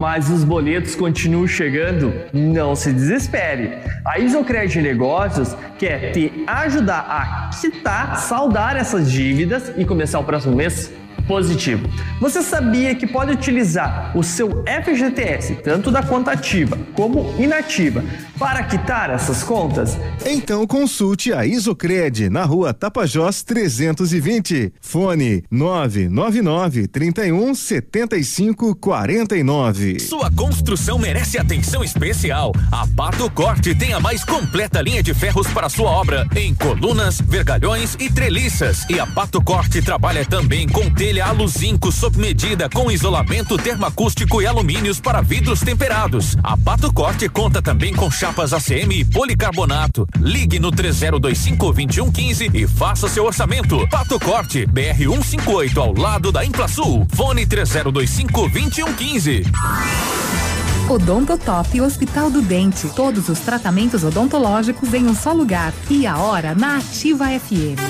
mas os boletos continuam chegando? Não se desespere. A Isocred Negócios quer te ajudar a quitar, saldar essas dívidas e começar o próximo mês positivo. Você sabia que pode utilizar o seu FGTS, tanto da conta ativa como inativa, para quitar essas contas? Então consulte a Isocred na rua Tapajós 320. Fone 999 31 75 49. Sua construção merece atenção especial. A Pato Corte tem a mais completa linha de ferros para sua obra em colunas, vergalhões e treliças. E a Pato Corte trabalha também com telha aluzinco sob medida com isolamento termoacústico e alumínios para vidros temperados. A Pato Corte conta também com chapas ACM e policarbonato. Ligue no 3025 2115 e faça seu orçamento. Pato Corte, BR 158 ao lado da Implasul. Fone 3025 2115. Odontotop Hospital do Dente. Todos os tratamentos odontológicos em um só lugar. E a hora na Ativa FM.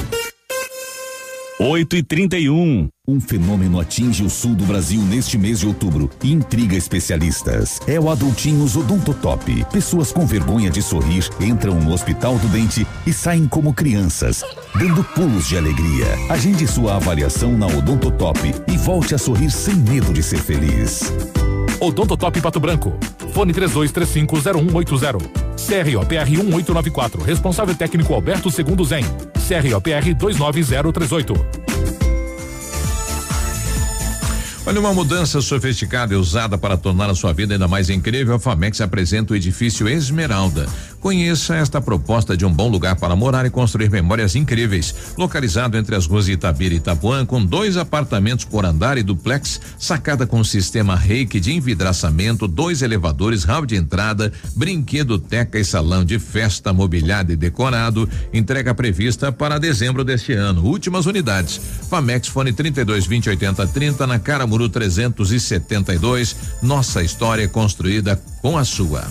8 e 31 um fenômeno atinge o sul do Brasil neste mês de outubro e intriga especialistas. É o Adultinhos Odontotop. Pessoas com vergonha de sorrir entram no Hospital do Dente e saem como crianças, dando pulos de alegria. Agende sua avaliação na Odontotop e volte a sorrir sem medo de ser feliz. Odontotop Pato Branco. Fone 32350180. CROPR 1894. Responsável técnico Alberto Segundo Zen. CROPR 29038. Olha, uma mudança sofisticada e usada para tornar a sua vida ainda mais incrível, a Famex apresenta o edifício Esmeralda. Conheça esta proposta de um bom lugar para morar e construir memórias incríveis. Localizado entre as ruas Itabira e Itapuã, com dois apartamentos por andar e duplex, sacada com sistema reiki de envidraçamento, dois elevadores, hall de entrada, brinquedo, teca e salão de festa mobiliado e decorado. Entrega prevista para dezembro deste ano. Últimas unidades. Famex Fone 32 20 80 30 na Caramuru 372. Nossa história construída com a sua.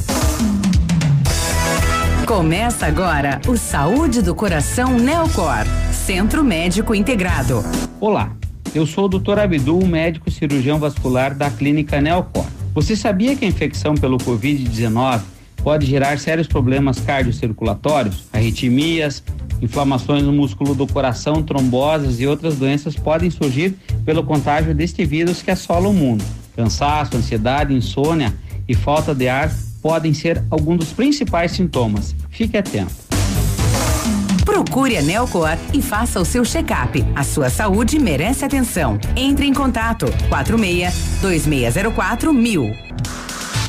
Começa agora o Saúde do Coração Neocor, Centro Médico Integrado. Olá, eu sou o Dr. Abdul, médico cirurgião vascular da Clínica Neocor. Você sabia que a infecção pelo Covid-19 pode gerar sérios problemas cardiocirculatórios, arritmias, inflamações no músculo do coração, tromboses e outras doenças podem surgir pelo contágio deste vírus que assola o mundo. Cansaço, ansiedade, insônia e falta de ar podem ser alguns dos principais sintomas. Fique atento. Procure a Nelcor e faça o seu check-up. A sua saúde merece atenção. Entre em contato 46 2604 mil.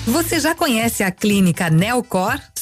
Você já conhece a clínica Nelcor?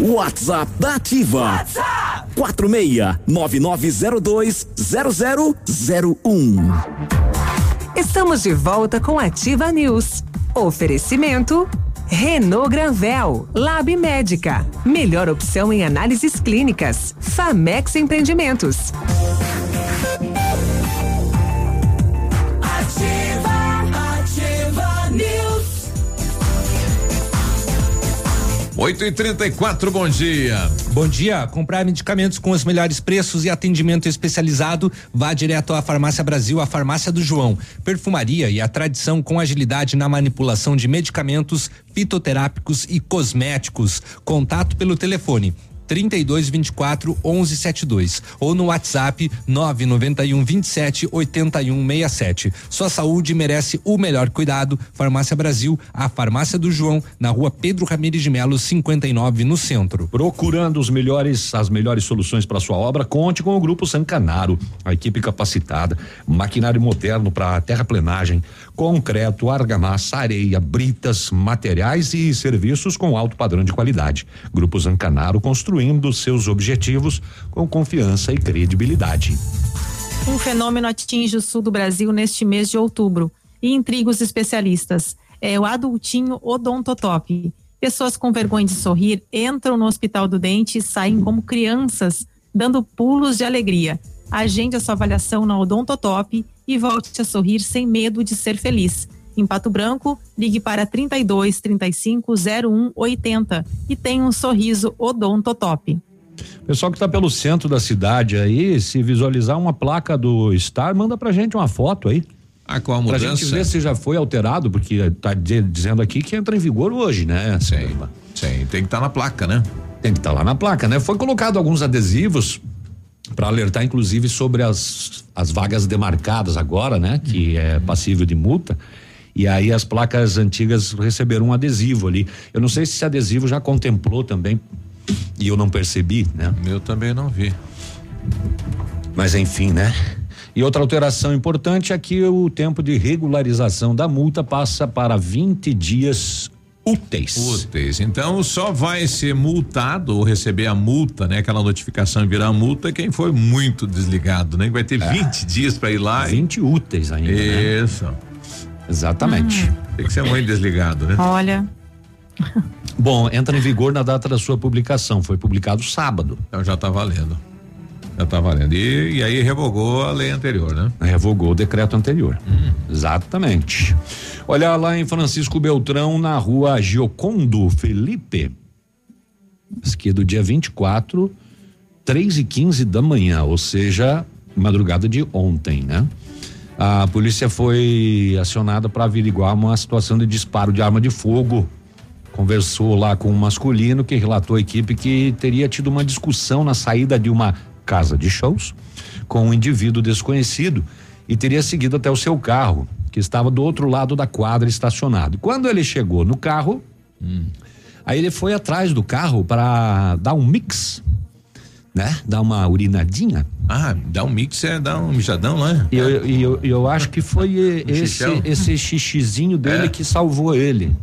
WhatsApp da Ativa. WhatsApp 4699020001. Estamos de volta com Ativa News. Oferecimento Renault Granvel, Lab Médica, melhor opção em análises clínicas. Famex Empreendimentos. 8 e 34 bom dia. Bom dia. Comprar medicamentos com os melhores preços e atendimento especializado, vá direto à Farmácia Brasil, a Farmácia do João. Perfumaria e a tradição com agilidade na manipulação de medicamentos, fitoterápicos e cosméticos. Contato pelo telefone 3224 1172 ou no WhatsApp 991 27 81 67. Sua saúde merece o melhor cuidado. Farmácia Brasil, a farmácia do João, na rua Pedro Ramires de Melo, 59, no centro. Procurando os melhores, as melhores soluções para sua obra, conte com o Grupo Sancanaro, a equipe capacitada, maquinário moderno para terraplenagem, concreto, argamassa, areia, britas, materiais e serviços com alto padrão de qualidade. Grupo Zancanaro construindo seus objetivos com confiança e credibilidade. Um fenômeno atinge o sul do Brasil neste mês de outubro e intriga os especialistas. é o adultinho odontotop. Pessoas com vergonha de sorrir entram no Hospital do Dente e saem como crianças, dando pulos de alegria. Agende a sua avaliação na Odontotop e volte a sorrir sem medo de ser feliz. Em Pato Branco, ligue para 32 35 01 80 e tenha um sorriso Odontotop. Pessoal que está pelo centro da cidade aí, se visualizar uma placa do Star, manda pra gente uma foto aí. Ah, com a Pra mudança. gente ver se já foi alterado, porque tá di- dizendo aqui que entra em vigor hoje, né? Sim, sim, tem que estar na placa, né? Tem que estar lá na placa, né? Foi colocado alguns adesivos para alertar, inclusive, sobre as, as vagas demarcadas agora, né? Que é passível de multa. E aí as placas antigas receberam um adesivo ali. Eu não sei se esse adesivo já contemplou também. E eu não percebi, né? Eu também não vi. Mas enfim, né? E outra alteração importante é que o tempo de regularização da multa passa para 20 dias úteis. Úteis. Então só vai ser multado ou receber a multa, né? Aquela notificação e virar multa quem foi muito desligado, né? Vai ter 20 dias para ir lá. 20 úteis ainda. né? Isso. Exatamente. Tem que ser muito desligado, né? Olha, Bom, entra em vigor na data da sua publicação. Foi publicado sábado. Então já tá valendo. Já tá valendo. E, e aí revogou a lei anterior, né? Revogou o decreto anterior. Exatamente. Olha lá em Francisco Beltrão, na rua Giocondo Felipe. Que do dia 24, 3 e 15 da manhã, ou seja, madrugada de ontem, né? A polícia foi acionada para averiguar uma situação de disparo de arma de fogo. Conversou lá com um masculino que relatou à equipe que teria tido uma discussão na saída de uma casa de shows com um indivíduo desconhecido e teria seguido até o seu carro, que estava do outro lado da quadra estacionado. Quando ele chegou no carro, aí ele foi atrás do carro para dar um mix, né? Dar uma urinadinha. Ah, dá um mix, é dar um mijadão lá. E eu, e eu, e eu acho que foi Um esse, xixão? esse xixizinho dele É. que salvou ele.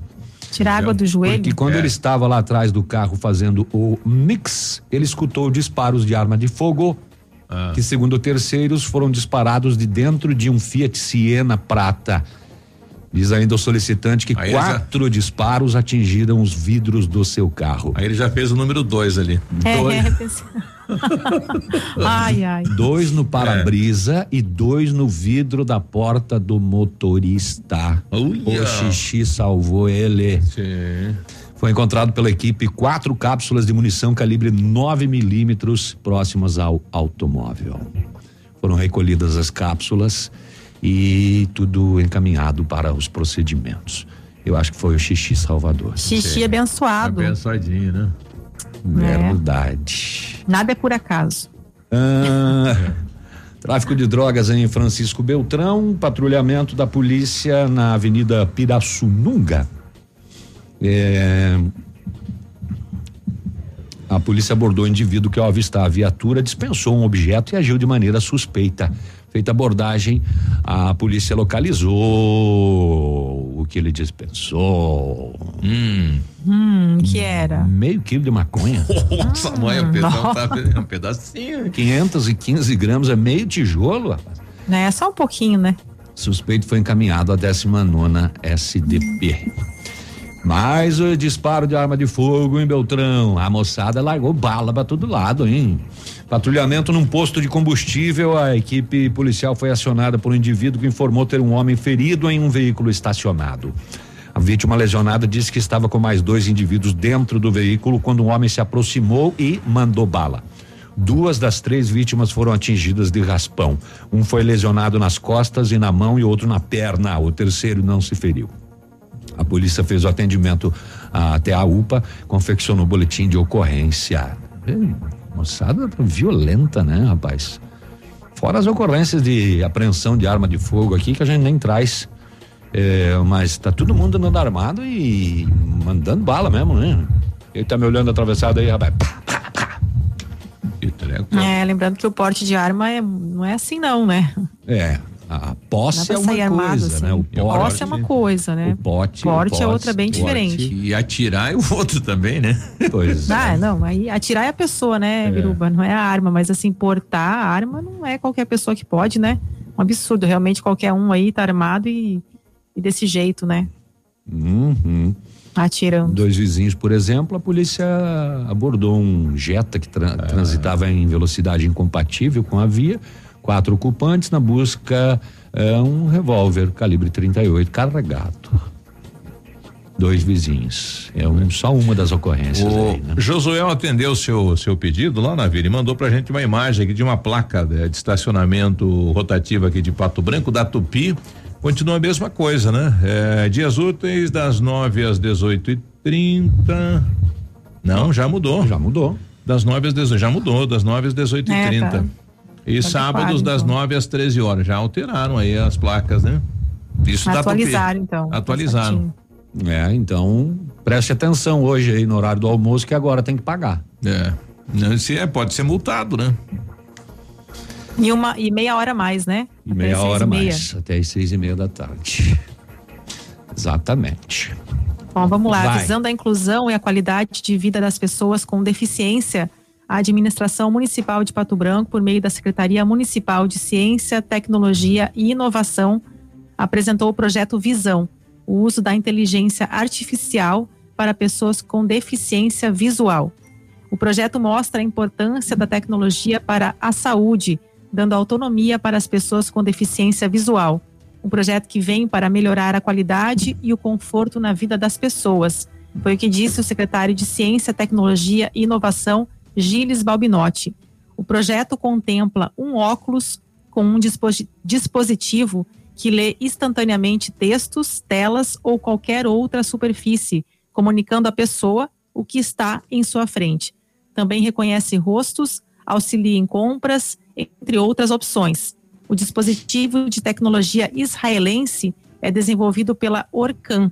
Tirar água do joelho. Porque quando É. ele estava lá atrás do carro fazendo o mix, ele escutou disparos de arma de fogo, Ah. que segundo terceiros foram disparados de dentro de um Fiat Siena prata. Diz ainda o solicitante que Aí ele já- quatro disparos atingiram os vidros do seu carro. Aí ele já fez o número dois ali. É, Dois, é, ai, ai. dois no para-brisa e dois no vidro da porta do motorista. Uia. O xixi salvou ele. Sim. Foi encontrado pela equipe quatro cápsulas de munição calibre 9 milímetros próximas ao automóvel. Foram recolhidas as cápsulas e tudo encaminhado para os procedimentos. Eu acho que foi o xixi salvador. Xixi abençoado. Abençoadinho, né? Verdade. Nada é por acaso. Ah, tráfico de drogas em Francisco Beltrão, patrulhamento da polícia na Avenida Pirassununga. É, a polícia abordou o indivíduo que, ao avistar a viatura, dispensou um objeto e agiu de maneira suspeita. Feita abordagem, a polícia localizou o que ele dispensou. Hum. Hum, que era? Meio quilo de maconha. Nossa, mãe, o pedão tá é um pedacinho. 515 gramas é meio tijolo, rapaz. Né? Só um pouquinho, né? Suspeito foi encaminhado à 19 SDP. Mais o disparo de arma de fogo em Beltrão. A moçada largou bala pra todo lado, hein? Patrulhamento num posto de combustível. A equipe policial foi acionada por um indivíduo que informou ter um homem ferido em um veículo estacionado. A vítima lesionada disse que estava com mais dois indivíduos dentro do veículo quando um homem se aproximou e mandou bala. Duas das três vítimas foram atingidas de raspão. Um foi lesionado nas costas e na mão e outro na perna. O terceiro não se feriu. A polícia fez o atendimento ah, até a UPA, confeccionou o boletim de ocorrência. Moçada violenta, né, rapaz? Fora as ocorrências de apreensão de arma de fogo aqui que a gente nem traz. É, mas tá todo mundo andando armado e mandando bala mesmo, né? Ele tá me olhando atravessado aí, rapaz. Treco. É, lembrando que o porte de arma é, não é assim, não, né? É, a posse é uma coisa, armado, assim. né? O Posse é uma coisa, né? o Porte o é outra bem diferente. E atirar é o outro também, né? Pois Ah, não, aí atirar é a pessoa, né, Biruba? Não é a arma, mas assim, portar a arma não é qualquer pessoa que pode, né? Um absurdo, realmente qualquer um aí tá armado e, e desse jeito, né? Uhum. Atirando. Dois vizinhos, por exemplo, a polícia abordou um Jetta que tra transitava em velocidade incompatível com a via. Quatro ocupantes na busca é, um revólver calibre 38 carregado. Dois vizinhos. É um, só uma das ocorrências. O aí, né? Josué atendeu o seu, seu pedido lá na vila e mandou pra gente uma imagem aqui de uma placa de, de estacionamento rotativo aqui de Pato Branco, da Tupi. Continua a mesma coisa, né? É, dias úteis das 9 às 18 e 30 Não, já mudou. Já mudou. Das 9 às 18 já mudou, das 9 às 18 e É, 30 tá. E Tá sábados das então. 9 às 13 horas. Já alteraram aí as placas, né? Isso Tupi. Atualizaram, então. Atualizaram. É, então preste atenção hoje aí no horário do almoço que agora tem que pagar. É. Não, se é, pode ser multado, né? E, uma, e meia hora a mais, né? E Até meia hora e meia. mais, até as seis e meia da tarde. Exatamente. Bom, vamos lá. Vai. Visando a inclusão e a qualidade de vida das pessoas com deficiência, a administração municipal de Pato Branco, por meio da Secretaria Municipal de Ciência, Tecnologia e Inovação, apresentou o projeto Visão, o uso da inteligência artificial para pessoas com deficiência visual. O projeto mostra a importância da tecnologia para a saúde, dando autonomia para as pessoas com deficiência visual. Um projeto que vem para melhorar a qualidade e o conforto na vida das pessoas. Foi o que disse o secretário de Ciência, Tecnologia e Inovação, Gilles Balbinotti. O projeto contempla um óculos com um disposi- dispositivo que lê instantaneamente textos, telas ou qualquer outra superfície, comunicando à pessoa o que está em sua frente. Também reconhece rostos, auxilia em compras, entre outras opções. O dispositivo de tecnologia israelense é desenvolvido pela Orcan.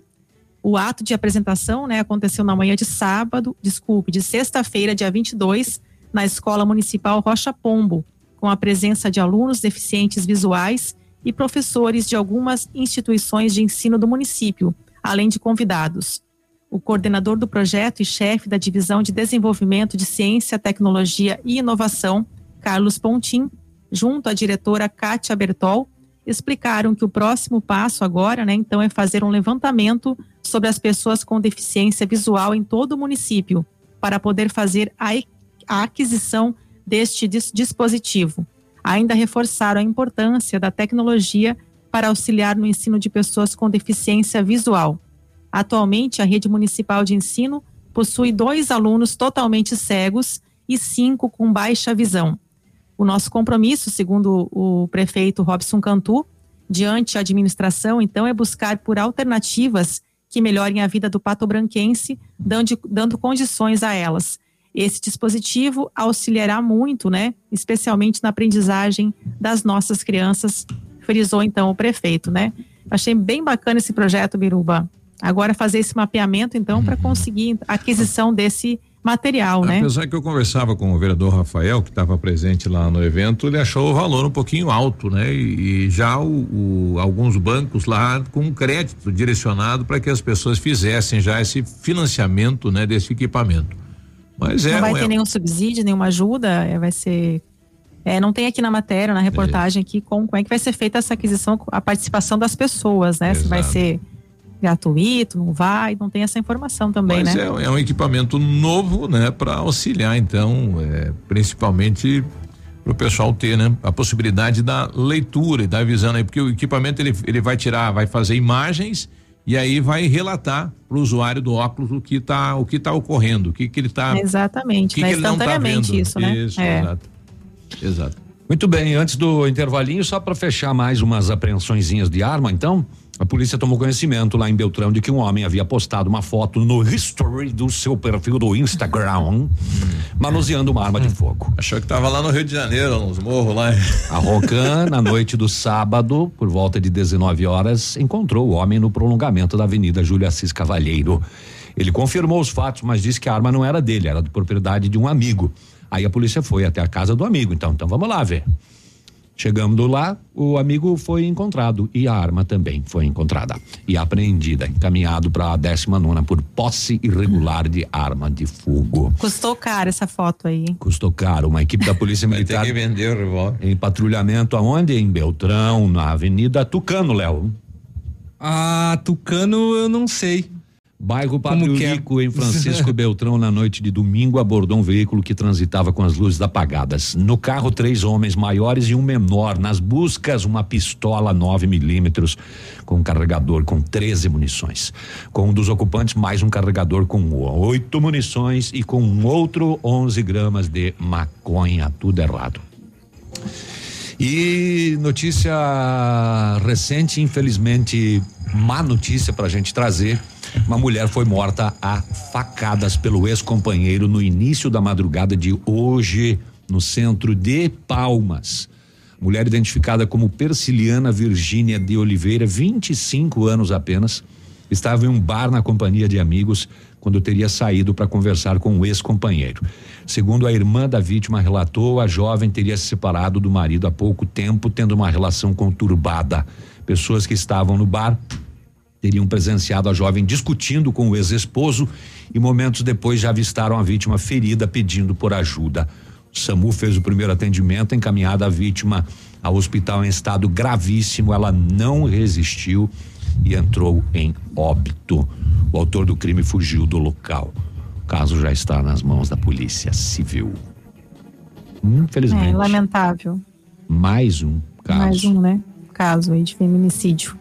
O ato de apresentação né, aconteceu na manhã de sábado, desculpe, de sexta-feira, dia 22, na Escola Municipal Rocha Pombo, com a presença de alunos deficientes visuais e professores de algumas instituições de ensino do município, além de convidados. O coordenador do projeto e chefe da Divisão de Desenvolvimento de Ciência, Tecnologia e Inovação, Carlos Pontim, junto à diretora Kátia Bertol, explicaram que o próximo passo agora, né, então, é fazer um levantamento sobre as pessoas com deficiência visual em todo o município, para poder fazer a, a aquisição deste dis- dispositivo. Ainda reforçaram a importância da tecnologia para auxiliar no ensino de pessoas com deficiência visual. Atualmente, a rede municipal de ensino possui dois alunos totalmente cegos e cinco com baixa visão. O nosso compromisso, segundo o prefeito Robson Cantu, diante a administração, então, é buscar por alternativas que melhorem a vida do patobranquense, dando, dando condições a elas. Esse dispositivo auxiliará muito, né, especialmente na aprendizagem das nossas crianças, frisou então o prefeito, né? Achei bem bacana esse projeto, Biruba. Agora fazer esse mapeamento, então, para conseguir a aquisição desse material, né? Apesar que eu conversava com o vereador Rafael, que estava presente lá no evento, ele achou o valor um pouquinho alto, né? E, e já o, o- alguns bancos lá com crédito direcionado para que as pessoas fizessem já esse financiamento, né, desse equipamento. Mas é, não vai é- ter nenhum subsídio, nenhuma ajuda, é, vai ser. É, não tem aqui na matéria, na reportagem aqui, como, como é que vai ser feita essa aquisição, a participação das pessoas, né? Se vai Exato. ser gratuito, não vai, não tem essa informação também, Mas né? é, é um equipamento novo, né, para auxiliar, então, é, principalmente para o pessoal ter, né, a possibilidade da leitura e da visão, né, porque o equipamento ele, ele vai tirar, vai fazer imagens e aí vai relatar para o usuário do óculos o que está o que tá ocorrendo, o que que ele está, Exatamente, o que, né? que ele não está Instantaneamente vendo. isso, né? Isso, É. exato, exato. Muito bem, antes do intervalinho, só para fechar mais umas apreensõezinhas de arma, então, a polícia tomou conhecimento lá em Beltrão de que um homem havia postado uma foto no history do seu perfil do Instagram, manuseando uma arma de fogo. Achou que estava lá no Rio de Janeiro, nos morros lá. A Rocan, na noite do sábado, por volta de 19 horas, encontrou o homem no prolongamento da Avenida Júlio Assis Cavalheiro. Ele confirmou os fatos, mas disse que a arma não era dele, era de propriedade de um amigo. Aí a polícia foi até a casa do amigo. Então, então vamos lá ver. Chegando lá, o amigo foi encontrado e a arma também foi encontrada e apreendida, encaminhado para a 19 por posse irregular de arma de fogo. Custou caro essa foto aí. hein? Custou caro. Uma equipe da Polícia Militar que vender o revólver. em patrulhamento aonde? Em Beltrão, na Avenida Tucano, Léo. Ah, Tucano eu não sei. Bairro que é? Em Francisco Beltrão, na noite de domingo, abordou um veículo que transitava com as luzes apagadas. No carro, três homens maiores e um menor. Nas buscas, uma pistola 9 milímetros com um carregador com 13 munições. Com um dos ocupantes, mais um carregador com oito munições e com um outro 11 gramas de maconha. Tudo errado. E notícia recente, infelizmente, má notícia para a gente trazer. Uma mulher foi morta a facadas pelo ex-companheiro no início da madrugada de hoje, no centro de Palmas. Mulher identificada como Persiliana Virgínia de Oliveira, 25 anos apenas, estava em um bar na companhia de amigos quando teria saído para conversar com o ex-companheiro. Segundo a irmã da vítima relatou, a jovem teria se separado do marido há pouco tempo, tendo uma relação conturbada. Pessoas que estavam no bar teriam presenciado a jovem discutindo com o ex-esposo e momentos depois já avistaram a vítima ferida pedindo por ajuda. O SAMU fez o primeiro atendimento, encaminhada a vítima ao hospital em estado gravíssimo. Ela não resistiu e entrou em óbito. O autor do crime fugiu do local. O caso já está nas mãos da Polícia Civil. Infelizmente, É lamentável. mais um caso. Mais um, né? Caso aí de feminicídio.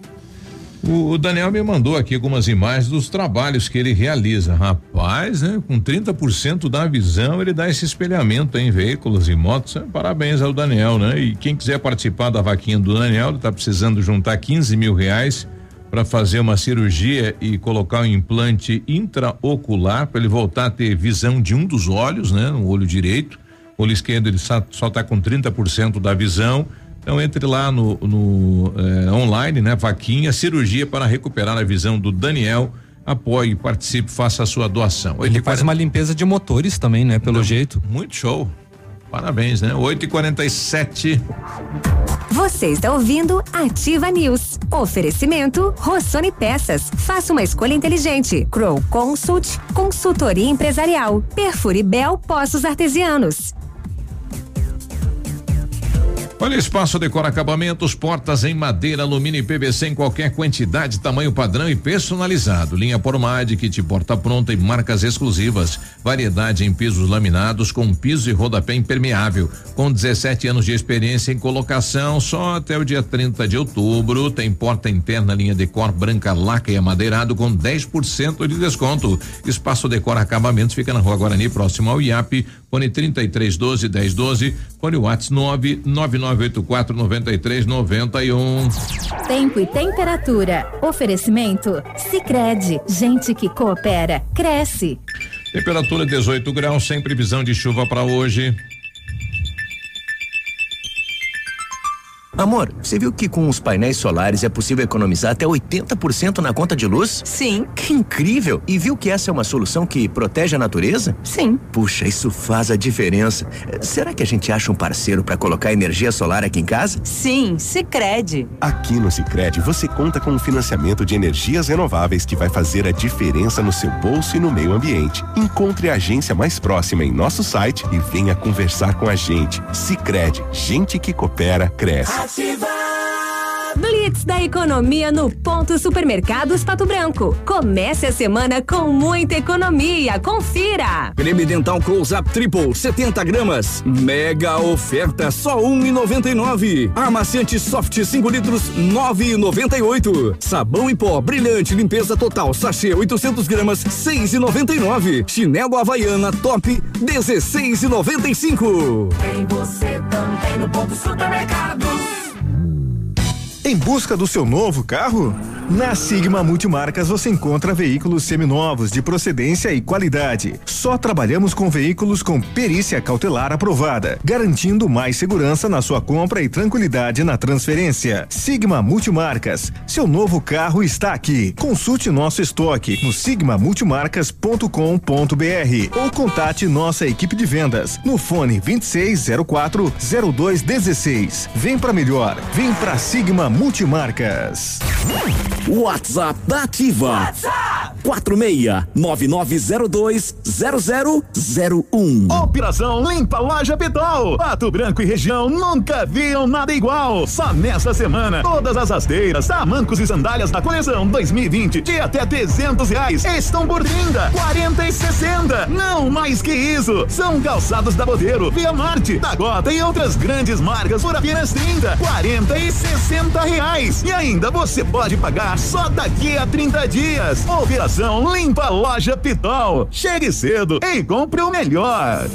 O, Daniel me mandou aqui algumas imagens dos trabalhos que ele realiza. Rapaz, né? Com 30% da visão, ele dá esse espelhamento em veículos e motos. É, Parabéns ao Daniel, né? E quem quiser participar da vaquinha do Daniel, ele tá precisando juntar 15 mil reais para fazer uma cirurgia e colocar um implante intraocular para ele voltar a ter visão de um dos olhos, né? No olho direito. O olho esquerdo ele só, só tá com 30% da visão. Então entre lá no, no eh, online, né? Vaquinha, cirurgia para recuperar a visão do Daniel. Apoie, participe, faça a sua doação. Ele faz uma limpeza de motores também, né? Pelo jeito. Muito show. Parabéns, né? 8 e 47 Você está ouvindo Ativa News. Oferecimento Rossoni Peças. Faça uma escolha inteligente. Crow Consult, consultoria empresarial. Perfure Bel Poços Artesianos. Olha, Espaço Decora Acabamentos, portas em madeira, alumínio e PVC em qualquer quantidade, tamanho padrão e personalizado. Linha Pormad, kit porta pronta e marcas exclusivas. Variedade em pisos laminados com piso e rodapé impermeável. Com 17 anos de experiência em colocação, só até o dia 30 de outubro. Tem porta interna, linha Decor branca, laca e amadeirado com 10% de desconto. Espaço Decora Acabamentos fica na Rua Guarani, próximo ao IAP. Fone 3312 1012. Fone Whats 99984 9391. Tempo e temperatura. Oferecimento Sicredi. Gente que coopera, cresce. Temperatura 18 graus, sem previsão de chuva para hoje. Amor, você viu que com os painéis solares é possível economizar até 80% na conta de luz? Sim. Que incrível! E viu que essa é uma solução que protege a natureza? Sim. Puxa, isso faz a diferença. Será que a gente acha um parceiro para colocar energia solar aqui em casa? Sim, Sicredi. Aqui no Sicredi você conta com um financiamento de energias renováveis que vai fazer a diferença no seu bolso e no meio ambiente. Encontre a agência mais próxima em nosso site e venha conversar com a gente. Sicredi, gente que coopera cresce. Blitz da economia no Ponto Supermercados Pato Branco. Comece a semana com muita economia. Confira. Creme dental Close-Up Triple 70 gramas. Mega oferta só 1,99. Amaciante Soft 5 litros 9,98. Sabão em pó brilhante limpeza total sachê 800 gramas 6,99. Chinelo Havaiana Top 16,95. Tem você também no ponto supermercado. Em busca do seu novo carro? Na Sigma Multimarcas você encontra veículos seminovos de procedência e qualidade. Só trabalhamos com veículos com perícia cautelar aprovada, garantindo mais segurança na sua compra e tranquilidade na transferência. Sigma Multimarcas, seu novo carro está aqui. Consulte nosso estoque no sigmamultimarcas.com.br ou contate nossa equipe de vendas no fone 2604 0216. Vem pra melhor, vem pra Sigma Multimarcas. WhatsApp da Ativa. WhatsApp 4699020001. Operação Limpa Loja Pitol. Pato Branco e região nunca viam nada igual. Só nesta semana, todas as rasteiras, tamancos e sandálias da coleção 2020 de até 300 reais estão por 30, 40 e 60. Não mais que isso. São calçados da Bodeiro, Via Marte, da Gota e outras grandes marcas por apenas 30, 40 e 60 reais. E ainda você pode pagar só daqui a 30 dias. Operação Limpa Loja Pitol. Chegue cedo e compre o melhor.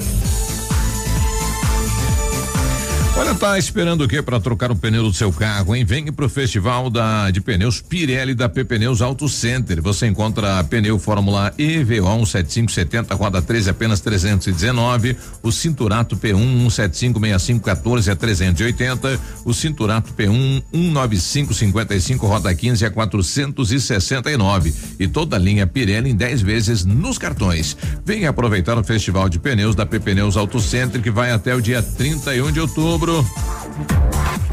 Olha, tá esperando o que para trocar o pneu do seu carro, hein? Vem pro Festival da, de Pneus Pirelli da P Pneus Auto Center. Você encontra pneu Fórmula EVO 17570, roda 13 apenas 319, o Cinturato P1 1756514 a 380, o Cinturato P1 19555, roda 15 a 469 e toda a linha Pirelli em 10 vezes nos cartões. Venha aproveitar o Festival de Pneus da P Pneus Auto Center que vai até o dia 31 de outubro.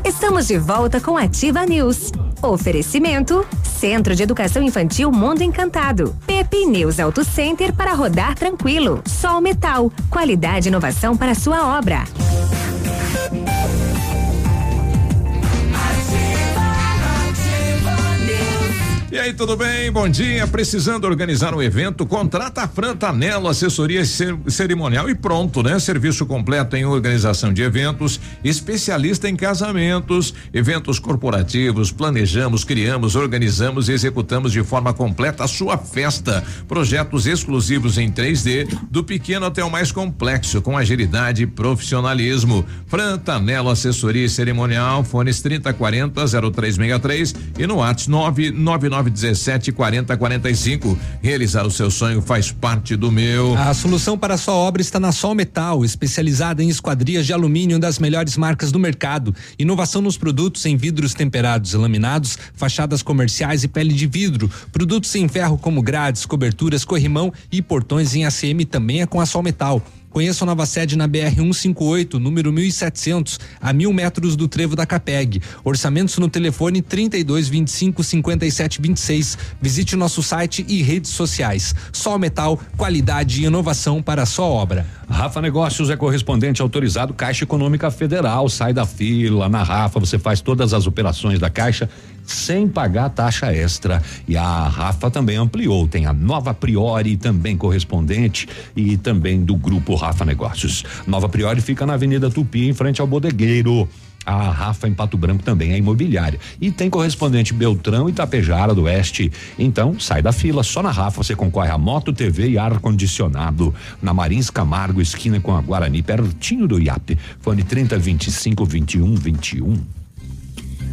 Estamos de volta com Ativa News. Oferecimento: Centro de Educação Infantil Mundo Encantado. Pepe News Auto Center para rodar tranquilo. Sol Metal. Qualidade e inovação para sua obra. E aí, tudo bem? Bom dia. Precisando organizar um evento? Contrata a Frantanelo Assessoria Cer- Cerimonial e pronto, né? Serviço completo em organização de eventos, especialista em casamentos, eventos corporativos. Planejamos, criamos, organizamos e executamos de forma completa a sua festa. Projetos exclusivos em 3D, do pequeno até o mais complexo, com agilidade e profissionalismo. Frantanelo Assessoria Cerimonial, fones 3040 0363 e no WhatsApp 99917 4045. Realizar o seu sonho faz parte do meu. A solução para a sua obra está na Sol Metal, especializada em esquadrias de alumínio das melhores marcas do mercado. Inovação nos produtos em vidros temperados e laminados, fachadas comerciais e pele de vidro. Produtos em ferro como grades, coberturas, corrimão e portões em ACM também é com a Sol Metal. Conheça a nova sede na BR 158, número 1700, a mil metros do trevo da Capeg. Orçamentos no telefone 32 25 57 26. Visite nosso site e redes sociais. Sol Metal, qualidade e inovação para a sua obra. Rafa Negócios é correspondente autorizado Caixa Econômica Federal. Sai da fila na Rafa, você faz todas as operações da Caixa sem pagar taxa extra. E a Rafa também ampliou, tem a nova Priori também correspondente e também do grupo Rafa Negócios. Nova Priori fica na Avenida Tupi, em frente ao Bodegueiro. A Rafa em Pato Branco também é imobiliária. E tem correspondente Beltrão e Tapejara do Oeste. Então, sai da fila, só na Rafa você concorre a moto, TV e ar-condicionado. Na Marins Camargo, esquina com a Guarani, pertinho do IAP. Fone 30 25 21 21.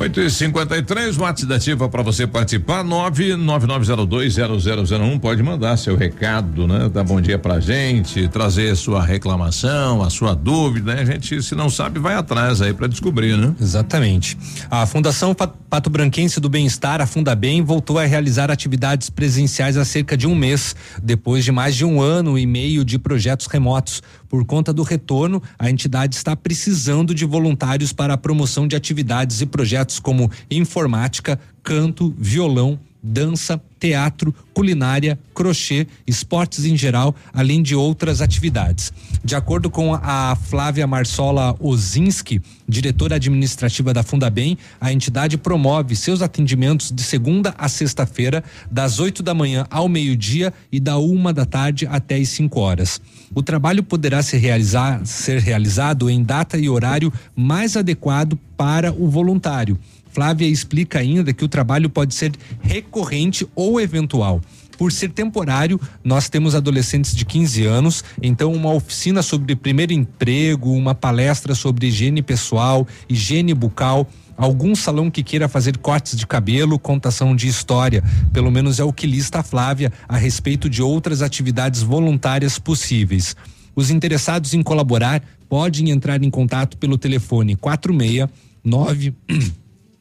8 e 53 WhatsApp da Ativa para você participar. 999020001. Pode mandar seu recado, né? Dar bom dia pra gente, trazer sua reclamação, a sua dúvida, né? A gente, se não sabe, vai atrás aí para descobrir, né? Exatamente. A Fundação Pa- Pato Branquense do Bem-Estar, a Fundabem, voltou a realizar atividades presenciais há cerca de um mês, depois de mais de um ano e meio de projetos remotos. Por conta do retorno, a entidade está precisando de voluntários para a promoção de atividades e projetos como informática, canto, violão, dança, teatro, culinária, crochê, esportes em geral, além de outras atividades. De acordo com a Flávia Marsola Ozinski, diretora administrativa da Fundabem, a entidade promove seus atendimentos de segunda a sexta-feira, das 8 da manhã ao meio-dia e da uma da tarde até as 5 horas. O trabalho poderá ser, realizar, ser realizado em data e horário mais adequado para o voluntário. Flávia explica ainda que o trabalho pode ser recorrente ou eventual. Por ser temporário, nós temos adolescentes de 15 anos, então uma oficina sobre primeiro emprego, uma palestra sobre higiene pessoal, higiene bucal, algum salão que queira fazer cortes de cabelo, contação de história. Pelo menos é o que lista a Flávia a respeito de outras atividades voluntárias possíveis. Os interessados em colaborar podem entrar em contato pelo telefone 469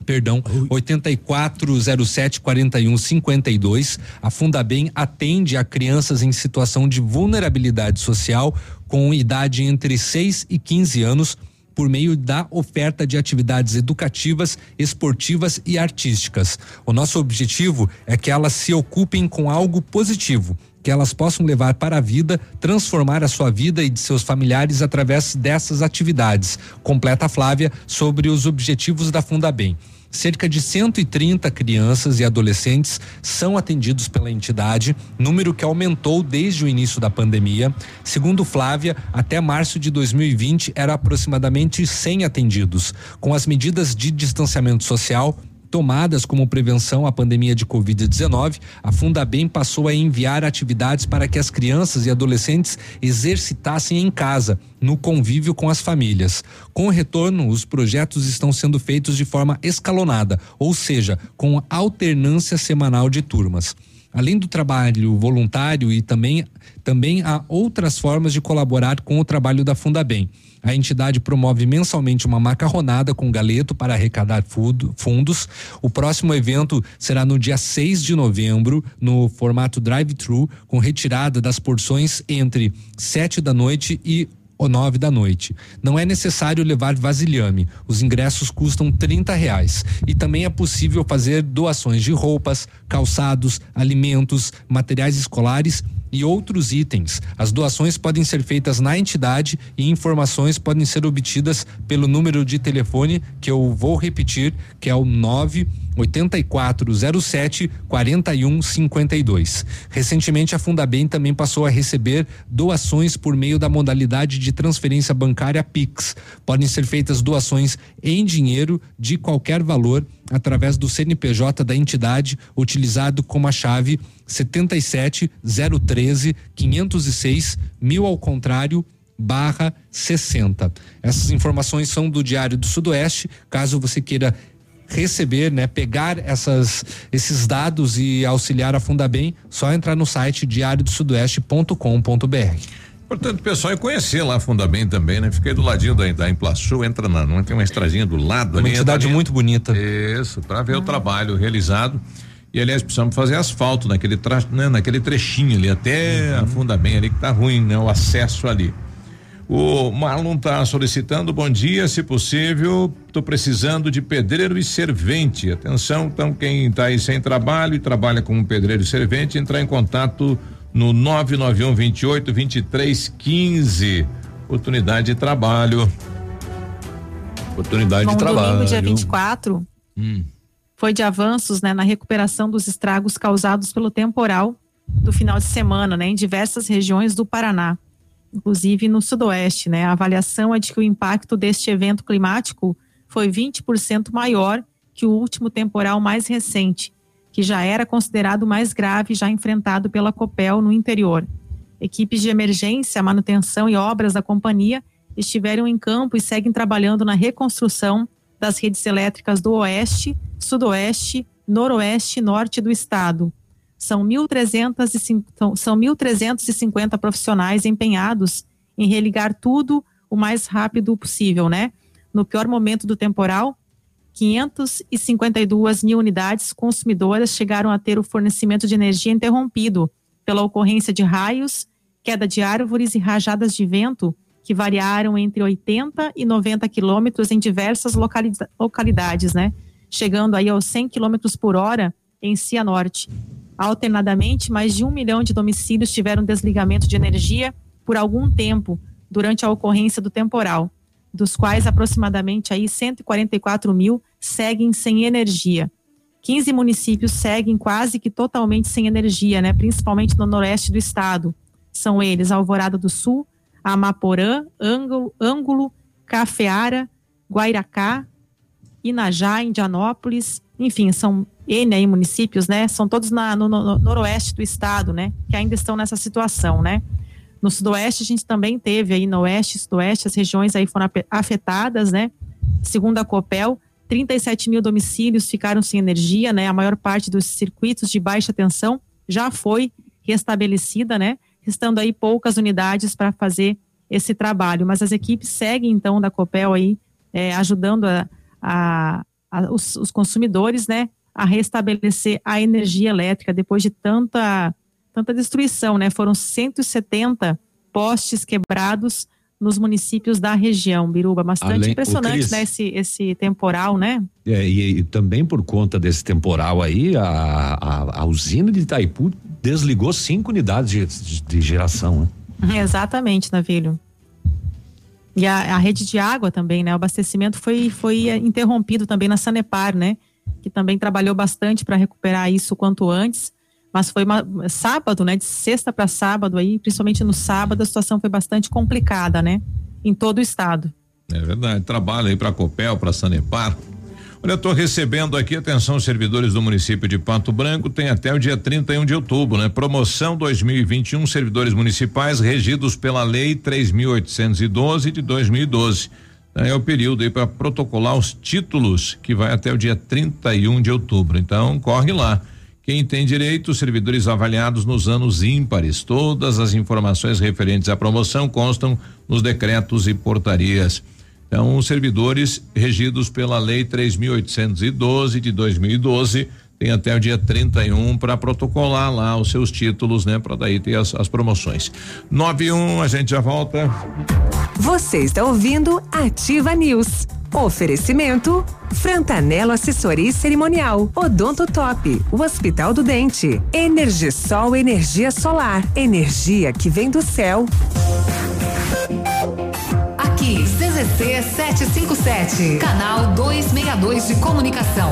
perdão, 8407 4152. A Fundabem atende a crianças em situação de vulnerabilidade social com idade entre 6 e 15 anos por meio da oferta de atividades educativas, esportivas e artísticas. O nosso objetivo é que elas se ocupem com algo positivo, que elas possam levar para a vida, transformar a sua vida e de seus familiares através dessas atividades. Completa a Flávia sobre os objetivos da Fundabem. Cerca de 130 crianças e adolescentes são atendidos pela entidade, número que aumentou desde o início da pandemia. Segundo Flávia, até março de 2020 era aproximadamente 100 atendidos. Com as medidas de distanciamento social, tomadas como prevenção à pandemia de Covid-19, a Fundabem passou a enviar atividades para que as crianças e adolescentes exercitassem em casa, no convívio com as famílias. Com o retorno, os projetos estão sendo feitos de forma escalonada, ou seja, com alternância semanal de turmas. Além do trabalho voluntário e também, também há outras formas de colaborar com o trabalho da Fundabem. A entidade promove mensalmente uma macarronada com galeto para arrecadar fundos. O próximo evento será no dia 6 de novembro, no formato drive-thru, com retirada das porções entre 7 da noite e ou nove da noite. Não é necessário levar vasilhame. Os ingressos custam trinta reais. E também é possível fazer doações de roupas, calçados, alimentos, materiais escolares e outros itens. As doações podem ser feitas na entidade e informações podem ser obtidas pelo número de telefone que eu vou repetir, que é o 9 8407 4152. Recentemente, a Fundabem também passou a receber doações por meio da modalidade de transferência bancária Pix. Podem ser feitas doações em dinheiro de qualquer valor através do CNPJ da entidade, utilizado como a chave 77 013 506 mil ao contrário barra 60. Essas informações são do Diário do Sudoeste. Caso você queira receber, né, pegar essas, esses dados e auxiliar a Fundabem, só entrar no site diariodosudoeste.com.br. Portanto, pessoal, é conhecer lá a Fundabem também, né? Fiquei do ladinho da, da Implaçu, entra na, não tem uma estradinha do lado uma ali. Uma entidade muito bonita. Isso, para ver o trabalho realizado. E aliás, precisamos fazer asfalto naquele, tra, né, naquele trechinho ali, até uhum. a Fundabem ali que tá ruim, né? O acesso ali. O Marlon está solicitando bom dia, se possível, estou precisando de pedreiro e servente. Atenção, então quem está aí sem trabalho e trabalha como pedreiro e servente, entrar em contato no 991 28 23 15. Oportunidade de trabalho. Oportunidade Bom, de trabalho. Domingo, dia 24, hum. foi de avanços né, na recuperação dos estragos causados pelo temporal do final de semana, né, em diversas regiões do Paraná inclusive no Sudoeste, né? A avaliação é de que o impacto deste evento climático foi 20% maior que o último temporal mais recente, que já era considerado mais grave já enfrentado pela Copel no interior. Equipes de emergência, manutenção e obras da companhia estiveram em campo e seguem trabalhando na reconstrução das redes elétricas do Oeste, Sudoeste, Noroeste e Norte do estado, são 1.350 são 1.350 profissionais empenhados em religar tudo o mais rápido possível, né? No pior momento do temporal, 552 mil unidades consumidoras chegaram a ter o fornecimento de energia interrompido pela ocorrência de raios, queda de árvores e rajadas de vento que variaram entre 80 e 90 quilômetros em diversas localidades, né? Chegando aí aos 100 quilômetros por hora em Cianorte. Alternadamente, mais de um milhão de domicílios tiveram desligamento de energia por algum tempo durante a ocorrência do temporal, dos quais aproximadamente aí 144 mil seguem sem energia. 15 municípios seguem quase que totalmente sem energia, né? principalmente no noroeste do estado. São eles Alvorada do Sul, Amaporã, Ângulo, Ângulo Cafeara, Guairacá, Inajá, Indianópolis, enfim, são N aí municípios, né? São todos na, no, no, noroeste do estado, né? Que ainda estão nessa situação, né? No sudoeste a gente também teve aí no oeste sudoeste as regiões aí foram afetadas, né? Segundo a Copel, 37 mil domicílios ficaram sem energia, né? A maior parte dos circuitos de baixa tensão já foi restabelecida, né? Restando aí poucas unidades para fazer esse trabalho. Mas as equipes seguem, então, da Copel aí, é, ajudando a, a, a, os, os consumidores, né? A restabelecer a energia elétrica depois de tanta, tanta destruição, né? Foram 170 postes quebrados nos municípios da região, Biruba. Bastante Além- impressionante, Cris. né? Esse, esse temporal, né? É, e, e também por conta desse temporal aí, a, a, a usina de Itaipu desligou cinco unidades de, de- de geração, né? Exatamente, Navilho. E a, a rede de água também, né? O abastecimento foi, foi interrompido também na Sanepar, né? Que também trabalhou bastante para recuperar isso quanto antes. Mas foi uma, sábado, né? De sexta para sábado aí, principalmente no sábado, a situação foi bastante complicada, né? Em todo o estado. É verdade. Trabalho aí para Copel, para Sanepar. Olha, eu estou recebendo aqui, atenção, servidores do município de Pato Branco, tem até o dia 31 de outubro, né? Promoção 2021, servidores municipais regidos pela Lei 3.812 de 2012. É o período aí para protocolar os títulos, que vai até o dia 31 de outubro. Então, corre lá. Quem tem direito, servidores avaliados nos anos ímpares. Todas as informações referentes à promoção constam nos decretos e portarias. Então, os servidores regidos pela Lei 3.812 de 2012 têm até o dia 31 para protocolar lá os seus títulos, né? Para daí ter as, as promoções. 91, a gente já volta. Você está ouvindo Ativa News. Oferecimento Frantanelo Assessoria Cerimonial, Odonto Top, o Hospital do Dente, Energisol Energia Solar, energia que vem do céu. Aqui, CZC 757, canal 262 de comunicação.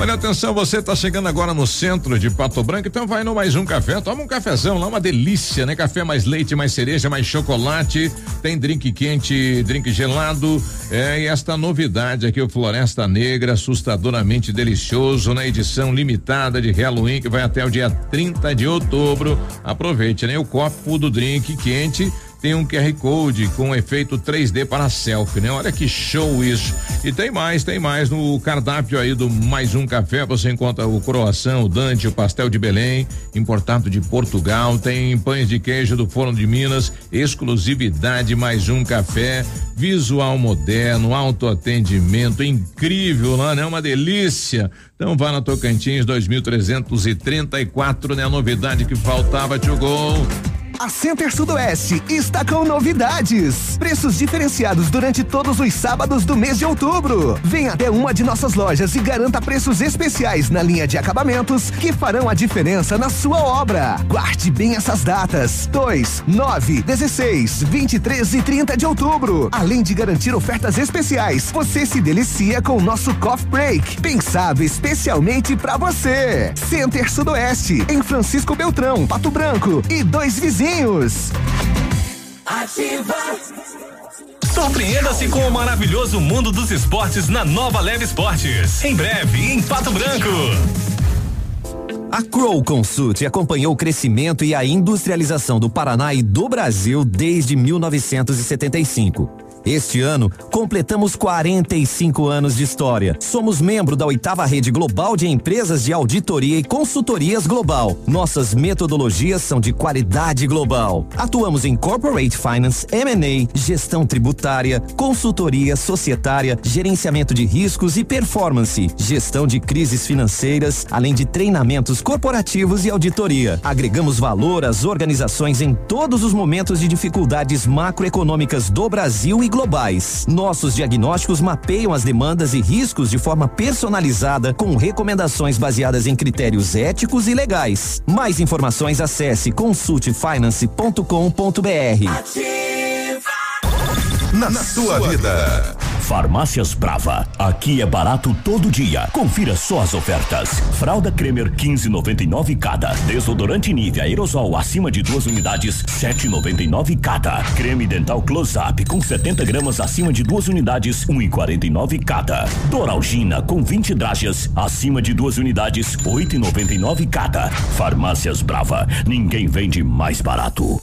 Olha, atenção, você está chegando agora no centro de Pato Branco, então vai no mais um café, toma um cafezão lá, uma delícia, né? Café mais leite, mais cereja, mais chocolate, tem drink quente, drink gelado, é, e esta novidade aqui, o Floresta Negra, assustadoramente delicioso, na edição limitada de Halloween, que vai até o dia 30 de outubro. Aproveite, né? O copo do drink quente tem um QR Code com efeito 3D para selfie, né? Olha que show isso. E tem mais, tem mais no cardápio aí do Mais Um Café, você encontra o croissant, o Dante, o pastel de Belém, importado de Portugal, tem pães de queijo do Forno de Minas, exclusividade Mais Um Café, visual moderno, autoatendimento incrível lá, né? Uma delícia. Então vá na Tocantins 2334, né? A novidade que faltava, tio Gol. A Center Sudoeste está com novidades. Preços diferenciados durante todos os sábados do mês de outubro. Venha até uma de nossas lojas e garanta preços especiais na linha de acabamentos que farão a diferença na sua obra. Guarde bem essas datas: 2, 9, 16, 23 e 30 de outubro. Além de garantir ofertas especiais, você se delicia com o nosso Coffee Break, pensado especialmente para você. Center Sudoeste, em Francisco Beltrão, Pato Branco e dois vizinhos. Ativa. Surpreenda-se com o maravilhoso mundo dos esportes na nova Leve Esportes. Em breve, em Pato Branco. A Crow Consult acompanhou o crescimento e a industrialização do Paraná e do Brasil desde 1975. Este ano, completamos 45 anos de história. Somos membro da oitava rede global de empresas de auditoria e consultorias global. Nossas metodologias são de qualidade global. Atuamos em corporate finance, M&A, gestão tributária, consultoria societária, gerenciamento de riscos e performance, gestão de crises financeiras, além de treinamentos corporativos e auditoria. Agregamos valor às organizações em todos os momentos de dificuldades macroeconômicas do Brasil e globais. Nossos diagnósticos mapeiam as demandas e riscos de forma personalizada, com recomendações baseadas em critérios éticos e legais. Mais informações acesse consultfinance.com.br. Na, na sua vida. Farmácias Brava. Aqui é barato todo dia. Confira só as ofertas. Fralda Cremer 15,99 cada. Desodorante Nivea aerosol acima de duas unidades 7,99 cada. Creme dental Close Up com 70 gramas acima de duas unidades 1,49 cada. Doralgina com 20 dragas acima de duas unidades 8,99 cada. Farmácias Brava. Ninguém vende mais barato.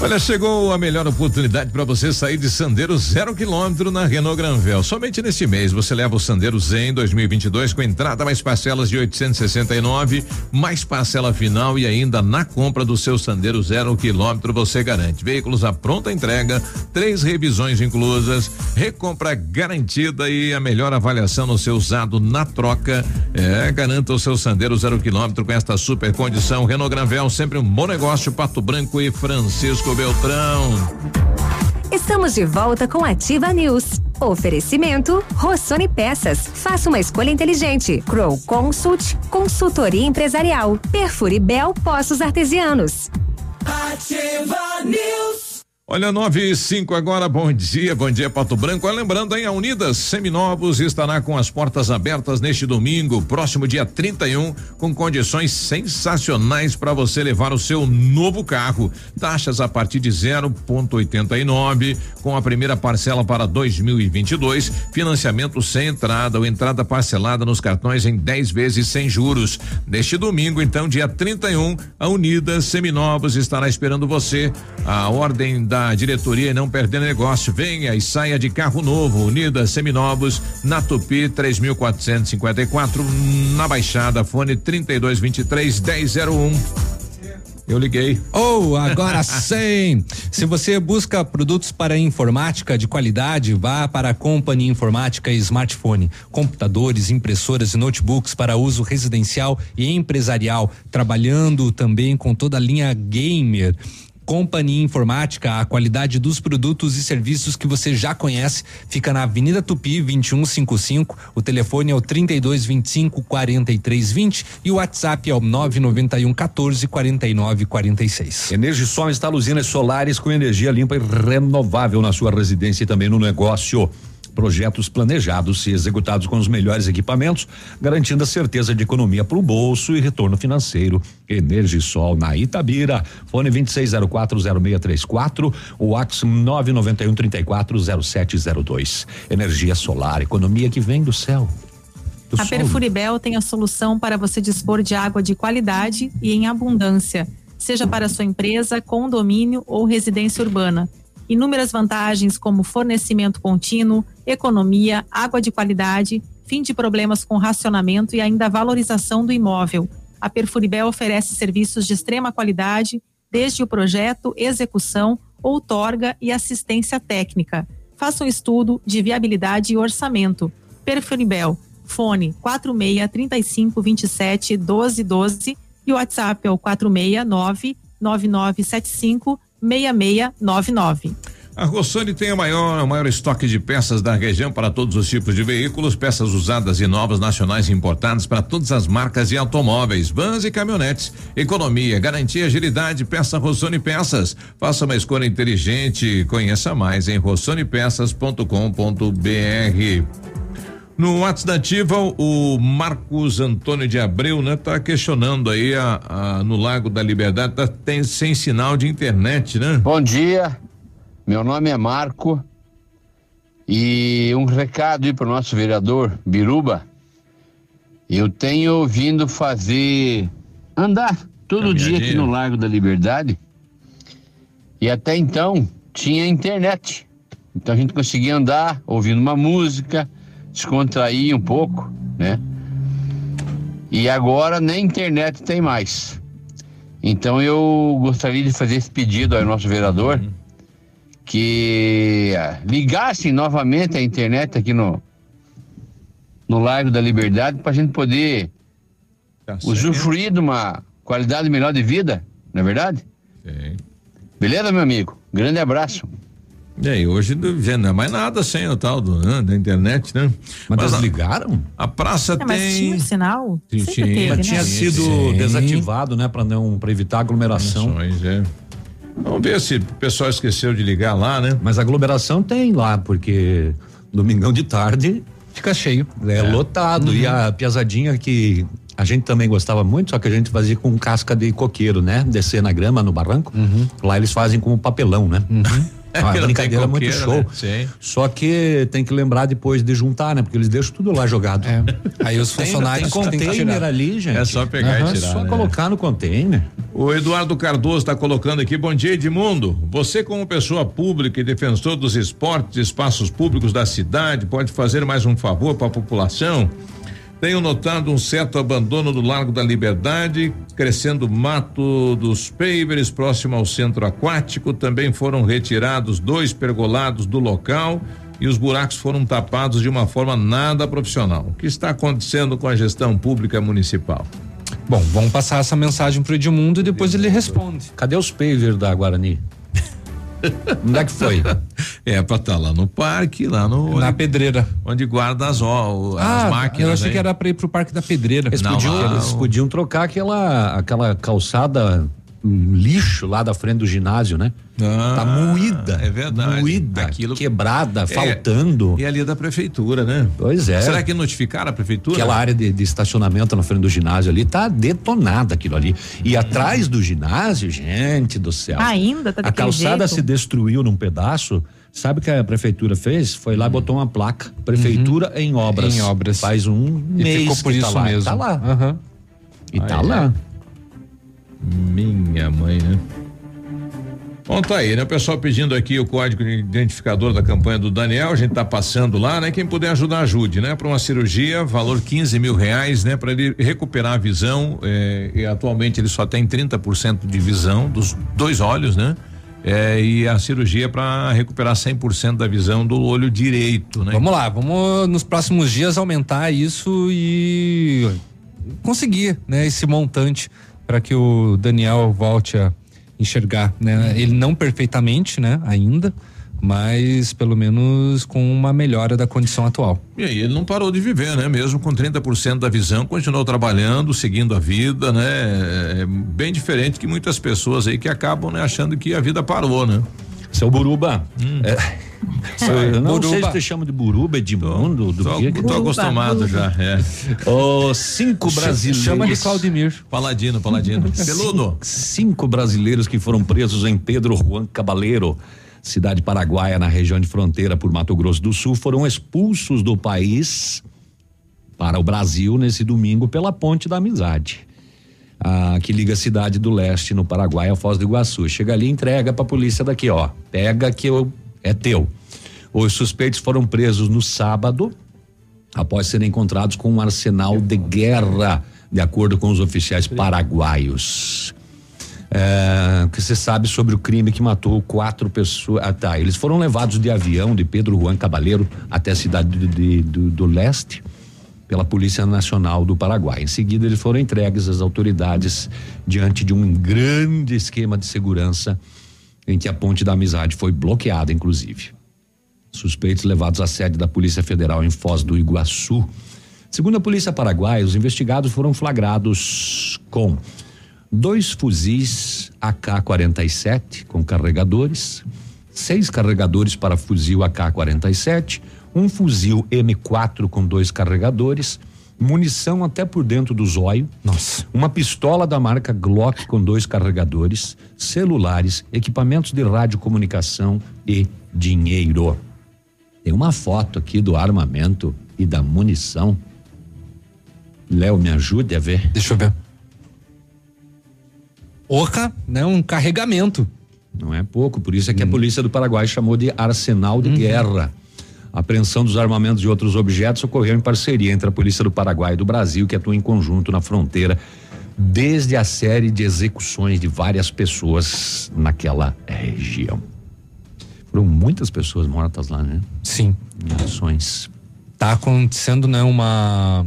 Olha, chegou a melhor oportunidade para você sair de Sandero zero quilômetro na Renault Granvel. Somente neste mês você leva o Sandero Zen 2022 com entrada mais parcelas de 869, mais parcela final e ainda na compra do seu Sandero zero quilômetro você garante veículos à pronta entrega, três revisões inclusas, recompra garantida e a melhor avaliação no seu usado na troca. É, garanta o seu Sandero zero quilômetro com esta super condição. Renault Granvel sempre um bom negócio. Pato Branco e Francisco Beltrão. Estamos de volta com Ativa News. Oferecimento Rossoni Peças. Faça uma escolha inteligente. Crow Consult, consultoria empresarial. Perfure Bel Poços Artesianos. Ativa News. Olha, 9 e 5 agora, bom dia, bom dia Pato Branco. Lembrando, hein, a Unidas Seminovos estará com as portas abertas neste domingo, próximo dia 31, com condições sensacionais para você levar o seu novo carro. Taxas a partir de 0,89, com a primeira parcela para 2022, financiamento sem entrada ou entrada parcelada nos cartões em 10 vezes sem juros. Neste domingo, então, dia 31, a Unidas Seminovos estará esperando você. A ordem da diretoria e não perder negócio. Venha e saia de carro novo. Unidas Seminovos, na Tupi 3454, na Baixada, fone 3223 1001. Eu liguei. Oh, agora sim! Se você busca produtos para informática de qualidade, vá para a Company Informática e Smartphone. Computadores, impressoras e notebooks para uso residencial e empresarial, trabalhando também com toda a linha gamer. Companhia Informática, a qualidade dos produtos e serviços que você já conhece, fica na Avenida Tupi 2155. O telefone é o 3225 4320 e o WhatsApp é o 991 14 49 46. Energisol instala usinas solares com energia limpa e renovável na sua residência e também no negócio projetos planejados e executados com os melhores equipamentos, garantindo a certeza de economia para o bolso e retorno financeiro. Energisol na Itabira, fone 26040634, o WhatsApp 991340702. Energia solar, economia que vem do céu. Do A sol. Perfuribel tem a solução para você dispor de água de qualidade e em abundância, seja para sua empresa, condomínio ou residência urbana. Inúmeras vantagens como fornecimento contínuo, economia, água de qualidade, fim de problemas com racionamento e ainda valorização do imóvel. A Perfuribel oferece serviços de extrema qualidade, desde o projeto, execução, outorga e assistência técnica. Faça um estudo de viabilidade e orçamento. Perfuribel, fone 46 35 27 12 12 e o WhatsApp é o 469 9975 6699. A Rossoni tem o maior, o maior estoque de peças da região para todos os tipos de veículos, peças usadas e novas nacionais e importadas para todas as marcas de automóveis, vans e caminhonetes. Economia, garantia, agilidade, peça Rossoni Peças. Faça uma escolha inteligente. Conheça mais em rossonepeças.com.br. No WhatsApp da Ativa, o Marcos Antônio de Abreu, né, tá questionando aí a, a- no Lago da Liberdade, tá tem, sem sinal de internet, né? Bom dia, meu nome é Marco e um recado aí para o nosso vereador Biruba. Eu tenho vindo fazer andar todo dia aqui no Largo da Liberdade e até então tinha internet. Então a gente conseguia andar ouvindo uma música, descontrair um pouco, né? E agora nem internet tem mais. Então eu gostaria de fazer esse pedido ao nosso vereador que ah, ligasse novamente a internet aqui no no Largo da Liberdade para a gente poder usufruir de uma qualidade melhor de vida, não é verdade? Sim. Beleza, meu amigo? Grande abraço. E aí, hoje não já não é mais nada sem o tal do, né, da internet, né? Mas a- desligaram? A praça É, mas tem. tinha um sinal? Sim, sim. teve, Mas né? tinha Sim, sido sim. desativado, né, para não para evitar aglomeração. Condições, é. Vamos ver se o pessoal esqueceu de ligar lá, né? Mas a aglomeração tem lá, porque domingão de tarde fica cheio. É, lotado. Uhum. E a piazadinha que a gente também gostava muito, só que a gente fazia com casca de coqueiro, né? Descer na grama, no barranco. Lá eles fazem com papelão, né? É, Ah, que não brincadeira tem muito show. né? Sim. Só que tem que lembrar depois de juntar, né? Porque eles deixam tudo lá jogado. Aí os Tem- funcionários tem têm que container tirar. ali, gente. É só pegar Aham, e tirar. Só né? colocar no container. O Eduardo Cardoso está colocando aqui, bom dia Edmundo. Você como pessoa pública e defensor dos esportes e espaços públicos da cidade, pode fazer mais um favor para a população? Tenho notado um certo abandono do Largo da Liberdade, crescendo mato dos pavers próximo ao centro aquático. Também foram retirados dois pergolados do local e os buracos foram tapados de uma forma nada profissional. O que está acontecendo com a gestão pública municipal? Bom, vamos passar essa mensagem pro Edmundo e depois ele responde. Cadê os pavers da Guarani? Onde é que foi? É pra estar lá no parque, lá no. Na onde- pedreira. Onde guarda as, ó, as ah, máquinas. eu achei aí. que era pra ir pro Parque da Pedreira. Eles, Não, podiam, lá, eles o- podiam trocar aquela, aquela calçada hum, lixo lá da frente do ginásio, né? Ah, tá moída. é verdade. Moída, Aquilo- quebrada, É, faltando. E ali é da prefeitura, né? Pois é. Será que notificaram a prefeitura? Aquela área de, de estacionamento na frente do ginásio ali tá detonada aquilo ali. E atrás do ginásio, gente do céu. Ainda tá A calçada jeito? se destruiu num pedaço. Sabe o que a prefeitura fez? Foi lá e botou uma placa. Prefeitura em obras. Em obras. Faz um E mês ficou por que isso tá lá. mesmo. Tá lá. Aham. E tá Ah, é. Minha mãe, né? Bom, tá aí, né? O pessoal pedindo aqui o código de identificador da campanha do Daniel, a gente tá passando lá, né? Quem puder ajudar, ajude, né? Para uma cirurgia, valor 15 mil reais, né? Para ele recuperar a visão, eh, e atualmente ele só tem 30% de visão dos dois olhos, né? Eh, e a cirurgia para recuperar 100% da visão do olho direito, né? Vamos lá, vamos nos próximos dias aumentar isso e conseguir, né, esse montante para que o Daniel volte a enxergar, né? Ele não perfeitamente, né, ainda, mas pelo menos com uma melhora da condição atual. E aí ele não parou de viver, né? Mesmo com 30% da visão, continuou trabalhando, seguindo a vida, né? É bem diferente que muitas pessoas aí que acabam né, achando que a vida parou, né? Seu Buruba. É, eu não sei se Buruba. te chama de Buruba, Edmundo, do Tô, que que tô acostumado já, é. Os cinco brasileiros. Chama de Claudemir. Paladino, Paladino. Peludo. Cinco brasileiros que foram presos em Pedro Juan Cabaleiro, cidade paraguaia na região de fronteira por Mato Grosso do Sul, foram expulsos do país para o Brasil nesse domingo pela Ponte da Amizade. Ah, que liga a cidade do leste no Paraguai a Foz do Iguaçu. Chega ali entrega para a polícia daqui, ó. Pega que eu, é teu. Os suspeitos foram presos no sábado após serem encontrados com um arsenal de guerra, de acordo com os oficiais paraguaios. É, que você sabe sobre o crime que matou quatro pessoas? Ah, tá. Eles foram levados de avião de Pedro Juan Cabaleiro até a cidade de- de- do, do leste pela Polícia Nacional do Paraguai. Em seguida, eles foram entregues às autoridades diante de um grande esquema de segurança em que a Ponte da Amizade foi bloqueada, inclusive. Suspeitos levados à sede da Polícia Federal em Foz do Iguaçu. Segundo a Polícia Paraguaia, os investigados foram flagrados com dois fuzis AK-47 com carregadores, seis carregadores para fuzil AK-47, um fuzil M4 com dois carregadores, munição até por dentro do zóio, Nossa. uma pistola da marca Glock com dois carregadores, celulares, equipamentos de radiocomunicação e dinheiro. Tem uma foto aqui do armamento e da munição. Léo, me ajude a ver. Deixa eu ver. Oca, né? Um carregamento. Não é pouco, por isso é que a polícia do Paraguai chamou de arsenal de guerra. A apreensão dos armamentos e outros objetos ocorreu em parceria entre a Polícia do Paraguai e do Brasil, que atua em conjunto na fronteira, desde a série de execuções de várias pessoas naquela região. Foram muitas pessoas mortas lá, né? Sim. Em ações. Tá acontecendo, né, uma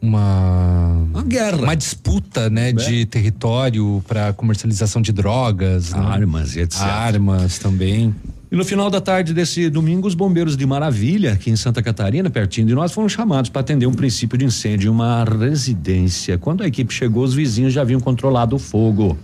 uma uma guerra, uma disputa, né, de território para comercialização de drogas, né? Armas e etc. Armas também. E no final da tarde desse domingo, os bombeiros de Maravilha, aqui em Santa Catarina, pertinho de nós, foram chamados para atender um princípio de incêndio em uma residência. Quando a equipe chegou, os vizinhos já haviam controlado o fogo.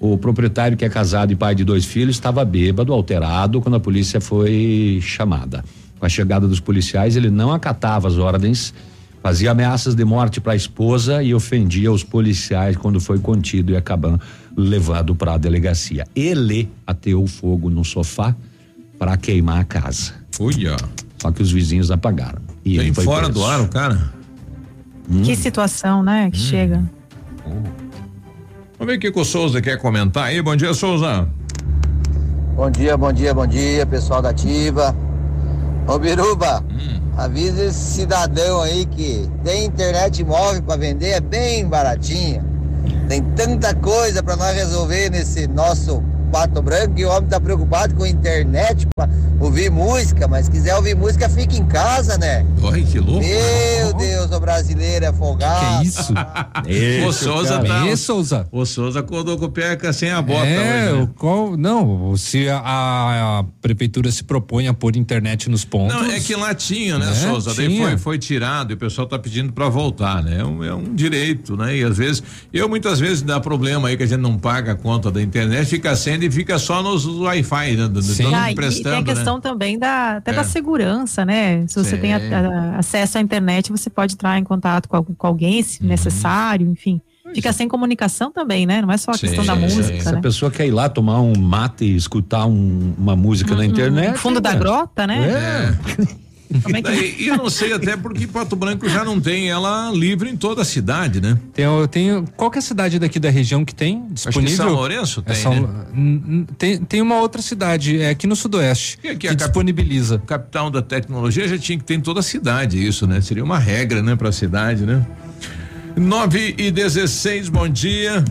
O proprietário, que é casado e pai de dois filhos, estava bêbado, alterado, quando a polícia foi chamada. Com a chegada dos policiais, ele não acatava as ordens, fazia ameaças de morte para a esposa e ofendia os policiais quando foi contido e acabando levado para a delegacia. Ele ateou fogo no sofá para queimar a casa. Olha. Só que os vizinhos apagaram. E Tem ele foi fora preso. do ar o cara. Que situação, né? Que chega. Vamos ver o que que o Souza quer comentar aí. Bom dia, Souza. Bom dia, bom dia, bom dia, pessoal da Ativa. Ô Biruba, avisa esse cidadão aí que tem internet móvel para vender, é bem baratinha. Tem tanta coisa para nós resolver nesse nosso pato branco e o homem tá preocupado com internet para ouvir música, mas se quiser ouvir música, fica em casa, né? Olha que louco. Meu Deus, o brasileiro é folgado. Que isso? o Souza tá. Ê, Souza. O Souza acordou com o pé sem a bota é, hoje, né? o qual, não, se a, a prefeitura se propõe a pôr internet nos pontos. Não, é que lá tinha, né, É, Souza? Daí tinha. foi, foi tirado e o pessoal tá pedindo para voltar, né? É um, é um direito, né? E às vezes, eu muitas vezes dá problema aí que a gente não paga a conta da internet, fica sendo e fica só nos Wi-Fi, né? Do- mundo Ah, e tem a prestando, questão né? também da, até É. da segurança, né? Se você Sim. tem a- a- acesso à internet, você pode entrar em contato com, algum- com alguém, Uhum. se necessário, enfim. Fica sem comunicação também, né? Não é só a questão da música, Se né? a pessoa quer ir lá tomar um mate e escutar um- uma música na internet. No fundo da né? grota, né? É. Daí, e eu não sei até porque Pato Branco já não tem ela livre em toda a cidade, né? Tem, o- tem, qual que é a cidade daqui da região que tem que disponível? São Lourenço É tem, São- né? N- n- tem, tem uma outra cidade, é aqui no sudoeste, E aqui que a cap- disponibiliza. Capital da tecnologia já tinha que ter em toda a cidade isso, né? Seria uma regra, né, pra cidade, né? 9 e 16, bom dia.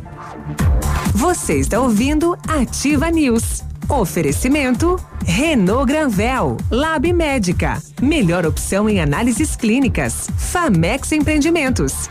Você está ouvindo Ativa News. Oferecimento Renault Granvel, Lab Médica, melhor opção em análises clínicas. Famex Empreendimentos.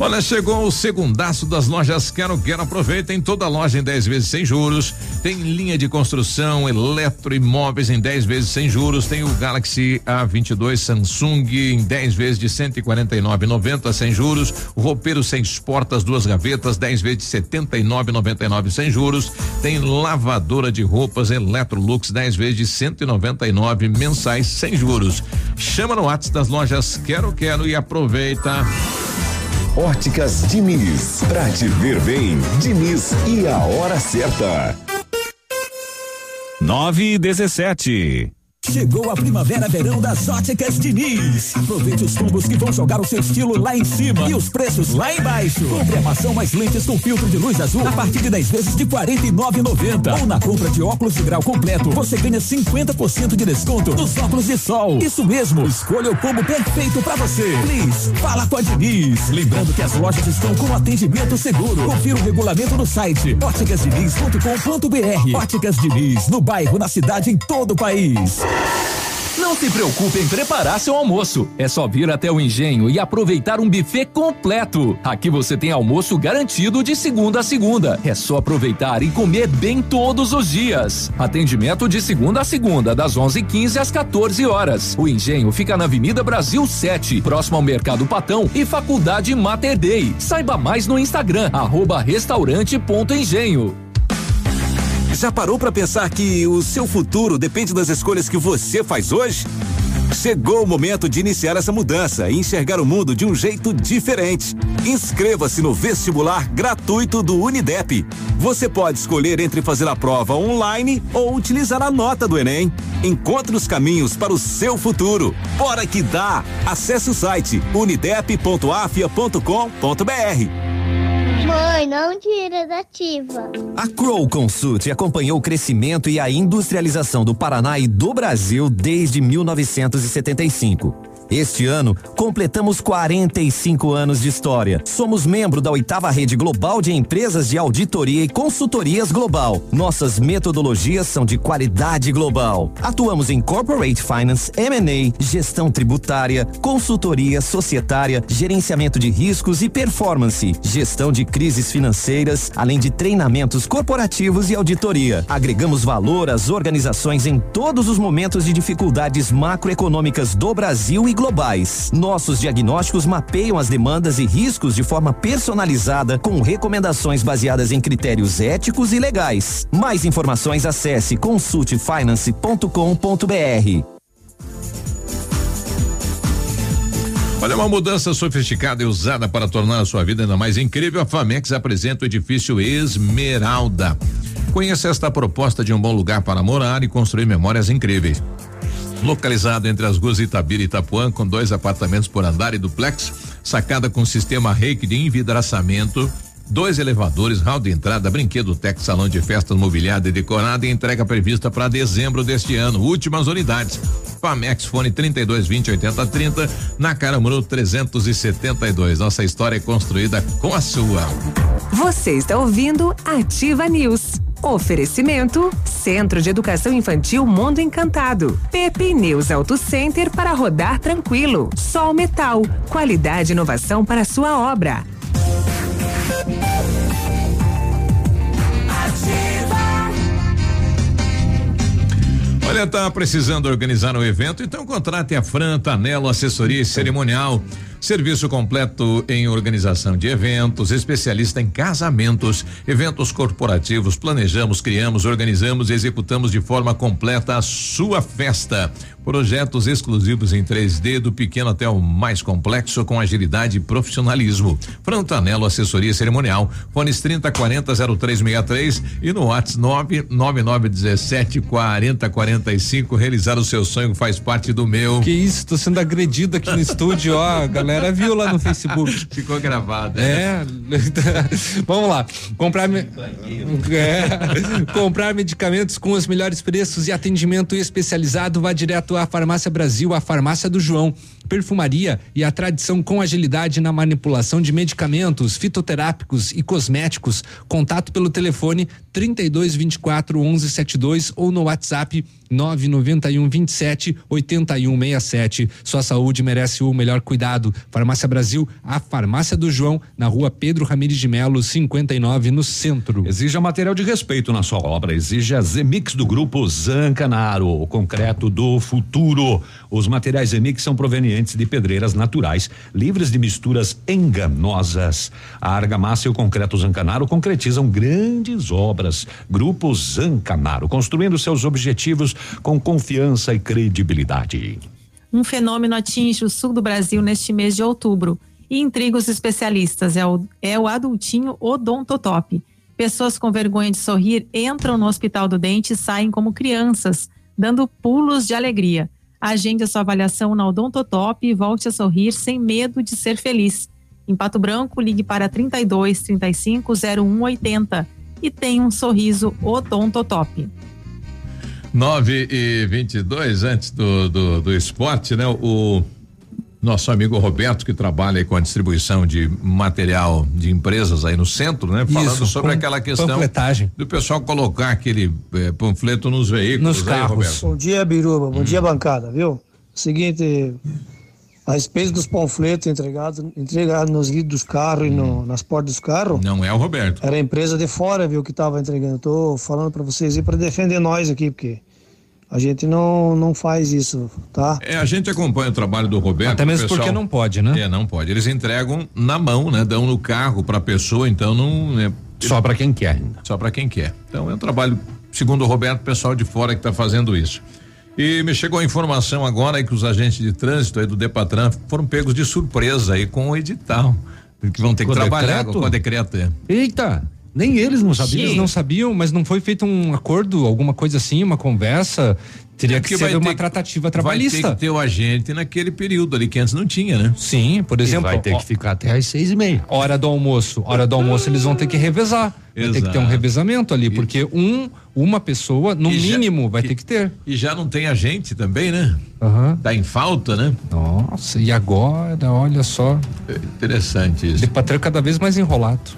Olha, chegou o segundaço das lojas Quero Quero. Aproveita em toda loja em 10 vezes sem juros. Tem linha de construção, eletroimóveis em 10 vezes sem juros. Tem o Galaxy A22 Samsung em 10 vezes de 149,90 sem juros. O roupeiro sem portas, duas gavetas, 10 vezes de 79,99 sem juros. Tem lavadora de roupas Electrolux, 10 vezes de 199 mensais sem juros. Chama no WhatsApp das lojas Quero Quero e aproveita. Óticas Diniz, pra te ver bem, Diniz e a hora certa. 9 e 17. Chegou a primavera-verão das Óticas Diniz. Aproveite os combos que vão jogar o seu estilo lá em cima e os preços lá embaixo. Compre armação mais lentes com filtro de luz azul a partir de 10 vezes de R$ 49,90. Ou na compra de óculos de grau completo, você ganha 50% de desconto nos óculos de sol. Isso mesmo, escolha o combo perfeito pra você. Please, fala com a Diniz. Lembrando que as lojas estão com atendimento seguro. Confira o regulamento no site óticasdiniz.com.br. Óticas Diniz, no bairro, na cidade, em todo o país. Não se preocupe em preparar seu almoço. É só vir até o engenho e aproveitar um buffet completo. Aqui você tem almoço garantido de segunda a segunda. É só aproveitar e comer bem todos os dias. Atendimento de segunda a segunda, das 11:15 às 14 horas. O engenho fica na Avenida Brasil 7, próximo ao Mercado Patão e Faculdade Mater Dei. Saiba mais no Instagram, arroba restaurante.engenho. Já parou para pensar que o seu futuro depende das escolhas que você faz hoje? Chegou o momento de iniciar essa mudança e enxergar o mundo de um jeito diferente. Inscreva-se no vestibular gratuito do Unidep. Você pode escolher entre fazer a prova online ou utilizar a nota do Enem. Encontre os caminhos para o seu futuro. Bora que dá! Acesse o site unidep.afia.com.br. Mãe, não tira da ativa. A Crow Consult acompanhou o crescimento e a industrialização do Paraná e do Brasil desde 1975. Este ano, completamos 45 anos de história. Somos membro da oitava rede global de empresas de auditoria e consultorias global. Nossas metodologias são de qualidade global. Atuamos em corporate finance, M&A, gestão tributária, consultoria societária, gerenciamento de riscos e performance, gestão de crises financeiras, além de treinamentos corporativos e auditoria. Agregamos valor às organizações em todos os momentos de dificuldades macroeconômicas do Brasil e globais. Nossos diagnósticos mapeiam as demandas e riscos de forma personalizada, com recomendações baseadas em critérios éticos e legais. Mais informações acesse consultefinance.com.br. Olha, uma mudança sofisticada e usada para tornar a sua vida ainda mais incrível. A Famex apresenta o edifício Esmeralda. Conheça esta proposta de um bom lugar para morar e construir memórias incríveis. Localizado entre as ruas Itabira e Itapuã, com dois apartamentos por andar e duplex, sacada com sistema reiki de envidraçamento, dois elevadores, hall de entrada, brinquedo tech, salão de festas mobiliado e decorado e entrega prevista para dezembro deste ano. Últimas unidades. Famex Fone 32 20 80 30 na Caramuru 372. Nossa história é construída com a sua. Você está ouvindo Ativa News. Oferecimento Centro de Educação Infantil Mundo Encantado. Pepe News Auto Center para rodar tranquilo. Sol Metal. Qualidade e inovação para sua obra. Olha, tá precisando organizar um evento? Então contrate a Fran Tanelo Assessoria e Cerimonial. Serviço completo em organização de eventos, especialista em casamentos, eventos corporativos. Planejamos, criamos, organizamos e executamos de forma completa a sua festa. Projetos exclusivos em 3D, do pequeno até o mais complexo, com agilidade e profissionalismo. Frantanelo Assessoria Cerimonial, fones 30 40 0363 e no WhatsApp 99917 40 45. Realizar o seu sonho faz parte do meu. Que isso, tô sendo agredido aqui no estúdio, ó, a galera viu lá no Facebook. Ficou gravado. É. Vamos lá. Comprar me... é. comprar medicamentos com os melhores preços e atendimento especializado vá direto à Farmácia Brasil, a farmácia do João. Perfumaria e a tradição com agilidade na manipulação de medicamentos, fitoterápicos e cosméticos. Contato pelo telefone 32 24 11 72 ou no WhatsApp 991 27 81 67. Sua saúde merece o melhor cuidado. Farmácia Brasil, a farmácia do João, na rua Pedro Ramires de Melo, 59, no centro. Exija material de respeito na sua obra. Exija Zemix do grupo Zancanaro, o concreto do futuro. Os materiais Zemix são provenientes de pedreiras naturais, livres de misturas enganosas. A argamassa e o concreto Zancanaro concretizam grandes obras. Grupo Zancanaro, construindo seus objetivos com confiança e credibilidade. Um fenômeno atinge o sul do Brasil neste mês de outubro e intriga os especialistas. É o, é o adultinho odontotop. Pessoas com vergonha de sorrir entram no hospital do dente e saem como crianças, dando pulos de alegria. Agende a sua avaliação na Odontotop e volte a sorrir sem medo de ser feliz. Em Pato Branco, ligue para 32 35 01 80 e tenha um sorriso Odontotop. 9 e 22 antes do, do, do esporte, né? O nosso amigo Roberto, que trabalha com a distribuição de material de empresas aí no centro, né? Falando Isso, sobre com aquela questão do pessoal colocar aquele eh, panfleto nos veículos. Nos aí, carros. Roberto. Bom dia, Biruba. Bom dia, bancada, viu? Seguinte, a respeito dos panfletos entregados, entregados nos vidros dos carros e no- nas portas dos carros, Não é o Roberto. era a empresa de fora, viu, que estava entregando. Tô falando para vocês aí para defender nós aqui, porque a gente não, não faz isso, tá? É, a gente acompanha o trabalho do Roberto. Até mesmo pessoal- porque não pode, né? É, não pode. Eles entregam na mão, né? Dão no carro pra pessoa, então não. Né, Só para quem quer. Só para quem quer. Então é um trabalho, segundo o Roberto, pessoal de fora que está fazendo isso. E me chegou a informação agora aí que os agentes de trânsito aí do Depatran foram pegos de surpresa aí com o edital. Que vão ter que Com trabalhar decreto? com o decreto. É. Eita! Nem eles não sabiam. Eles não sabiam, mas não foi feito um acordo, alguma coisa assim, uma conversa. Teria É que ser uma ter- tratativa Vai ter trabalhista. que ter o agente naquele período ali que antes não tinha, né? Sim, por exemplo. vai ter ó, que ficar até às seis e meia. Hora do almoço. Hora do almoço eles vão ter que revezar. Vai ter que ter um Exato. revezamento ali, porque um, uma pessoa, no E já- mínimo, vai ter que ter. E já não tem agente também, né? Aham. Tá em falta, né? Nossa, e agora, olha só. É Interessante isso. De patrão cada vez mais enrolado.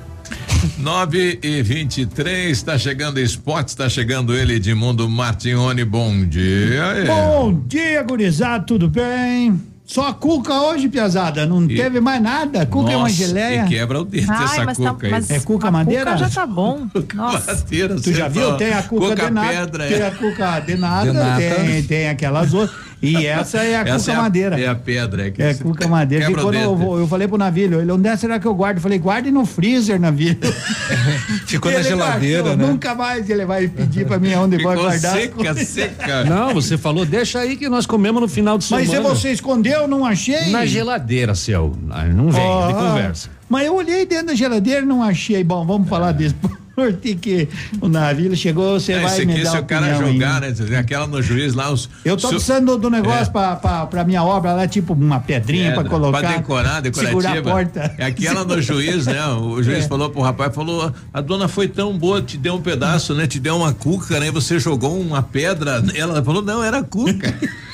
9 e 23 está chegando esporte, está chegando ele, Edmundo Martione. Bom dia. é. Bom dia, gurizada, tudo bem? Só a cuca hoje, piazada, não E- teve mais nada. Cuca é uma Nossa, geleia. e quebra o dedo Ai, essa tá- cuca aí. mas É cuca a madeira? Cuca já tá bom. Nossa. Madeira, Tu já viu? fala. Tem a cuca, de nada, pedra, tem é. a cuca de nada, De nada. Tem, tem aquelas outras. E essa é a Essa cuca é a- madeira. é a pedra, é que É cuca madeira. E quando eu, falei pro Navilho, ele, onde é será que eu guardo? Eu falei, guarde no freezer, Navilho. Ficou na Ele geladeira, guardou, né? Nunca mais ele vai pedir pra mim onde vai guardar. seca, seca. Não, você falou, deixa aí que nós comemos no final de semana. Mas e você escondeu? Não achei? Na geladeira, seu. Ah, Não vem, Ó, de conversa. Mas eu olhei dentro da geladeira e não achei. Bom, vamos falar disso. Porque que o navio chegou, você É, vai esse me aqui, dar se o cara jogar, né? Aquela no juiz lá, os. Eu tô precisando do, negócio É. pra, pra, pra minha obra lá, tipo uma pedrinha pra Pedra, colocar. Pra decorar, decorativa. Segurar a porta. É aquela no juiz, né? O juiz É. falou pro rapaz, falou, a dona foi tão boa, te deu um pedaço, né? Te deu uma cuca, né? Você jogou uma pedra. Ela falou, não, era cuca.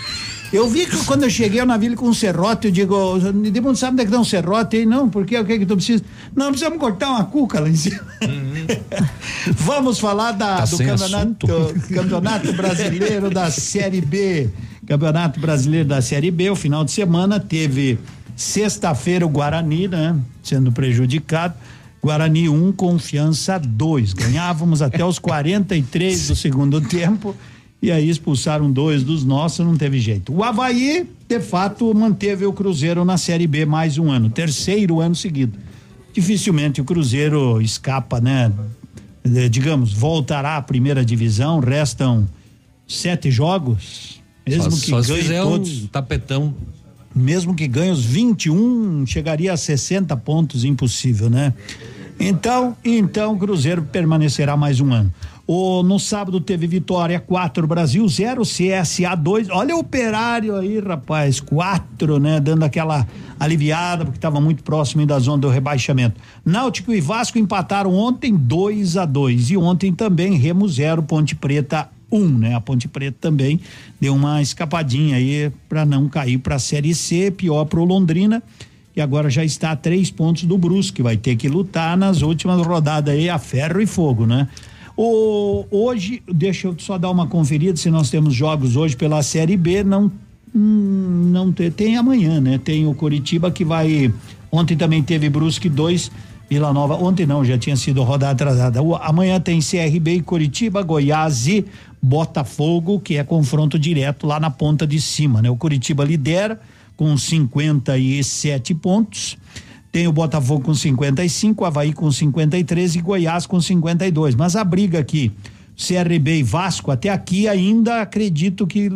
Eu vi que quando eu cheguei ao navio com um serrote, eu digo, ninguém sabe onde é que dá um serrote aí, não, porque o que é que tu precisa? Não, precisamos cortar uma cuca lá em cima. Vamos falar da, Tá do campeonato, campeonato brasileiro da Série B. Campeonato brasileiro da Série B, o final de semana teve sexta-feira o Guarani, né? Sendo prejudicado. Guarani 1, um, Confiança 2. Ganhávamos até os 43 do segundo tempo. E aí expulsaram dois dos nossos, não teve jeito. O Havaí, de fato, manteve o Cruzeiro na Série B mais um ano, terceiro ano seguido. Dificilmente o Cruzeiro escapa, né? Eh, Digamos, voltará à primeira divisão, restam sete jogos, mesmo só, que só ganhe todos. um tapetão. Mesmo que ganhe os 21, chegaria a 60 pontos, impossível, né? Então, então o Cruzeiro permanecerá mais um ano. O, no sábado teve vitória 4 Brasil 0 CSA 2. Olha o operário aí, rapaz, 4, né? Dando aquela aliviada, porque estava muito próximo da zona do rebaixamento. Náutico e Vasco empataram ontem 2 a 2 E ontem também Remo 0, Ponte Preta 1, um, né? A Ponte Preta também deu uma escapadinha aí para não cair para a Série C, pior pro Londrina e agora já está a três pontos do Brusque, vai ter que lutar nas últimas rodadas aí a ferro e fogo, né? O, hoje, deixa eu só dar uma conferida se nós temos jogos hoje pela Série B, não hum, não tem, tem amanhã, né? Tem o Coritiba que vai ontem também teve Brusque 2 Vila Nova, ontem não, já tinha sido rodada atrasada. O, amanhã tem CRB e Coritiba, Goiás e Botafogo, que é confronto direto lá na ponta de cima, né? O Coritiba lidera com 57 pontos. Tem o Botafogo com 55, o Havaí com 53 e Goiás com 52. Mas a briga aqui, CRB e Vasco, até aqui ainda acredito que.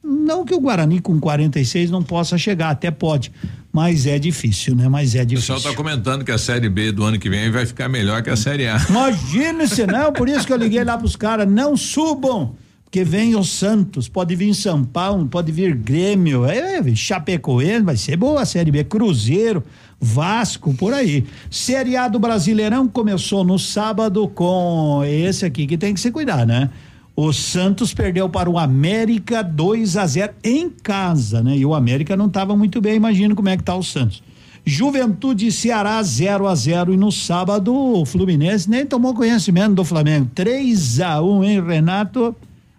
Não que o Guarani com 46 não possa chegar, até pode. Mas é difícil, né? Mas é O difícil. pessoal tá comentando que a Série B do ano que vem vai ficar melhor que a Série A. Imagine se não, por isso que eu liguei lá pros caras, não subam, porque vem o Santos, pode vir São Paulo, pode vir Grêmio, é, Chapecoense, vai ser boa a Série B, Cruzeiro, Vasco, por aí. Série A do Brasileirão começou no sábado com esse aqui que tem que se cuidar, né? O Santos perdeu para o América 2 a 0 em casa, né? E o América não estava muito bem, imagina como é que tá o Santos. Juventude Ceará 0 a 0 e no sábado o Fluminense nem tomou conhecimento do Flamengo. 3 a 1 hein, Renato?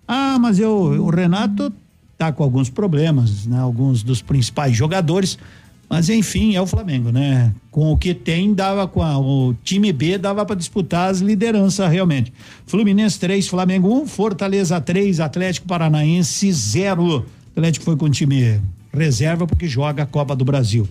Ah, mas eu, o Renato tá com alguns problemas, né? Alguns dos principais jogadores, mas enfim, é o Flamengo, né? Com o que tem, dava com a, o time B dava para disputar as lideranças realmente. Fluminense 3, Flamengo 1, um, Fortaleza 3, Atlético Paranaense 0. Atlético foi com o time reserva porque joga a Copa do Brasil.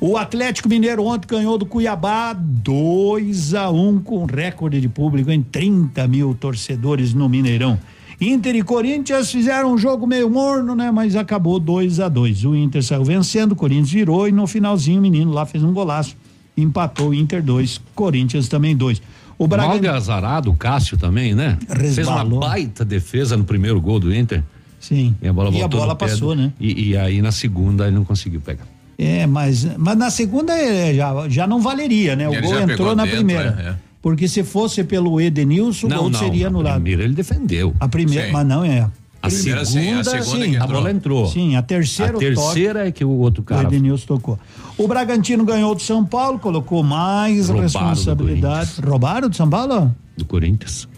O Atlético Mineiro ontem ganhou do Cuiabá 2 a 1 um, com recorde de público em 30 mil torcedores no Mineirão. Inter e Corinthians fizeram um jogo meio morno, né? Mas acabou 2 a 2 O Inter saiu vencendo, o Corinthians virou e no finalzinho o menino lá fez um golaço. Empatou o Inter 2, Corinthians também 2. O Braga... Mal azarado, o Cássio também, né? Resbalou. Fez uma baita defesa no primeiro gol do Inter. Sim. E a bola, e a bola passou, do... né? E, e, aí na segunda ele não conseguiu pegar. É, mas, mas na segunda é, já, já não valeria, né? O ele gol entrou na dentro, primeira. É, é. Porque se fosse pelo Edenilson, o gol não, seria anulado. A primeira ele defendeu. A primeira, sim. mas não é. A segunda, sim, a, segunda sim, a bola entrou. Sim, a terceira. A terceira toque, é que o outro cara. O Edenilson tocou. O Bragantino ganhou do São Paulo, colocou mais Roubaram responsabilidade. Do Roubaram do São Paulo? Do Corinthians.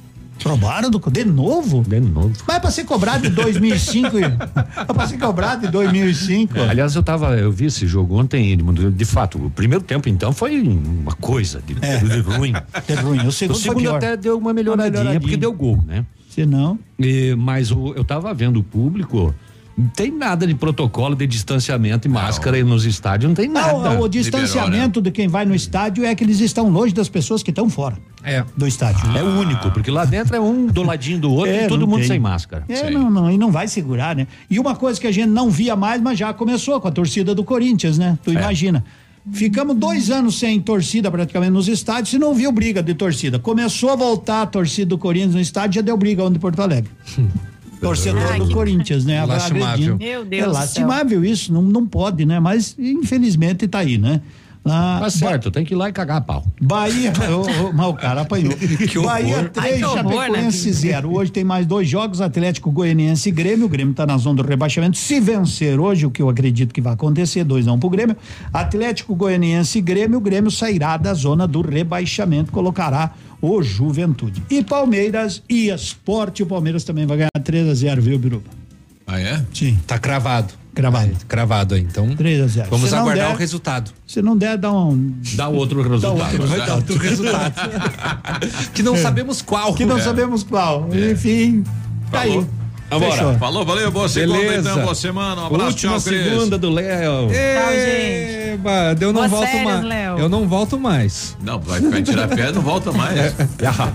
Roubaram do de novo? De novo. Mas é pra ser cobrado de 2005 e, é pra ser cobrado de 2005. É, aliás, eu tava, eu vi esse jogo ontem, de fato, o primeiro tempo então foi uma coisa de, é. de ruim. De ruim. O segundo, o segundo até deu uma melhoradinha, uma melhoradinha, porque deu gol, né? Se não. E, mas o, eu tava vendo o público Não tem nada de protocolo de distanciamento e máscara aí nos estádios, não tem nada. Não, o distanciamento de quem vai no estádio é que eles estão longe das pessoas que estão fora. É. Do estádio. É o único, porque lá dentro é um do ladinho do outro É, e todo não mundo tem. sem máscara. É, não, não, e não vai segurar, né? E uma coisa que a gente não via mais, mas já começou com a torcida do Corinthians, né? Tu imagina. Ficamos dois anos sem torcida praticamente nos estádios e não viu briga de torcida. Começou a voltar a torcida do Corinthians no estádio, já deu briga onde Porto Alegre. Torcedor Ai, do que- Corinthians, né? Lastimável. Meu Deus É lastimável isso, não, não pode, né? Mas infelizmente tá aí, né? Ah, Tá certo, tem que ir lá e cagar a pau. Bahia, ô, mas o cara apanhou. Bahia 3, Ai, que horror, Chapecoense né? 0. Hoje tem mais dois jogos, Atlético Goianiense e Grêmio. O Grêmio está na zona do rebaixamento. Se vencer hoje, o que eu acredito que vai acontecer, 2 a 1 um pro Grêmio. Atlético Goianiense e Grêmio, o Grêmio sairá da zona do rebaixamento, colocará o Juventude. E Palmeiras e Esporte, o Palmeiras também vai ganhar 3 a 0 viu, Biruba? Ah, é? Sim. Tá cravado. Cravado. É, cravado aí. Então, 3 a 0 vamos Se aguardar der- o resultado. Se não der, dá um. Dá outro resultado. Vai dar outro resultado. que não sabemos qual. Que não É. sabemos qual. Enfim, tá aí. Vambora. Fechou. Falou, valeu, boa segunda Beleza. então, boa semana. Um abraço, Última tchau, Cris. segunda do Léo. Eba, eu não Boas volto férias, mais. Léo. Eu não volto mais. Não, vai, vai tirar pé, não volta mais.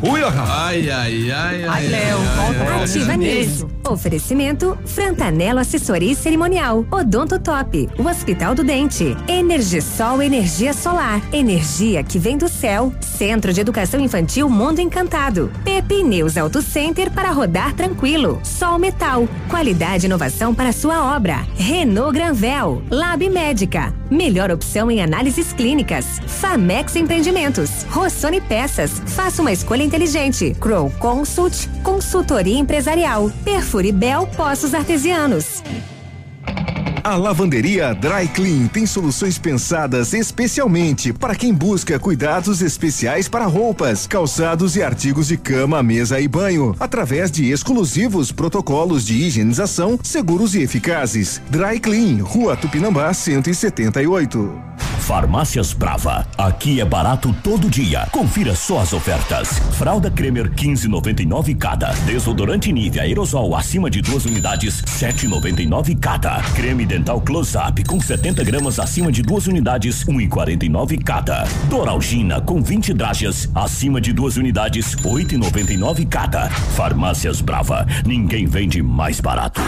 Ui, Ai, ai, ai, ai. Ai, Léo, volta pra Ativa você. News. Oferecimento Frantanelo Assessoria e Cerimonial. Odonto Top. O Hospital do Dente. Energisol Energia Solar. Energia que vem do céu. Centro de Educação Infantil Mundo Encantado. Pepe News Auto Center para rodar tranquilo. Sol Metal. Qualidade e inovação para sua obra. Renault Granvel. Lab Médica. Melhor opção em análises clínicas. Famex Empreendimentos. Rossoni Peças. Faça uma escolha inteligente. Crow Consult. Consultoria Empresarial. Perfure Bel Poços Artesianos. A lavanderia Dry Clean tem soluções pensadas especialmente para quem busca cuidados especiais para roupas, calçados e artigos de cama, mesa e banho, através de exclusivos protocolos de higienização seguros e eficazes. Dry Clean, Rua Tupinambá 178. Farmácias Brava. Aqui é barato todo dia. Confira só as ofertas. Fralda Cremer 15,99 cada. Desodorante Nivea aerosol acima de duas unidades 7,99 cada. Creme dental Close Up com 70 gramas acima de duas unidades 1,49 cada. Doralgina com 20 dragas acima de duas unidades 8,99 cada. Farmácias Brava. Ninguém vende mais barato.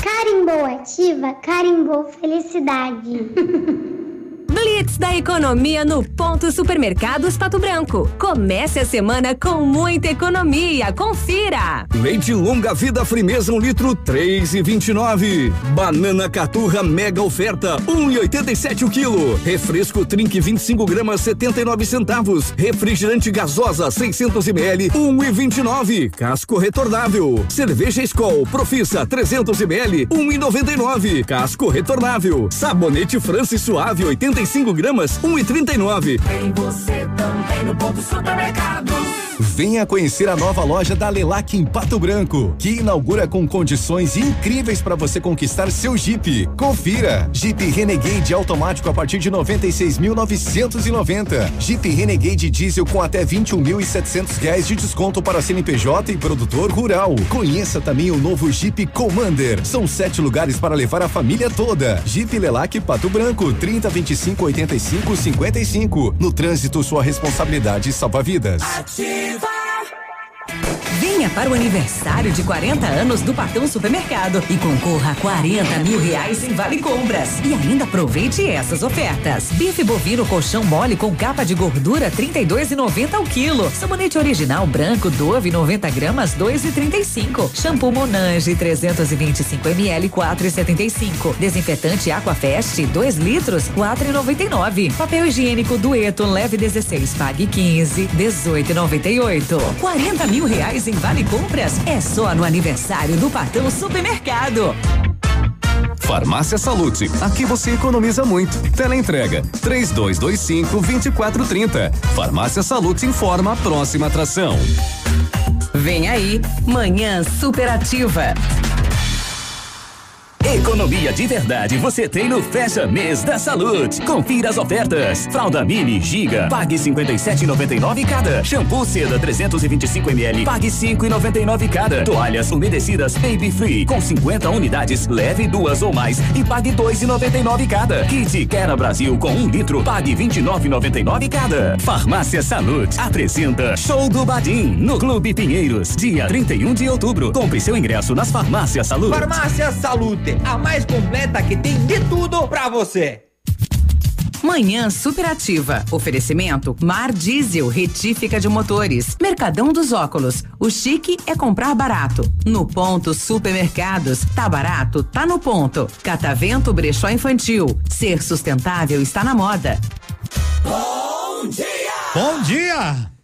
Carimbou ativa, carimbou felicidade. Blitz da economia no Ponto Supermercados Pato Branco. Comece a semana com muita economia. Confira! Leite longa vida frimeza um litro três e vinte e nove. Banana caturra mega oferta um e oitenta e sete o quilo. Refresco Trink 25 gramas 79 centavos. Refrigerante gasosa 600 ml um e vinte e nove. Casco retornável. Cerveja Skol Profissa 300 ml um e noventa e nove. Casco retornável. Sabonete Francis Suave 85 gramas um e trinta e nove. Tem você também no ponto supermercado. Venha conhecer a nova loja da Lelac em Pato Branco, que inaugura com condições incríveis para você conquistar seu Jeep. Confira! Jeep Renegade automático a partir de 96.990. Jeep Renegade diesel com até 21.700 reais de desconto para CNPJ e produtor rural. Conheça também o novo Jeep Commander. São sete lugares para levar a família toda. Jeep Lelac Pato Branco, 30 25 85 55. No trânsito, sua responsabilidade salva vidas. If Venha para o aniversário de 40 anos do Patão Supermercado e concorra a 40 mil reais em Vale Compras. E ainda aproveite essas ofertas. Bife bovino colchão mole com capa de gordura 32,90 ao quilo. Sabonete original branco Dove 90 gramas 2,35. Shampoo Monange 325 ml 4,75. Desinfetante Aquafest 2 litros 4,99. Papel higiênico Dueto leve 16 pague 15 18,98. 40 mil reais em Vale Compras é só no aniversário do Patão Supermercado. Farmácia Salute, aqui você economiza muito. Teleentrega, três dois, dois cinco, vinte e quatro, trinta. Farmácia Salute informa a próxima atração. Vem aí, Manhã Superativa. Economia de verdade você tem no Fecha Mês da Saúde. Confira as ofertas. Fralda Mini Giga, pague 57,99 cada. Shampoo Seda 325 ml, pague 5,99 cada. Toalhas umedecidas Baby Free com 50 unidades, leve duas ou mais e pague 2,99 cada. Kit Quera Brasil com um litro, pague 29,99 cada. Farmácia Saúde apresenta Show do Badim no Clube Pinheiros, dia 31 de outubro. Compre seu ingresso nas farmácias Saúde. Farmácia A mais completa que tem de tudo pra você. Manhã superativa. Oferecimento Mar Diesel, retífica de motores. Mercadão dos óculos. O chique é comprar barato. No ponto supermercados. Tá barato, tá no ponto. Catavento Brechó Infantil. Ser sustentável está na moda. Bom dia! Bom dia!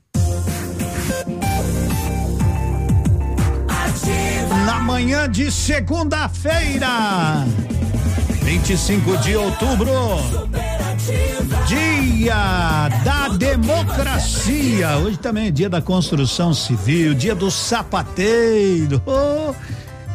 Manhã de segunda-feira, 25 de outubro, dia da democracia. Hoje também é dia da construção civil, dia do sapateiro. Oh,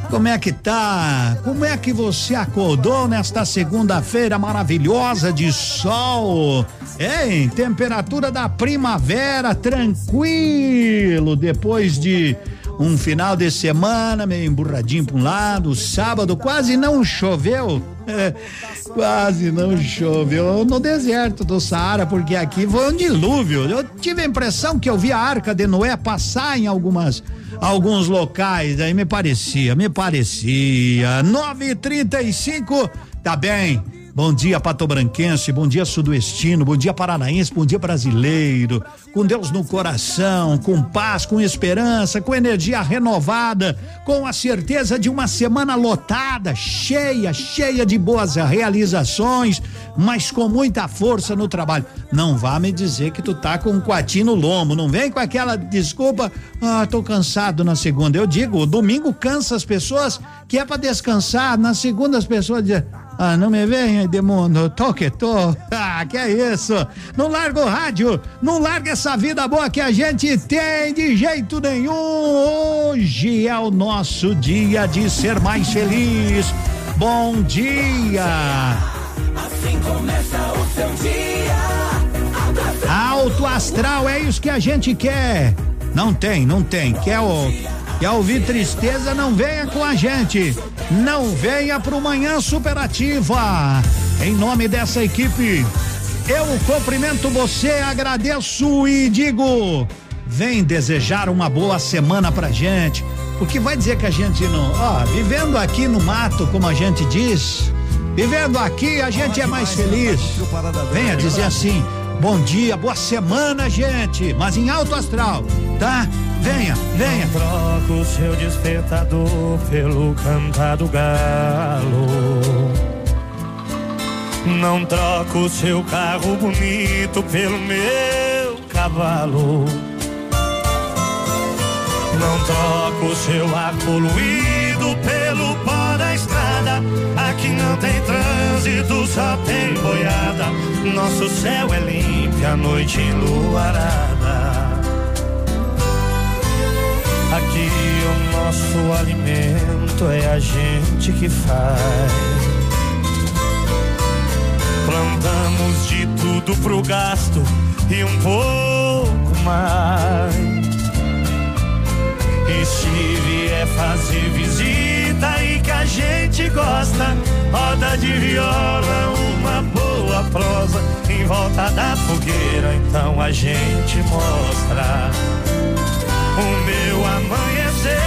como é que tá? Como é que você acordou nesta segunda-feira maravilhosa de sol? Hein? Temperatura da primavera, tranquilo, depois de um final de semana meio emburradinho para um lado, sábado quase não choveu. Quase não choveu no deserto do Saara, porque aqui foi um dilúvio. Eu tive a impressão que eu vi a arca de Noé passar em algumas alguns locais, aí me parecia, me parecia. 9:35, tá bem. Bom dia, Patobranquense, bom dia, Sudoestino, bom dia, Paranaense, bom dia, brasileiro. Com Deus no coração, com paz, com esperança, com energia renovada, com a certeza de uma semana lotada, cheia, cheia de boas realizações, mas com muita força no trabalho. Não vá me dizer que tu tá com um coati no lombo, não vem com aquela desculpa, ah, tô cansado na segunda. Eu digo, o domingo cansa as pessoas que é para descansar, na segunda as pessoas dizem, ah, não me venha, Edmundo, tô que tô. Ah, que é isso? Não larga o rádio, não larga essa vida boa que a gente tem de jeito nenhum. Hoje é o nosso dia de ser mais feliz. Bom dia. Assim começa o seu dia. Alto astral, é isso que a gente quer. Não tem, não tem. Quer o Quer ouvir tristeza? Não venha com a gente. Não venha pro Manhã Superativa. Em nome dessa equipe, eu cumprimento você, agradeço e digo: vem desejar uma boa semana pra gente. Porque vai dizer que a gente não. Ó, vivendo aqui no mato, como a gente diz, vivendo aqui a gente é mais feliz. Venha dizer assim: bom dia, boa semana, gente. Mas em alto astral, tá? Venha, venha. Troca o seu despertador pelo cantado galo. Não troca o seu carro bonito pelo meu cavalo. Não troca o seu ar poluído pelo pó da estrada. Aqui não tem trânsito, só tem boiada. Nosso céu é limpo, a noite enluarada. Aqui o nosso alimento é a gente que faz. Plantamos de tudo pro gasto e um pouco mais. E vier fazer visita e que a gente gosta, roda de viola, uma boa prosa em volta da fogueira, então a gente mostra. O meu amanhecer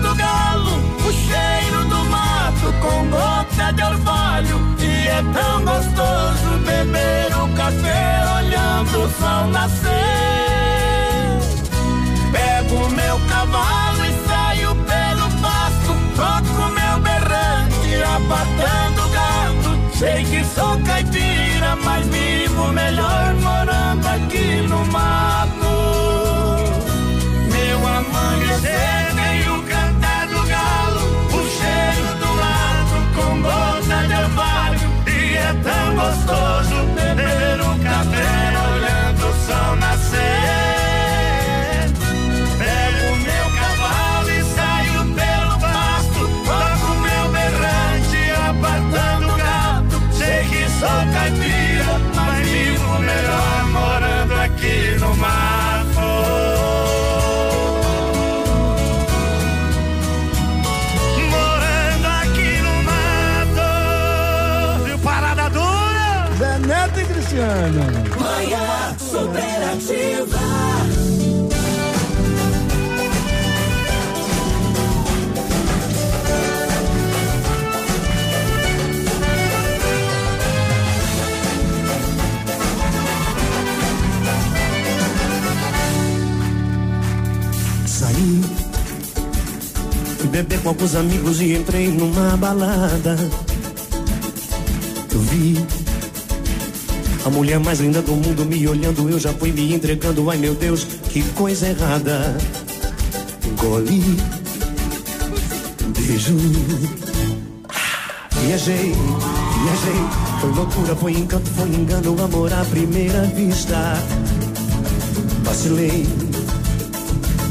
do galo, o cheiro do mato com gota de orvalho. E é tão gostoso beber o café olhando o sol nascer. Pego meu cavalo e saio pelo pasto, toco meu berrante, abatendo gado. Sei que sou caipira, mas vivo melhor morando aqui no mato. Beber com alguns amigos e entrei numa balada. Eu vi a mulher mais linda do mundo me olhando, eu já fui me entregando. Ai meu Deus, que coisa errada. Engoli, beijo. Viajei, viajei. Foi loucura, foi encanto, foi engano, amor à primeira vista. Vacilei.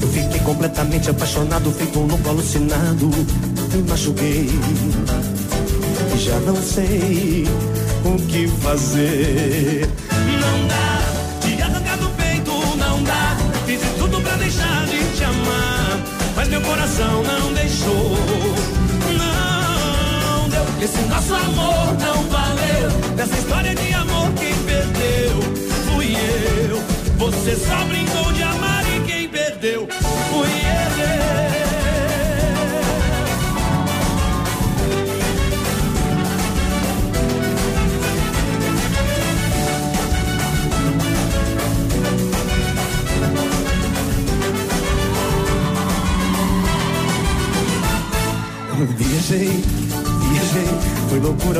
Fiquei completamente apaixonado, feito um louco alucinado. Me machuquei. E já não sei o que fazer. Não dá de arrancar do peito, não dá. Fiz de tudo pra deixar de te amar, mas meu coração não deixou. Não deu. Esse nosso amor não valeu. Dessa história de amor quem perdeu fui eu. Você só brincou de amar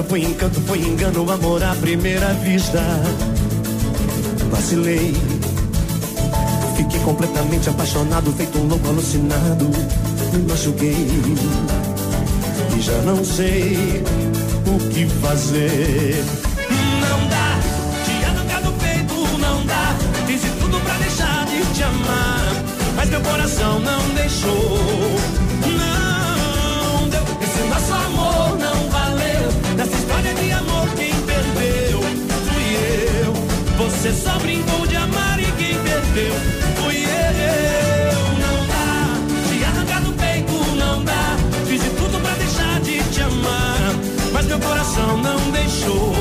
Foi encanto, foi engano, amor à primeira vista. Vacilei. Fiquei completamente apaixonado, feito um louco alucinado. Me machuquei. E já não sei o que fazer. Não dá de arrancar do peito, não dá. Fiz tudo pra deixar de te amar, mas meu coração não deixou. História de amor quem perdeu fui eu. Você só brincou de amar e quem perdeu fui eu. Não dá de arrancar do peito, não dá. Fiz de tudo pra deixar de te amar, mas meu coração não deixou.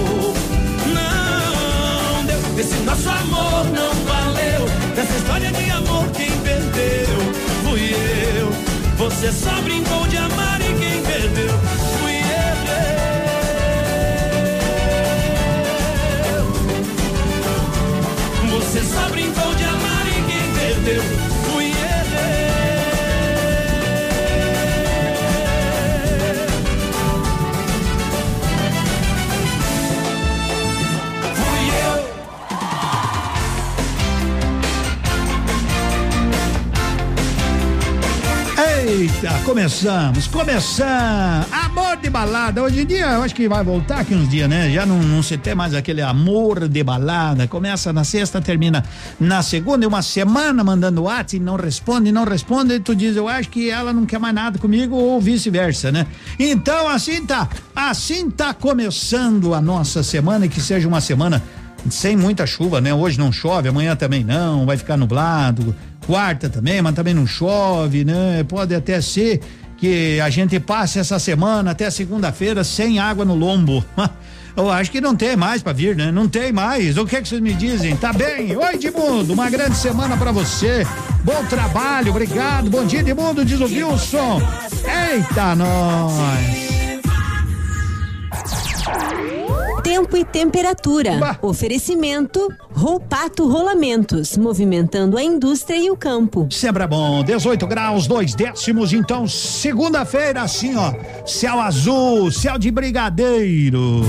Não deu. Esse nosso amor não valeu. Nessa história de amor quem perdeu fui eu. Você só brincou de amar e quem perdeu fui eu. Você só brincou de amar e quem perdeu fui. Fui eu. Eita, começamos, começamos. Balada. Hoje em dia, eu acho que vai voltar aqui uns dias, né? Já não, não se tem mais aquele amor de balada. Começa na sexta, termina na segunda, e uma semana mandando WhatsApp não responde, não responde. E tu diz, eu acho que ela não quer mais nada comigo ou vice-versa, né? Então, assim tá. Assim tá começando a nossa semana e que seja uma semana sem muita chuva, né? Hoje não chove, amanhã também não, vai ficar nublado. Quarta também, mas também não chove, né? Pode até ser que a gente passe essa semana até segunda-feira sem água no lombo. Eu acho que não tem mais para vir, né? Não tem mais. O que é que vocês me dizem? Tá bem? Oi, Edmundo, uma grande semana para você. Bom trabalho, obrigado. Bom dia, Edmundo, diz o Wilson. Eita, nós. Tempo e temperatura. Oferecimento Roupato Rolamentos, movimentando a indústria e o campo. Sempre é bom, 18 graus, dois décimos, então segunda-feira assim ó, céu azul, céu de brigadeiro.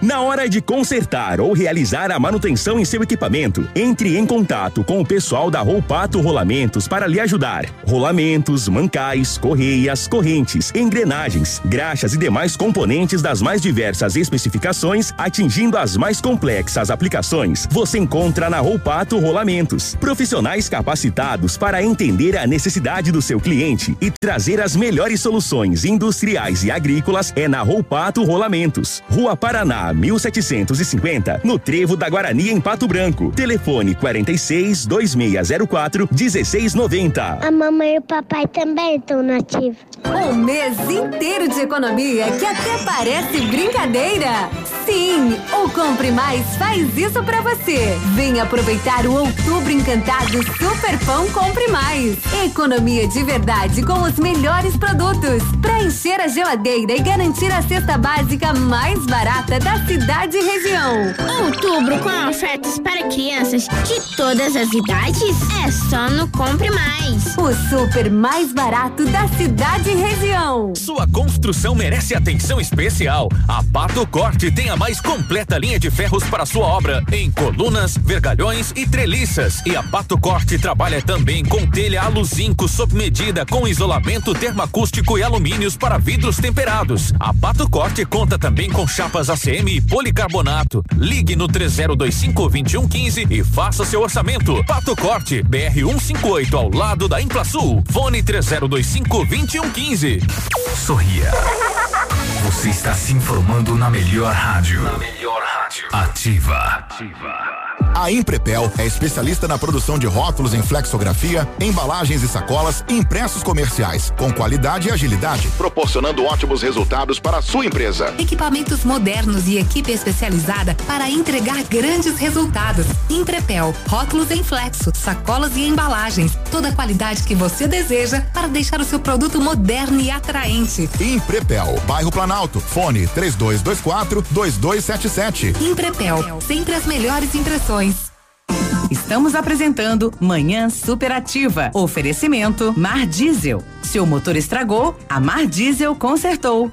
Na hora de consertar ou realizar a manutenção em seu equipamento, entre em contato com o pessoal da Roupato Rolamentos para lhe ajudar. Rolamentos, mancais, correias, correntes, engrenagens, graxas e demais componentes das mais diversas especificações, atingindo as mais complexas aplicações, você encontra na Roupato Rolamentos. Profissionais capacitados para entender a necessidade do seu cliente e trazer as melhores soluções industriais e agrícolas é na Roupato Rolamentos. Rua Paraná, 1750, no Trevo da Guarani, em Pato Branco. Telefone 46 2604 1690. A mamãe e o papai também estão nativos. Um mês inteiro de economia que até parece brincadeira. Sim, o Compre Mais faz isso pra você. Vem aproveitar o Outubro Encantado Super Pão Compre Mais. Economia de verdade com os melhores produtos. Pra encher a geladeira e garantir a cesta básica mais barata da cidade e região. Outubro com ofertas para crianças de todas as idades é só no Compre Mais. O super mais barato da cidade e região. Sua construção merece atenção especial. A Pato Corte tem a mais completa linha de ferros para sua obra em colunas, vergalhões e treliças. E a Pato Corte trabalha também com telha aluzinco sob medida com isolamento termoacústico e alumínios para vidros temperados. A Pato Corte conta também com chapas ACM e policarbonato. Ligue no 3025 2115 e faça seu orçamento. Pato Corte, BR 158 ao lado da Implasul. Fone 3025 2115. Sorria. Você está se informando na melhor rádio. Na melhor rádio. Ativa. Ativa. A Imprepel é especialista na produção de rótulos em flexografia, embalagens e sacolas e impressos comerciais, com qualidade e agilidade, proporcionando ótimos resultados para a sua empresa. Equipamentos modernos e equipe especializada para entregar grandes resultados. Imprepel, rótulos em flexo, sacolas e embalagens, toda a qualidade que você deseja para deixar o seu produto moderno e atraente. Imprepel, bairro Planalto, fone 3224 2277. Imprepel, sempre as melhores impressões. Estamos apresentando Manhã Superativa. Oferecimento Mar Diesel. Seu motor estragou, a Mar Diesel consertou.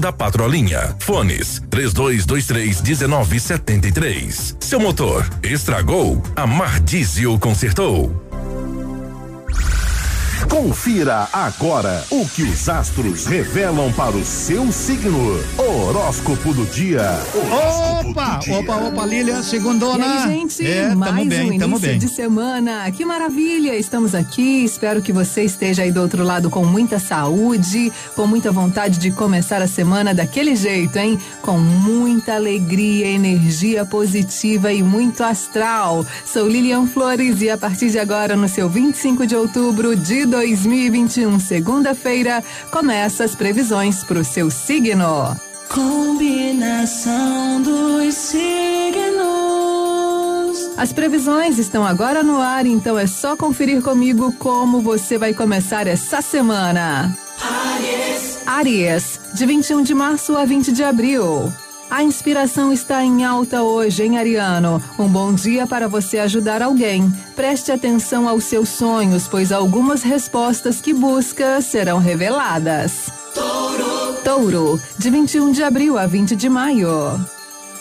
da Patrolinha. Fones 3223 1973. Seu motor estragou? A Mar Diesel consertou. Confira agora o que os astros revelam para o seu signo. Horóscopo do dia. Opa, opa, opa, Lília, segundona. E aí, gente, é, mais tamo bem, um tamo início bem. de semana. Que maravilha! Estamos aqui. Espero que você esteja aí do outro lado com muita saúde, com muita vontade de começar a semana daquele jeito, hein? Com muita alegria, energia positiva e muito astral. Sou Lilian Flores e a partir de agora, no seu 25 de outubro de 2021, segunda-feira, começa as previsões para o seu signo. Combinação dos signos As previsões estão agora no ar, então é só conferir comigo como você vai começar essa semana. Aries. Aries, de 21 de março a 20 de abril. A inspiração está em alta hoje, hein, Ariano? Um bom dia para você ajudar alguém. Preste atenção aos seus sonhos, pois algumas respostas que busca serão reveladas. Touro. Touro, de 21 de abril a 20 de maio.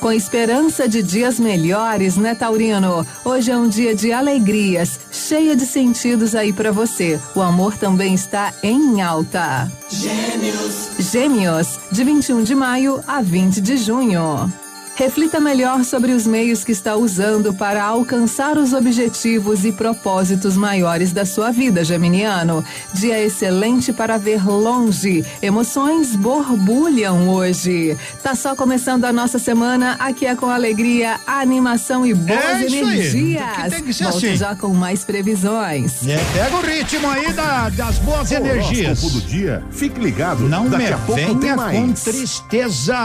Com esperança de dias melhores, né, Taurino? Hoje é um dia de alegrias, cheia de sentidos aí para você. O amor também está em alta. Gêmeos. Gêmeos, de 21 de maio a 20 de junho. Reflita melhor sobre os meios que está usando para alcançar os objetivos e propósitos maiores da sua vida, Geminiano. Dia excelente para ver longe. Emoções borbulham hoje. Tá só começando a nossa semana. Aqui é com alegria, animação e boas É isso aí. energias. Tem que ser Volto assim. já com mais previsões. É, pega o ritmo aí da- das boas energias. Horóscopo do dia. Fique ligado. Não Daqui me a pouco tem venha mais. com tristeza.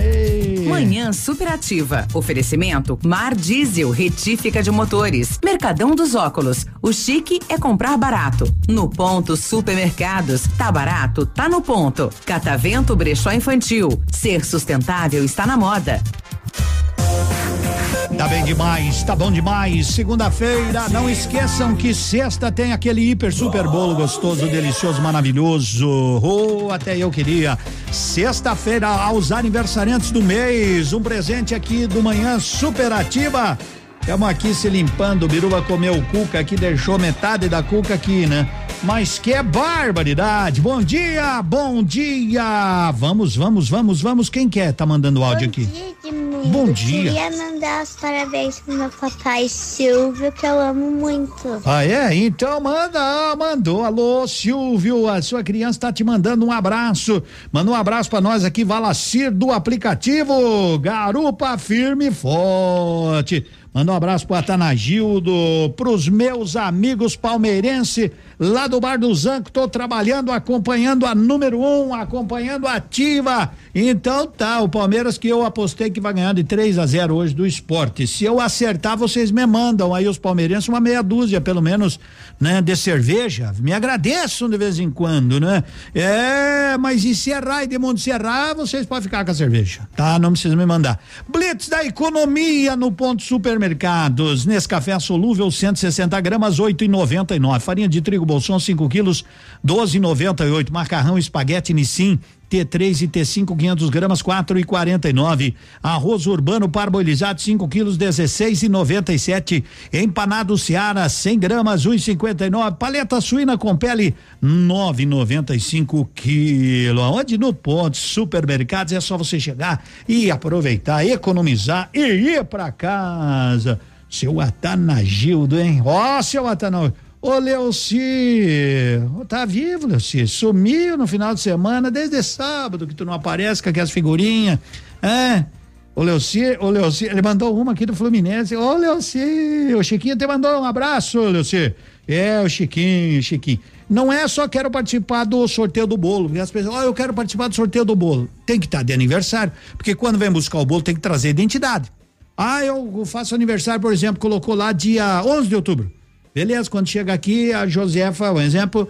Ei. Manhã superativa. Oferecimento Mar Diesel, retífica de motores. Mercadão dos óculos. O chique é comprar barato. No ponto supermercados. Tá barato, tá no ponto. Catavento Brechó Infantil. Ser sustentável está na moda. Tá bem demais, tá bom demais. Segunda-feira, não esqueçam que sexta tem aquele hiper super bolo gostoso, delicioso, maravilhoso. Oh, até eu queria. Sexta-feira, aos aniversariantes do mês, um presente aqui do Manhã Superativa. Estamos aqui se limpando, o Biruba comeu o cuca aqui, deixou metade da cuca aqui, né? Mas que barbaridade! Bom dia, bom dia! Vamos, vamos, vamos, vamos. Quem quer? Tá mandando áudio aqui. Edmundo. Bom dia. Queria mandar os parabéns pro meu papai Silvio, que eu amo muito. Ah, é? Então manda, mandou. Alô, Silvio, a sua criança tá te mandando um abraço. Manda um abraço pra nós aqui, Valacir do aplicativo. Garupa firme e forte. Manda um abraço pro Atanagildo, pros meus amigos palmeirenses lá do Bar do Zanco. Tô trabalhando, acompanhando a número um, acompanhando a ativa. Então tá, o Palmeiras que eu apostei que vai ganhar de 3 a 0 hoje do esporte. Se eu acertar, vocês me mandam aí os palmeirenses uma meia dúzia, pelo menos, né, de cerveja. Me agradeçam de vez em quando, né? É, mas e se errar, Edmundo, se errar, vocês podem ficar com a cerveja, tá? Não precisa me mandar. Blitz da economia no ponto supermercados. Nescafé solúvel 160 gramas, 8,99. Farinha de trigo bolson 5 quilos, 12,98. Macarrão espaguete Nissin. T3 e T5 500 gramas 4 e 49. Arroz urbano parboilizado 5 quilos 16 e 97. Empanado Seara 100 gramas 1,59. Paleta suína com pele 9,95 quilo. Onde no ponto supermercados é só você chegar e aproveitar, economizar e ir para casa. Seu Atanagildo, hein? Ó, seu Atanagildo. Ô, Leoci, tá vivo, Leoci? Sumiu no final de semana, desde sábado que tu não aparece com aquelas figurinhas. É. O Leoci, o Leoci, ele mandou uma aqui do Fluminense. Ô, Leoci, o Chiquinho te mandou um abraço, Leoci. É, o Chiquinho, Chiquinho. Não é só quero participar do sorteio do bolo, porque as pessoas, ó, eu quero participar do sorteio do bolo. Tem que estar de aniversário, porque quando vem buscar o bolo tem que trazer identidade. Ah, eu faço aniversário, por exemplo, colocou lá dia 11 de outubro. Beleza, quando chega aqui, a Josefa, um exemplo,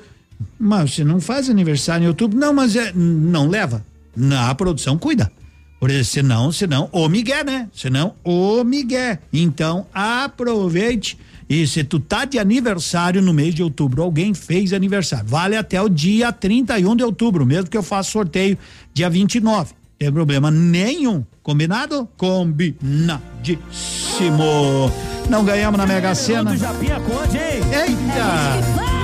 mas você não faz aniversário em outubro? Não, mas é, não leva. Na produção cuida. Por isso, senão, senão, o Miguel, né? Senão, o Miguel. Então, aproveite. E se tu tá de aniversário no mês de outubro, alguém fez aniversário, vale até o dia 31 de outubro, mesmo que eu faça sorteio dia 29. Tem problema nenhum. Combinado? Combinadíssimo. Não ganhamos na Mega Sena. Eita!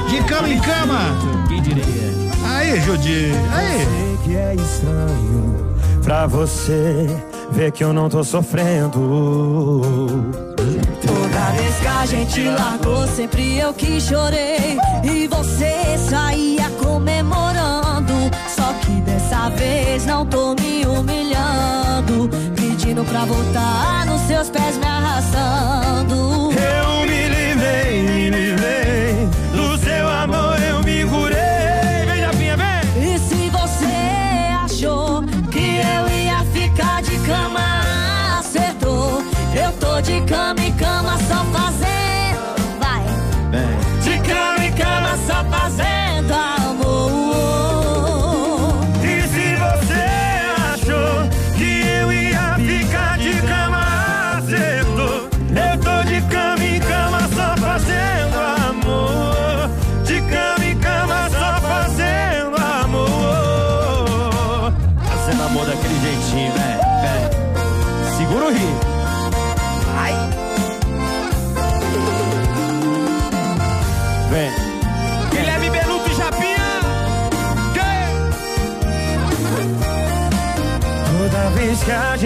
De cama em cama. Quem diria? Aí, Judy. Aí. Sei que é estranho pra você ver que eu não tô sofrendo. Toda vez que a gente largou, sempre eu que chorei. E você saía comemorando. Dessa vez não tô me humilhando. Pedindo pra voltar nos seus pés me arrastando.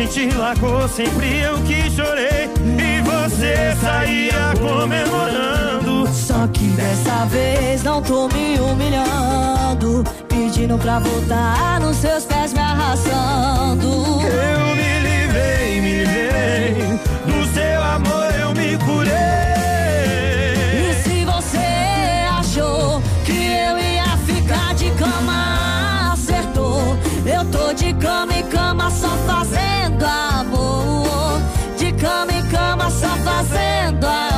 Gente largou, sempre eu que chorei. E você saía comemorando. Só que dessa vez não tô me humilhando. Pedindo pra voltar nos seus pés me arrastando. Eu só fazendo amor. De cama em cama só fazendo amor.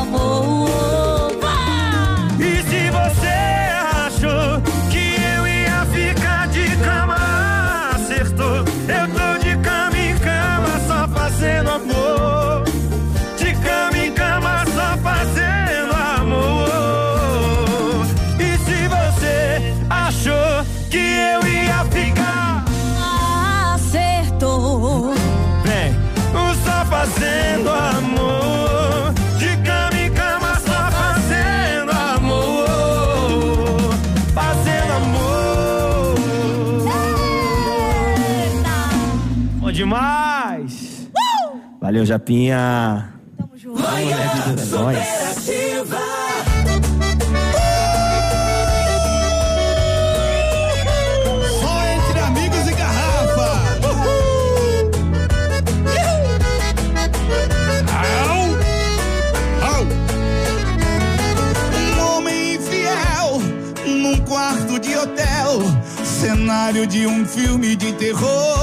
Infiel num quarto de hotel, cenário de um filme de terror.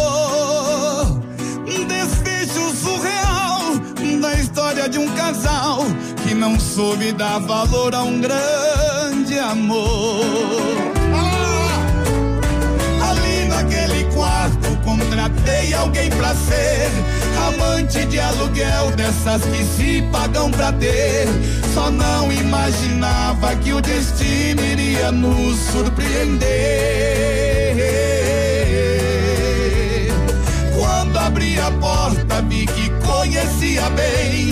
De um casal que não soube dar valor a um grande amor. Ali naquele quarto contratei alguém pra ser amante de aluguel dessas que se pagam pra ter. Só não imaginava que o destino iria nos surpreender. Quando abri a porta vi que conhecia bem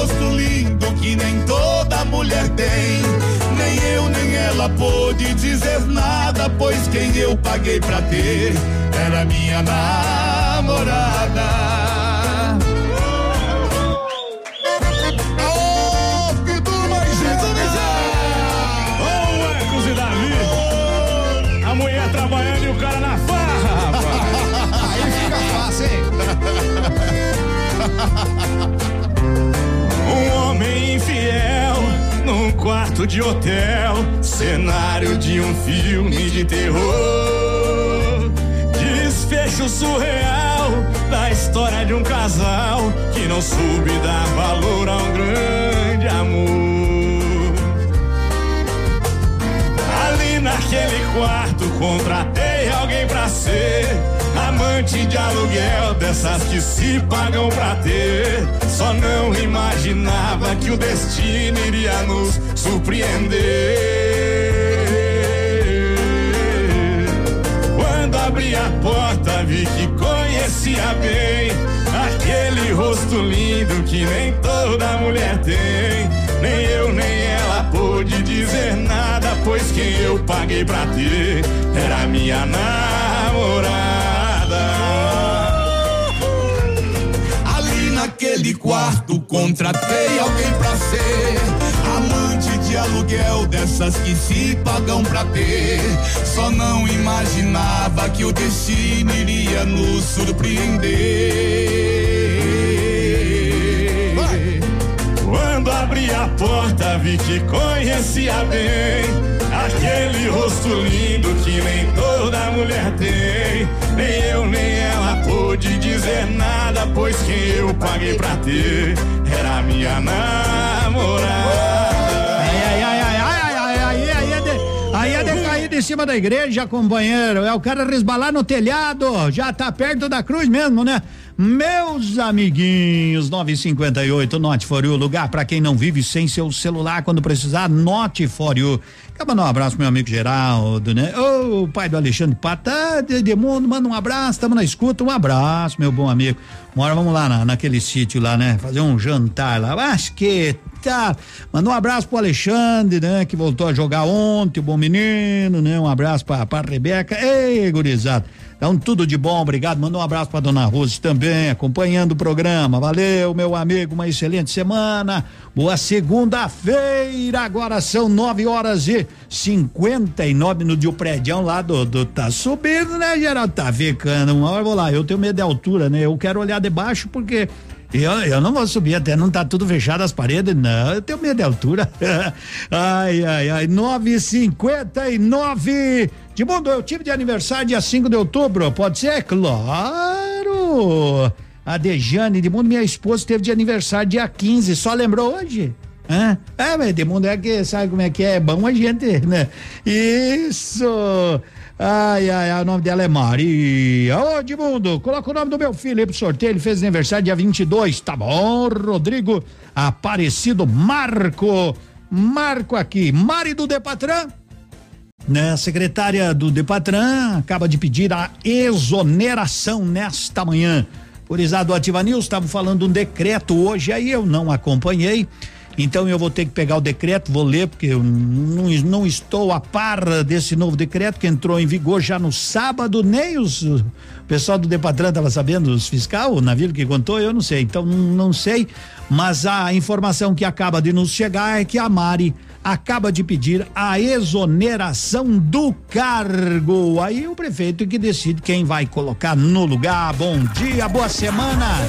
rosto lindo que nem toda mulher tem. Nem eu nem ela pôde dizer nada, pois quem eu paguei pra ter era minha namorada. Jesus! Ô, Marcos e Davi. A mulher trabalhando e o cara na farra, rapaz. Aí fica fácil, hein? Infiel num quarto de hotel, cenário de um filme de terror. Desfecho surreal da história de um casal que não soube dar valor a um grande amor. Ali naquele quarto contratei alguém pra ser amante de aluguel dessas que se pagam pra ter. Só não imaginava que o destino iria nos surpreender. Quando abri a porta vi que conhecia bem aquele rosto lindo que nem toda mulher tem. Nem eu nem ela pôde dizer nada, pois quem eu paguei pra ter era minha namorada. Naquele quarto contratei alguém pra ser amante de aluguel dessas que se pagam pra ter. Só não imaginava que o destino iria nos surpreender. Quando abri a porta vi que conhecia bem aquele rosto lindo que nem toda mulher tem. Nem eu nem ela pôde dizer nada, pois quem eu paguei pra ter era minha namorada. Ai, ai, ai, ai, ai, ai, ai, aí é de, aí é de cair de cima da igreja, companheiro. É o cara resbalar no telhado. Já tá perto da cruz mesmo, né? Meus amiguinhos, 958 Note for You, lugar para quem não vive sem seu celular quando precisar, Note for You. Quero mandar um abraço pro meu amigo Geraldo, né? Ô, o pai do Alexandre Pata, de mundo, manda um abraço, tamo na escuta, um abraço, meu bom amigo. Uma hora vamos lá na, naquele sítio lá, né? Fazer um jantar lá. Acho que tá. Um abraço pro Alexandre, né? Que voltou a jogar ontem, o bom menino, né? Um abraço pra, pra Rebeca. Ei, gurizada. Então, tudo de bom, obrigado. Manda um abraço pra dona Rose também, acompanhando o programa. Valeu, meu amigo, uma excelente semana. Boa segunda-feira, agora são nove horas e cinquenta e nove no dia o prédio lá do, do, tá subindo, né, Geraldo? Tá ficando. Uma hora eu vou lá, eu tenho medo de altura, né? Eu quero olhar de baixo porque eu, eu não vou subir até não tá tudo fechado as paredes, não. Eu tenho medo de altura. ai, ai, ai. 959 de mundo, eu tive de aniversário dia 5 de outubro, pode ser? Claro! A Dejane de mundo, minha esposa, teve de aniversário dia 15, só lembrou hoje? Hã? É, mas de mundo é que sabe como é que é, é bom a gente, né? Isso! Ai, ai, ai, o nome dela é Maria. Ô, Edmundo, coloca o nome do meu filho aí pro sorteio. Ele fez aniversário dia 22. Tá bom, Rodrigo Aparecido Marco. Marco aqui. Mari do Depatran. Né, a secretária do Depatran acaba de pedir a exoneração nesta manhã. Purizado Ativa News, estavam falando um decreto hoje, aí eu não acompanhei. Então eu vou ter que pegar o decreto, vou ler, porque eu não, não estou a par desse novo decreto que entrou em vigor já no sábado, nem os, o pessoal do Depatran estava sabendo, os fiscal, o navio que contou, eu não sei. Então não, sei, mas a informação que acaba de nos chegar é que a Mari acaba de pedir a exoneração do cargo. Aí o prefeito que decide quem vai colocar no lugar. Bom dia, boa semana.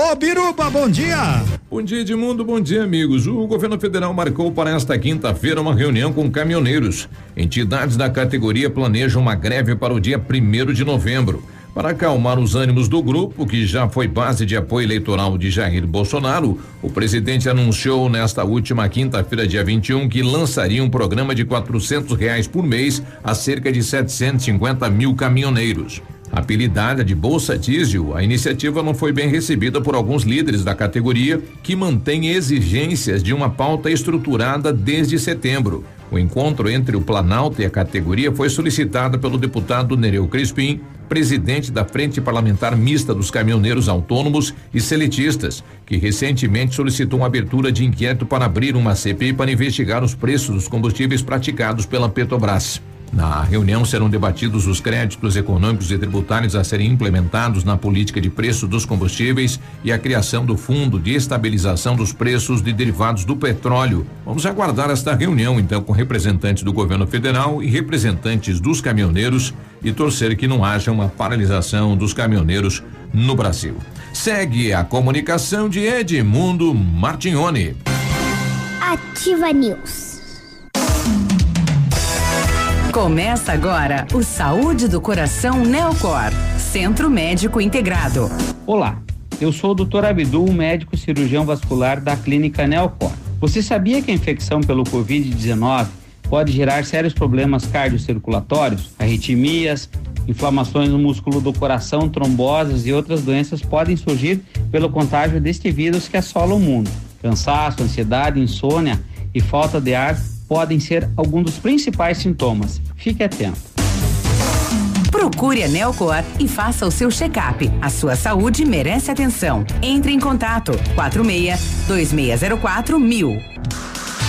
Ô Biruba, bom dia. Bom dia, Edmundo. Bom dia, amigos. O governo federal marcou para esta quinta-feira uma reunião com caminhoneiros. Entidades da categoria planejam uma greve para o dia primeiro de novembro. Para acalmar os ânimos do grupo, que já foi base de apoio eleitoral de Jair Bolsonaro, o presidente anunciou nesta última quinta-feira, dia 21, que lançaria um programa de quatrocentos reais por mês a cerca de 750 mil caminhoneiros. Apelidada de Bolsa Diesel, a iniciativa não foi bem recebida por alguns líderes da categoria que mantêm exigências de uma pauta estruturada desde setembro. O encontro entre o Planalto e a categoria foi solicitado pelo deputado Nereu Crispim, presidente da Frente Parlamentar Mista dos Caminhoneiros Autônomos e Seletistas, que recentemente solicitou uma abertura de inquérito para abrir uma CPI para investigar os preços dos combustíveis praticados pela Petrobras. Na reunião serão debatidos os créditos econômicos e tributários a serem implementados na política de preço dos combustíveis e a criação do Fundo de Estabilização dos Preços de Derivados do Petróleo. Vamos aguardar esta reunião, então, com representantes do governo federal e representantes dos caminhoneiros e torcer que não haja uma paralisação dos caminhoneiros no Brasil. Segue a comunicação de Edmundo Martignoni. Ativa News. Começa agora o Saúde do Coração Neocor, Centro Médico Integrado. Olá, eu sou o Dr. Abdul, médico cirurgião vascular da Clínica Neocor. Você sabia que a infecção pelo Covid-19 pode gerar sérios problemas cardiocirculatórios, arritmias, inflamações no músculo do coração, tromboses e outras doenças podem surgir pelo contágio deste vírus que assola o mundo. Cansaço, ansiedade, insônia e falta de ar podem ser alguns dos principais sintomas. Fique atento. Procure a Nelcor e faça o seu check-up. A sua saúde merece atenção. Entre em contato 46 2604 mil.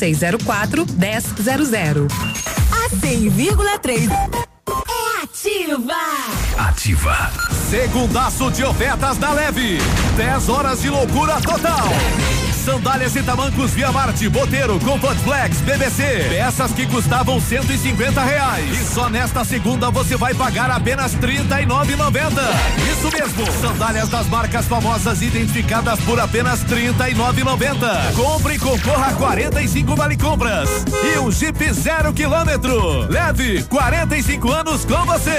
2604 1000. A 100,3 é ativa. Ativa. Segundaço de ofertas da Leve. 10 horas de loucura total. Sandálias e tamancos Via Marte, Boteiro, Comfort Flex, BBC. Peças que custavam 150 reais. E só nesta segunda você vai pagar apenas R$ 39,90. Isso mesmo. Sandálias das marcas famosas identificadas por apenas R$ 39,90. Compre e concorra a 45 vale compras. E um Jeep zero quilômetro. Leve 45 anos com você.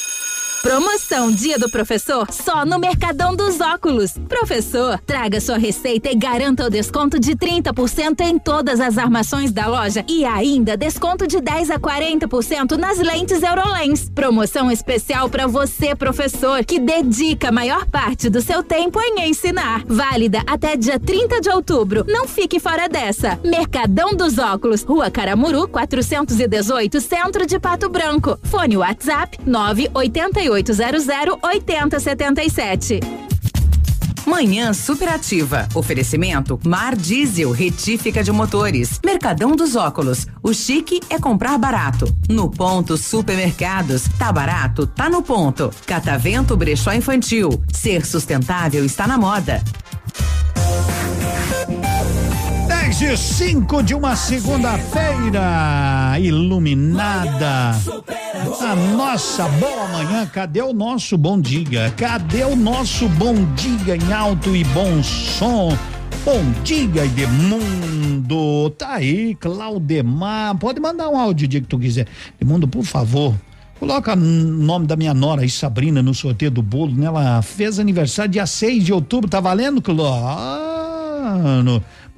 Promoção Dia do Professor só no Mercadão dos Óculos. Professor, traga sua receita e garanta o desconto de 30% em todas as armações da loja e ainda desconto de 10 a 40% nas lentes Eurolens. Promoção especial para você, professor, que dedica a maior parte do seu tempo em ensinar. Válida até dia 30 de outubro. Não fique fora dessa. Mercadão dos Óculos, Rua Caramuru, 418, Centro de Pato Branco. Fone WhatsApp 98800 8077. Manhã superativa. Oferecimento Mar Diesel, retífica de motores. Mercadão dos óculos. O chique é comprar barato. No ponto supermercados. Tá barato? Tá no ponto. Catavento Brechó Infantil. Ser sustentável está na moda. 10 e 5 de uma segunda-feira iluminada. A nossa boa manhã, cadê o nosso bom dia? Cadê o nosso bom dia em alto e bom som? Bom dia, Edmundo. Tá aí, Claudemar. Pode mandar um áudio dia que tu quiser. Edmundo, por favor. Coloca o nome da minha nora aí, Sabrina, no sorteio do bolo, né? Ela fez aniversário dia 6 de outubro, tá valendo, Cló?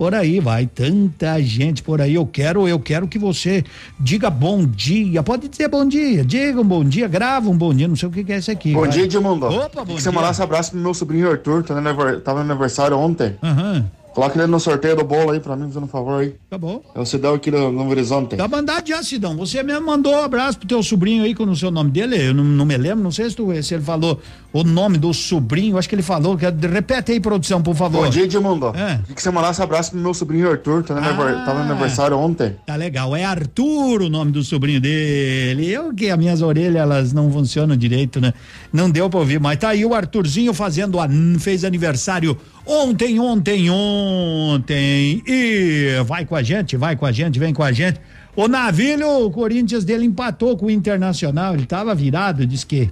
Por aí vai, tanta gente por aí. Eu quero, eu quero que você diga bom dia. Pode dizer bom dia, diga um bom dia, grava um bom dia. Não sei o que, que é isso aqui. Bom vai. dia, Edmundo. Opa, bom que dia. você mandasse abraço pro meu sobrinho Arthur, tá no tava no aniversário ontem. Aham. Coloca ele no sorteio do bolo aí pra mim, fazendo um favor aí. Tá bom. É o Cidão aqui no Novo Horizonte. Tá mandado já, Sidão. Você mesmo mandou um abraço pro teu sobrinho aí com o seu nome dele. Eu não, não me lembro, não sei se, tu, se ele falou o nome do sobrinho. Acho que ele falou. Que, repete aí, produção, por favor. Bom dia, Edmundo. É. Que você mandasse abraço pro meu sobrinho Arthur, tá no Ah. tava no aniversário ontem. Tá legal. É Arthur o nome do sobrinho dele. Eu que as minhas orelhas elas não funcionam direito, né? Não deu pra ouvir, mas tá aí o Arthurzinho fazendo a, fez aniversário ontem, ontem, ontem. E vai com a gente, vai com a gente, vem com a gente. O Navilho, o Corinthians dele empatou com o Internacional, ele tava virado, disse que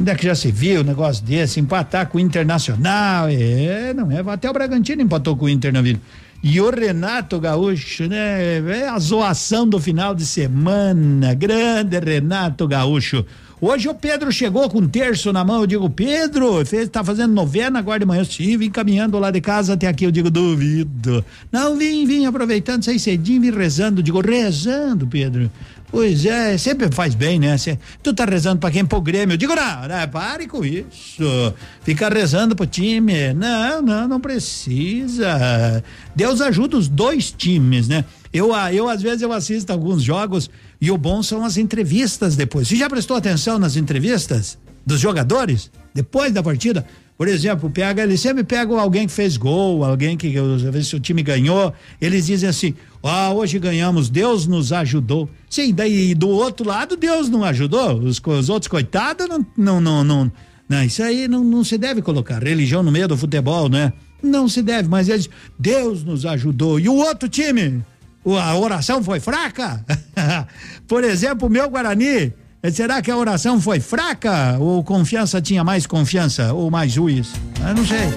Onde é que já se viu um negócio desse? Empatar com o Internacional? É, não é. Até o Bragantino empatou com o Inter, Navilho. E o Renato Gaúcho, né? É a zoação do final de semana. Grande Renato Gaúcho. Hoje o Pedro chegou com um terço na mão. Eu digo, Pedro, fez, tá fazendo novena agora de manhã. Sim, vim caminhando lá de casa até aqui. Eu digo, duvido. Não, vim, vim aproveitando, saí cedinho, vim rezando. Digo, rezando, Pedro. Pois é, sempre faz bem, né? Cê, tu tá rezando pra quem? Pro Grêmio. Eu digo, não, né? Pare com isso. Fica rezando pro time. Não, não, não precisa. Deus ajuda os dois times, né? Eu, ah, eu às vezes eu assisto alguns jogos e o bom são as entrevistas depois. Você já prestou atenção nas entrevistas dos jogadores depois da partida? Por exemplo, pega, eles sempre pegam alguém que fez gol, alguém que às vezes o time ganhou, eles dizem assim: "Ah, hoje ganhamos, Deus nos ajudou". Sim, daí do outro lado Deus não ajudou, os, os outros coitados não não não não, não isso aí não, não se deve colocar religião no meio do futebol, né? Não se deve, mas eles Deus nos ajudou. E o outro time, o- a oração foi fraca? Por exemplo, o meu Guarani, será que a oração foi fraca? Ou confiança tinha mais confiança? Ou mais juiz? Eu não sei.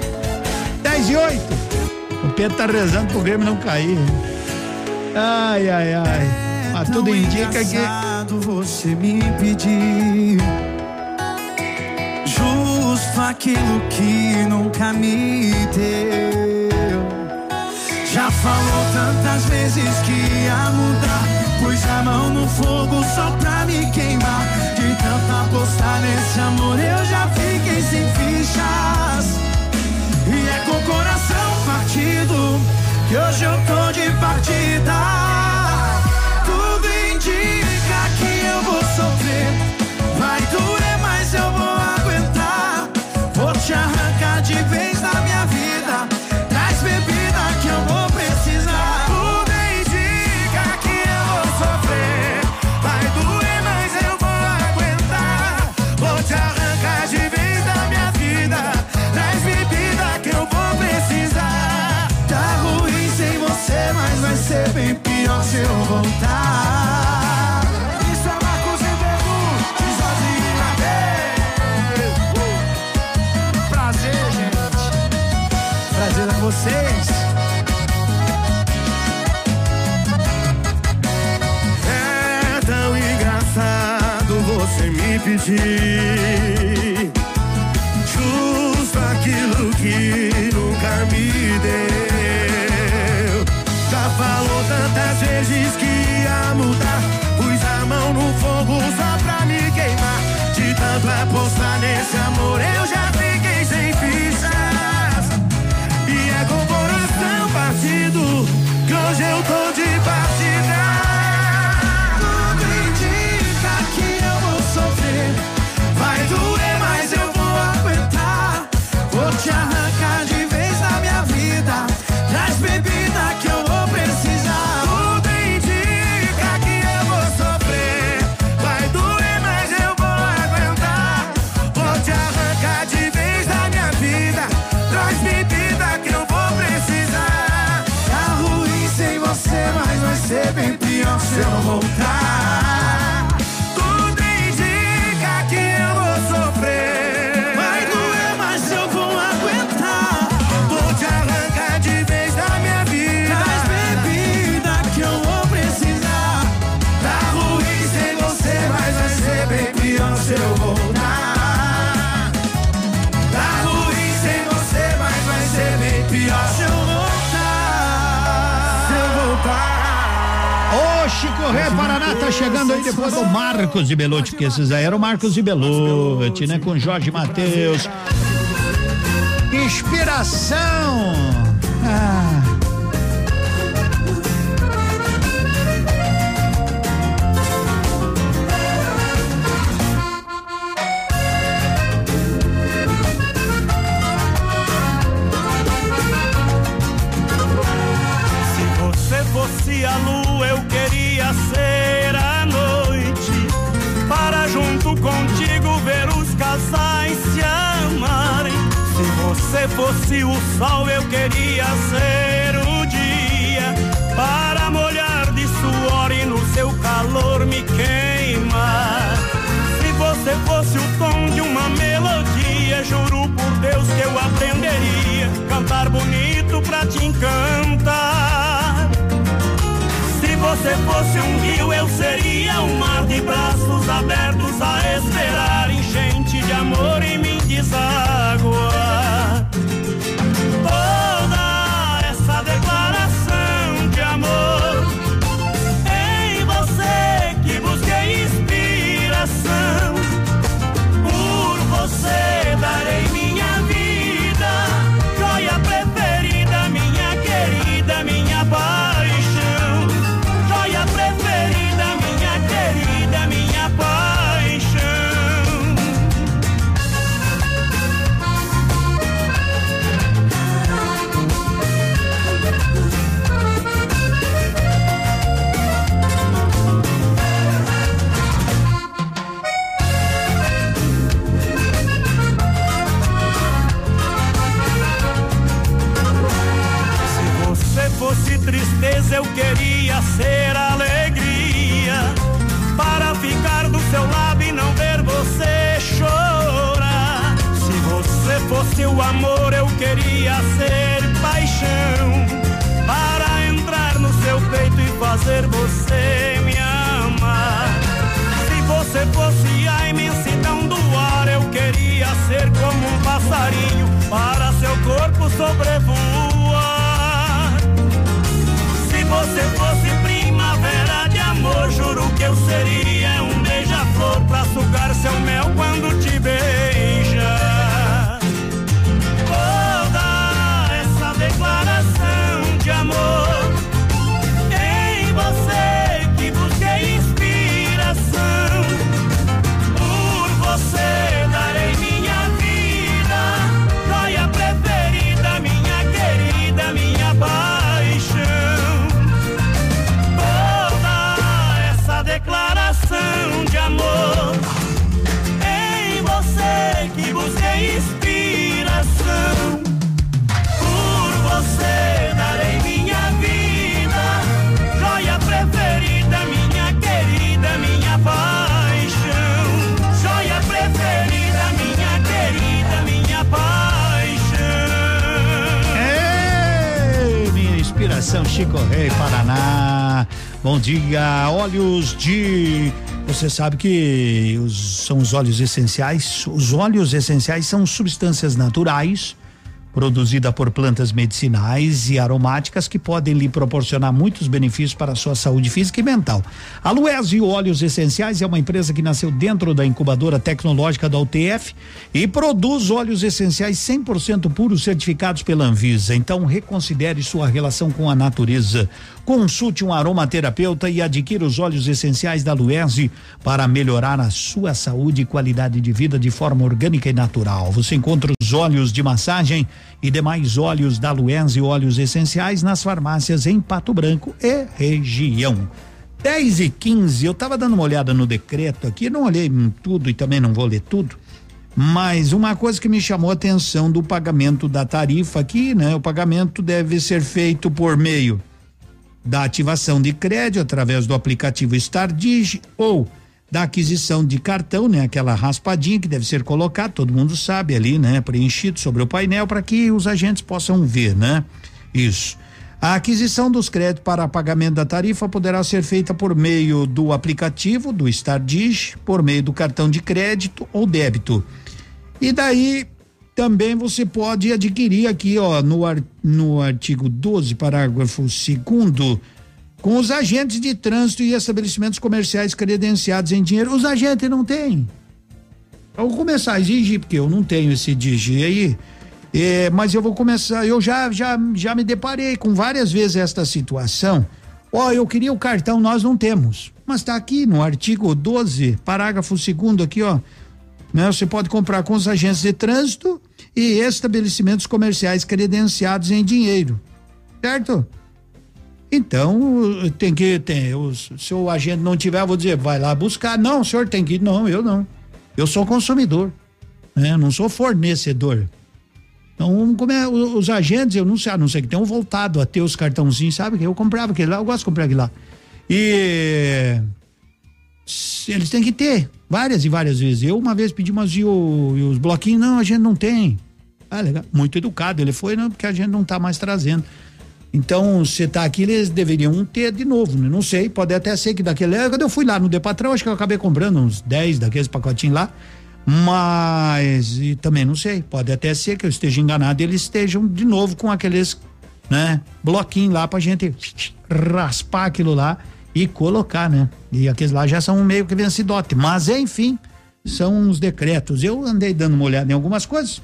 10 e 8. O Pedro tá rezando pro Grêmio não cair. Ai, ai, ai. Mas tudo é indica que. Você me pediu justo aquilo que nunca me deu. Falou tantas vezes que ia mudar. Pus a mão no fogo só pra me queimar. De tanto apostar nesse amor, eu já fiquei sem fichas. E é com o coração partido que hoje eu tô de partida. Chegando aí depois do Marcos de Belucci, porque esses aí eram Marcos de Belucci, né? Com Jorge Matheus. Inspiração! Ah. fosse o sol, eu queria ser o dia para molhar de suor e no seu calor me queimar. Se você fosse o tom de uma melodia, juro por Deus que eu aprenderia cantar bonito pra te encantar. Se você fosse um rio, eu seria um mar de braços abertos a esperar enchente de amor e me desaguar. Dia, óleos de. Você sabe que os- são os óleos essenciais. Os óleos essenciais são substâncias naturais produzidas por plantas medicinais e aromáticas que podem lhe proporcionar muitos benefícios para a sua saúde física e mental. A Luese Óleos Essenciais é uma empresa que nasceu dentro da incubadora tecnológica da UTF e produz óleos essenciais 100% puros certificados pela Anvisa. Então reconsidere sua relação com a natureza. Consulte um aromaterapeuta e adquira os óleos essenciais da Luese para melhorar a sua saúde e qualidade de vida de forma orgânica e natural. Você encontra os óleos de massagem e demais óleos da Luese óleos essenciais nas farmácias em Pato Branco e região. 10 e 15, eu tava dando uma olhada no decreto aqui, não olhei tudo e também não vou ler tudo. Mas uma coisa que me chamou a atenção do pagamento da tarifa aqui, né? O pagamento deve ser feito por meio da ativação de crédito através do aplicativo Stardig ou da aquisição de cartão, né? Aquela raspadinha que deve ser colocada, todo mundo sabe ali, né? Preenchido sobre o painel para que os agentes possam ver, né? Isso. A aquisição dos créditos para pagamento da tarifa poderá ser feita por meio do aplicativo do Stardig, por meio do cartão de crédito ou débito. E daí também você pode adquirir aqui, ó, no, ar- no artigo 12, parágrafo 2 com os agentes de trânsito e estabelecimentos comerciais credenciados em dinheiro. Os agentes não têm. Eu vou começar a exigir, porque eu não tenho esse DG aí. É, mas eu vou começar, eu já, já, já me deparei com várias vezes esta situação. Ó, eu queria o cartão, nós não temos. Mas está aqui no artigo 12, parágrafo 2 aqui, ó. Né, você pode comprar com os agentes de trânsito e estabelecimentos comerciais credenciados em dinheiro. Certo? Então, tem que tem, se o agente não tiver, eu vou dizer, vai lá buscar. Não, o senhor tem que ir. Não, eu não. Eu sou consumidor, né? Não sou fornecedor. Então, como é, os agentes, eu não sei, a não ser que tenham voltado a ter os cartãozinhos, sabe? Que eu comprava aquele lá, eu gosto de comprar aquele lá. E eles têm que ter várias e várias vezes. Eu uma vez pedi, mas e, o- e os bloquinhos? Não, a gente não tem. Ah, legal. Muito educado. Ele foi, não, porque a gente não tá mais trazendo. Então, você tá aqui, eles deveriam ter de novo, né? Não sei, pode até ser que daquele. é, Quando eu fui lá no Depatrão, acho que eu acabei comprando uns 10 daqueles pacotinhos lá. Mas, e também não sei, pode até ser que eu esteja enganado e eles estejam de novo com aqueles, né, bloquinhos lá pra gente raspar aquilo lá e colocar, né? E aqueles lá já são meio que vencidote. Mas, enfim, são uns decretos. Eu andei dando uma olhada em algumas coisas,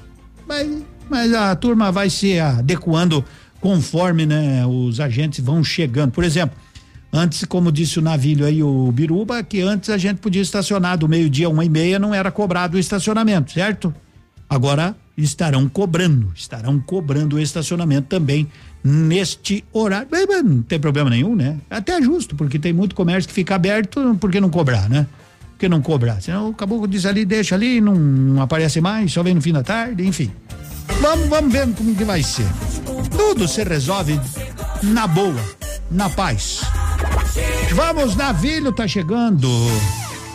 mas, mas a turma vai se adequando conforme né, os agentes vão chegando. Por exemplo, antes, como disse o navilho aí, o Biruba, que antes a gente podia estacionar do meio-dia, uma e meia, não era cobrado o estacionamento, certo? Agora estarão cobrando, estarão cobrando o estacionamento também neste horário. Não tem problema nenhum, né? Até é justo, porque tem muito comércio que fica aberto, por que não cobrar, né? Por que não cobrar? Senão o caboclo diz ali, deixa ali, não aparece mais, só vem no fim da tarde, enfim. Vamos, vamos ver como que vai ser. Tudo se resolve na boa, na paz. Vamos, Navilho tá chegando.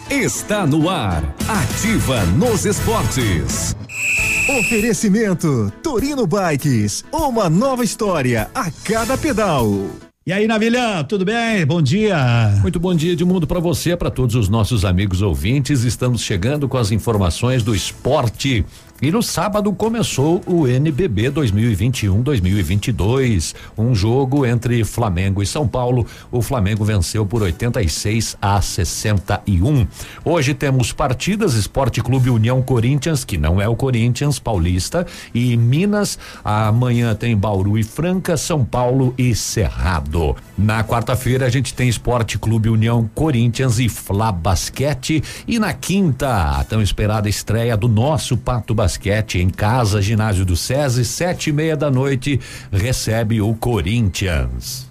Está no ar. Ativa nos esportes. Oferecimento Torino Bikes. Uma nova história a cada pedal. E aí, Navilhão, tudo bem? Bom dia. Muito bom dia de mundo para você, para todos os nossos amigos ouvintes. Estamos chegando com as informações do esporte. E no sábado começou o NBB 2021-2022, um jogo entre Flamengo e São Paulo. O Flamengo venceu por 86 a 61. Hoje temos partidas Esporte Clube União Corinthians, que não é o Corinthians Paulista, e Minas. Amanhã tem Bauru e Franca, São Paulo e Cerrado. Na quarta-feira a gente tem Esporte Clube União Corinthians e Fla Basquete. E na quinta, a tão esperada estreia do nosso Pato Basquete em casa, ginásio do SESI, sete e meia da noite, recebe o Corinthians.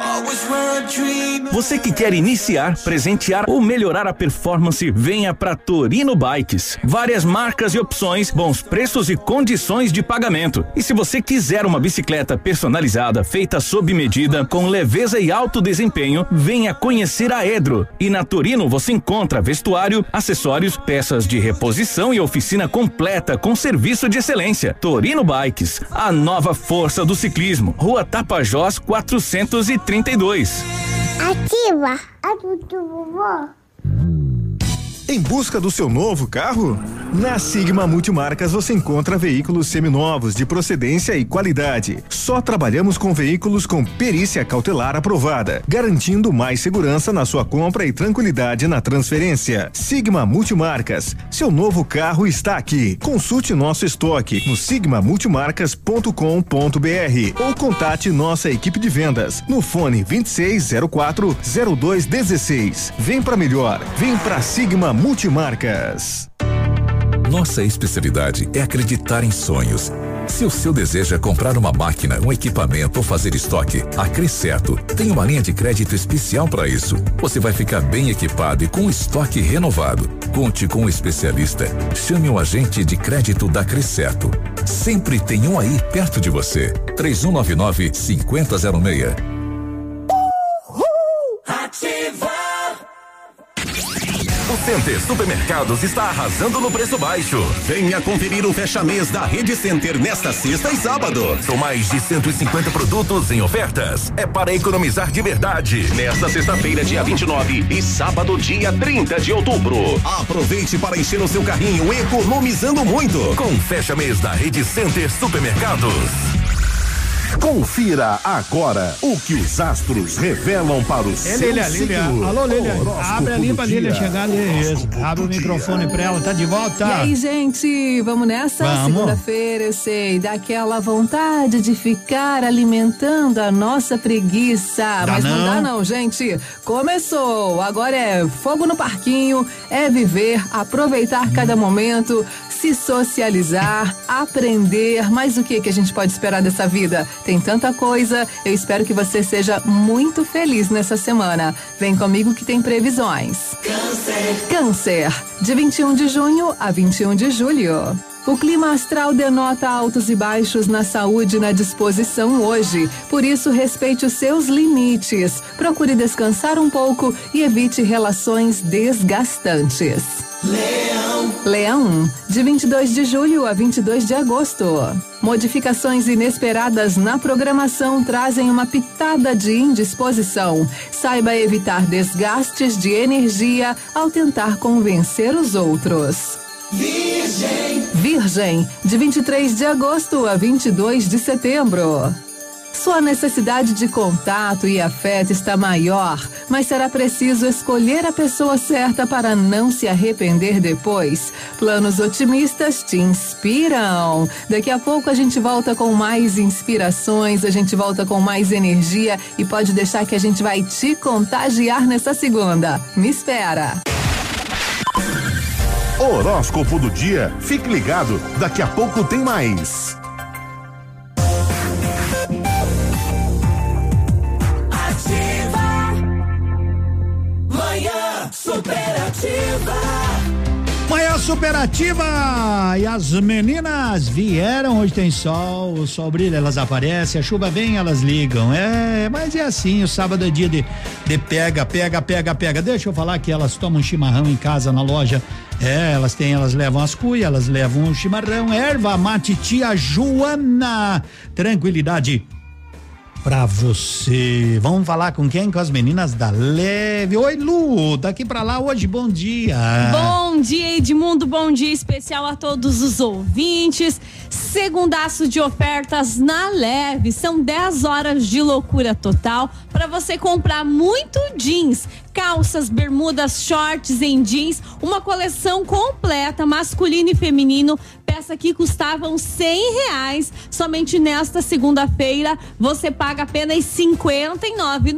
Always were a dreamer. Você que quer iniciar, presentear ou melhorar a performance, venha para Torino Bikes. Várias marcas e opções, bons preços e condições de pagamento. E se você quiser uma bicicleta personalizada, feita sob medida, com leveza e alto desempenho, venha conhecer a Edro. E na Torino você encontra vestuário, acessórios, peças de reposição e oficina completa com serviço de excelência. Torino Bikes, a nova força do ciclismo. Rua Tapajós 432. Ativa a do vovó. Em busca do seu novo carro? Na Sigma Multimarcas você encontra veículos seminovos de procedência e qualidade. Só trabalhamos com veículos com perícia cautelar aprovada, garantindo mais segurança na sua compra e tranquilidade na transferência. Sigma Multimarcas, seu novo carro está aqui. Consulte nosso estoque no sigmamultimarcas.com.br ou contate nossa equipe de vendas no fone 2604 0216. Vem para melhor, vem para Sigma Multimarcas. Nossa especialidade é acreditar em sonhos. Se o seu desejo é comprar uma máquina, um equipamento ou fazer estoque, a Crescerto tem uma linha de crédito especial para isso. Você vai ficar bem equipado e com estoque renovado. Conte com um especialista. Chame um agente de crédito da Crescerto. Sempre tem um aí perto de você. 3199 5006. O Center Supermercados está arrasando no preço baixo. Venha conferir o fecha-mês da Rede Center nesta sexta e sábado. São mais de 150 produtos em ofertas. É para economizar de verdade. Nesta sexta-feira, dia 29 e sábado, dia 30 de outubro. Aproveite para encher o seu carrinho economizando muito. Com fecha-mês da Rede Center Supermercados. Confira agora o que os astros revelam para o É seu Lília. signo. Alô. Horóscopo Abre ali pra dia. chegar ali. Abre o microfone pra ela, tá de volta. E aí, gente, vamos nessa? Segunda-feira, eu sei, dá aquela vontade de ficar alimentando a nossa preguiça. Dá Mas não. não? dá, não, gente. Começou. Agora é fogo no parquinho, é viver, aproveitar cada momento, se socializar, aprender. Mas o que, que a gente pode esperar dessa vida? Tem tanta coisa. Eu espero que você seja muito feliz nessa semana. Vem comigo que tem previsões. Câncer. Câncer, de 21 de junho a 21 de julho. O clima astral denota altos e baixos na saúde e na disposição hoje. Por isso, respeite os seus limites. Procure descansar um pouco e evite relações desgastantes. Leão. Leão, de 22 de julho a 22 de agosto. Modificações inesperadas na programação trazem uma pitada de indisposição. Saiba evitar desgastes de energia ao tentar convencer os outros. Virgem. Virgem, de 23 de agosto a 22 de setembro. Sua necessidade de contato e afeto está maior, mas será preciso escolher a pessoa certa para não se arrepender depois. Planos otimistas te inspiram. Daqui a pouco a gente volta com mais inspirações, a gente volta com mais energia e pode deixar que a gente vai te contagiar nessa segunda. Me espera. Horóscopo do dia. Fique ligado, daqui a pouco tem mais. Superativa. Manhã superativa! E as meninas vieram, hoje tem sol, o sol brilha, elas aparecem, a chuva vem, elas ligam. É, mas é assim, o sábado é dia de, de pega, pega, pega, pega. Deixa eu falar que elas tomam chimarrão em casa, na loja. É, elas têm, elas levam as cuias, elas levam o chimarrão, erva mate tia Joana. Tranquilidade pra você. Vamos falar com quem? Com as meninas da Leve. Oi, Lu, daqui pra lá hoje, bom dia. Bom dia, Edmundo. Bom dia especial a todos os ouvintes. Segundaço de ofertas na leve. São 10 horas de loucura total para você comprar muito jeans. Calças, bermudas, shorts em jeans, uma coleção completa, masculino e feminino. Peça que custavam cem reais. Somente nesta segunda-feira você paga apenas e nove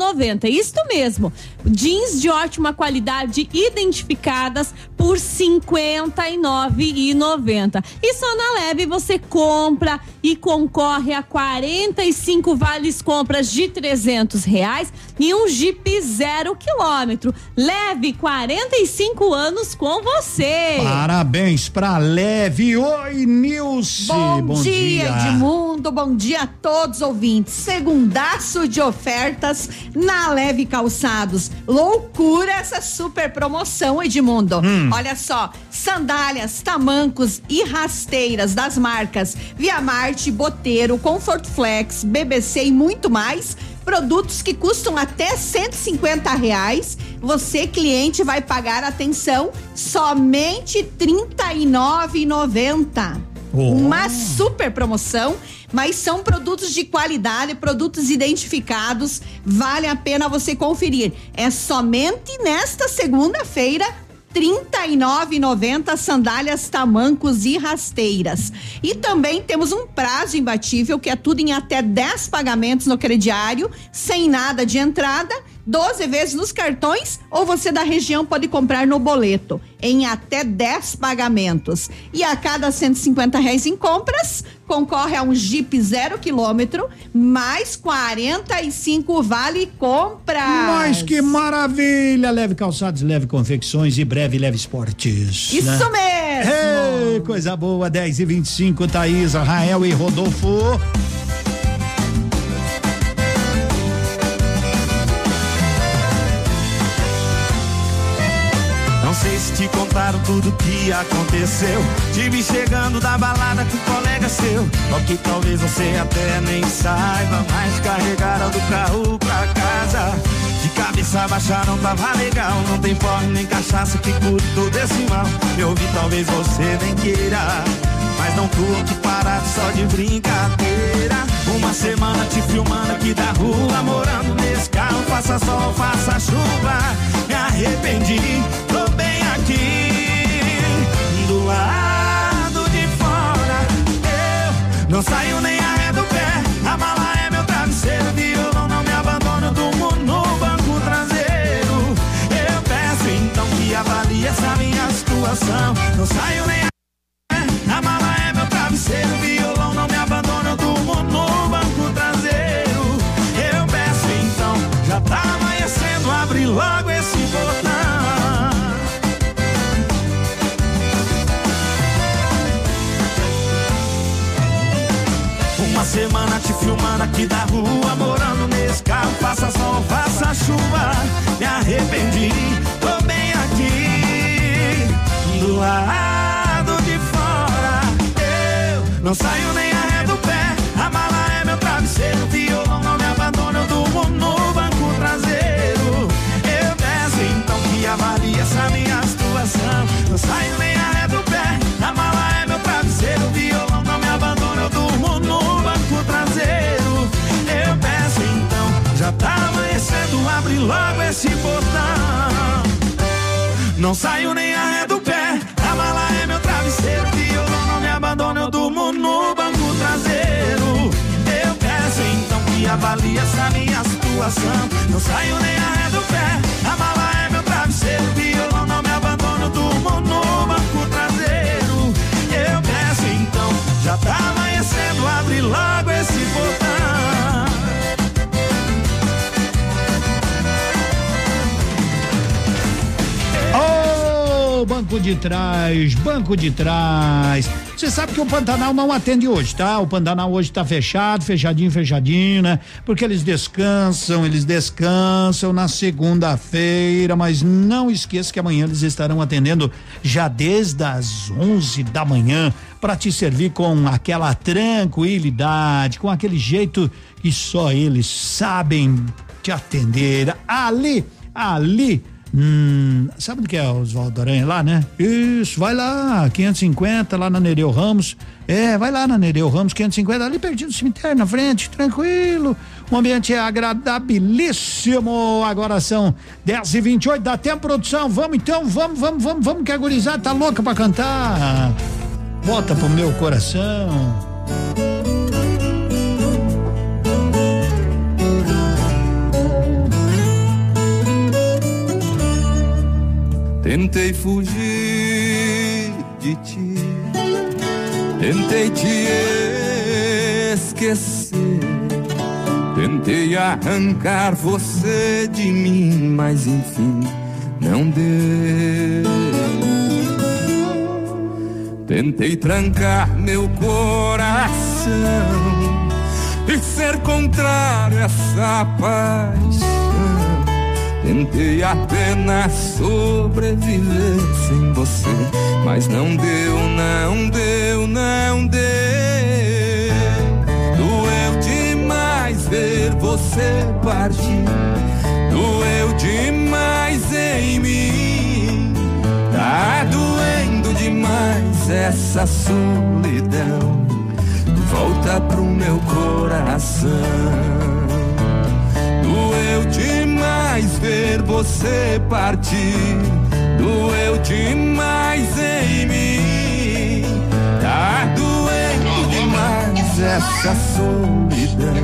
Isto mesmo. Jeans de ótima qualidade identificadas por cinquenta e E só na Leve você compra e concorre a 45 vales compras de trezentos reais e um Jeep zero quilômetro. Leve 45 anos com você. Parabéns pra Leve. Oi, Nilce. Bom, Bom dia, dia. Edmundo. Bom dia a todos ouvintes. Segundaço de ofertas na Leve Calçados. Loucura essa super promoção, Edmundo. Hum. Olha só, sandálias, tamancos e rasteiras das marcas Via Marte, Boteiro, Comfort Flex, BBC e muito mais. Produtos que custam até 150 reais. Você, cliente, vai pagar, atenção, somente R$ 39,90. Oh. Uma super promoção, mas são produtos de qualidade, produtos identificados, vale a pena você conferir. É somente nesta segunda-feira. R$ 39,90 sandálias, tamancos e rasteiras. E também temos um prazo imbatível, que é tudo em até 10 pagamentos no crediário, sem nada de entrada, 12 vezes nos cartões, ou você da região pode comprar no boleto, em até 10 pagamentos. E a cada 150 reais em compras, concorre a um Jeep zero quilômetro, mais 45 vale compra. Mas que maravilha! Leve calçados, leve confecções e breve leve esportes. Isso né? mesmo! Ei, coisa boa, 10 e 25 Thaís, Rael e Rodolfo. Te contaram tudo que aconteceu. Te vi chegando da balada com um colega seu. Ou que talvez você até nem saiba, mas carregaram do carro pra casa. De cabeça baixa não tava legal. Não tem porre nem cachaça que cure todo esse mal. Eu ouvi, talvez você nem queira. Mas não tô aqui parado só de brincadeira. Uma semana te filmando aqui da rua, morando nesse carro, faça sol, faça chuva. Me arrependi, do lado de fora. Eu não saio nem arredo o pé, a mala é meu travesseiro, violão não me abandona, eu durmo no banco traseiro. Eu peço então que avalie essa minha situação. Não saio nem a mala é meu travesseiro, violão não me abandona, eu no banco traseiro. Eu peço então, já tá amanhecendo, abre logo aqui da rua, morando nesse carro, faça sol, faça chuva. Me arrependi, tô bem aqui, do lado de fora. Eu não saio logo esse botão. Não saio nem arredo o pé, a mala é meu travesseiro, violão não me abandona, eu durmo no banco traseiro. Eu peço então que avalie essa minha situação. Não saio nem arredo o pé, a mala é meu travesseiro, violão não me abandona, eu durmo no banco traseiro. Eu peço então, já tá amanhecendo, abre logo esse botão. Ô, banco de trás, banco de trás. Você sabe que o Pantanal não atende hoje, tá? O Pantanal hoje tá fechado, fechadinho, fechadinho, né? Porque eles descansam, eles descansam na segunda-feira, mas não esqueça que amanhã eles estarão atendendo já desde as 11 da manhã para te servir com aquela tranquilidade, com aquele jeito que só eles sabem te atender. Ali, ali Hum, sabe do que é Oswaldo Aranha lá, né? Isso, vai lá, 550 lá na Nereu Ramos. É, vai lá na Nereu Ramos, 550, ali pertinho do cemitério, na frente, tranquilo. O ambiente é agradabilíssimo. Agora são 10 e 28 dá tempo, produção. Vamos então, vamos, vamos, vamos, vamos, que a gurizada tá louca pra cantar. Bota pro meu coração. Tentei fugir de ti, tentei te esquecer, tentei arrancar você de mim, mas enfim, não deu. Tentei trancar meu coração e ser contrário a essa paixão. Tentei apenas sobreviver sem você, mas não deu, não deu, não deu. Doeu demais ver você partir, doeu demais em mim. Tá doendo demais essa solidão. Volta pro meu coração. Demais ver você partir. Doeu demais em mim. Tá doendo demais essa solidão.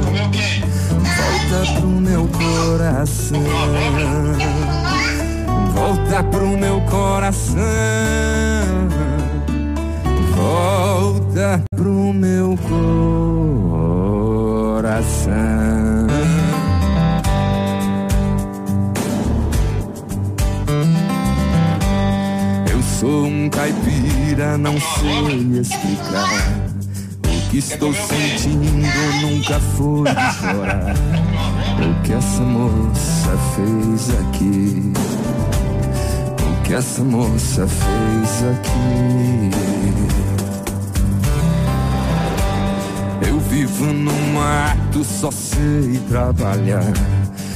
Volta pro meu coração. Volta pro meu coração. Volta pro meu coração. Sou um caipira, não sei explicar. O que estou sentindo nunca foi chorar. O que essa moça fez aqui? O que essa moça fez aqui? Eu vivo no mato, só sei trabalhar.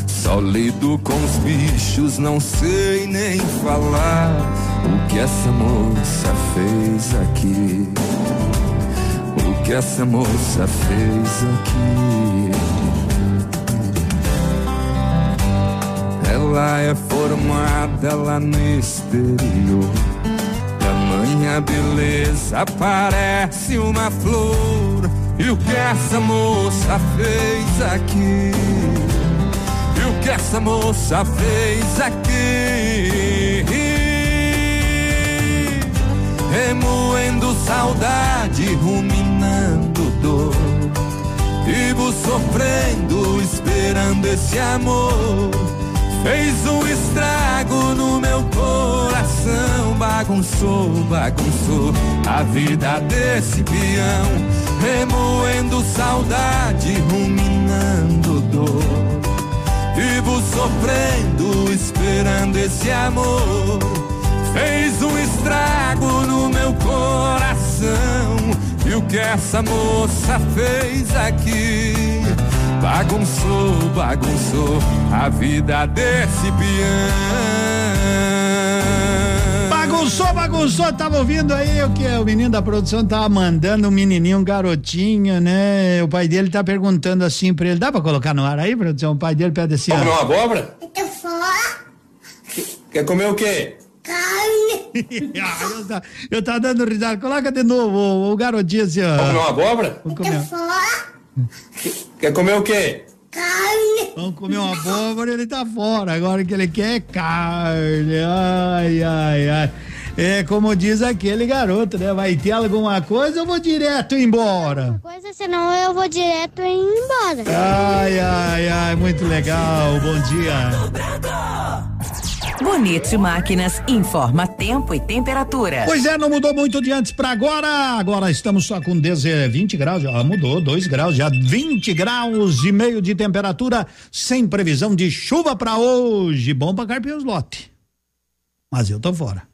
Só lido com os bichos, não sei nem falar. O que essa moça fez aqui? O que essa moça fez aqui? Ela é formada lá no exterior. Tamanha beleza parece uma flor. E o que essa moça fez aqui? E o que essa moça fez aqui? Remoendo saudade, ruminando dor. Vivo sofrendo, esperando esse amor. Fez um estrago no meu coração, bagunçou, bagunçou a vida desse peão, remoendo saudade, ruminando dor. Vivo sofrendo, esperando esse amor. Fez um estrago no meu coração. E o que essa moça fez aqui? Bagunçou, bagunçou a vida desse peão. Bagunçou, bagunçou, tava ouvindo aí o que o menino da produção tava mandando, um menininho, um garotinho, né? O pai dele tá perguntando assim pra ele, dá pra colocar no ar aí, produção? O pai dele pede assim, Quer comer uma abóbora? Fora Quer comer o quê? carne. Ah, eu, tá, eu tava dando risada, coloca de novo o, o garotinho assim, ó. Quer comer uma abóbora? Vamos comer, Quer comer o quê? carne. vamos comer uma abóbora, ele tá fora, agora o que ele quer é carne, ai, ai, ai. É como diz aquele garoto, né? Vai ter alguma coisa ou vou direto embora? Coisa, senão eu vou direto ir embora. Ai, ai, ai, muito legal, bom dia. Bonito Máquinas informa tempo e temperatura. Pois é, não mudou muito de antes pra agora. Agora estamos só com 10, 20 graus, já mudou, 2 graus, já 20 graus e meio de temperatura, sem previsão de chuva pra hoje. Bom pra carpir os lote. Mas eu tô fora.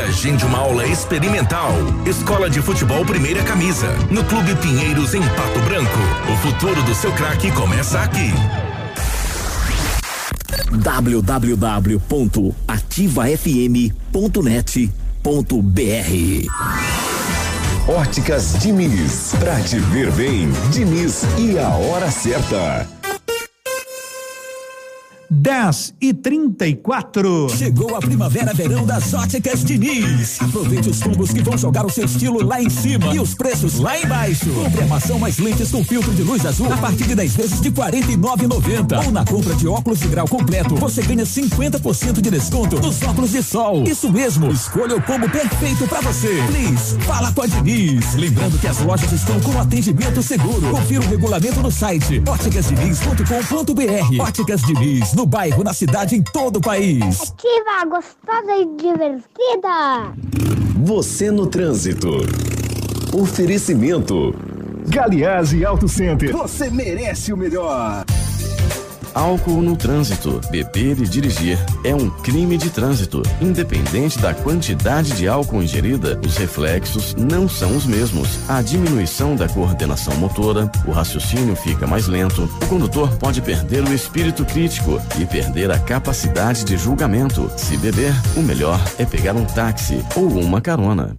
agende uma aula experimental. Escola de Futebol Primeira Camisa, no Clube Pinheiros em Pato Branco. O futuro do seu craque começa aqui. www.ativafm.net.br Óticas Diniz, pra te ver bem, Diniz e a hora certa. 10 e 34. Chegou a primavera verão das óticas Diniz. Aproveite os combos que vão jogar o seu estilo lá em cima e os preços lá embaixo. Compre armação mais lentes com filtro de luz azul a partir de 10 vezes de R$ 49,90. Ou na compra de óculos de grau completo, você ganha 50% de desconto nos óculos de sol. Isso mesmo, escolha o combo perfeito para você. Please, fala com a Diniz. Lembrando que as lojas estão com atendimento seguro. Confira o regulamento no site óticasdiniz.com.br. Óticas Diniz, no bairro, na cidade, em todo o país. Ativa, gostosa e divertida. Você no trânsito. Oferecimento. Galiase Auto Center. Você merece o melhor. Álcool no trânsito. Beber e dirigir é um crime de trânsito. Independente da quantidade de álcool ingerida, os reflexos não são os mesmos. A diminuição da coordenação motora, o raciocínio fica mais lento, o condutor pode perder o espírito crítico e perder a capacidade de julgamento. Se beber, o melhor é pegar um táxi ou uma carona.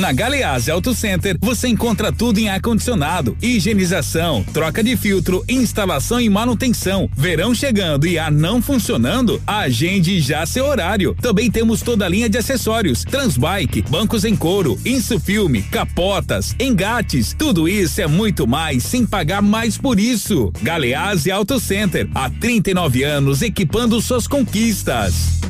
Na Galeazzi Auto Center você encontra tudo em ar-condicionado, higienização, troca de filtro, instalação e manutenção. Verão chegando e ar não funcionando? Agende já seu horário. Também temos toda a linha de acessórios: Transbike, bancos em couro, insufilme, capotas, engates. Tudo isso é muito mais sem pagar mais por isso. Galeazzi Auto Center, há 39 anos equipando suas conquistas.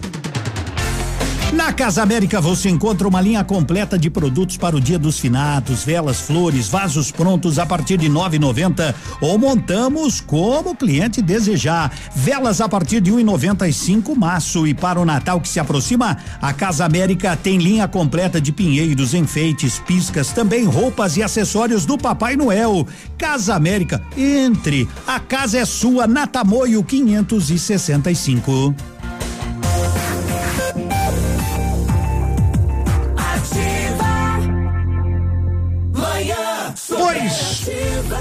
Na Casa América você encontra uma linha completa de produtos para o Dia dos Finados, velas, flores, vasos prontos a partir de 9,90 ou montamos como o cliente desejar. Velas a partir de 1,95 maço e para o Natal que se aproxima, a Casa América tem linha completa de pinheiros, enfeites, piscas, também roupas e acessórios do Papai Noel. Casa América, entre. A casa é sua, Natamoio 565. Pois,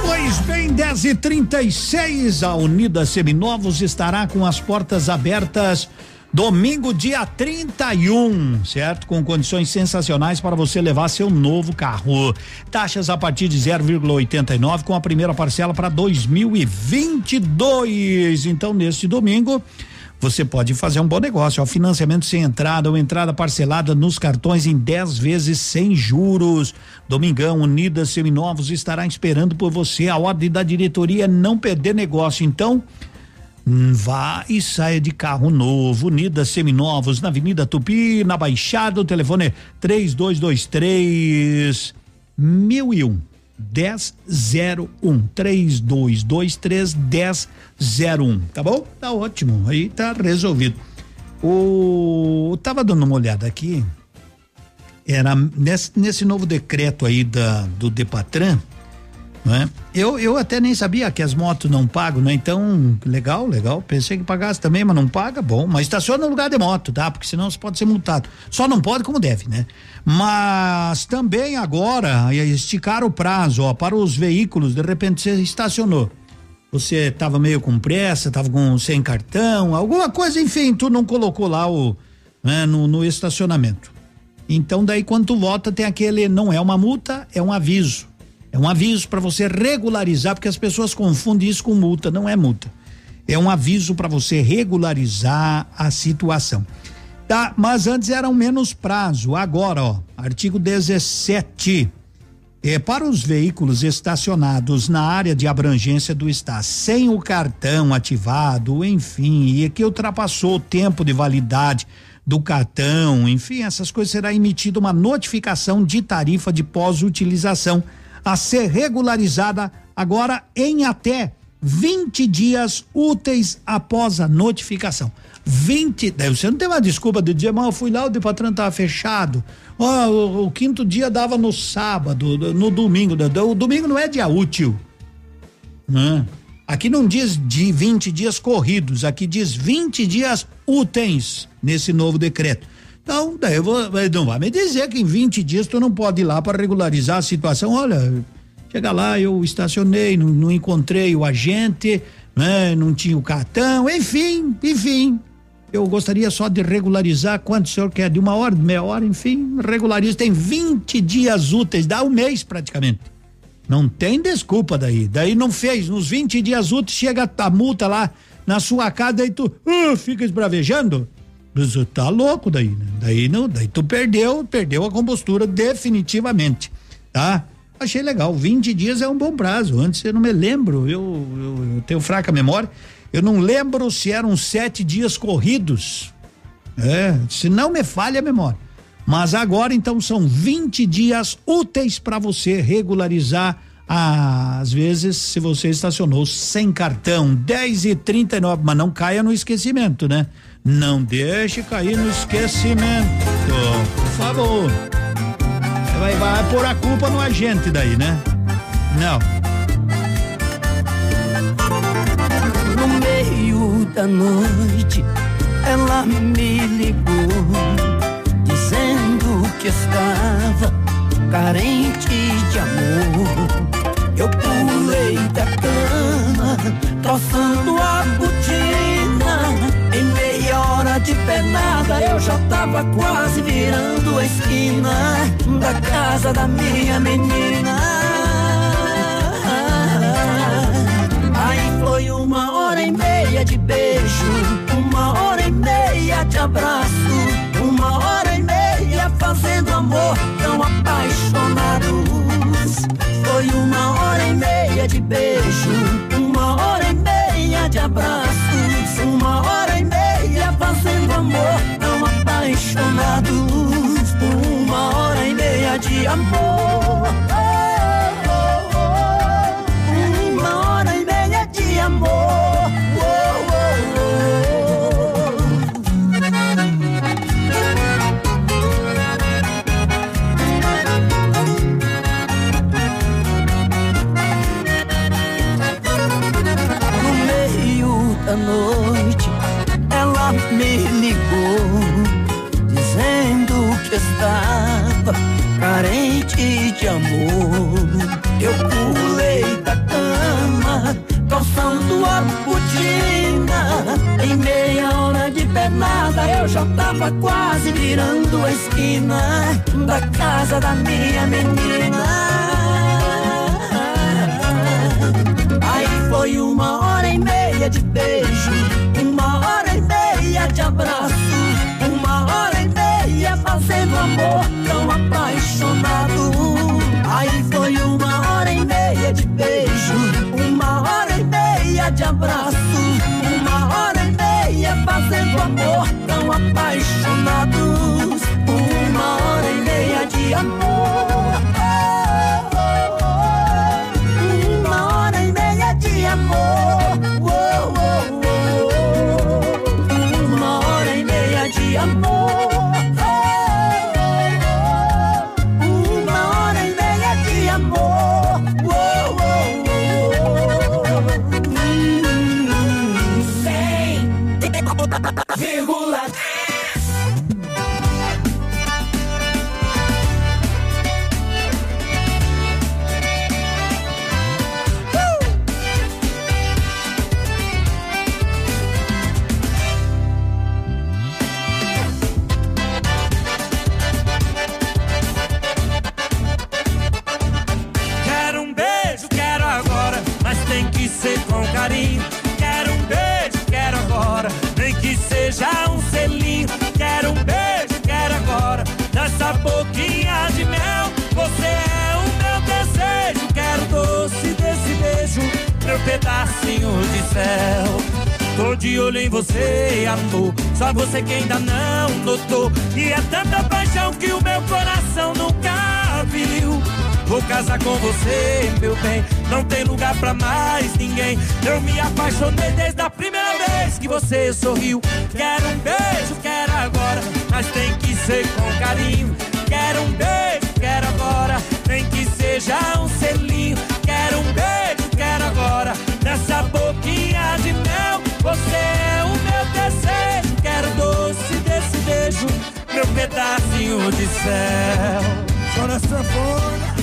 pois bem, 10 e 36 a Unida Seminovos estará com as portas abertas domingo, dia 31, certo? Com condições sensacionais para você levar seu novo carro. Taxas a partir de 0,89 com a primeira parcela para 2022. Então, neste domingo. Você pode fazer um bom negócio, ó, financiamento sem entrada ou entrada parcelada nos cartões em 10 vezes sem juros. Domingão, Unidas Seminovos estará esperando por você. A ordem da diretoria é não perder negócio. Então, hum, vá e saia de carro novo. Unidas Seminovos na Avenida Tupi, na Baixada. O telefone é 3223 1001. 1001 3223 1001, tá bom? Tá ótimo, aí tá resolvido. O tava dando uma olhada aqui, era nesse, nesse novo decreto aí da do Depatran, não é? Eu, eu até nem sabia que as motos não pagam, né? Então, legal, legal. Pensei que pagasse também, mas não paga, bom. Mas estaciona no lugar de moto, tá? Porque senão você pode ser multado. Só não pode como deve, né? Mas também agora esticar o prazo, ó, para os veículos, de repente você estacionou. Você estava meio com pressa, estava com sem cartão, alguma coisa, enfim, tu não colocou lá o né, no, no estacionamento. Então daí quando tu volta tem aquele não é uma multa, é um aviso. É um aviso para você regularizar, porque as pessoas confundem isso com multa, não é multa. É um aviso para você regularizar a situação. Tá, mas antes era um menos prazo. Agora, ó, artigo 17. É, para os veículos estacionados na área de abrangência do estado, sem o cartão ativado, enfim, e que ultrapassou o tempo de validade do cartão, enfim, essas coisas será emitida uma notificação de tarifa de pós-utilização a ser regularizada agora em até 20 dias úteis após a notificação. 20, daí você não tem uma desculpa de dizer, mas eu fui lá, o Depatran estava fechado. Ó, o, o, quinto dia dava no sábado, no domingo. O domingo não é dia útil. Né? Aqui não diz de 20 dias corridos, aqui diz 20 dias úteis nesse novo decreto. Então, daí eu vou, não vai me dizer que em 20 dias tu não pode ir lá para regularizar a situação. Olha, chega lá, eu estacionei, não, não encontrei o agente, né? Não tinha o cartão, enfim, enfim. Eu gostaria só de regularizar quanto o senhor quer, de uma hora, de meia hora, enfim, regulariza. Tem 20 dias úteis, dá um mês praticamente. Não tem desculpa daí. Daí não fez, nos 20 dias úteis chega a multa lá na sua casa, daí tu uh, fica esbravejando. Você tá louco daí, né? Daí não, daí tu perdeu, perdeu a compostura definitivamente, tá? Achei legal, 20 dias é um bom prazo. Antes eu não me lembro, eu, eu, eu tenho fraca memória. Eu não lembro se eram sete dias corridos. É, se não me falha a memória. Mas agora então são 20 dias úteis para você regularizar às vezes se você estacionou sem cartão 10 e 39, mas não caia no esquecimento, né? Não deixe cair no esquecimento, por favor. Vai, vai pôr a culpa no agente daí, né? Não. Da noite, ela me ligou, dizendo que estava carente de amor. Eu pulei da cama, troçando a botina. Em meia hora de pernada, eu já tava quase virando a esquina da casa da minha menina. Aí foi uma hora e meia de beijo, uma hora e meia de abraço, uma hora e meia fazendo amor tão apaixonados. Foi uma hora e meia de beijo, uma hora e meia de abraços, uma hora e meia fazendo amor tão apaixonados. Uma hora e meia de amor. Uma hora e meia de amor. Estava carente de amor. Eu pulei da cama, calçando a botina. Em meia hora de pernada, eu já tava quase virando a esquina da casa da minha menina. Aí foi uma hora e meia de beijo, uma hora e meia de abraço, meia fazendo amor tão apaixonado. Aí foi uma hora e meia de beijo, uma hora e meia de abraço, uma hora e meia fazendo amor tão apaixonados. Uma hora e meia de amor. Uma hora e meia de amor. Uma hora e meia de amor. carinho. Quero um beijo, quero agora. Nem que seja um selinho. Quero um beijo, quero agora. Nessa boquinha de mel, você é o meu desejo. Quero doce desse beijo, meu pedacinho de céu. Tô de olho em você, amor. Só você que ainda não notou. E é tanta paixão que o meu coração nunca viu. Vou casar com você, meu bem. Não tem lugar pra mais ninguém. Eu me apaixonei desde a primeira vez que você sorriu. Quero um beijo, quero agora. Mas tem que ser com carinho. Quero um beijo, quero agora. Nem que seja um selinho. Quero um beijo, quero agora. Nessa boquinha de mel, você é o meu desejo. Quero doce desse beijo, meu pedacinho de céu. Na sanfona.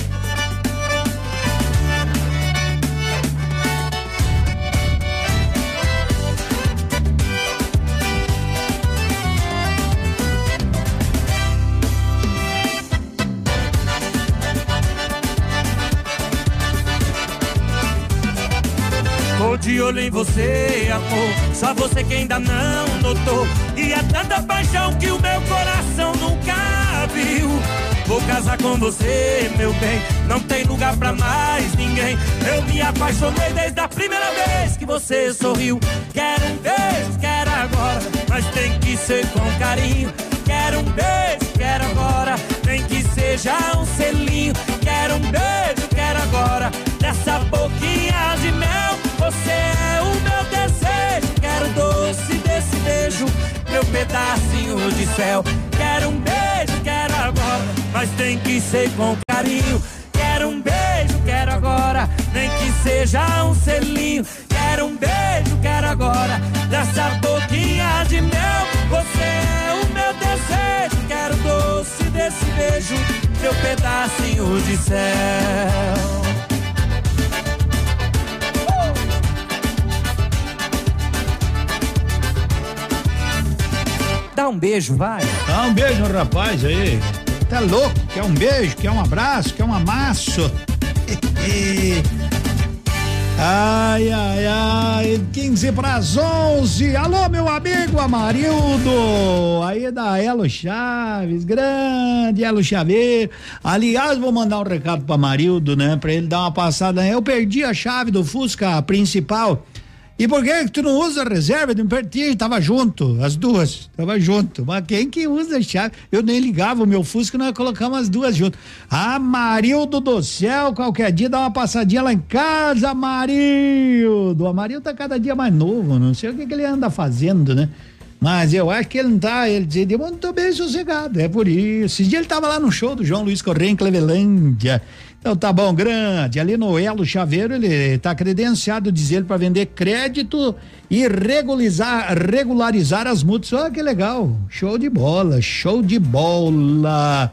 De olho em você, amor. Só você que ainda não notou. E é tanta paixão que o meu coração nunca viu. Vou casar com você, meu bem. Não tem lugar pra mais ninguém. Eu me apaixonei desde a primeira vez que você sorriu. Quero um beijo, quero agora. Mas tem que ser com carinho. Quero um beijo, quero agora. Nem que seja um selinho. Quero um beijo, quero agora. Nessa boquinha de mel, você é o meu desejo. Quero doce desse beijo, meu pedacinho de céu. Quero um beijo, quero agora. Mas tem que ser com carinho. Quero um beijo, quero agora. Nem que seja um selinho. Quero um beijo, quero agora. Nessa boquinha de mel, você é o meu desejo. Quero doce desse beijo, meu pedacinho de céu. Dá um beijo, vai. Dá um beijo no rapaz aí. Tá louco? Quer um beijo, quer um abraço, quer um amasso. Ai, ai, ai, 15 para as 11. Alô, meu amigo Amarildo. Aí da Elo Chaves, grande Elo Chaveiro. Aliás, vou mandar um recado para Amarildo, né? Para ele dar uma passada. Eu perdi a chave do Fusca principal. E por que tu não usa a reserva de um pertinho? Tava junto, as duas, tava junto. Mas quem que usa a chave? Eu nem ligava o meu Fusca, nós colocamos as duas juntas. Ah, Marildo do céu, qualquer dia dá uma passadinha lá em casa, Marildo. O Marildo tá cada dia mais novo, não sei o que, que ele anda fazendo, né? Mas eu acho que ele não tá, ele dizia, eu não tô bem sossegado, é por isso. Esses dias ele tava lá no show do João Luiz Correia em Clevelândia. Então tá bom, grande. Ali no Elo Chaveiro, ele tá credenciado, diz ele, para vender crédito e regularizar, regularizar as multas. Olha que legal. Show de bola, show de bola.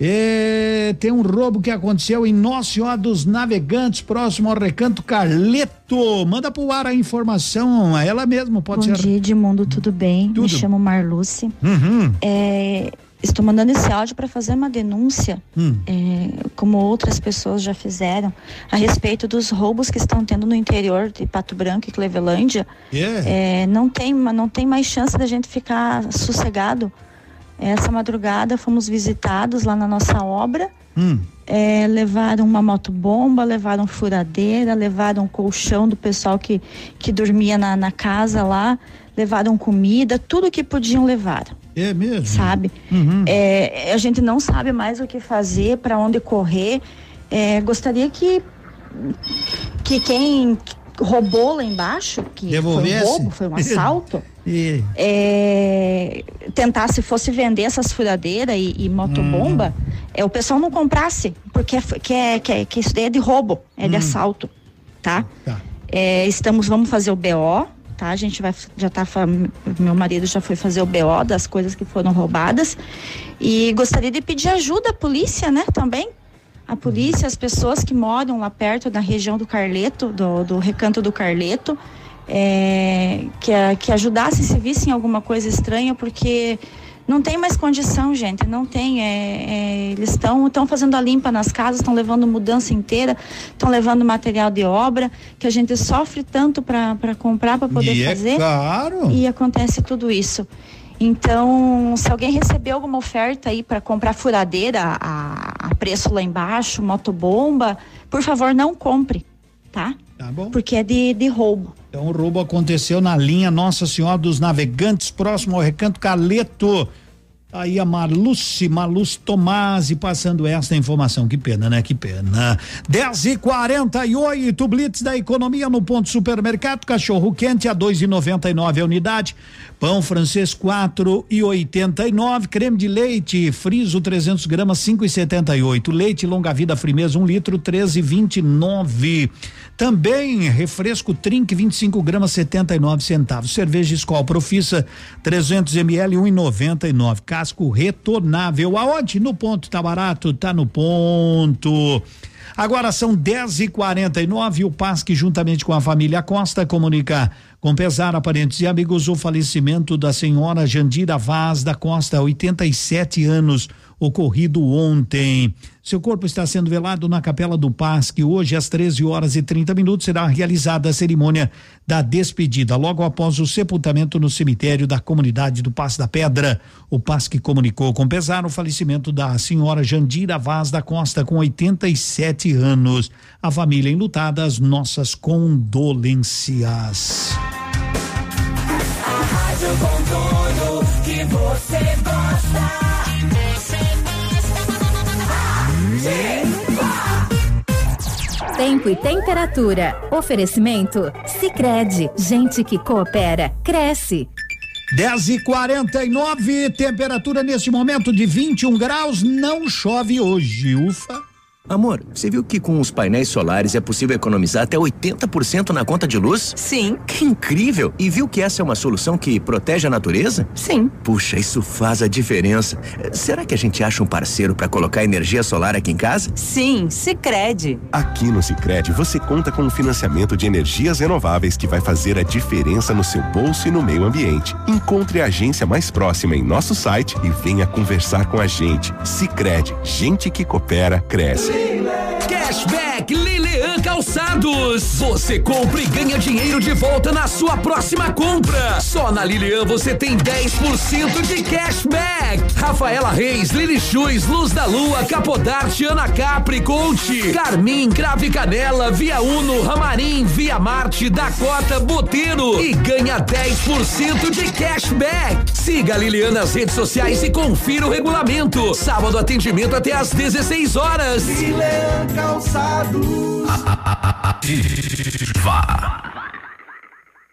É, tem um roubo que aconteceu em Nossa Senhora dos Navegantes, próximo ao Recanto Carleto. Manda pro ar a informação, ela mesma pode Bom ser. dia, Edmundo, tudo bem? Tudo. Me chamo Marluce. Uhum. É, estou mandando esse áudio para fazer uma denúncia, Hum. é, como outras pessoas já fizeram, a respeito dos roubos que estão tendo no interior de Pato Branco e Clevelândia. É. É, não, tem, não tem mais chance da gente ficar sossegado. Essa madrugada fomos visitados lá na nossa obra. Hum. É, levaram uma motobomba, levaram furadeira, levaram colchão do pessoal que, que dormia na, na casa lá, levaram comida, tudo que podiam levar, É mesmo? sabe? Uhum. É, a gente não sabe mais o que fazer, para onde correr. É, gostaria que, que quem roubou lá embaixo, que Devolvesse. foi um roubo, foi um assalto, E- é, tentasse fosse vender essas furadeiras e, e motobomba, é, o pessoal não comprasse, porque é, que, é, que, é- que isso daí é de roubo, é de assalto, tá? É, estamos, vamos fazer o BO, tá? A gente vai, já tá, meu marido já foi fazer o BO das coisas que foram roubadas e gostaria de pedir ajuda à polícia, né, também. A polícia, as pessoas que moram lá perto da região do Carleto, do, do recanto do Carleto, é, que, que ajudasse se vissem alguma coisa estranha, porque não tem mais condição, gente, não tem. é, é, eles estão estão fazendo a limpa nas casas, estão levando mudança inteira, estão levando material de obra, que a gente sofre tanto para comprar, para poder E é fazer. caro. E acontece tudo isso. Então, se alguém receber alguma oferta aí para comprar furadeira a, a preço lá embaixo, motobomba, por favor, não compre, tá? Tá bom. Porque é de, de roubo. Então o roubo aconteceu na linha Nossa Senhora dos Navegantes, próximo ao Recanto Caleto. Aí a Marluce, Marluce Tomasi passando esta informação. Que pena, né? Que pena. 10 e 48 Blitz da economia no ponto supermercado. Cachorro quente a 2,99 a unidade. Pão francês 4 e 89. Creme de leite friso 300 gramas 5,78. Leite longa vida frimeza 1 um litro 13,29. Também refresco Trink 25 gramas 79 centavos. Cerveja Skol Profissa 300 ml 1,99. Casco retornável. Aonde? No ponto tá barato, tá no ponto. Agora são 10 e 49 e o PASC, juntamente com a família Costa, comunica com pesar a parentes e amigos o falecimento da senhora Jandira Vaz da Costa, 87 anos, ocorrido ontem. Seu corpo está sendo velado na Capela do Pasque. Hoje, às 13 horas e 30 minutos, será realizada a cerimônia da despedida. Logo após o sepultamento no cemitério da comunidade do Passo da Pedra, o Pasque comunicou com pesar o falecimento da senhora Jandira Vaz da Costa, com 87 anos. A família enlutada, as nossas condolências. Rádio tudo que você gosta. Tempo e temperatura. Oferecimento? Sicredi Gente que coopera, cresce. 10 e 49 temperatura neste momento de 21 graus, não chove hoje, ufa. Amor, você viu que com os painéis solares é possível economizar até 80% na conta de luz? Sim. Que incrível! E viu que essa é uma solução que protege a natureza? Sim. Puxa, isso faz a diferença. Será que a gente acha um parceiro para colocar energia solar aqui em casa? Sim, Sicredi. Aqui no Sicredi você conta com um financiamento de energias renováveis que vai fazer a diferença no seu bolso e no meio ambiente. Encontre a agência mais próxima em nosso site e venha conversar com a gente. Sicredi, gente que coopera cresce. Cashback Lilian Calçados. Você compra e ganha dinheiro de volta na sua próxima compra. Só na Lilian você tem 10% de cashback. Rafaela Reis, Lili Chus, Luz da Lua, Capodarte, Ana Capri, Conte, Carmin, Crave Canela, Via Uno, Ramarim, Via Marte, Dakota, Boteiro e ganha 10% de cashback. Siga a Lilian nas redes sociais e confira o regulamento. Sábado atendimento até às 16 horas. Lilian Calçados. Ativa.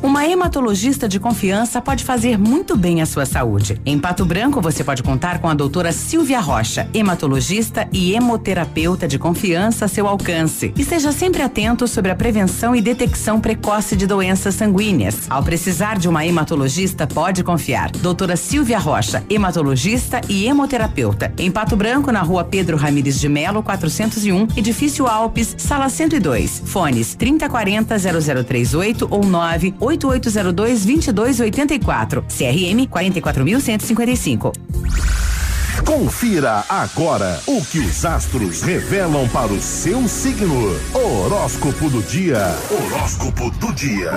Uma hematologista de confiança pode fazer muito bem à sua saúde. Em Pato Branco, você pode contar com a doutora Silvia Rocha, hematologista e hemoterapeuta de confiança a seu alcance. E esteja sempre atento sobre a prevenção e detecção precoce de doenças sanguíneas. Ao precisar de uma hematologista, pode confiar. Doutora Silvia Rocha, hematologista e hemoterapeuta. Em Pato Branco, na rua Pedro Ramires de Melo, 401, edifício Alpes, sala 102. Fones 3040 0038 ou 9 8802 2284. CRM 44155. Confira agora o que os astros revelam para o seu signo. Horóscopo do dia. Horóscopo do dia.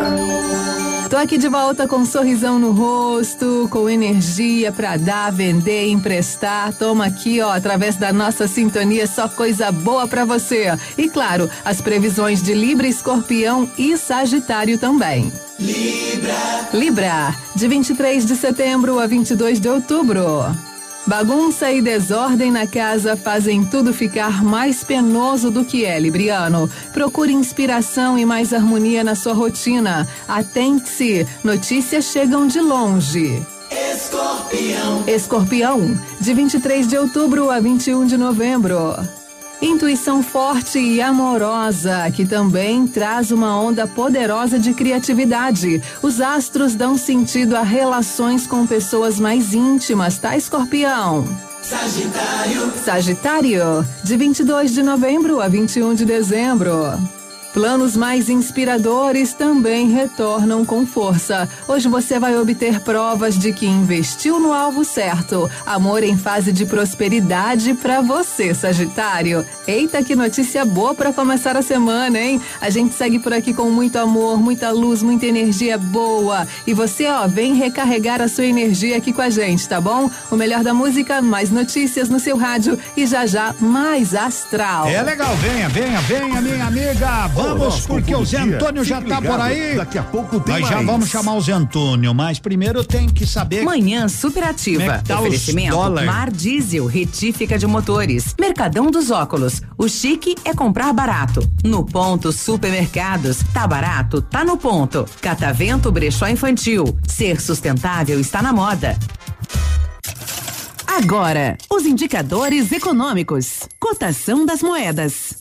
Tô aqui de volta com um sorrisão no rosto, com energia para dar, vender, emprestar. Toma aqui, ó, através da nossa sintonia, só coisa boa para você. E claro, as previsões de Libra, Escorpião e Sagitário também. Libra. Libra, de 23 de setembro a 22 de outubro. Bagunça e desordem na casa fazem tudo ficar mais penoso do que é, Libriano. Procure inspiração e mais harmonia na sua rotina. Atente-se, notícias chegam de longe. Escorpião. Escorpião, de 23 de outubro a 21 de novembro. Intuição forte e amorosa, que também traz uma onda poderosa de criatividade. Os astros dão sentido a relações com pessoas mais íntimas, tá, escorpião? Sagitário. Sagitário, de 22 de novembro a 21 de dezembro. Planos mais inspiradores também retornam com força. Hoje você vai obter provas de que investiu no alvo certo. Amor em fase de prosperidade para você, Sagitário. Eita, que notícia boa para começar a semana, hein? A gente segue por aqui com muito amor, muita luz, muita energia boa. E você, ó, vem recarregar a sua energia aqui com a gente, tá bom? O melhor da música, mais notícias no seu rádio e já já mais astral. É legal, venha, venha, venha, minha amiga. Vamos, porque o Zé. Antônio já tá por aí. daqui a pouco tem Nós já mais. vamos chamar o Zé Antônio, mas primeiro tem que saber. Manhã superativa. É tá Oferecimento dólar? Mar Diesel, retífica de motores. Mercadão dos óculos. O chique é comprar barato. No ponto supermercados. Tá barato, tá no ponto. Catavento Brechó Infantil. Ser sustentável está na moda. Agora, os indicadores econômicos. Cotação das moedas.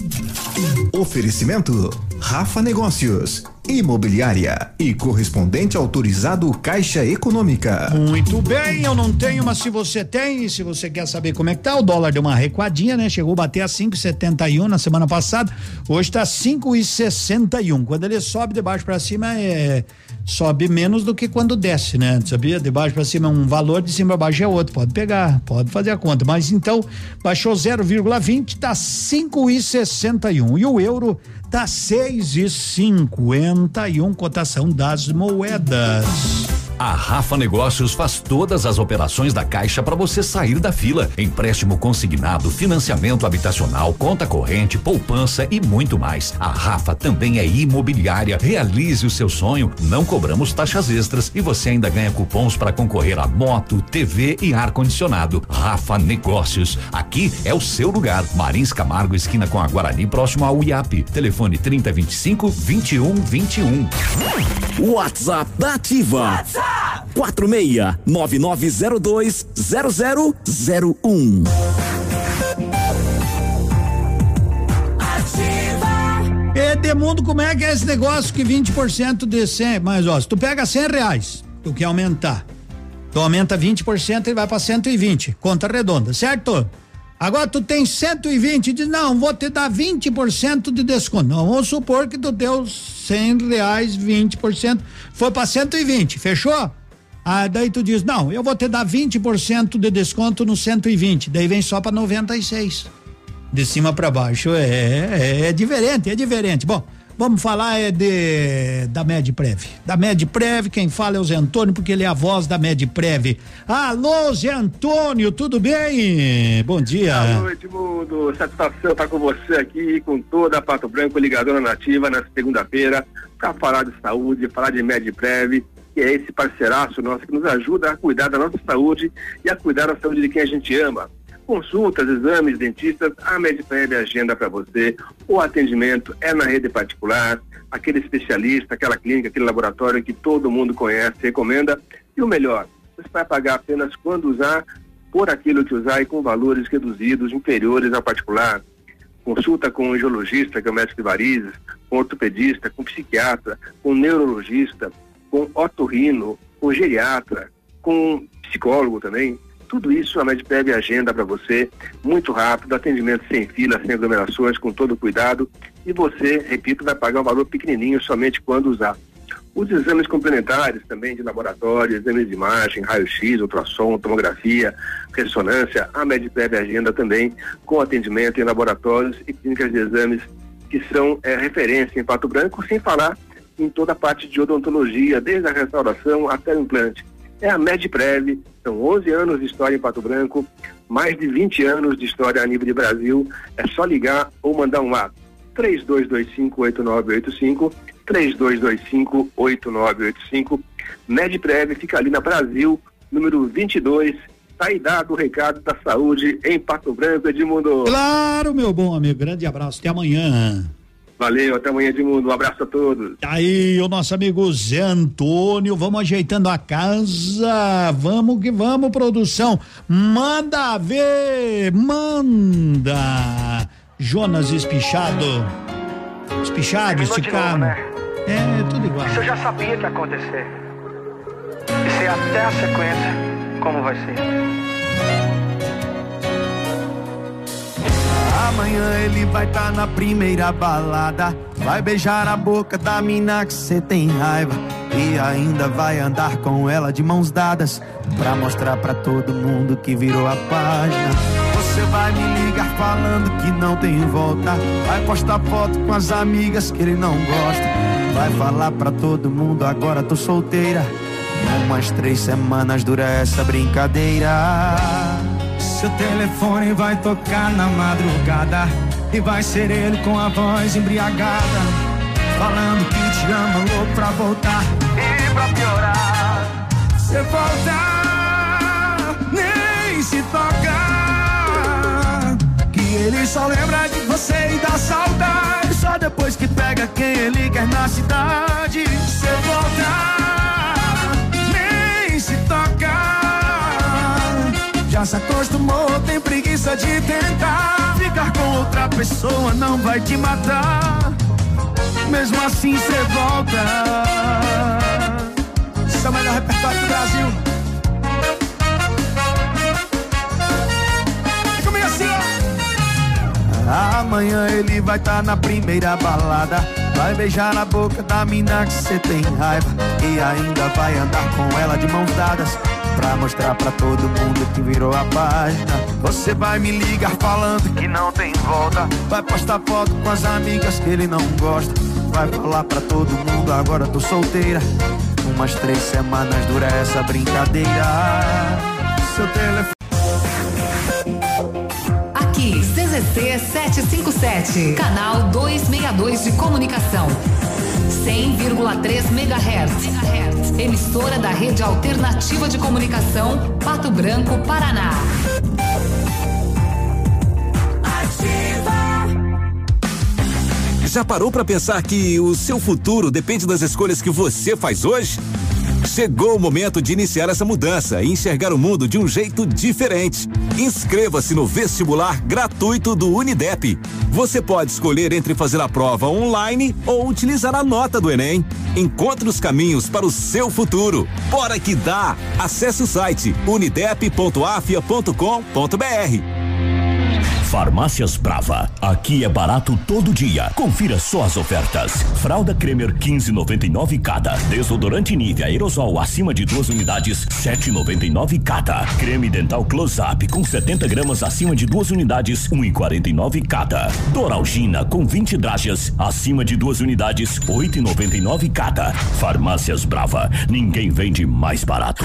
Oferecimento Rafa Negócios, Imobiliária e correspondente autorizado Caixa Econômica. Muito bem, eu não tenho, mas se você tem, e se você quer saber como é que tá, o dólar deu uma recuadinha, né? Chegou a bater a 5,71 na semana passada, hoje tá 5,61. Quando ele sobe de baixo para cima é sobe menos do que quando desce, né? Sabia? De baixo para cima é um valor, de cima para baixo é outro. Pode pegar, pode fazer a conta. Mas então baixou 0,20, tá 5,61 e o euro tá 6,51 cotação das moedas. A Rafa Negócios faz todas as operações da Caixa para você sair da fila. Empréstimo consignado, financiamento habitacional, conta corrente, poupança e muito mais. A Rafa também é imobiliária. Realize o seu sonho. Não cobramos taxas extras e você ainda ganha cupons para concorrer a moto, TV e ar-condicionado. Rafa Negócios. Aqui é o seu lugar. Marins Camargo, esquina com a Guarani, próximo ao IAP. Telefone 3025 2121. WhatsApp da Ativa. WhatsApp. 46 9902 0001. Edemundo, como é que é esse negócio que 20% de 100? Mas ó, se tu pega 100 reais, tu quer aumentar. Tu aumenta 20% e vai pra 120. Conta redonda, certo? Agora tu tem 120 e diz, não, vou te dar 20% de desconto. Não, vamos supor que tu deu 100 reais, 20%, foi para 120, fechou? Ah, daí tu diz, não, eu vou te dar 20% de desconto no 120, daí vem só para 96 de cima para baixo é, é é diferente, é diferente. Bom, vamos falar é de da Medprev. Da Medprev, quem fala é o Zé Antônio, porque ele é a voz da Medprev. Alô, Zé Antônio, tudo bem? Bom dia. Boa noite, mundo. Satisfação estar com você aqui, com toda a Pato Branco Ligadora Nativa, na segunda-feira, para falar de saúde, falar de Medprev, que é esse parceiraço nosso que nos ajuda a cuidar da nossa saúde e a cuidar da saúde de quem a gente ama. Consultas, exames, dentistas, a Medprev agenda para você. O atendimento é na rede particular, aquele especialista, aquela clínica, aquele laboratório que todo mundo conhece, recomenda. E o melhor, você vai pagar apenas quando usar, por aquilo que usar e com valores reduzidos, inferiores ao particular. Consulta com um angiologista, que é o médico de varizes, com ortopedista, com psiquiatra, com neurologista, com otorrino, com geriatra, com psicólogo também. Tudo isso a Medprev agenda para você, muito rápido, atendimento sem fila, sem aglomerações, com todo cuidado. E você, repito, vai pagar um valor pequenininho somente quando usar. Os exames complementares também de laboratório, exames de imagem, raio-x, ultrassom, tomografia, ressonância, a Medprev agenda também com atendimento em laboratórios e clínicas de exames que são eh, referência em Pato Branco, sem falar em toda a parte de odontologia, desde a restauração até o implante. É a Medprev, são 11 anos de história em Pato Branco, mais de 20 anos de história a nível de Brasil. É só ligar ou mandar um ato. 3225-8985, 3225-8985. Medprev fica ali na Brasil, número 22. Tá aí dado o recado da saúde em Pato Branco, Edmundo. Claro, meu bom amigo, grande abraço, até amanhã. Valeu, até amanhã, Edmundo. Um abraço a todos. Aí, o nosso amigo Zé Antônio, vamos ajeitando a casa, vamos que vamos, produção. Manda ver, manda. Jonas Espichado. Espichado, esticado. né? É, tudo igual. Isso eu já sabia que ia acontecer. E sei até a sequência como vai ser. Amanhã ele vai tá na primeira balada. Vai beijar a boca da mina que cê tem raiva. E ainda vai andar com ela de mãos dadas. Pra mostrar pra todo mundo que virou a página. Você vai me ligar falando que não tem volta. Vai postar foto com as amigas que ele não gosta. Vai falar pra todo mundo agora tô solteira. Umas três semanas dura essa brincadeira. Seu telefone vai tocar na madrugada E vai ser ele com a voz embriagada Falando que te ama, louco pra voltar E pra piorar. Você volta, nem se toca Que ele só lembra de você e da saudade. Só depois que pega quem ele quer na cidade. Você volta, nem se toca já se acostumou, tem preguiça de tentar. Ficar com outra pessoa não vai te matar. Mesmo assim cê volta. Esse é o melhor repertório do Brasil. Assim, Amanhã ele vai tá na primeira balada. Vai beijar na boca da mina que cê tem raiva. E ainda vai andar com ela de mãos dadas Pra mostrar pra todo mundo que virou a página. Você vai me ligar falando que não tem volta. Vai postar foto com as amigas que ele não gosta. Vai falar pra todo mundo agora tô solteira. Umas três semanas dura essa brincadeira. Seu telefone Aqui, CZC 757, canal 262 de comunicação. 100,3 MHz. Emissora da Rede Alternativa de Comunicação, Pato Branco, Paraná. Já parou para pensar que o seu futuro depende das escolhas que você faz hoje? Chegou o momento de iniciar essa mudança e enxergar o mundo de um jeito diferente. Inscreva-se no vestibular gratuito do Unidep. Você pode escolher entre fazer a prova online ou utilizar a nota do Enem. Encontre os caminhos para o seu futuro. Bora que dá! Acesse o site unidep.afia.com.br. Farmácias Brava. Aqui é barato todo dia. Confira só as ofertas. Fralda Cremer 15,99 cada. Desodorante Nivea aerosol acima de duas unidades 7,99 cada. Creme dental Close Up com 70 gramas acima de duas unidades 1,49 cada. Doralgina com 20 dragas acima de duas unidades 8,99 cada. Farmácias Brava. Ninguém vende mais barato.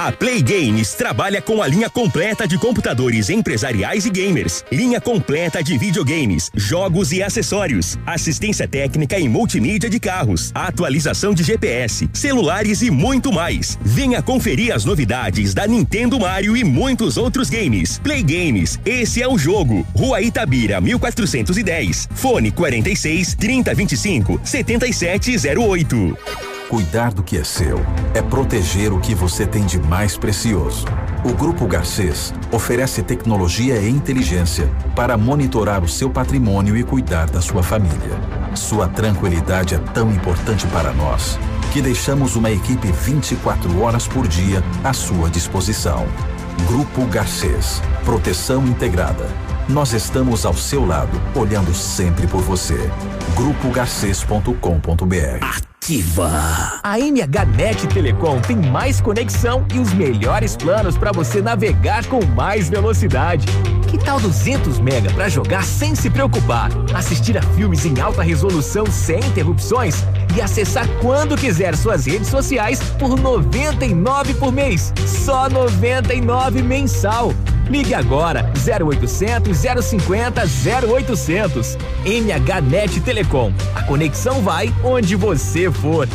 A Play Games trabalha com a linha completa de computadores empresariais e gamers, linha completa de videogames, jogos e acessórios, assistência técnica e multimídia de carros, atualização de GPS, celulares e muito mais. Venha conferir as novidades da Nintendo Mario e muitos outros games. Play Games, esse é o jogo. Rua Itabira, 1410. Fone 46 3025 7708. Cuidar do que é seu é proteger o que você tem de mais precioso. O Grupo Garcês oferece tecnologia e inteligência para monitorar o seu patrimônio e cuidar da sua família. Sua tranquilidade é tão importante para nós que deixamos uma equipe 24 horas por dia à sua disposição. Grupo Garcês Proteção Integrada. Nós estamos ao seu lado, olhando sempre por você. GrupoGarcês.com.br Ativa. A MHNet Telecom tem mais conexão e os melhores planos para você navegar com mais velocidade. Que tal 200 mega para jogar sem se preocupar, assistir a filmes em alta resolução sem interrupções e acessar quando quiser suas redes sociais por 99 por mês, só 99 mensal. Ligue agora 0800 050 0800. MHNet Telecom. A conexão vai onde você for.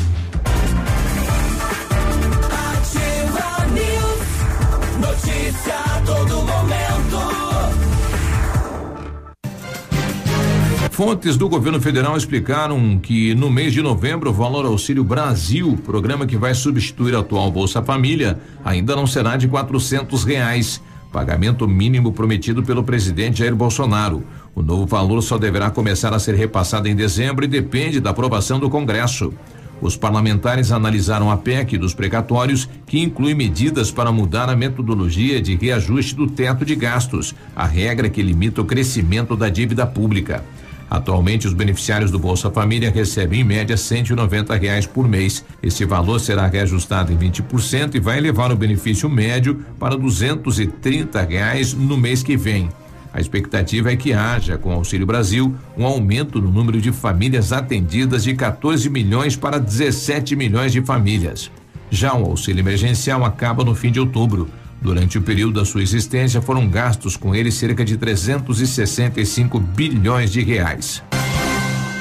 Fontes do governo federal explicaram que no mês de novembro o valor Auxílio Brasil, programa que vai substituir a atual Bolsa Família, ainda não será de quatrocentos reais. Pagamento mínimo prometido pelo presidente Jair Bolsonaro. O novo valor só deverá começar a ser repassado em dezembro e depende da aprovação do Congresso. Os parlamentares analisaram a PEC dos precatórios, que inclui medidas para mudar a metodologia de reajuste do teto de gastos, a regra que limita o crescimento da dívida pública. Atualmente, os beneficiários do Bolsa Família recebem em média 190 reais por mês. Esse valor será reajustado em 20% e vai elevar o benefício médio para 230 reais no mês que vem. A expectativa é que haja, com o Auxílio Brasil, um aumento no número de famílias atendidas de 14 milhões para 17 milhões de famílias. Já o auxílio emergencial acaba no fim de outubro. Durante o período da sua existência, foram gastos com ele cerca de 365 bilhões de reais.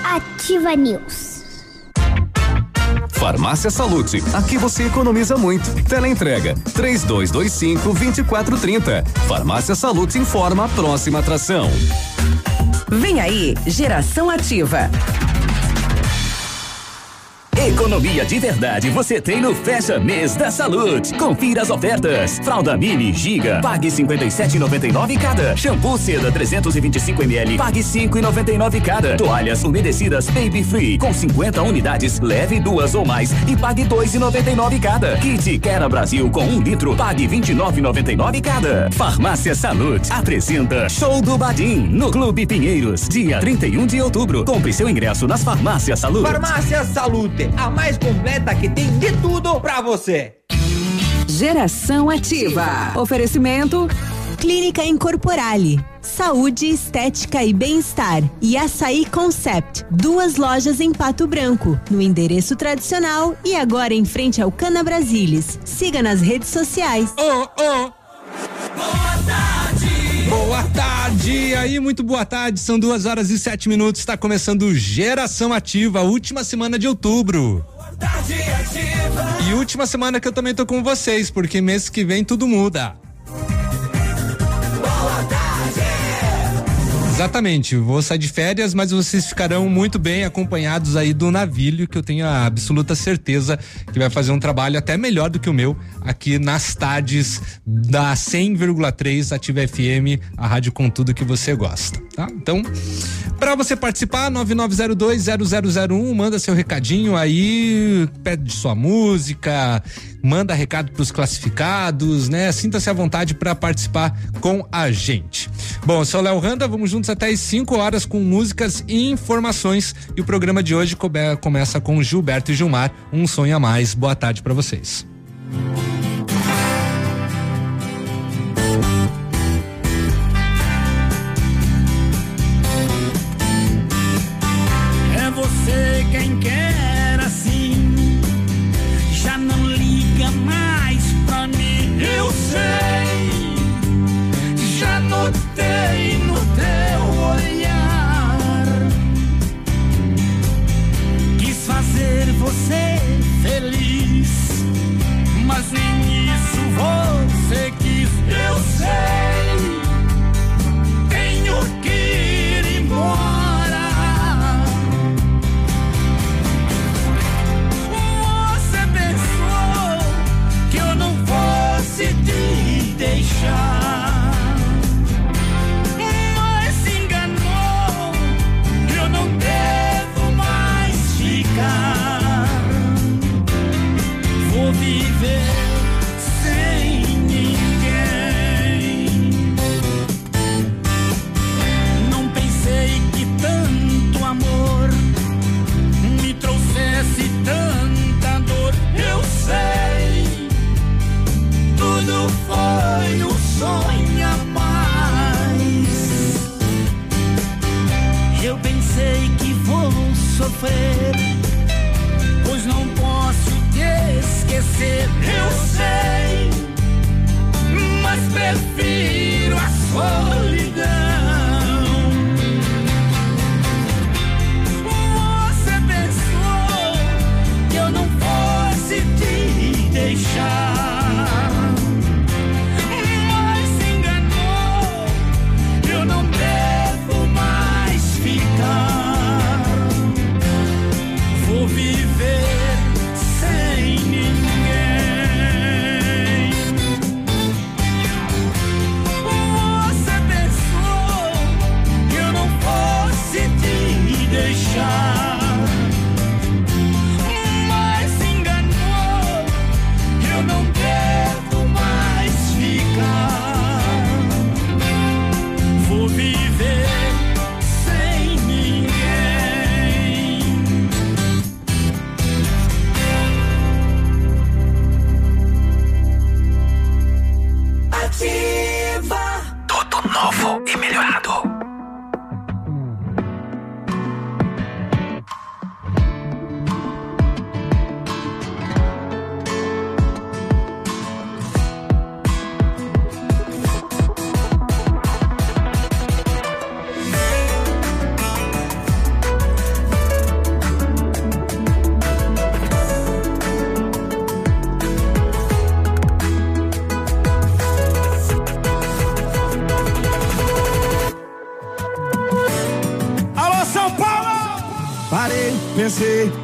Ativa News. Farmácia Salute, aqui você economiza muito. Teleentrega 3225 2430. Farmácia Salute informa a próxima atração. Vem aí, Geração Ativa. Economia de verdade você tem no Fecha Mês da Salute. Confira as ofertas. Fralda Mini Giga, pague 57,99 cada. Shampoo Seda 325 ml, pague 5,99 cada. Toalhas umedecidas Baby Free com 50 unidades, leve duas ou mais e pague 2,99 cada. Kit Quera Brasil com um litro, pague 29,99 cada. Farmácia Salute apresenta Show do Badim no Clube Pinheiros, dia 31 de outubro. Compre seu ingresso nas farmácias Salute. Farmácia Salute, a mais completa que tem de tudo pra você. Geração Ativa. Oferecimento Clínica Incorporale. Saúde, estética e bem-estar. E Açaí Concept. Duas lojas em Pato Branco. No endereço tradicional e agora em frente ao Cana Brasilis. Siga nas redes sociais. Oh, oh. Boa tarde, aí muito boa tarde, são duas horas e sete minutos, está começando Geração Ativa, última semana de outubro. E última semana que eu também tô com vocês, porque mês que vem tudo muda. Exatamente, vou sair de férias, mas vocês ficarão muito bem acompanhados aí do Navilho, que eu tenho a absoluta certeza que vai fazer um trabalho até melhor do que o meu aqui nas tardes da 100,3 Ativa FM, a rádio com tudo que você gosta, tá? Então, para você participar, 99020001, manda seu recadinho aí, pede sua música, manda recado pros classificados, né? Sinta-se à vontade para participar com a gente. Bom, eu sou o Léo Randa, vamos juntos até às 5 horas com músicas e informações. E o programa de hoje come- começa com Gilberto e Gilmar, um sonho a mais. Boa tarde para vocês.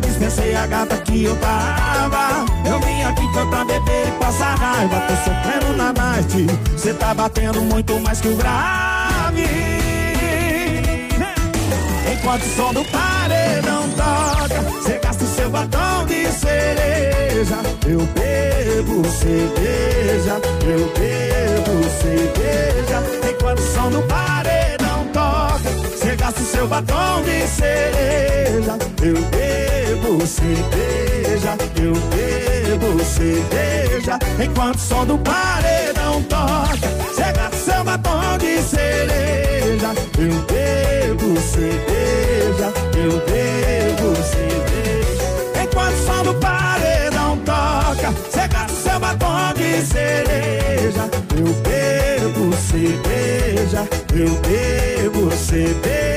Dispensei a gata que eu tava. Eu vim aqui pra beber e passar raiva. Tô sofrendo na night, cê tá batendo muito mais que o grave. Enquanto o som do paredão toca, cê gasta o seu batom de cereja. Eu bebo cerveja, eu bebo cerveja. Enquanto o som do paredão toca, cê gasta o seu batom de cereja. Eu bebo cerveja, eu bebo cerveja. Enquanto o som do paredão toca, o seu batom de cereja. Eu bebo cerveja, eu bebo cerveja. Enquanto o som do paredão toca, o seu batom de cereja. Eu bebo cerveja, eu bebo cerveja.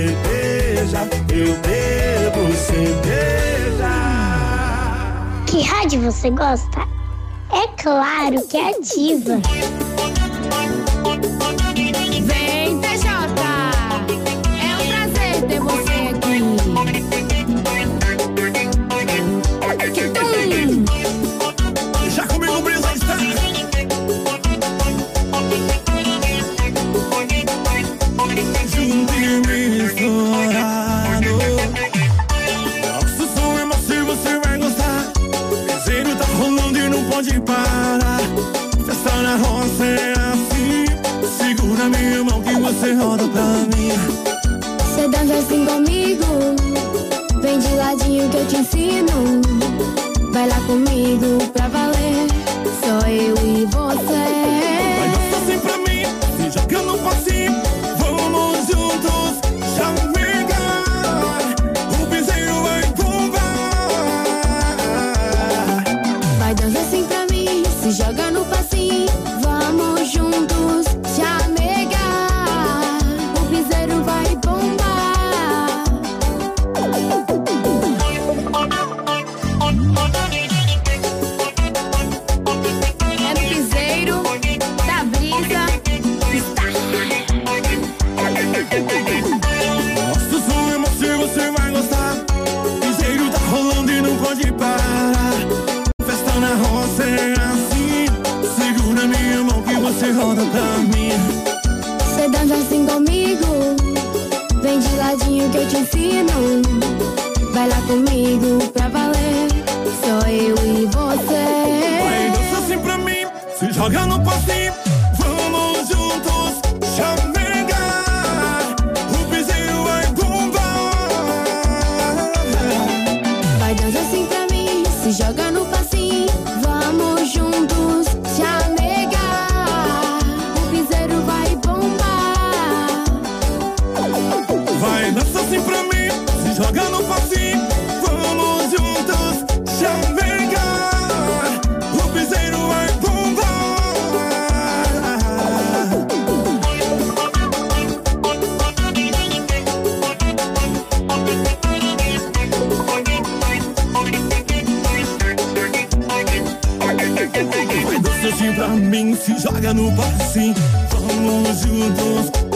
Cerveja, eu bebo cerveja. Que rádio você gosta? É claro que é ativa. Vem,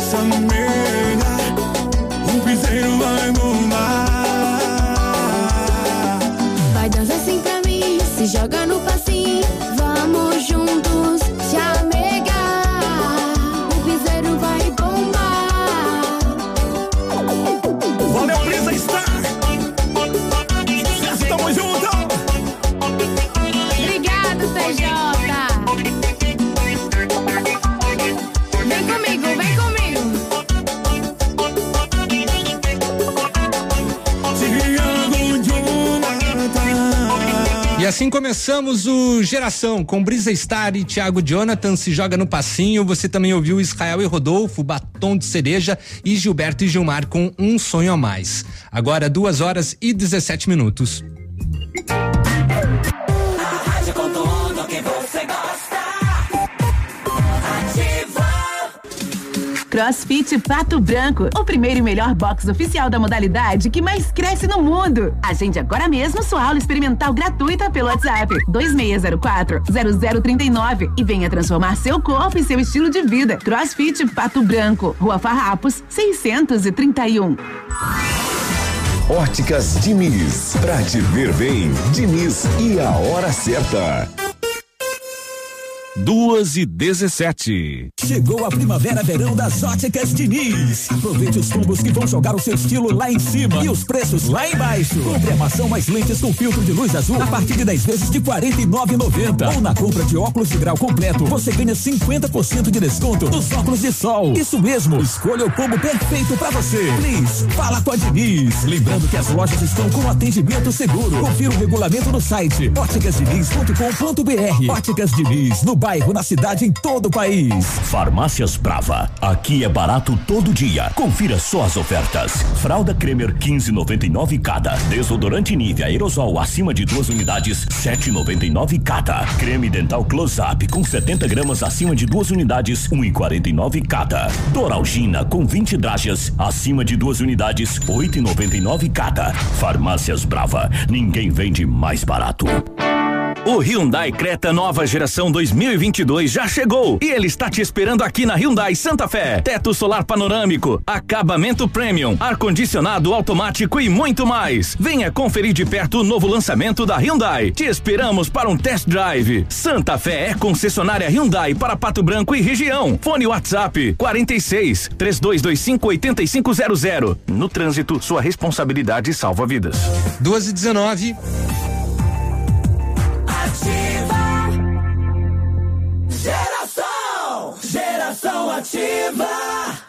juntos, chamega. O piseiro vai bombar. Vai dança assim pra mim, se joga no assim começamos o Geração com Brisa Star e Thiago Jonathan se joga no passinho. Você também ouviu Israel e Rodolfo, Batom de Cereja e Gilberto e Gilmar com Um Sonho a Mais. Agora duas horas e 17 minutos. CrossFit Pato Branco, o primeiro e melhor box oficial da modalidade que mais cresce no mundo. Agende agora mesmo sua aula experimental gratuita pelo WhatsApp 2604-0039 e venha transformar seu corpo e seu estilo de vida. CrossFit Pato Branco, Rua Farrapos, 631. Óticas Diniz. Pra te ver bem, Diniz e a hora certa. Duas e dezessete. Chegou a primavera-verão das óticas Diniz. Aproveite os combos que vão jogar o seu estilo lá em cima e os preços lá embaixo. Compre armação mais lentes com filtro de luz azul a partir de 10 vezes de R$ 49,90. Ou na compra de óculos de grau completo, você ganha 50% de desconto nos óculos de sol. Isso mesmo, escolha o combo perfeito pra você. Please, fala com a Diniz. Lembrando que as lojas estão com atendimento seguro. Confira o regulamento no site óticasdiniz.com.br. Óticas Diniz, no bairro, na cidade, em todo o país. Farmácias Brava. Aqui é barato todo dia. Confira só as ofertas. Fralda Cremer 15,99 cada. Desodorante Nivea aerosol acima de duas unidades 7,99 cada. Creme dental Close Up com 70 gramas acima de duas unidades 1,49 cada. Doralgina com 20 dragas acima de duas unidades 8,99 cada. Farmácias Brava. Ninguém vende mais barato. O Hyundai Creta nova geração 2022 já chegou e ele está te esperando aqui na Hyundai Santa Fé. Teto solar panorâmico, acabamento premium, ar-condicionado automático e muito mais. Venha conferir de perto o novo lançamento da Hyundai. Te esperamos para um test drive. Santa Fé é concessionária Hyundai para Pato Branco e região. Fone WhatsApp 46 3225 8500. No trânsito, sua responsabilidade salva vidas. Duas e 19. Ativa.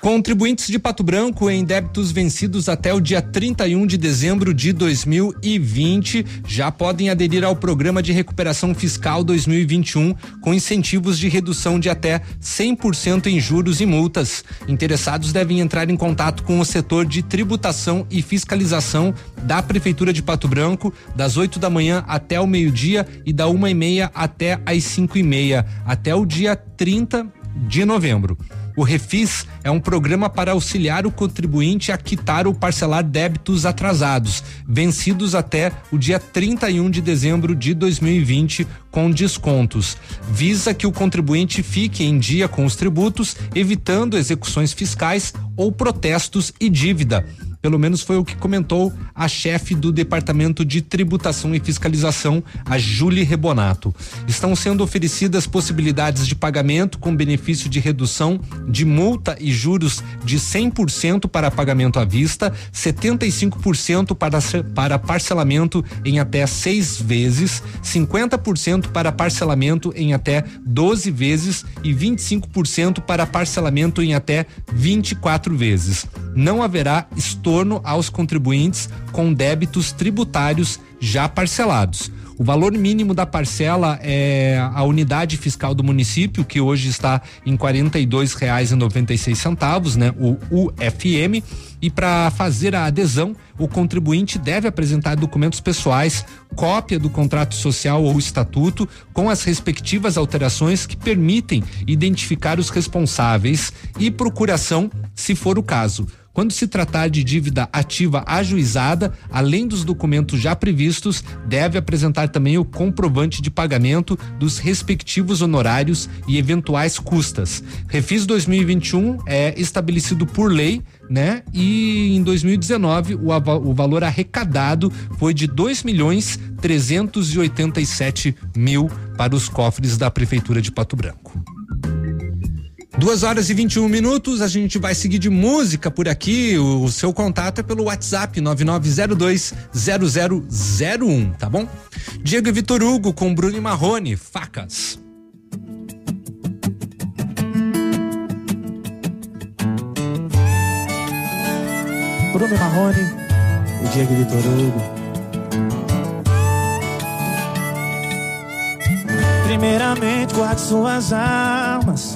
Contribuintes de Pato Branco em débitos vencidos até o dia 31 de dezembro de 2020 já podem aderir ao programa de recuperação fiscal 2021 com incentivos de redução de até 100% em juros e multas. Interessados devem entrar em contato com o setor de tributação e fiscalização da Prefeitura de Pato Branco das 8 da manhã até o meio-dia e da uma e meia até às cinco e meia até o dia 30 de novembro. O Refis é um programa para auxiliar o contribuinte a quitar ou parcelar débitos atrasados, vencidos até o dia 31 de dezembro de 2020, com descontos. Visa que o contribuinte fique em dia com os tributos, evitando execuções fiscais ou protestos e dívida. Pelo menos foi o que comentou a chefe do Departamento de Tributação e Fiscalização, a Julie Rebonato. Estão sendo oferecidas possibilidades de pagamento com benefício de redução de multa e juros de 100% para pagamento à vista, 75% para, para parcelamento em até seis vezes, 50% para parcelamento em até 12 vezes e 25% para parcelamento em até 24 vezes. Não haverá estorno aos contribuintes com débitos tributários já parcelados. O valor mínimo da parcela é a unidade fiscal do município, que hoje está em R$ 42,96 centavos, né? O UFM. E para fazer a adesão, o contribuinte deve apresentar documentos pessoais, cópia do contrato social ou estatuto, com as respectivas alterações que permitem identificar os responsáveis e procuração, se for o caso Quando se tratar de dívida ativa ajuizada, além dos documentos já previstos, deve apresentar também o comprovante de pagamento dos respectivos honorários e eventuais custas. Refis 2021 é estabelecido por lei, né? E em 2019 o, o valor arrecadado foi de dois milhões trezentos e oitenta e sete mil para os cofres da prefeitura de Pato Branco. Duas horas e 21 minutos, a gente vai seguir de música por aqui. O, o seu contato é pelo WhatsApp 99020001, tá bom? Diego e Vitor Hugo com Bruno e Marrone, facas. Bruno Marrone e Diego Vitor Hugo. Primeiramente, guarde suas armas.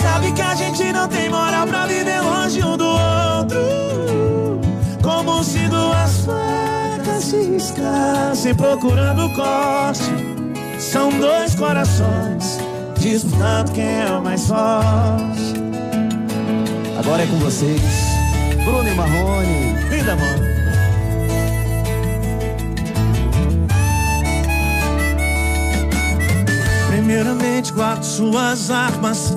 Sabe que a gente não tem moral pra viver longe um do outro. Como se duas facas se riscassem procurando corte. São dois corações disputando quem é o mais forte. Agora é com vocês, Bruno e Marrone. Linda, mano. Primeiramente, guarde suas armas.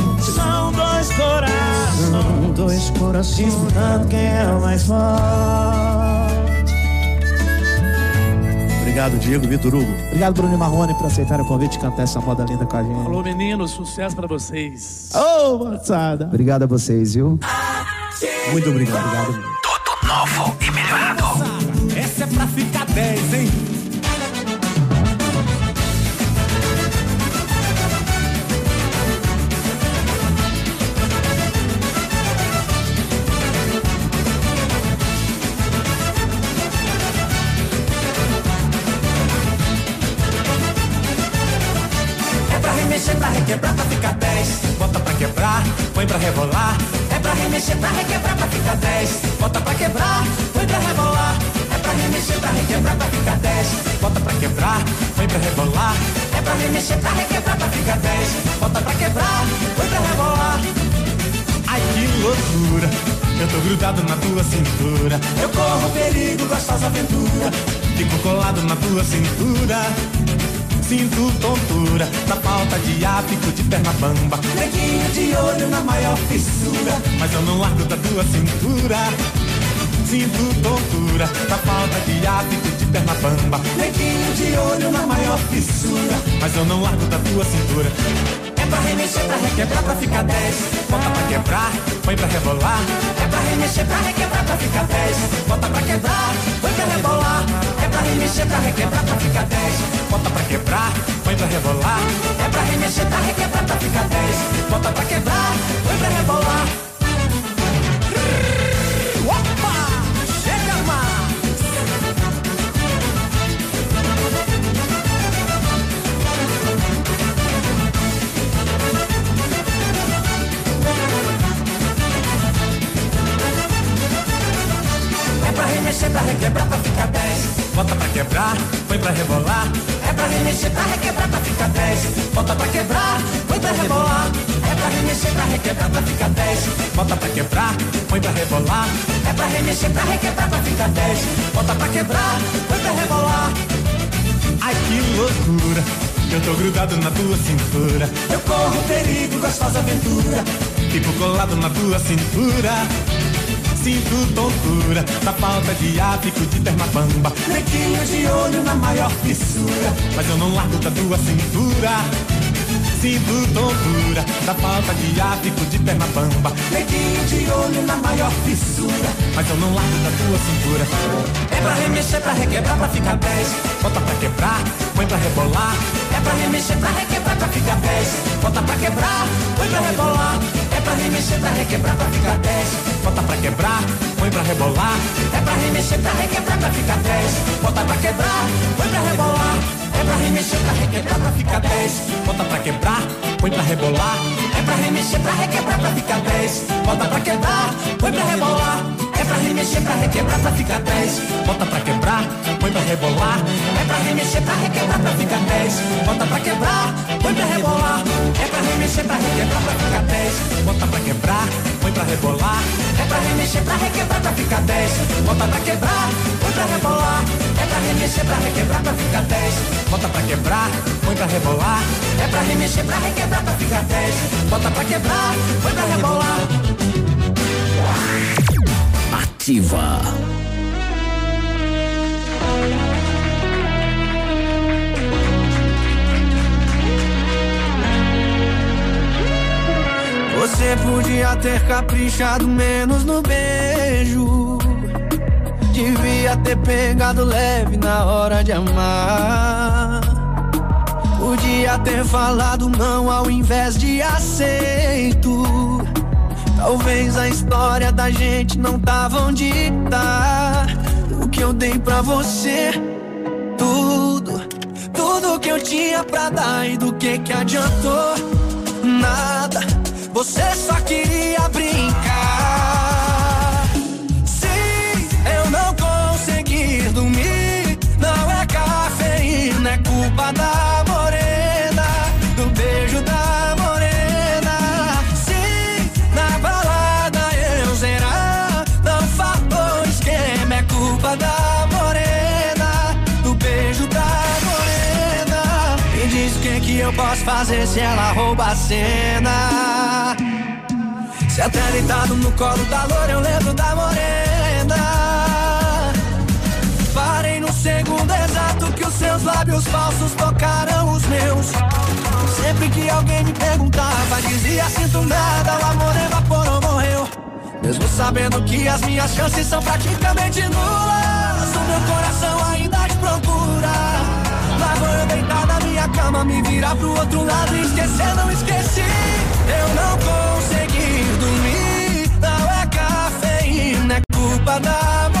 Dois corações. São dois corações disputando quem é o mais forte. Obrigado, Diego Vitor Hugo. Obrigado, Bruno e Marrone, por aceitar o convite de cantar essa moda linda com a gente. Alô, meninos, sucesso pra vocês. Ô, moçada. Obrigado a vocês, viu? Muito obrigado. obrigado. Tudo novo e melhorado. Essa é pra ficar 10, hein? Remexer, pra requebrar, pra ficar 10. Bota pra quebrar, põe pra rebolar. É pra remexer, pra requebrar, pra ficar 10. Bota pra quebrar, põe pra rebolar. É pra remexer, pra requebrar, pra ficar 10. Bota pra quebrar, põe pra rebolar. Ai, que loucura. Eu tô grudado na tua cintura. Eu corro perigo, gostosa aventura. Fico colado na tua cintura. Sinto tontura na falta de fico de perna bamba. Neguinho de olho na maior fissura. Mas eu não largo da tua cintura. Sinto tontura da falta de hábito de perna bamba. Neguinho de olho na maior fissura. Mas eu não largo da tua cintura. É pra remexer, pra requebrar, pra ficar 10. Bota pra quebrar, põe pra rebolar. É pra remexer, pra requebrar, pra ficar 10. Bota pra quebrar, põe pra rebolar. Remexer, pra requebrar, pra ficar 10. Bota pra quebrar, põe pra rebolar. É pra remexer, pra requebrar, pra ficar 10. Bota pra quebrar, põe pra rebolar. Remexer, pra requebrar, pra ficar 10. Bota pra quebrar, põe pra rebolar. É pra remexer, pra requebrar, pra ficar 10. Bota pra quebrar, põe pra rebolar. É pra remexer, pra requebrar, pra ficar 10. Bota pra quebrar, põe pra rebolar. Ai que loucura, eu tô grudado na tua cintura. Eu corro perigo, gostosa aventura. Fico colado na tua cintura. Sinto tontura da falta de hábito de termabamba. Neguinho de olho na maior fissura. Mas eu não largo da tua cintura. Sinto tontura da falta de hábito de perna bamba. Neguinho de olho na maior fissura. Mas eu não largo da tua cintura. É pra remexer, pra requebrar, pra ficar 10. Bota pra quebrar, põe pra rebolar. É pra remexer, pra requebrar, pra ficar 10. Bota pra quebrar, põe pra rebolar. É pra remexer, pra requebrar, pra ficar 10. Bota pra quebrar, põe pra rebolar. É pra remexer, pra requebrar, pra ficar 10. Bota pra quebrar, põe pra rebolar. É pra remexer, pra requebrar, pra ficar 10. Bota pra quebrar, põe pra rebolar. É pra remexer, pra requebrar, pra ficar 10. Bota pra quebrar, põe pra rebolar. É pra remexer, pra requebrar, pra ficar 10. Bota pra quebrar, põe pra rebolar. É pra remexer, pra requebrar, pra ficar 10. Bota pra quebrar, põe pra rebolar. É pra remexer, pra requebrar, pra ficar 10. Bota pra quebrar, põe pra rebolar. É pra remexer, pra requebrar, pra ficar 10. Bota pra quebrar, põe pra rebolar. É pra remexer, pra requebrar, pra ficar 10. Bota pra quebrar, põe pra rebolar. É pra remexer, pra requebrar, pra ficar 10. Bota pra quebrar, põe pra rebolar. Ativa. Você podia ter caprichado menos no beijo. Devia ter pegado leve na hora de amar. Podia ter falado não ao invés de aceito. Talvez a história da gente não tava onde tá. O que eu dei pra você, tudo, tudo que eu tinha pra dar e do que que adiantou? Nada, você só queria brincar. Fazer se ela rouba a cena. Se até deitado no colo da loura eu lembro da morena. Parei no segundo exato que os seus lábios falsos tocaram os meus. Sempre que alguém me perguntava, dizia sinto nada, o amor evaporou, morreu. Mesmo sabendo que as minhas chances são praticamente nulas, o meu coração ainda te procura. Me virar pro outro lado e esquecer, não esqueci. Eu não consegui dormir, não é cafeína, é culpa da morena,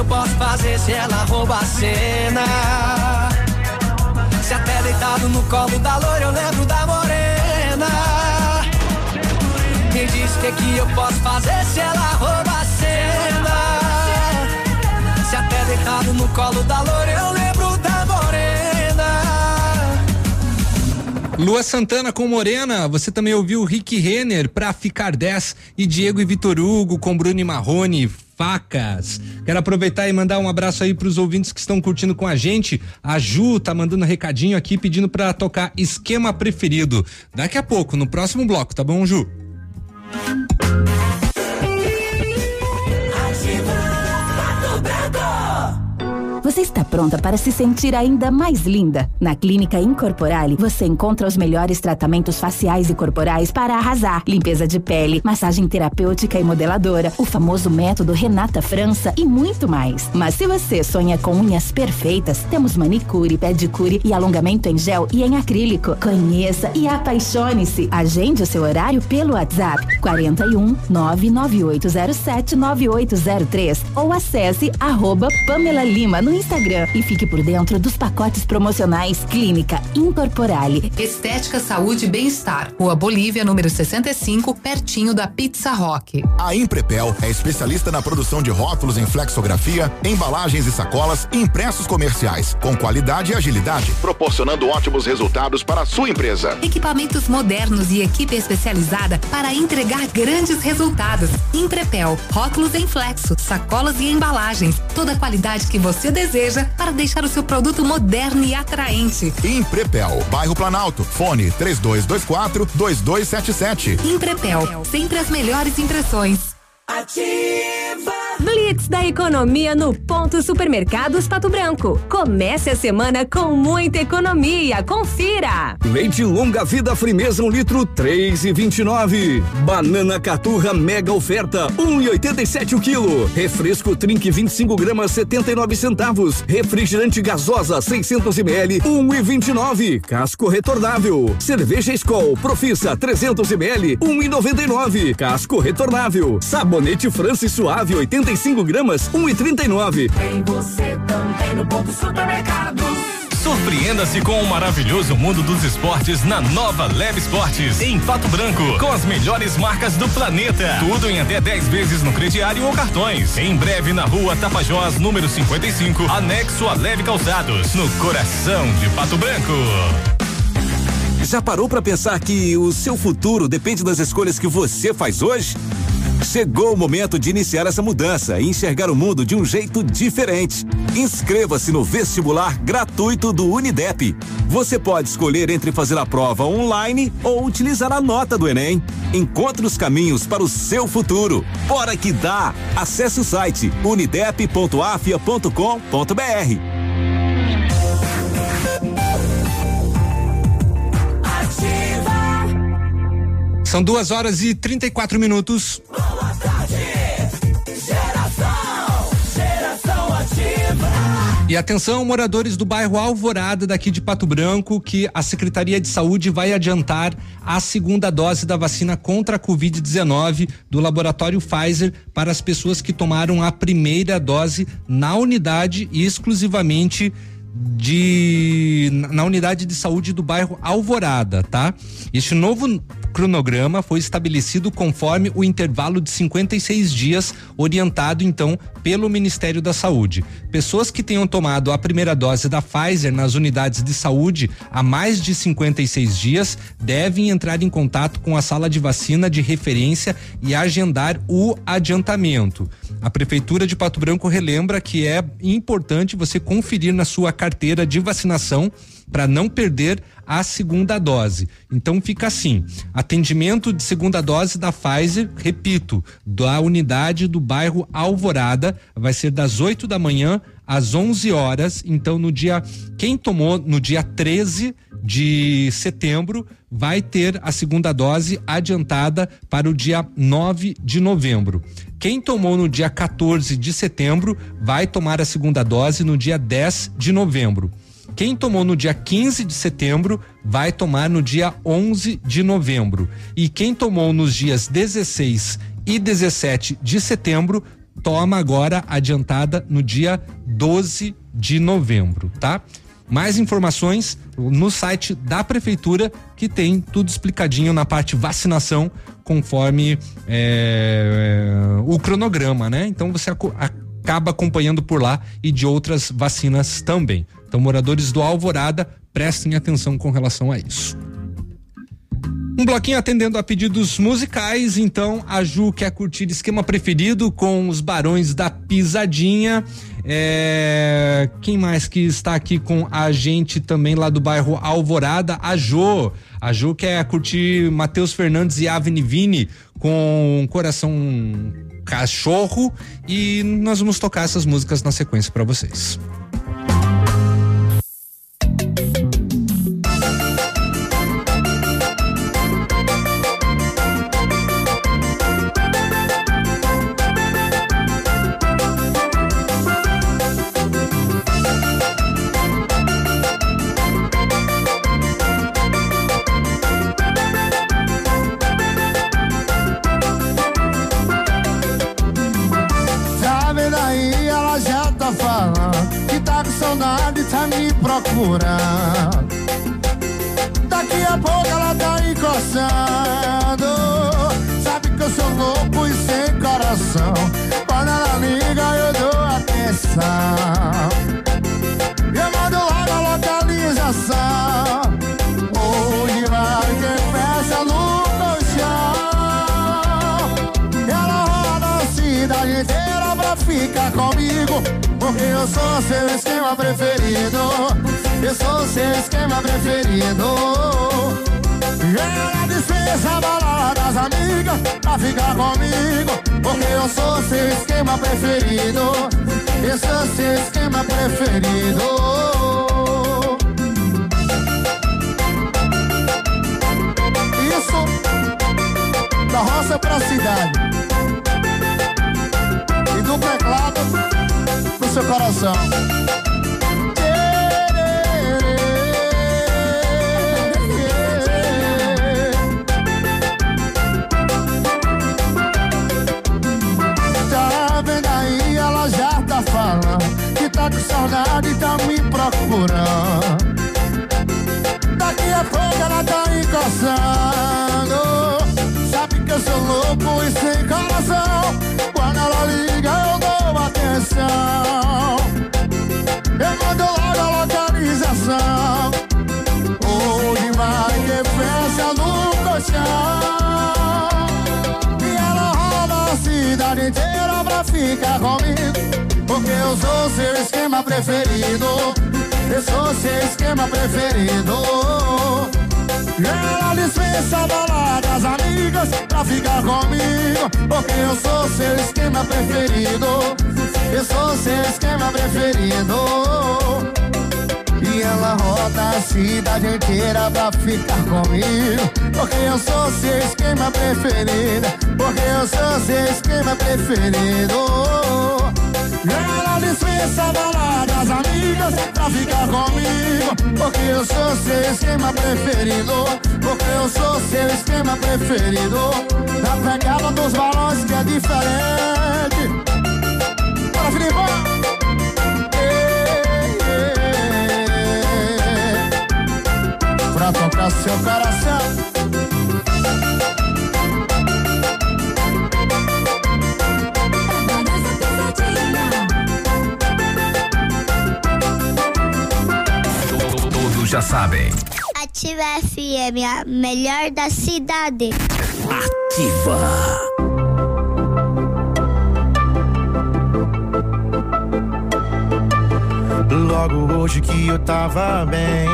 eu posso fazer se ela rouba a cena? Se até deitado no colo da loira eu lembro da morena. Me diz que que eu posso fazer se ela rouba a cena? Se até deitado no colo da loira eu lembro da morena. Lua Santana com Morena, você também ouviu Rick Renner pra ficar 10 e Diego e Vitor Hugo com Bruno e Marrone, facas. Quero aproveitar e mandar um abraço aí pros ouvintes que estão curtindo com a gente. A Ju tá mandando um recadinho aqui pedindo pra tocar esquema preferido. Daqui a pouco, no próximo bloco, tá bom, Ju? Você está pronta para se sentir ainda mais linda? Na Clínica Incorporale, você encontra os melhores tratamentos faciais e corporais para arrasar. Limpeza de pele, massagem terapêutica e modeladora, o famoso método Renata França e muito mais. Mas se você sonha com unhas perfeitas, temos manicure, pedicure e alongamento em gel e em acrílico. Conheça e apaixone-se. Agende o seu horário pelo WhatsApp 41 99807 9803 ou acesse arroba Pamela Lima no Instagram e fique por dentro dos pacotes promocionais Clínica Incorporale. Estética, saúde e bem-estar. Rua Bolívia, número 65, pertinho da Pizza Rock. A Imprepel é especialista na produção de rótulos em flexografia, embalagens e sacolas e impressos comerciais, com qualidade e agilidade, proporcionando ótimos resultados para a sua empresa. Equipamentos modernos e equipe especializada para entregar grandes resultados. Imprepel, rótulos em flexo, sacolas e embalagens. Toda a qualidade que você deseja para deixar o seu produto moderno e atraente. Imprepel, bairro Planalto, fone 3224 2277. Imprepel, sempre as melhores impressões. Ativa! Blitz da economia no Ponto Supermercados Pato Branco. Comece a semana com muita economia. Confira! Leite longa vida frimeza um litro três e vinte e nove. Banana caturra mega oferta um e oitenta e sete o quilo. Refresco Trink 25 gramas 79 centavos. Refrigerante gasosa 600 ml um e vinte e nove. Casco retornável. Cerveja Skol Profissa 300 ml um e noventa e nove. Casco retornável. Sabonete Francis Suave 85 gramas um e trinta e nove. Tem você também no ponto supermercado. Surpreenda-se com o maravilhoso mundo dos esportes na nova Leve Esportes, em Pato Branco, com as melhores marcas do planeta. Tudo em até 10 vezes no crediário ou cartões. Em breve na rua Tapajós, número 55, anexo a Leve Calçados, no coração de Pato Branco. Já parou para pensar que o seu futuro depende das escolhas que você faz hoje? Chegou o momento de iniciar essa mudança e enxergar o mundo de um jeito diferente. Inscreva-se no vestibular gratuito do Unidep. Você pode escolher entre fazer a prova online ou utilizar a nota do Enem. Encontre os caminhos para o seu futuro. Bora que dá! Acesse o site unidep.afia.com.br. São duas horas e 34 minutos. Boa tarde, geração, geração ativa. E atenção, moradores do bairro Alvorada, daqui de Pato Branco, que a Secretaria de Saúde vai adiantar a segunda dose da vacina contra a Covid-19 do laboratório Pfizer para as pessoas que tomaram a primeira dose na unidade e exclusivamente de na unidade de saúde do bairro Alvorada, tá? Este novo cronograma foi estabelecido conforme o intervalo de 56 dias orientado então pelo Ministério da Saúde. Pessoas que tenham tomado a primeira dose da Pfizer nas unidades de saúde há mais de 56 dias devem entrar em contato com a sala de vacina de referência e agendar o adiantamento. A prefeitura de Pato Branco relembra que é importante você conferir na sua carteira de vacinação para não perder a segunda dose. Então fica assim: atendimento de segunda dose da Pfizer, repito, da unidade do bairro Alvorada, vai ser das 8 da manhã às 11 horas. Então no dia quem tomou no dia 13 de setembro vai ter a segunda dose adiantada para o dia 9 de novembro. Quem tomou no dia 14 de setembro vai tomar a segunda dose no dia 10 de novembro. Quem tomou no dia 15 de setembro vai tomar no dia 11 de novembro. E quem tomou nos dias 16 e 17 de setembro toma agora adiantada no dia 12 de novembro, tá? Mais informações no site da prefeitura que tem tudo explicadinho na parte vacinação conforme é, o cronograma, né? Então você acaba acompanhando por lá e de outras vacinas também. Então moradores do Alvorada prestem atenção com relação a isso. Um bloquinho atendendo a pedidos musicais, então a Ju quer curtir esquema preferido com os Barões da Pisadinha. É... Quem mais que está aqui com a gente também lá do bairro Alvorada? A Jo. A Jo quer curtir Matheus Fernandes e Avni Vini com Coração Cachorro e nós vamos tocar essas músicas na sequência para vocês. Ficar comigo. Porque eu sou seu esquema preferido. Eu sou seu esquema preferido. Isso da roça pra cidade. E do teclado pro seu coração. Saudade tá me procurando. Daqui a pouco ela tá encostando. Sabe que eu sou louco e sem coração. Quando ela liga, eu dou atenção. Eu mando logo a localização. Hoje vai ter festa no colchão. E ela roda a cidade inteira pra ficar comigo. Porque eu sou seu esquema preferido. Eu sou seu esquema preferido. Ela dispensa baladas amigas pra ficar comigo. Porque eu sou seu esquema preferido. Eu sou seu esquema preferido. E ela roda a cidade inteira pra ficar comigo. Porque eu sou seu esquema preferido. Porque eu sou seu esquema preferido. Ela dispensa baladas amigas pra ficar comigo. Porque eu sou seu esquema preferido. Porque eu sou seu esquema preferido. Na pegada dos balões que é diferente. Bora, Filipão! Pra tocar seu coração já sabem. Ativa FM, a melhor da cidade. Ativa. Logo hoje que eu tava bem,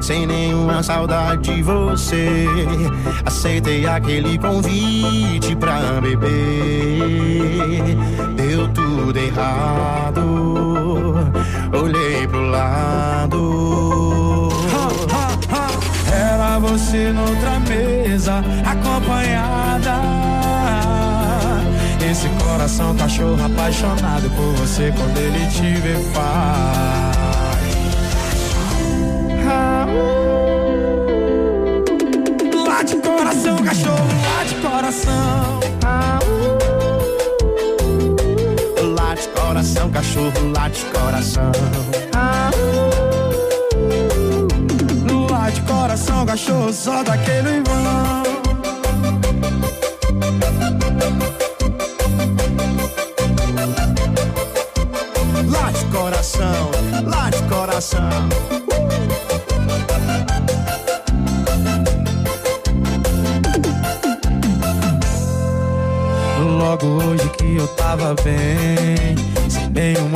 sem nenhuma saudade de você. Aceitei aquele convite pra beber. Deu tudo errado. você noutra mesa, acompanhada. Esse coração cachorro apaixonado por você quando ele te vê faz. Raul. de coração, cachorro, lá de coração. Raul. de coração, cachorro, lá de coração. cachorro só daquele lá de coração, lá de coração. Logo hoje que eu tava bem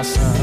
coração.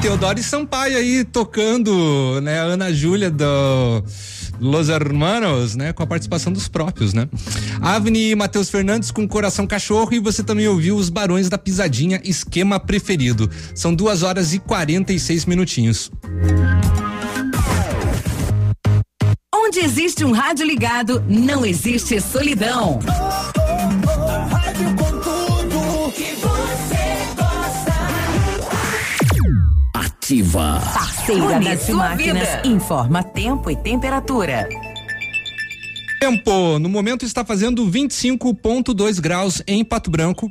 Teodoro Sampaio aí tocando, né? A Ana Júlia do Los Hermanos, né? Com a participação dos próprios, né? Avni e Matheus Fernandes com Coração Cachorro e você também ouviu os Barões da Pisadinha, esquema preferido. São duas horas e 46 minutinhos. Onde existe um rádio ligado, não existe solidão. Ativa. Parceira Une das máquinas, vida. informa tempo e temperatura. Tempo, no momento está fazendo 25.2 graus em Pato Branco.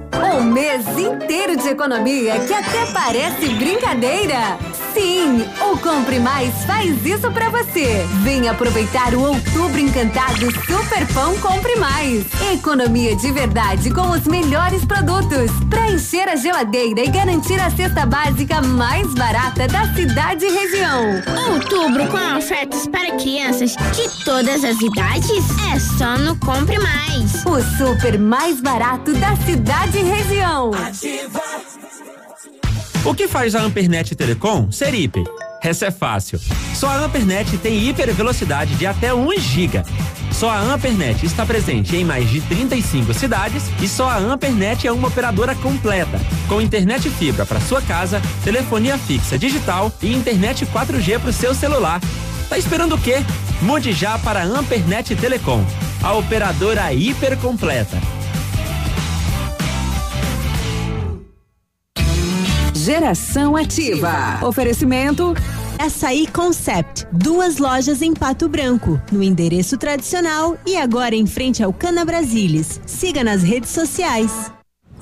Um mês inteiro de economia que até parece brincadeira. Sim, o Compre Mais faz isso pra você. Vem aproveitar o Outubro Encantado Super Pão Compre Mais. Economia de verdade com os melhores produtos. Pra encher a geladeira e garantir a cesta básica mais barata da cidade e região. Outubro com ofertas para crianças de todas as idades é só no Compre Mais. O super mais barato da cidade e região. O que faz a Ampernet Telecom ser hiper? Essa é fácil. Só a Ampernet tem hiper velocidade de até 1 GB. Só a Ampernet está presente em mais de 35 cidades e só a Ampernet é uma operadora completa, com internet fibra para sua casa, telefonia fixa digital e internet 4G para o seu celular. Tá esperando o quê? Mude já para a Ampernet Telecom, a operadora hiper completa. Geração Ativa. Oferecimento Açaí Concept, duas lojas em Pato Branco, no endereço tradicional e agora em frente ao Cana Brasilis. Siga nas redes sociais.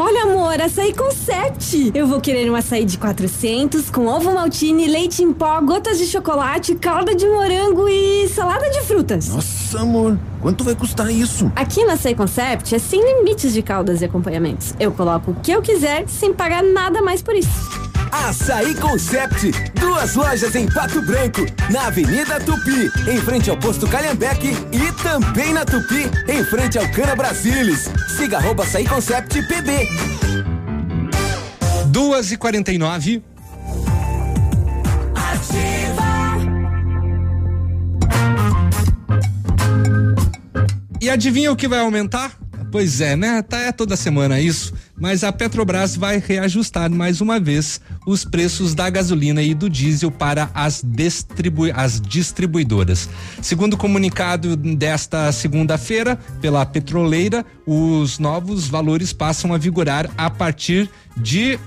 Olha, amor, açaí com sete. Eu vou querer um açaí de 400 com ovo maltine, leite em pó, gotas de chocolate, calda de morango e salada de frutas. Nossa, amor, quanto vai custar isso? Aqui na Açaí Concept é sem limites de caldas e acompanhamentos. Eu coloco o que eu quiser sem pagar nada mais por isso. Açaí Concept, duas lojas em Pato Branco, na Avenida Tupi, em frente ao posto Calhambeque e também na Tupi, em frente ao Cana Brasilis. Siga arroba Açaí Concept PB. Duas e quarenta e nove. E adivinha o que vai aumentar? Pois é, né? Tá é toda semana isso, mas a Petrobras vai reajustar mais uma vez os preços da gasolina e do diesel para as, as distribuidoras. Segundo o comunicado desta segunda-feira pela petroleira, os novos valores passam a vigorar a partir de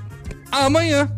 amanhã.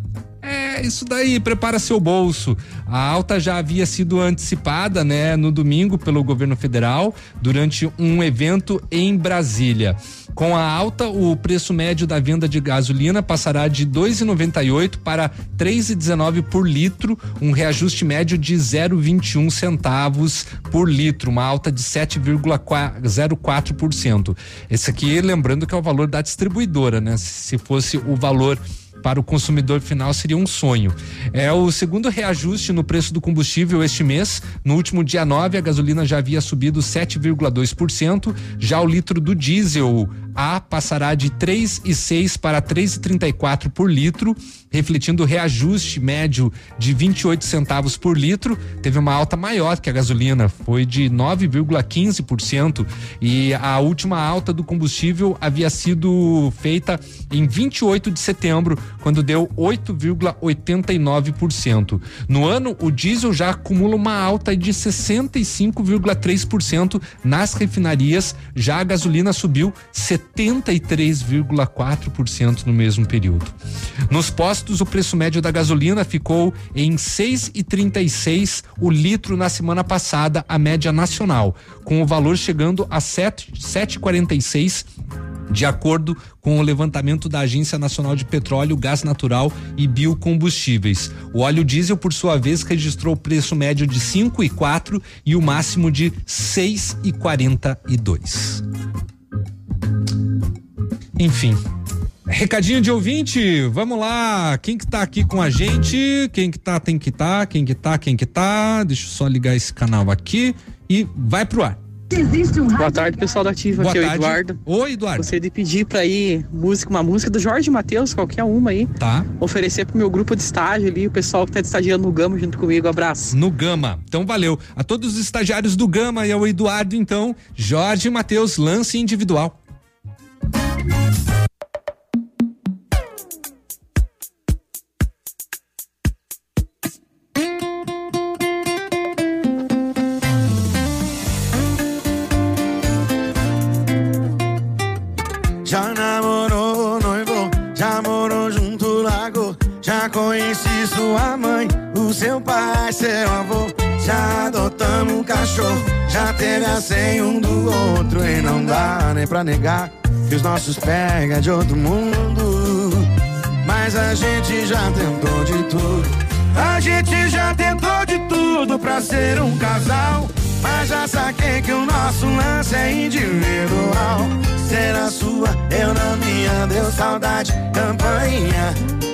É isso daí, prepara seu bolso. A alta já havia sido antecipada, né, no domingo pelo governo federal durante um evento em Brasília. Com a alta, o preço médio da venda de gasolina passará de 2,98 para 3,19 por litro, um reajuste médio de 0,21 centavos por litro, uma alta de 7,04%. Esse aqui, lembrando que é o valor da distribuidora, né? Se fosse o valor para o consumidor final seria um sonho. É o segundo reajuste no preço do combustível este mês. No último dia 9, a gasolina já havia subido 7,2%. Já o litro do diesel A passará de 3,6 para 3,34 por litro, refletindo o reajuste médio de 28 centavos por litro. Teve uma alta maior que a gasolina, foi de 9,15% e a última alta do combustível havia sido feita em 28 de setembro, quando deu 8,89%. No ano, o diesel já acumula uma alta de 65,3% nas refinarias, já a gasolina subiu 73,4% no mesmo período. Nos postos, o preço médio da gasolina ficou em 6,36 o litro na semana passada, a média nacional, com o valor chegando a 7,46 De acordo com o levantamento da Agência Nacional de Petróleo, Gás Natural e Biocombustíveis, o óleo diesel, por sua vez, registrou preço médio de 5,4 e o máximo de 6,42. Enfim, Recadinho de ouvinte, vamos lá. Quem que tá aqui com a gente? Quem que tá, tem que tá, quem que tá, quem que tá. Deixa eu só ligar esse canal aqui e vai pro ar. Boa tarde, pessoal da Ativa. Boa aqui é o tarde. Eduardo. Oi, Eduardo. Gostaria de pedir pra ir música, uma música do Jorge Matheus, qualquer uma aí. Tá. Oferecer pro meu grupo de estágio ali, o pessoal que tá estagiando no Gama junto comigo. Abraço. No Gama. Então valeu. A todos os estagiários do Gama e ao Eduardo, então, Jorge Matheus, lance individual. Sua mãe, o seu pai, seu avô. Já adotamos um cachorro, já teve senha um do outro. E não dá nem pra negar que os nossos pega de outro mundo. Mas a gente já tentou de tudo. A gente já tentou de tudo pra ser um casal. Mas já saquei que o nosso lance é individual. Ser a sua, eu na minha, deu saudade, campainha.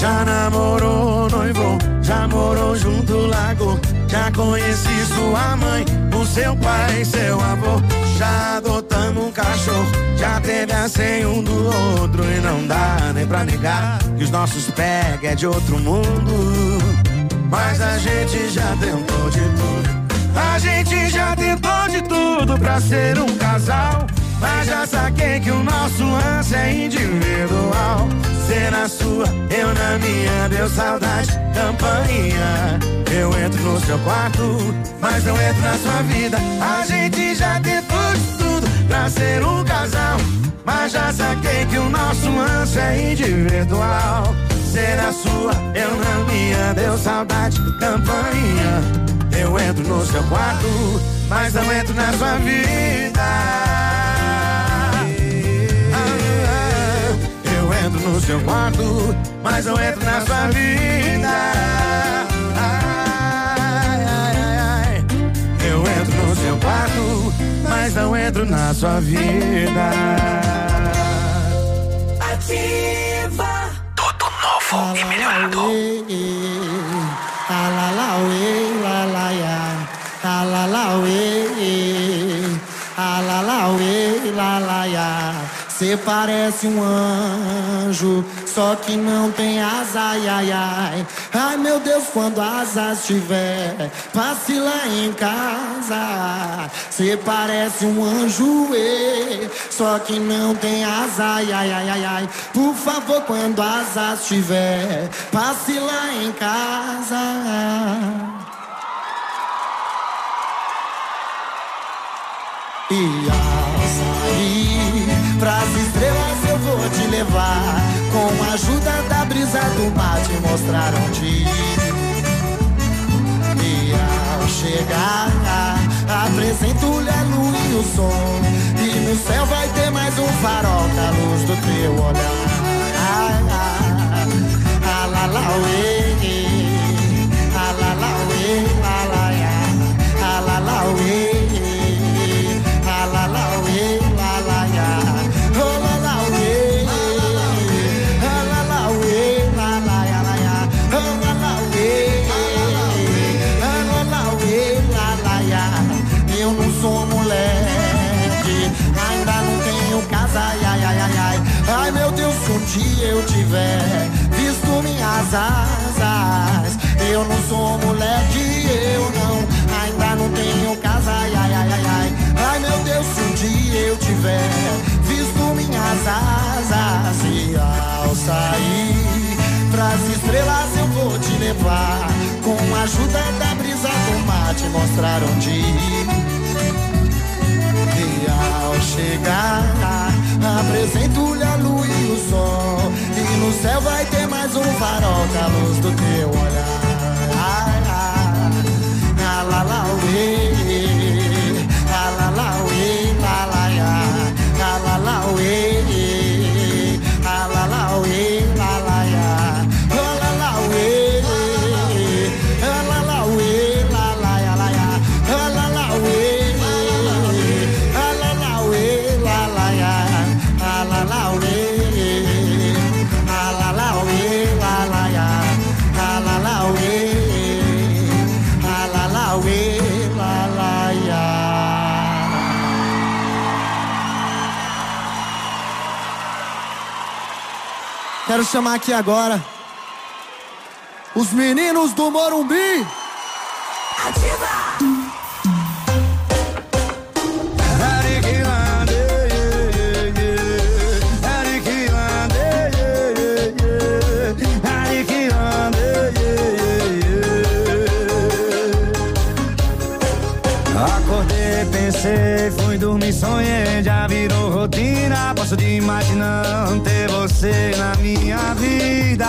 Já namorou, noivou, já morou junto, largou. Já conheci sua mãe, o seu pai, seu avô. Já adotamos um cachorro, já teve a senha um do outro. E não dá nem pra negar que os nossos pega é de outro mundo. Mas a gente já tentou de tudo. A gente já tentou de tudo pra ser um casal. Mas já saquei que o nosso lance é individual. Ser na sua, eu na minha, deu saudade, campainha. Eu entro no seu quarto, mas eu entro na sua vida. A gente já tentou de tudo pra ser um casal. Mas já saquei que o nosso lance é individual. Ser a sua, eu na minha, deu saudade, campainha. Eu entro no seu quarto, mas não entro na sua vida. No seu quarto, mas não entro na sua vida. Ai, ai, ai, ai. Eu entro no seu quarto, mas não entro na sua vida. Ativa. Tudo novo e melhorado. Alalauê, lalaiá. Alalauê, lalaiá. Cê parece um anjo, só que não tem asa, ai, ai, ai. Ai meu Deus, quando asas tiver, passe lá em casa. Cê parece um anjo, ê, só que não tem asa, ai, ai, ai, ai. Por favor, quando asas tiver, passe lá em casa. E levar Com a ajuda da brisa do mar te mostrar onde ir E ao chegar apresento-lhe a luz e o som E no céu vai ter mais um farol da luz do teu olhar ah, ah, ah, lá, lá, uê, tiver visto minhas asas. Eu não sou moleque, eu não, ainda não tenho casa, ai ai ai ai. Ai meu Deus, se um dia eu tiver visto minhas asas e ao sair pras estrelas eu vou te levar com a ajuda da brisa do mar te mostrar onde ir. E ao chegar apresento-lhe a lua e o sol. E no céu vai ter mais um farol com a luz do teu olhar. Ah, ah, ah, lá, lá, uê, Quero chamar aqui agora os meninos do Morumbi. Acordei, pensei, fui dormir, sonhei, já virou rotina. Posso de imaginar você na minha vida.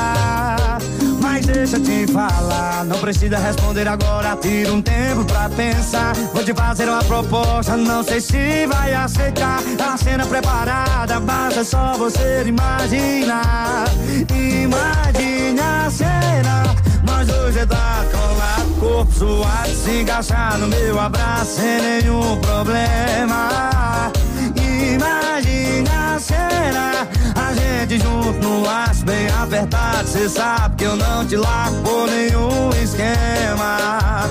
Mas deixa eu te falar, não precisa responder agora. Tira um tempo pra pensar. Vou te fazer uma proposta, não sei se vai aceitar. A cena preparada, basta só você imaginar. Imagine a cena, nós dois deitados colado, corpo suado, se encaixar no meu abraço sem nenhum problema. Imagine a cena, a gente junto no laço bem apertado. Cê sabe que eu não te largo por nenhum esquema.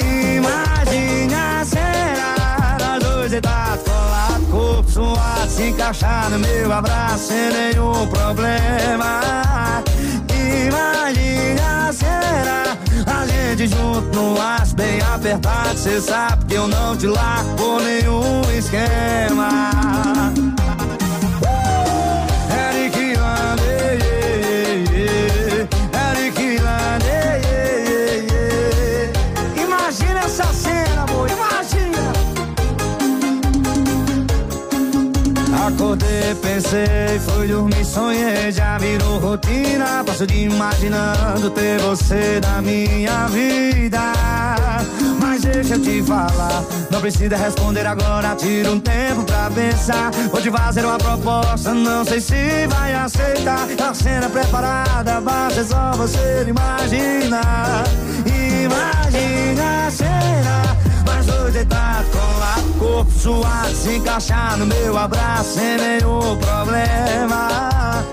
Imagine a cena, nós dois deitados colados, corpo suado, se encaixar no meu abraço sem nenhum problema. Imagine a cena, a gente junto no laço bem apertado. Cê sabe que eu não te largo por nenhum esquema. Pensei, fui dormir, sonhei, já virou rotina. Passo de imaginando ter você na minha vida. Mas deixa eu te falar, não precisa responder agora. Tira um tempo pra pensar. Vou te fazer uma proposta, não sei se vai aceitar. A cena preparada, basta só você imaginar. Imagina a cena. Mas dois deitados colado, corpo suado, se encaixar no meu abraço sem nenhum problema.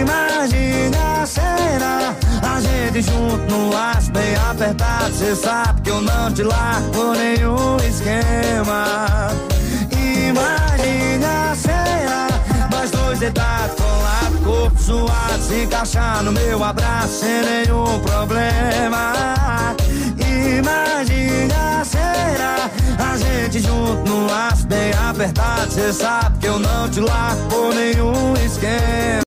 Imagine a cena, a gente junto no laço bem apertado. Cê sabe que eu não te largo por nenhum esquema. Imagine a cena, nós dois deitados colado, corpo suado, se encaixar no meu abraço sem nenhum problema. Imagine a cena, a gente junto no laço bem apertado. Cê sabe que eu não te largo por nenhum esquema.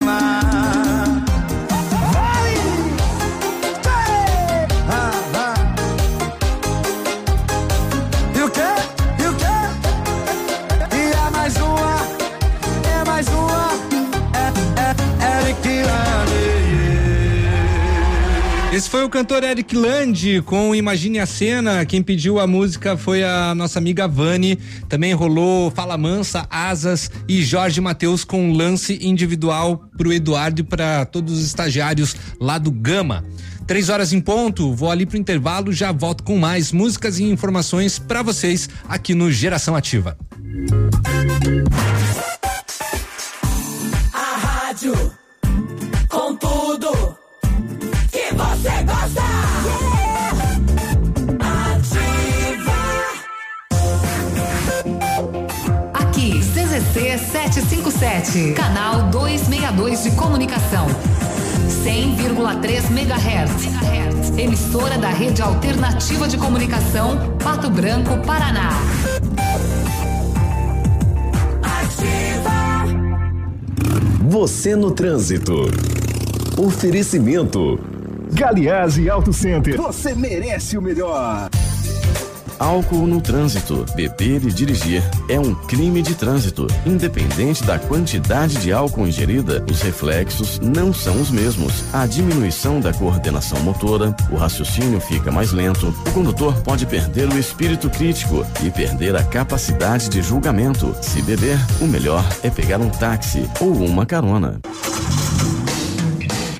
Esse foi o cantor Eric Lande com Imagine a Cena. Quem pediu a música foi a nossa amiga Vani. Também rolou Fala Mansa, Asas e Jorge Matheus com lance individual pro Eduardo e para todos os estagiários lá do Gama. Três horas em ponto, vou ali pro intervalo, já volto com mais músicas e informações para vocês aqui no Geração Ativa. A canal 262 de comunicação. 100,3 MHz. Emissora da Rede Alternativa de Comunicação, Pato Branco, Paraná. Ativa. Você no trânsito. Oferecimento. Galiase Auto Center. Você merece o melhor. Álcool no trânsito. Beber e dirigir é um crime de trânsito. Independente da quantidade de álcool ingerida, os reflexos não são os mesmos. A diminuição da coordenação motora, o raciocínio fica mais lento, o condutor pode perder o espírito crítico e perder a capacidade de julgamento. Se beber, o melhor é pegar um táxi ou uma carona.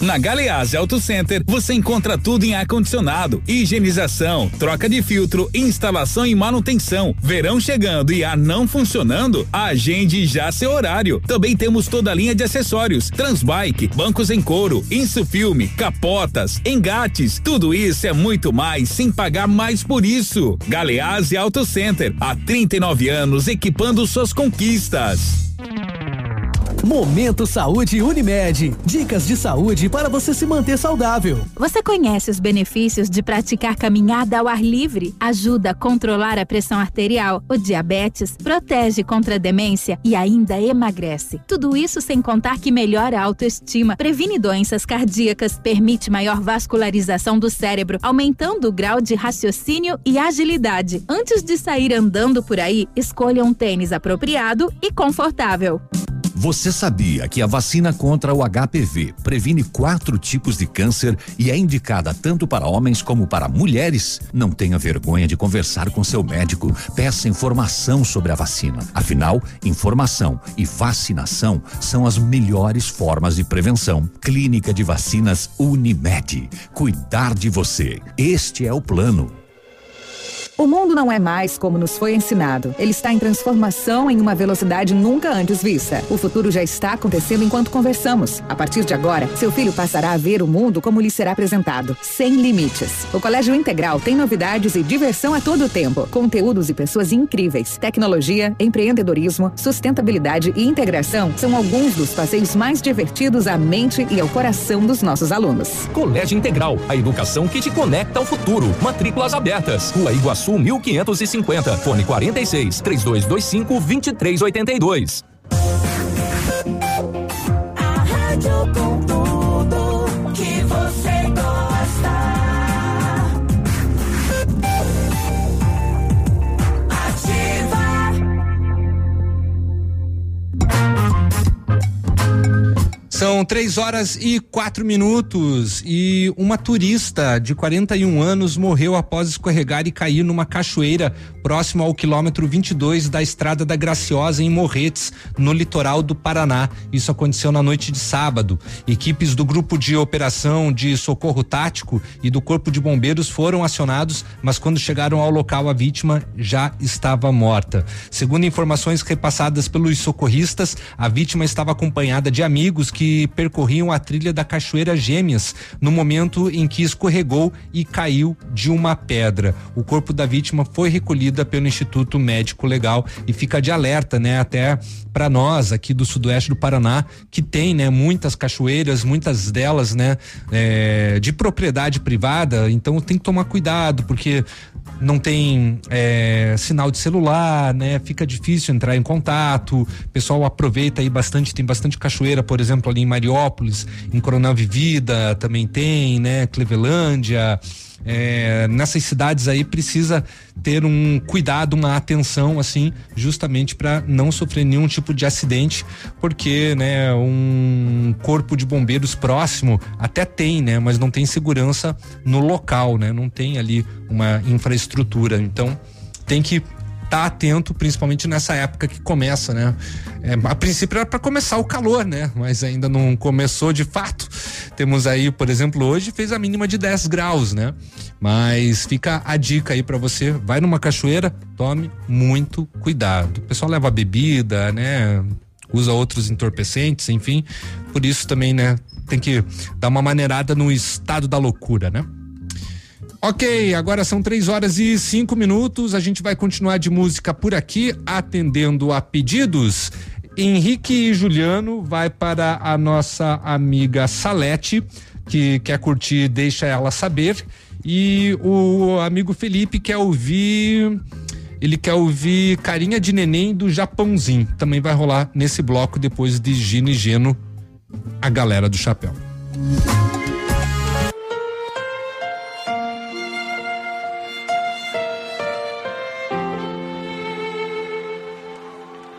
Na Galeazzi Auto Center você encontra tudo em ar-condicionado, higienização, troca de filtro, instalação e manutenção. Verão chegando e ar não funcionando? Agende já seu horário. Também temos toda a linha de acessórios, transbike, bancos em couro, insufilme, capotas, engates. Tudo isso é muito mais sem pagar mais por isso. Galeazzi Auto Center, há 39 anos equipando suas conquistas. Momento Saúde Unimed. Dicas de saúde para você se manter saudável. Você conhece os benefícios de praticar caminhada ao ar livre? Ajuda a controlar a pressão arterial, o diabetes, protege contra a demência e ainda emagrece. Tudo isso sem contar que melhora a autoestima, previne doenças cardíacas, permite maior vascularização do cérebro, aumentando o grau de raciocínio e agilidade. Antes de sair andando por aí, escolha um tênis apropriado e confortável. Você sabia que a vacina contra o HPV previne quatro tipos de câncer e é indicada tanto para homens como para mulheres? Não tenha vergonha de conversar com seu médico. Peça informação sobre a vacina. Afinal, informação e vacinação são as melhores formas de prevenção. Clínica de Vacinas Unimed. Cuidar de você. Este é o plano. O mundo não é mais como nos foi ensinado. Ele está em transformação em uma velocidade nunca antes vista. O futuro já está acontecendo enquanto conversamos. A partir de agora, seu filho passará a ver o mundo como lhe será apresentado, sem limites. O Colégio Integral tem novidades e diversão a todo tempo. Conteúdos e pessoas incríveis. Tecnologia, empreendedorismo, sustentabilidade e integração são alguns dos passeios mais divertidos à mente e ao coração dos nossos alunos. Colégio Integral, a educação que te conecta ao futuro. Matrículas abertas. Rua Iguaçu Sul 1550. Fone 46 3225 2382. A rádio com São três horas e quatro minutos e uma turista de 41 anos morreu após escorregar e cair numa cachoeira próximo ao quilômetro 22 da Estrada da Graciosa em Morretes, no litoral do Paraná. Isso aconteceu na noite de sábado. Equipes do grupo de operação de socorro tático e do corpo de bombeiros foram acionados, mas quando chegaram ao local a vítima já estava morta. Segundo informações repassadas pelos socorristas, a vítima estava acompanhada de amigos que percorriam a trilha da Cachoeira Gêmeas no momento em que escorregou e caiu de uma pedra. O corpo da vítima foi recolhida pelo Instituto Médico Legal e fica de alerta, né, até para nós aqui do sudoeste do Paraná, que tem, né, muitas cachoeiras, muitas delas, né, é, de propriedade privada, então tem que tomar cuidado, porque não tem é, sinal de celular, né? Fica difícil entrar em contato. O pessoal aproveita aí bastante, tem bastante cachoeira, por exemplo, ali em Mariópolis, em Coronel Vivida também tem, né? Clevelândia. É, nessas cidades aí precisa ter um cuidado, uma atenção assim, justamente para não sofrer nenhum tipo de acidente, porque, né, um corpo de bombeiros próximo até tem, né, mas não tem segurança no local, né, não tem ali uma infraestrutura. Então, tem que tá atento, principalmente nessa época que começa, né? É, a princípio era para começar o calor, né? Mas ainda não começou de fato. Temos aí, por exemplo, hoje fez a mínima de 10 graus, né? Mas fica a dica aí para você, vai numa cachoeira, tome muito cuidado. O pessoal leva bebida, né? Usa outros entorpecentes, enfim. Por isso também, né, tem que dar uma maneirada no estado da loucura, né? Ok, agora são três horas e cinco minutos. A gente vai continuar de música por aqui, atendendo a pedidos. Henrique e Juliano vai para a nossa amiga Salete, que quer curtir Deixa Ela Saber. E o amigo Felipe quer ouvir. Ele quer ouvir Carinha de Neném do Japãozinho. Também vai rolar nesse bloco depois de Gino e Geno a galera do chapéu.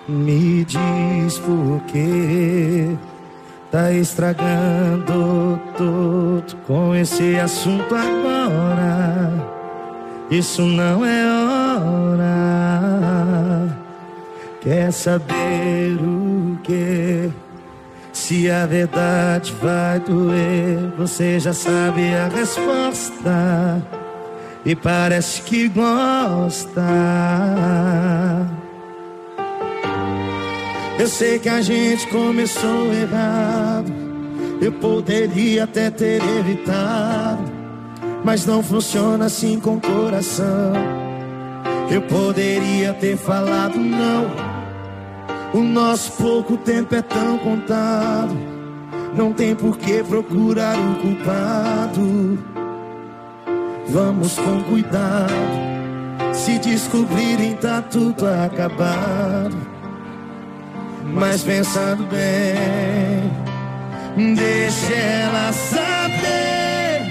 Me diz por que tá estragando tudo com esse assunto agora. Isso não é hora. Quer saber o que? Se a verdade vai doer, você já sabe a resposta. E parece que gosta. Eu sei que a gente começou errado. Eu poderia até ter evitado. Mas não funciona assim com o coração. Eu poderia ter falado não. O nosso pouco tempo é tão contado. Não tem por que procurar o culpado. Vamos com cuidado. Se descobrirem, tá tudo acabado. Mas pensando bem, deixa ela saber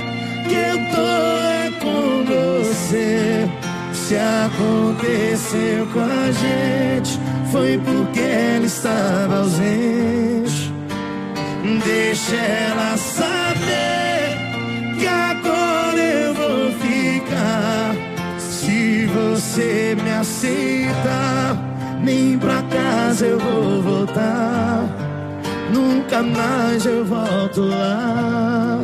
que eu tô é com você. Se aconteceu com a gente, foi porque ela estava ausente. Deixa ela saber que agora eu vou ficar. Se você me aceita, nem pra casa eu vou voltar. Nunca mais eu volto lá.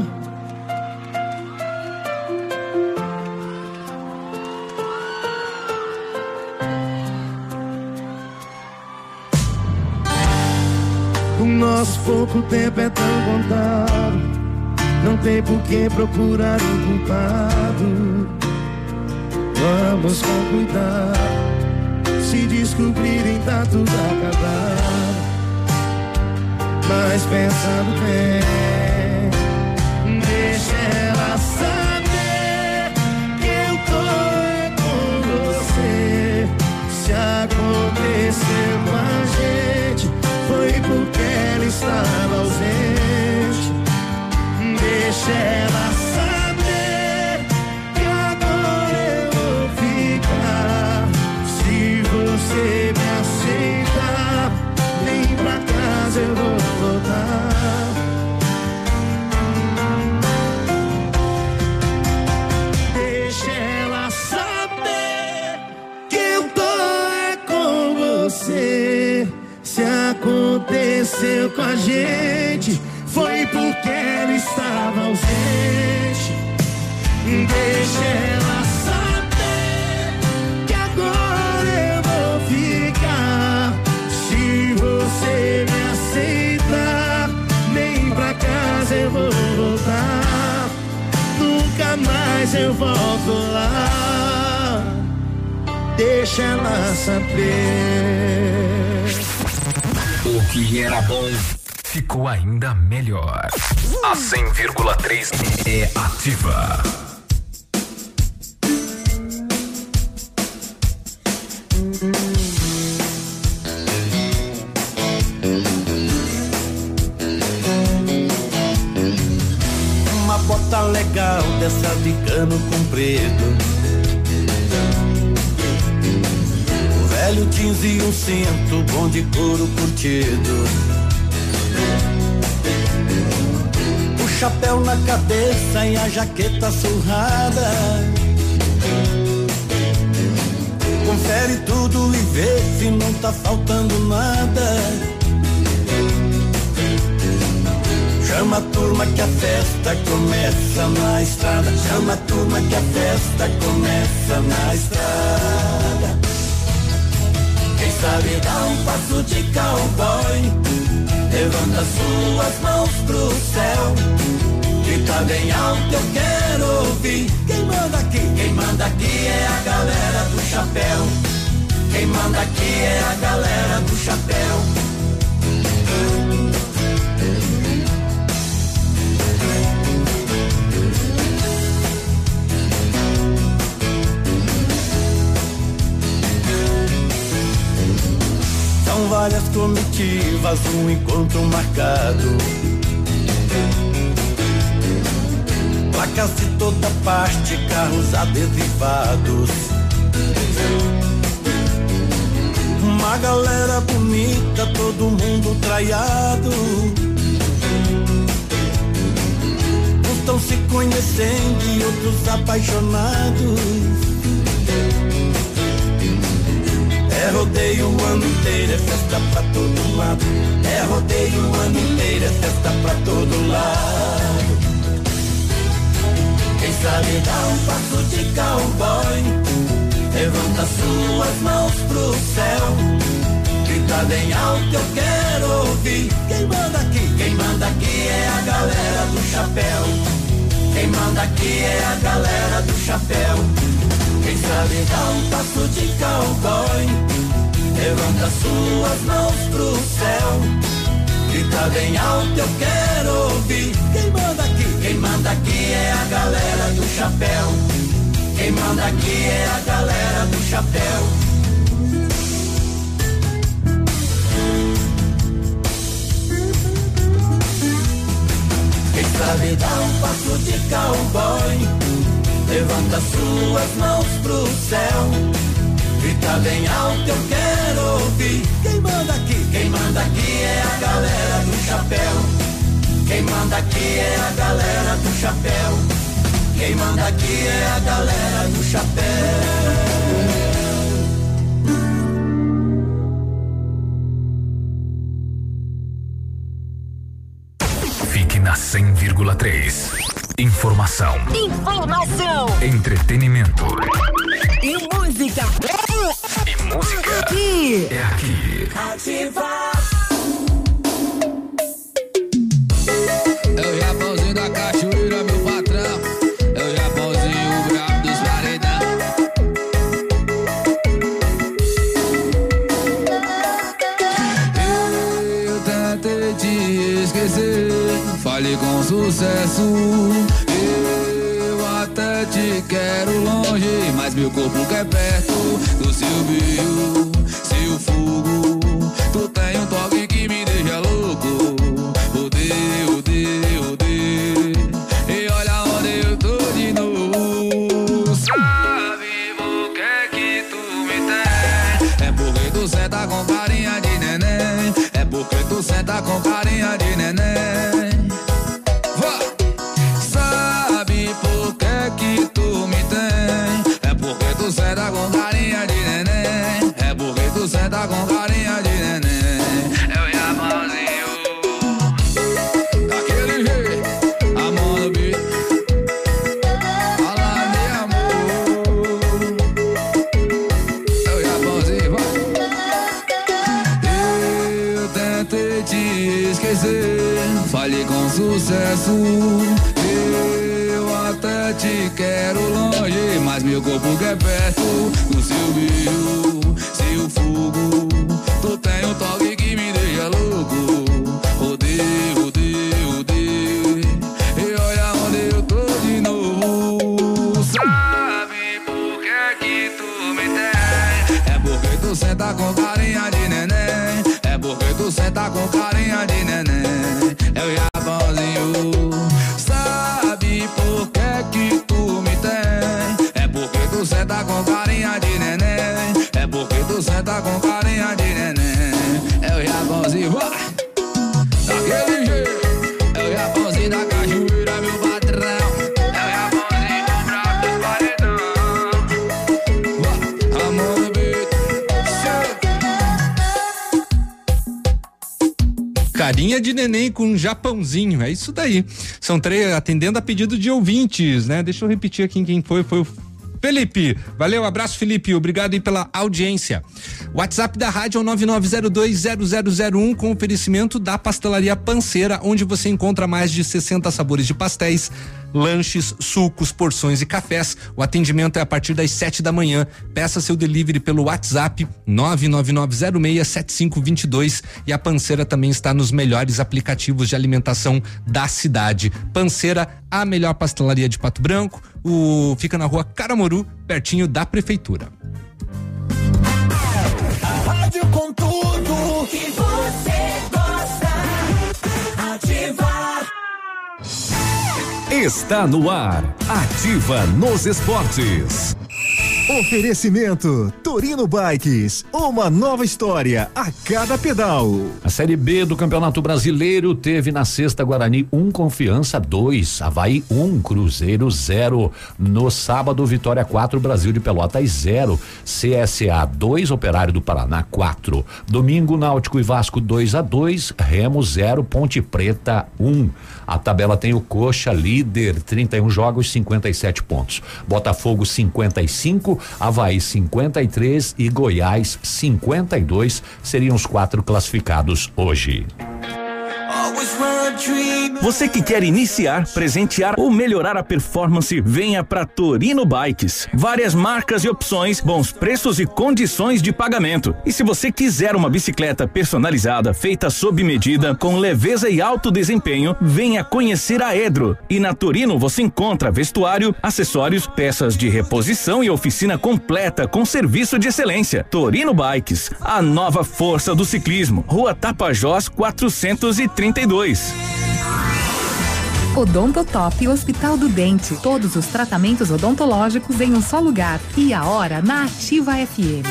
O nosso pouco tempo é tão contado. Não tem por que procurar o culpado. Vamos com cuidado. Se descobrirem, tá tudo acabado. Mas pensando bem, deixa ela saber que eu tô é com você. Se aconteceu com a gente, foi porque ela estava ausente. Deixa ela aconteceu com a gente, foi porque ela estava ausente. Deixa ela saber que agora eu vou ficar. Se você me aceita, nem pra casa eu vou voltar. Nunca mais eu volto lá. Deixa ela saber. Que era bom ficou ainda melhor. A 100,3 é ativa. Uma bota legal dessa de cano comprido. Jeans e um cinto bom de couro curtido. O chapéu na cabeça e a jaqueta surrada. Confere tudo e vê se não tá faltando nada. Chama a turma que a festa começa na estrada. Chama a turma que a festa começa na estrada. Sabe dá um passo de cowboy. Levanta suas mãos pro céu. Grita bem alto, eu quero ouvir. Quem manda aqui? Quem manda aqui é a galera do chapéu. Quem manda aqui é a galera do chapéu. Várias comitivas, um encontro marcado. Placas de toda parte, carros adesivados. Uma galera bonita, todo mundo traiado. Uns estão se conhecendo e outros apaixonados. É rodeio o ano inteiro, é festa pra todo lado. É rodeio o ano inteiro, é festa pra todo lado. Quem sabe dá um passo de cowboy. Levanta suas mãos pro céu. Grita bem alto, eu quero ouvir. Quem manda aqui? Quem manda aqui é a galera do chapéu. Quem manda aqui é a galera do chapéu. Quem sabe dá um passo de cowboy. Levanta suas mãos pro céu. Grita bem alto, eu quero ouvir. Quem manda aqui? Quem manda aqui é a galera do chapéu. Quem manda aqui é a galera do chapéu. Quem sabe dar um passo de cowboy, levanta suas mãos pro céu. Grita bem alto, eu quero ouvir. Quem manda aqui? Quem manda aqui é a galera do chapéu. Quem manda aqui é a galera do chapéu. Quem manda aqui é a galera do chapéu. Fique na 100,3. Informação. Informação. Entretenimento. E música. E música. Aqui. É aqui. Ativa. Corpo quer perto do seu beijo, sucesso. Eu até te quero longe, mas meu corpo quer perto do seu beijo, seu fogo. Tu tem um toque que me deixa louco. Odeio, odeio, odeio. E olha onde eu tô de novo. Sabe por que que tu me tem? É porque tu senta com carinha de neném. É porque tu senta com carinha de neném. Japãozinho, é isso daí. São três atendendo a pedido de ouvintes, né? Deixa eu repetir aqui quem foi, foi o Felipe. Valeu, abraço Felipe, obrigado aí pela audiência. WhatsApp da rádio é o 99020001 com oferecimento da Pastelaria Panceira, onde você encontra mais de 60 sabores de pastéis, lanches, sucos, porções e cafés. O atendimento é a partir das 7 da manhã. Peça seu delivery pelo WhatsApp 999067522 e a Panceira também está nos melhores aplicativos de alimentação da cidade. Panceira, a melhor pastelaria de Pato Branco, o fica na rua Caramoru, pertinho da prefeitura. A rádio com tudo está no ar. Ativa nos esportes. Oferecimento Torino Bikes, uma nova história a cada pedal. A Série B do Campeonato Brasileiro teve na sexta Guarani 1 um, Confiança 2, Havaí 1, um, Cruzeiro 0. No sábado, Vitória 4, Brasil de Pelotas 0, CSA 2, Operário do Paraná 4. Domingo, Náutico e Vasco 2 a 2, Remo 0, Ponte Preta 1. Um. A tabela tem o Coxa líder, 31 jogos, 57 pontos. Botafogo 55, Havaí 53 e Goiás 52 seriam os quatro classificados hoje. Você que quer iniciar, presentear ou melhorar a performance, venha para Torino Bikes. Várias marcas e opções, bons preços e condições de pagamento. E se você quiser uma bicicleta personalizada, feita sob medida, com leveza e alto desempenho, venha conhecer a Edro. E na Torino você encontra vestuário, acessórios, peças de reposição e oficina completa com serviço de excelência. Torino Bikes, a nova força do ciclismo. Rua Tapajós 432. Odontotop Hospital do Dente. Todos os tratamentos odontológicos em um só lugar. E a hora na Ativa FM.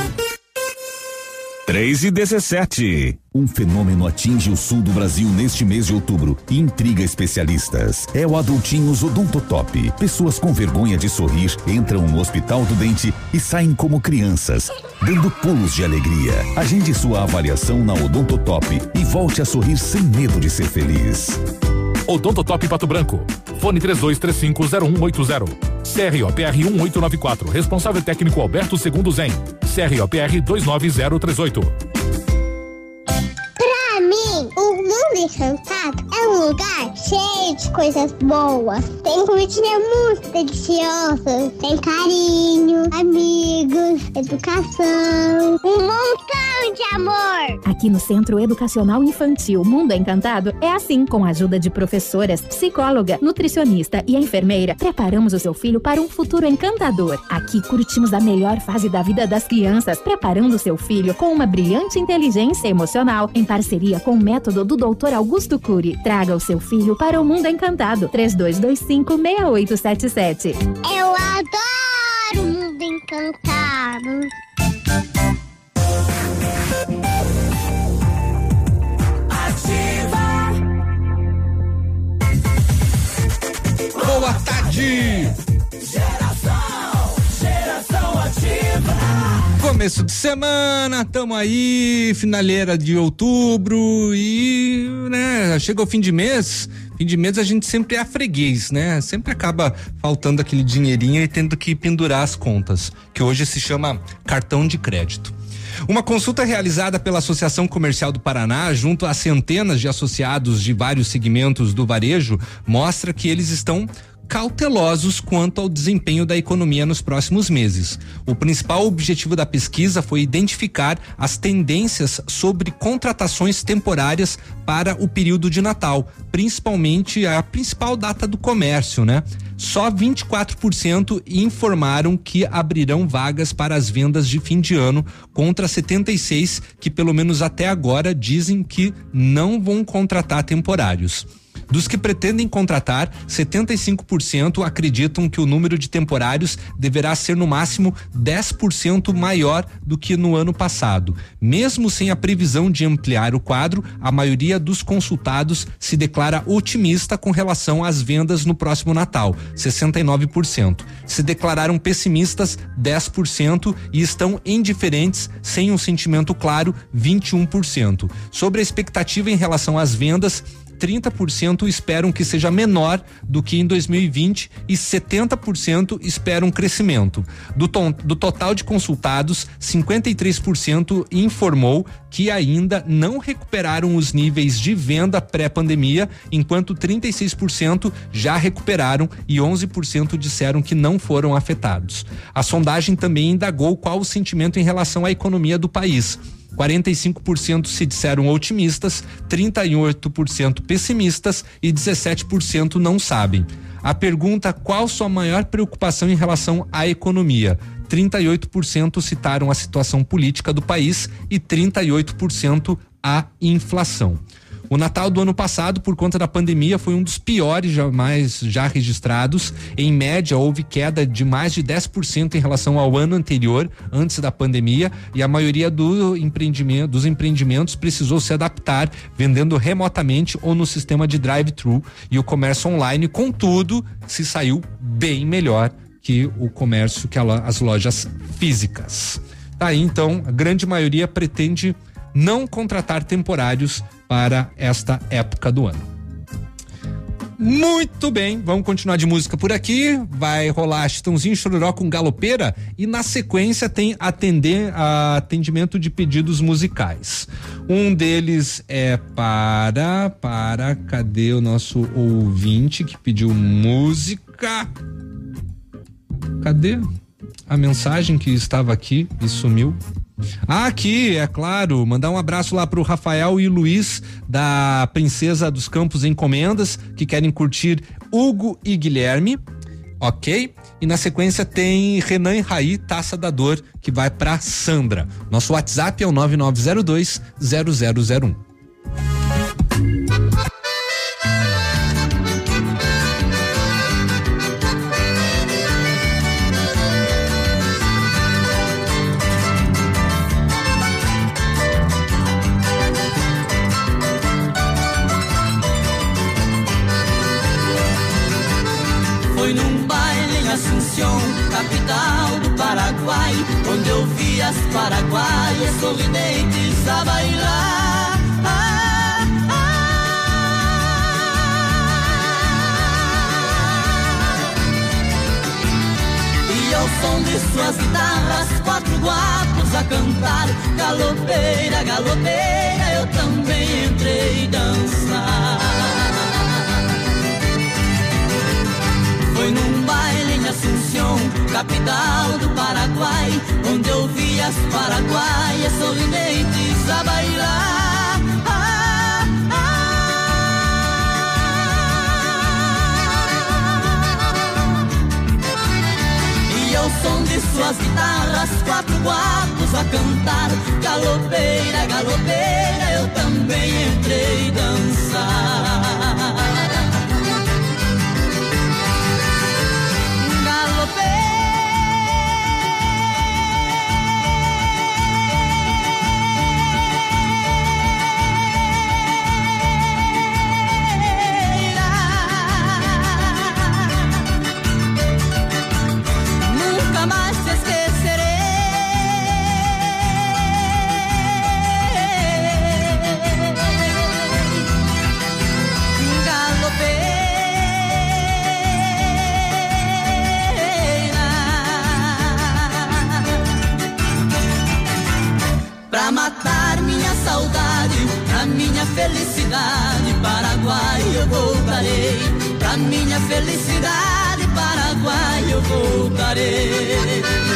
3 e 17. Um fenômeno atinge o sul do Brasil neste mês de outubro e intriga especialistas. É o Adultinhos Odontotop. Pessoas com vergonha de sorrir entram no Hospital do Dente e saem como crianças, dando pulos de alegria. Agende sua avaliação na Odontotop e volte a sorrir sem medo de ser feliz. Odontotop Pato Branco. Fone 32350180. CROPR 1894. Responsável técnico Alberto Segundo Zen. CROPR 29038. Mundo encantado é um lugar cheio de coisas boas. Tem comidinha muito deliciosa, tem carinho, amigos, educação, um montão de amor. Aqui no Centro Educacional Infantil Mundo Encantado é assim, com a ajuda de professoras, psicóloga, nutricionista e enfermeira, preparamos o seu filho para um futuro encantador. Aqui curtimos a melhor fase da vida das crianças, preparando seu filho com uma brilhante inteligência emocional em parceria com o método do Dr. Augusto Cury. Traga o seu filho para o mundo encantado. 3225 6877. Eu adoro o mundo encantado. Boa tarde! Começo de semana, tamo aí, finaleira de outubro e, né, chega o fim de mês, fim de mês a gente sempre é freguês, né? Sempre acaba faltando aquele dinheirinho e tendo que pendurar as contas, que hoje se chama cartão de crédito. Uma consulta realizada pela Associação Comercial do Paraná, junto a centenas de associados de vários segmentos do varejo, mostra que eles estão cautelosos quanto ao desempenho da economia nos próximos meses. O principal objetivo da pesquisa foi identificar as tendências sobre contratações temporárias para o período de Natal, principalmente a principal data do comércio, né? Só 24% informaram que abrirão vagas para as vendas de fim de ano, contra 76 que pelo menos até agora dizem que não vão contratar temporários. Dos que pretendem contratar, 75% acreditam que o número de temporários deverá ser no máximo 10% maior do que no ano passado. Mesmo sem a previsão de ampliar o quadro, a maioria dos consultados se declara otimista com relação às vendas no próximo Natal, 69%. Se declararam pessimistas, 10% e estão indiferentes, sem um sentimento claro, 21%. Sobre a expectativa em relação às vendas, 30% esperam que seja menor do que em 2020 e 70% esperam crescimento. Do, tom, do total de consultados, 53% informou que ainda não recuperaram os níveis de venda pré-pandemia, enquanto 36% já recuperaram e 11% disseram que não foram afetados. A sondagem também indagou qual o sentimento em relação à economia do país. 45% se disseram otimistas, 38% pessimistas e 17% não sabem. A pergunta qual sua maior preocupação em relação à economia? 38% citaram a situação política do país e 38% a inflação. O Natal do ano passado, por conta da pandemia, foi um dos piores jamais já registrados. Em média, houve queda de mais de 10% em relação ao ano anterior, antes da pandemia, e a maioria do empreendimento, dos empreendimentos precisou se adaptar, vendendo remotamente ou no sistema de drive-thru. E o comércio online, contudo, se saiu bem melhor que o comércio, que as lojas físicas. Tá aí, então, a grande maioria pretende não contratar temporários para esta época do ano. Muito bem, vamos continuar de música por aqui. Vai rolar Chitãozinho Chororó com Galopeira e na sequência tem atender a atendimento de pedidos musicais. Um deles é para para cadê o nosso ouvinte que pediu música? Cadê a mensagem que estava aqui e sumiu? Ah, aqui, é claro, mandar um abraço lá pro Rafael e Luiz da Princesa dos Campos Encomendas, que querem curtir Hugo e Guilherme. Ok? E na sequência tem Renan e Raí, Taça da Dor, que vai pra Sandra. Nosso WhatsApp é o 9902 0001. Capital do Paraguai, onde eu vi as paraguaias sorridentes a bailar. E ao som de suas guitarras, quatro guapos a cantar. Galopeira, galopeira, eu também entrei dançar. Foi num baile em Assunção, capital do Paraguai, onde eu vi as paraguaias sorridentes a bailar. E ao som de suas guitarras, quatro guapos a cantar. Galopeira, galopeira, eu também entrei dançar. Nunca Pra matar minha saudade, pra minha felicidade, Paraguai eu voltarei. Pra minha felicidade, Paraguai eu voltarei.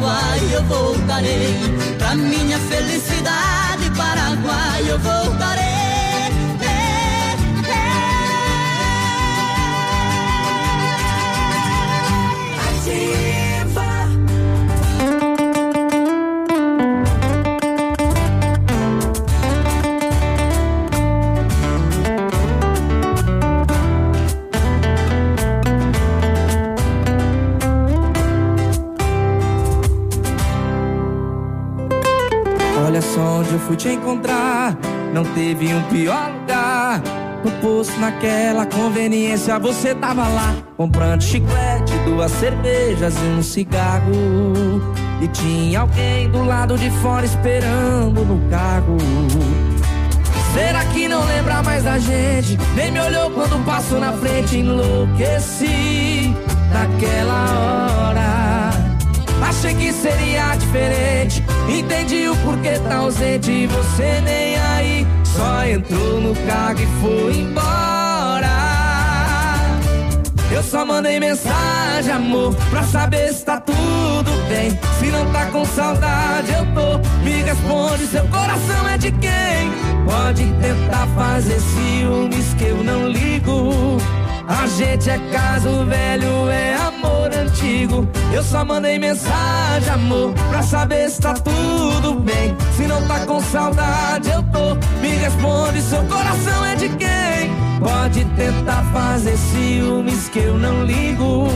Paraguai eu voltarei. Pra minha felicidade, Paraguai eu voltarei. Fui te encontrar. Não teve um pior lugar. No posto, naquela conveniência, você tava lá. Comprando chiclete, duas cervejas e um cigarro. E tinha alguém do lado de fora esperando no carro. Será que não lembra mais da gente? Nem me olhou quando passou na frente, enlouqueci naquela hora. Achei que seria diferente. Entendi o porquê tá ausente e você nem aí. Só entrou no carro e foi embora. Eu só mandei mensagem, amor, pra saber se tá tudo bem. Se não tá com saudade, eu tô. Me responde, seu coração é de quem? Pode tentar fazer ciúmes que eu não ligo. A gente é caso velho, é amor antigo. Eu só mandei mensagem, amor, pra saber se tá tudo bem. Se não tá com saudade, eu tô. Me responde, seu coração é de quem? Pode tentar fazer ciúmes que eu não ligo.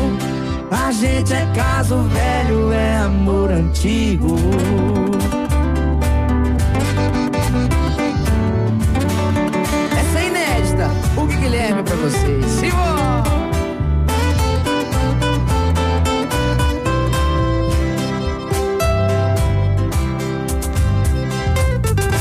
A gente é caso velho, é amor antigo. Pra vocês? Simão!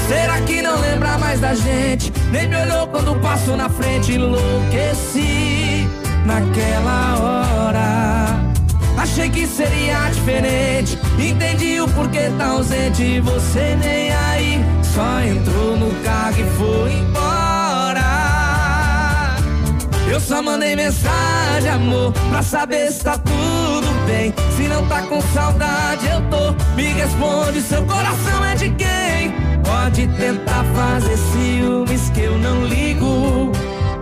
Será que não lembra mais da gente? Nem me olhou quando passou na frente, enlouqueci naquela hora. Achei que seria diferente, entendi o porquê tá ausente, você nem aí. Só entrou no carro e foi embora. Eu só mandei mensagem, amor, pra saber se tá tudo bem. Se não tá com saudade, eu tô. Me responde, seu coração é de quem? Pode tentar fazer ciúmes que eu não ligo.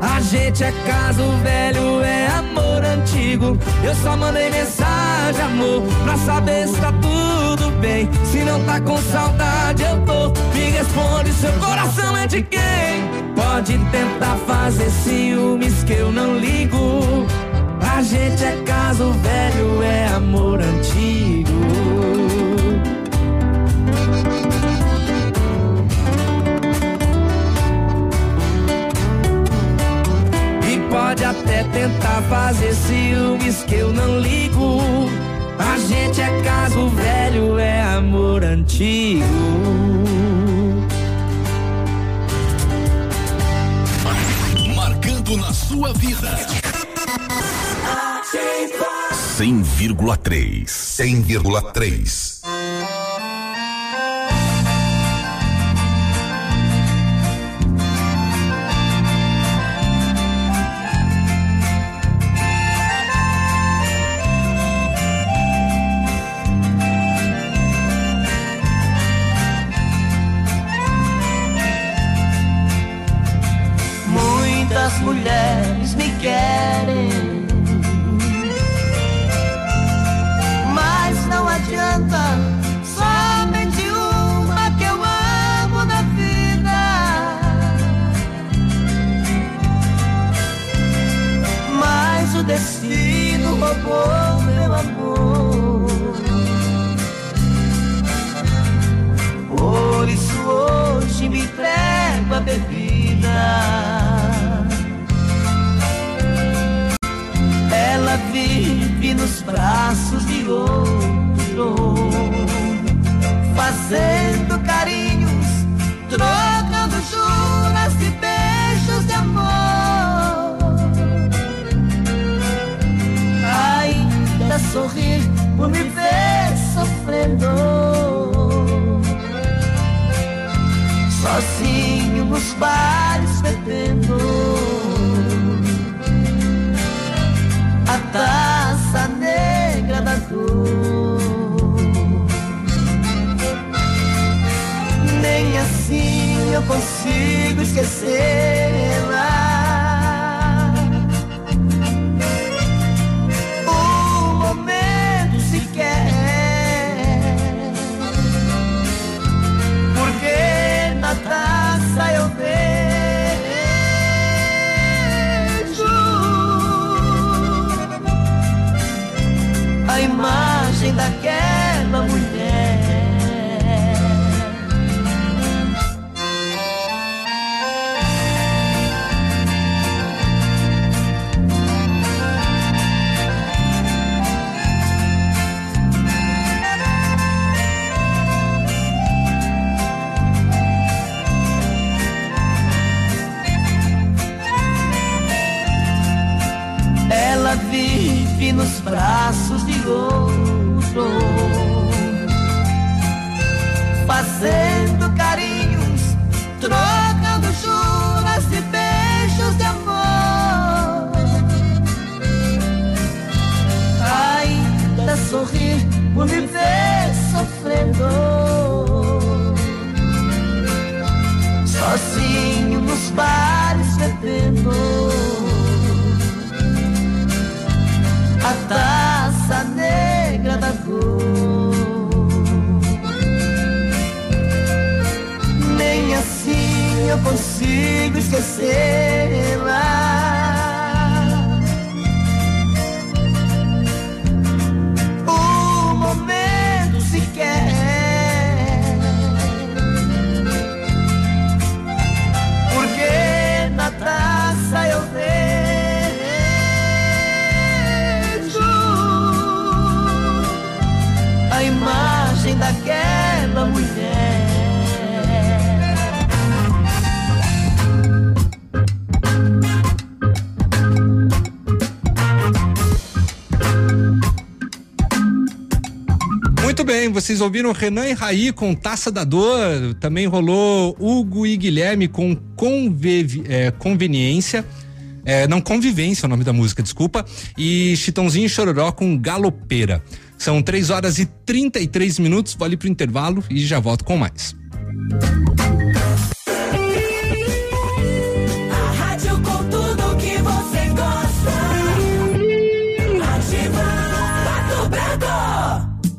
A gente é caso velho, é amor antigo. Eu só mandei mensagem, amor, pra saber se tá tudo bem. Se não tá com saudade, eu tô. Me responde, seu coração é de quem? Pode tentar fazer ciúmes que eu não ligo. A gente é caso velho, é amor antigo. E pode até tentar fazer ciúmes que eu não ligo. A gente é caso velho, é amor antigo. Marcando na sua vida. 100,3. 100,3. Mulheres me querem, mas não adianta. Somente uma que eu amo na vida. Mas o destino roubou meu amor. Por isso hoje me entrego a bebida. Nos braços de outro, fazendo carinhos, trocando juras e beijos de amor. Ainda sorrir por me ver sofrendo sozinho nos bares bebendo a eu consigo esquecê-la. Um momento sequer. Porque na taça eu vejo a imagem daquela nos braços de outro, fazendo carinhos, trocando juras e beijos de amor. Ainda sorrir por me ver sofrendo, sozinho nos bares bebendo. a taça negra da cor. Nem assim eu consigo esquecê-la. Bem, vocês ouviram Renan e Raí com Taça da Dor, também rolou Hugo e Guilherme com conviv, é, Conveniência, é, não Convivência é o nome da música, desculpa, e Chitãozinho e Chororó com Galopeira. São 3 horas e 33 minutos, vou ali pro intervalo e já volto com mais. A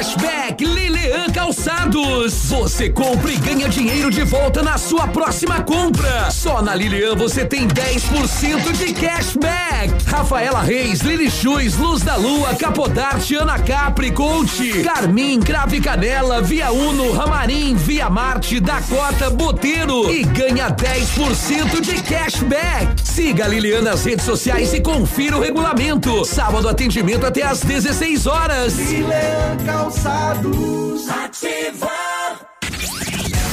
Cashback Calçados. Você compra e ganha dinheiro de volta na sua próxima compra. Só na Lilian você tem 10% de cashback. Rafaela Reis, Lili Chus, Luz da Lua, Capodarte, Ana Capri, Conte, Carmin, Crave Canela, Via Uno, Ramarim, Via Marte, Dakota, Boteiro e ganha 10% de cashback. Siga a Lilian nas redes sociais e confira o regulamento. Sábado atendimento até às 16 horas. Lilian Calçados.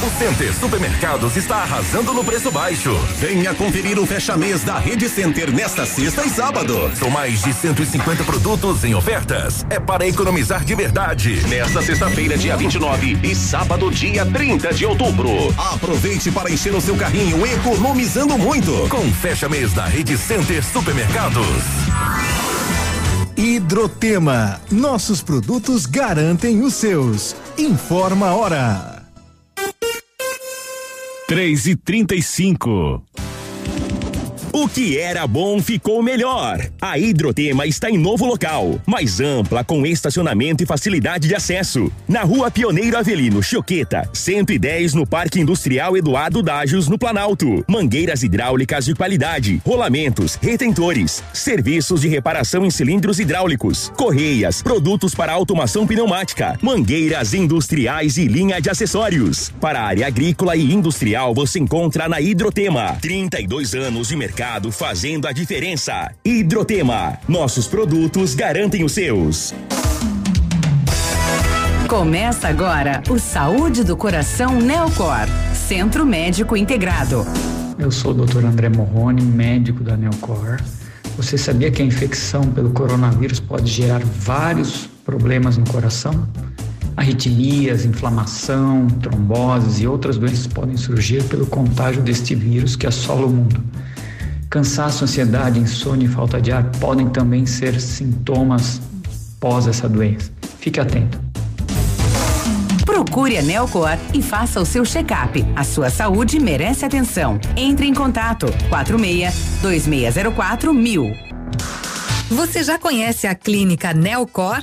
O Center Supermercados está arrasando no preço baixo. Venha conferir o fecha-mês da Rede Center nesta sexta e sábado. São mais de 150 produtos em ofertas. É para economizar de verdade. Nesta sexta-feira, dia 29 e sábado, dia 30 de outubro. Aproveite para encher o seu carrinho economizando muito. Com fecha-mês da Rede Center Supermercados. Hidrotema. Nossos produtos garantem os seus. Informa a hora. 3 e 35 O que era bom ficou melhor. A Hidrotema está em novo local, mais ampla, com estacionamento e facilidade de acesso. Na rua Pioneiro Avelino Choqueta, 110 no Parque Industrial Eduardo Dágios, no Planalto. Mangueiras hidráulicas de qualidade, rolamentos, retentores, serviços de reparação em cilindros hidráulicos, correias, produtos para automação pneumática, mangueiras industriais e linha de acessórios. Para a área agrícola e industrial, você encontra na Hidrotema. 32 anos de mercado fazendo a diferença. Hidrotema. Nossos produtos garantem os seus. Começa agora o Saúde do Coração Neocor, Centro Médico Integrado. Eu sou o Dr. André Morrone, médico da Neocor. Você sabia que a infecção pelo coronavírus pode gerar vários problemas no coração? Arritmias, inflamação, tromboses e outras doenças podem surgir pelo contágio deste vírus que assola o mundo. Cansaço, ansiedade, insônia e falta de ar podem também ser sintomas pós essa doença. Fique atento. Procure a Neocor e faça o seu check-up. A sua saúde merece atenção. Entre em contato 46 2604 mil. Você já conhece a clínica Neocor?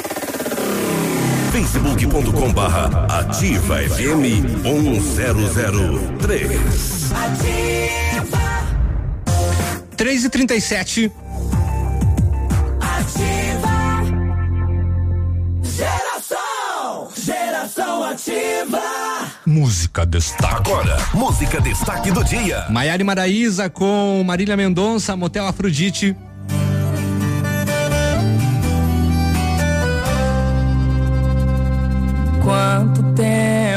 facebook.com barra ativa FM 1003. Ativa, 3 e 37 ativa. Geração, geração ativa. Música destaque. Agora, música destaque do dia. Maiara Maraíza com Marília Mendonça, Motel Afrodite.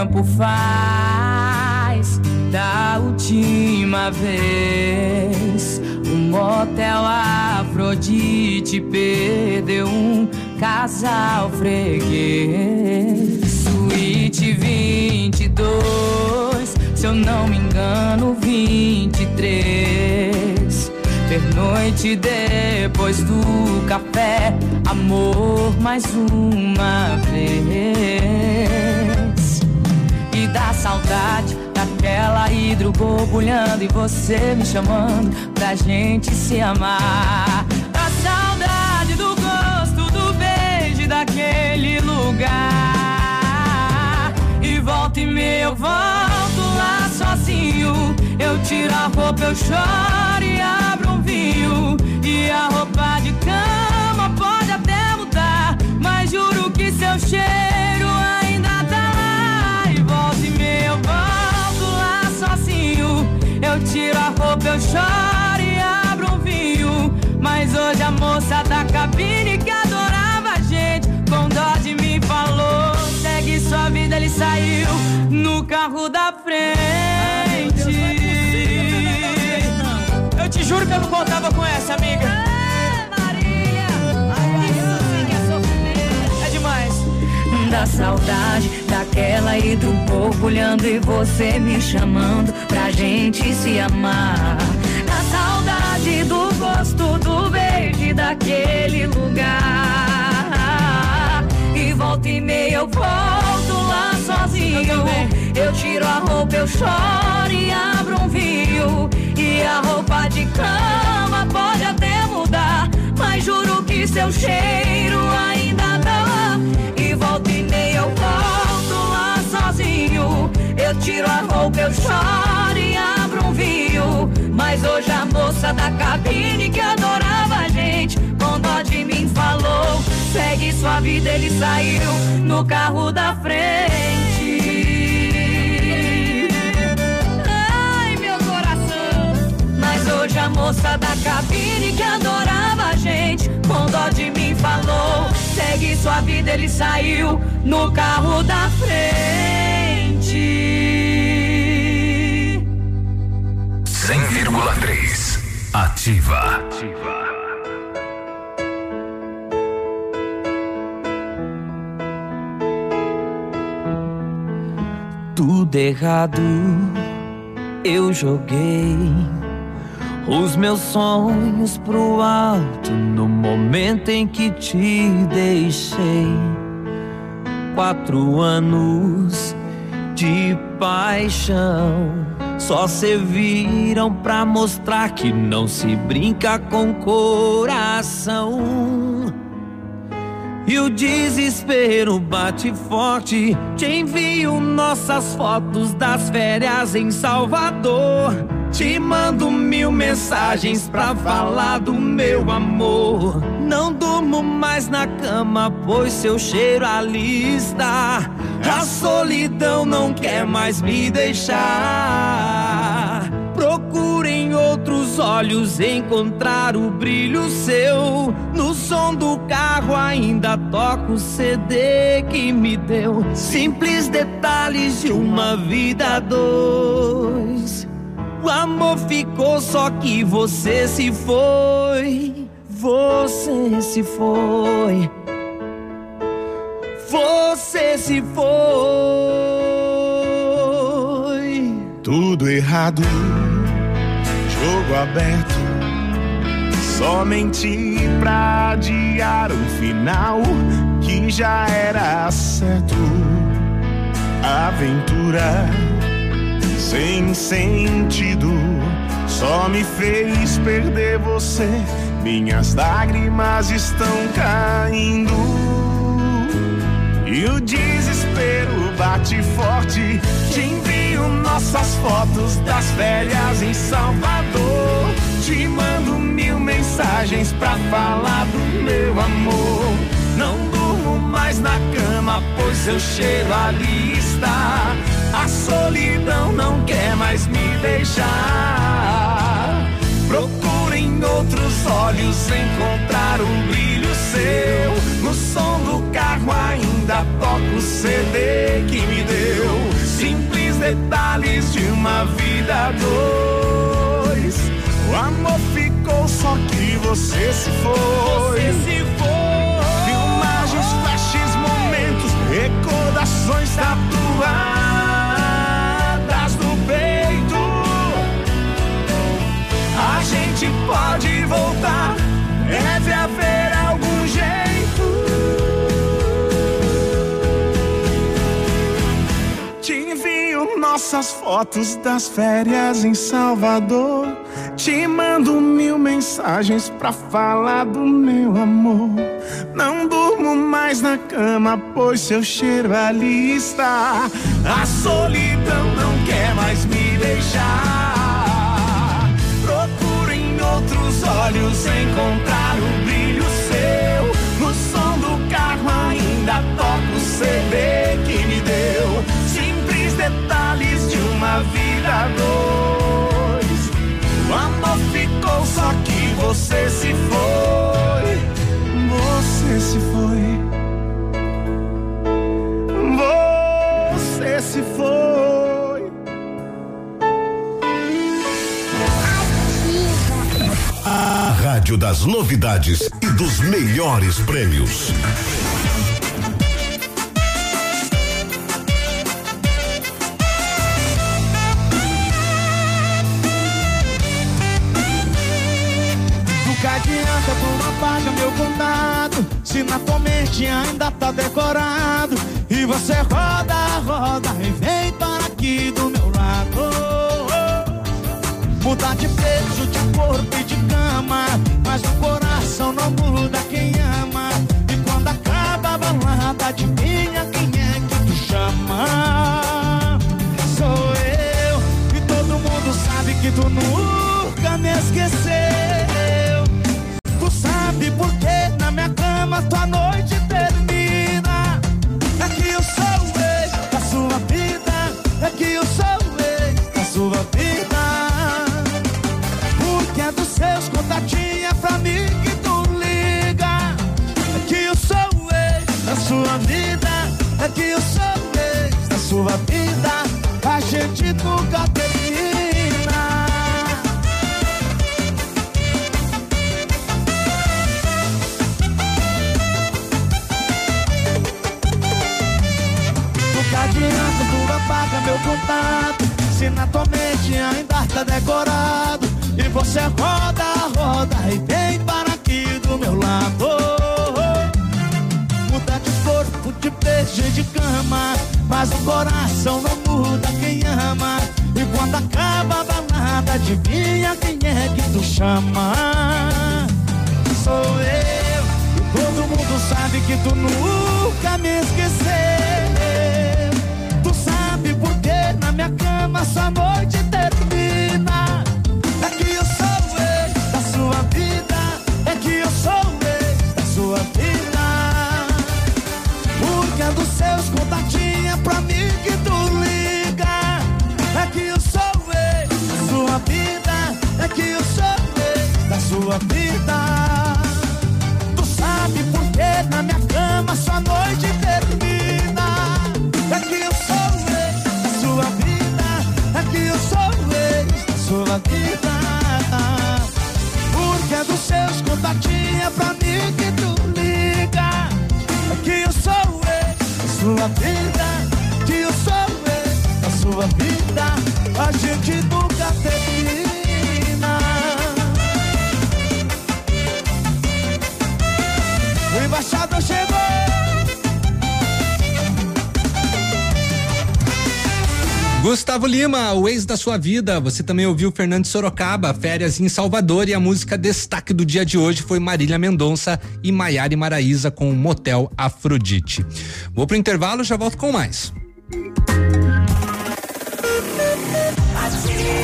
Tempo faz da última vez? O motel Afrodite perdeu um casal freguês. Suíte 22, se eu não me engano, 23. Pernoite depois do café, amor mais uma vez. Da saudade daquela hidro borbulhando e você me chamando pra gente se amar. Da saudade do gosto do beijo daquele lugar. E volta e meia eu volto lá sozinho. Eu tiro a roupa, eu choro e abro um vinho. E a roupa de cama pode até mudar. Mas juro que seu cheiro Eu tiro a roupa, eu choro e abro um vinho. Mas hoje a moça da cabine que adorava a gente, com dó de mim falou: segue sua vida, ele saiu no carro da frente. Eu te juro que eu não contava com essa, amiga. É demais. Da saudade, daquela hidro borbulhando e você me chamando pra gente se amar. Da saudade do gosto do beijo e daquele lugar. E volta e meia eu volto lá sozinho. Eu tiro a roupa, eu choro e abro um vinho. E a roupa de cama pode até mudar. Mas juro que seu cheiro ainda tá lá. E volta e meia eu volto sozinho. Eu tiro a roupa, eu choro e abro um vinho. Mas hoje a moça da cabine que adorava a gente, com dó de mim falou: segue sua vida, ele saiu no carro da frente. Hoje a moça da cabine que adorava a gente, com dó de mim falou: segue sua vida, ele saiu no carro da frente. 100,3. Ativa. tudo errado eu joguei os meus sonhos pro alto no momento em que te deixei. Quatro anos de paixão só serviram pra mostrar que não se brinca com coração. E o desespero bate forte. Te envio nossas fotos das férias em Salvador. Te mando mil mensagens pra falar do meu amor. Não durmo mais na cama, pois seu cheiro ali está. A solidão não quer mais me deixar. Procuro em outros olhos encontrar o brilho seu. No som do carro ainda toco o CD que me deu. Simples detalhes de uma vida a dois. O amor ficou, só que você se foi. Você se foi. Você se foi. Tudo errado, jogo aberto. Somente pra adiar um final que já era certo. Aventura sem sentido só me fez perder você. Minhas lágrimas estão caindo. E o desespero bate forte. Te envio nossas fotos das férias em Salvador. Te mando mil mensagens pra falar do meu amor. Não durmo mais na cama, pois seu cheiro ali está. A solidão não quer mais me deixar. Procuro em outros olhos encontrar um brilho No som do carro ainda toco o CD que me deu. Simples detalhes de uma vida a dois. O amor ficou só que você se foi. Você se foi. Filmagens, flashes, momentos, recordações tatuadas no peito. A gente pode voltar, deve haver algum nossas fotos das férias em Salvador. Te mando mil mensagens pra falar do meu amor. Não durmo mais na cama, pois seu cheiro ali está. A solidão não quer mais me deixar. Procuro em outros olhos encontrar o uma vida dois. O amor ficou só que você se foi. Você se foi. Você se foi. A rádio das novidades e dos melhores prêmios. Apaga meu contato Se na tua mente ainda tá decorado. E você roda, roda e vem para aqui do meu lado. Mudar de peso, de corpo e de cama. Mas o coração não muda quem ama. E quando acaba a balada adivinha quem é que tu chama? Sou eu. E todo mundo sabe que tu nunca me esqueceu Sabe por que na minha cama tua noite termina. É que eu sou o ex da sua vida É que eu sou o ex da sua vida. Porque é dos seus contatinhos é pra mim que tu liga. É que eu sou o ex da sua vida É que eu sou o ex da sua vida. A gente nunca termina contato Se na tua mente ainda tá decorado E você roda, roda e vem para aqui do meu lado. Muda de corpo, de beijo de cama Mas o coração não muda quem ama. E quando acaba a balada adivinha quem é que tu chama? Sou eu todo mundo sabe que tu nunca me esqueceu minha cama essa noite termina. É que eu sou o ex da sua vida É que eu sou o ex da sua vida. Porque é dos seus contatinhos pra mim que tu liga. É que eu sou o ex da sua vida É que eu sou o ex da sua vida vida Porque dos seus contatinhos é pra mim que tu liga que eu sou ex sua vida, que eu sou eu, na sua vida, a gente nunca termina. Gustavo Lima, o ex da sua vida. Você também ouviu Fernando Sorocaba, férias em Salvador. E a música destaque do dia de hoje foi Marília Mendonça e Maiara Maraíza com o Motel Afrodite. Vou pro intervalo, já volto com mais.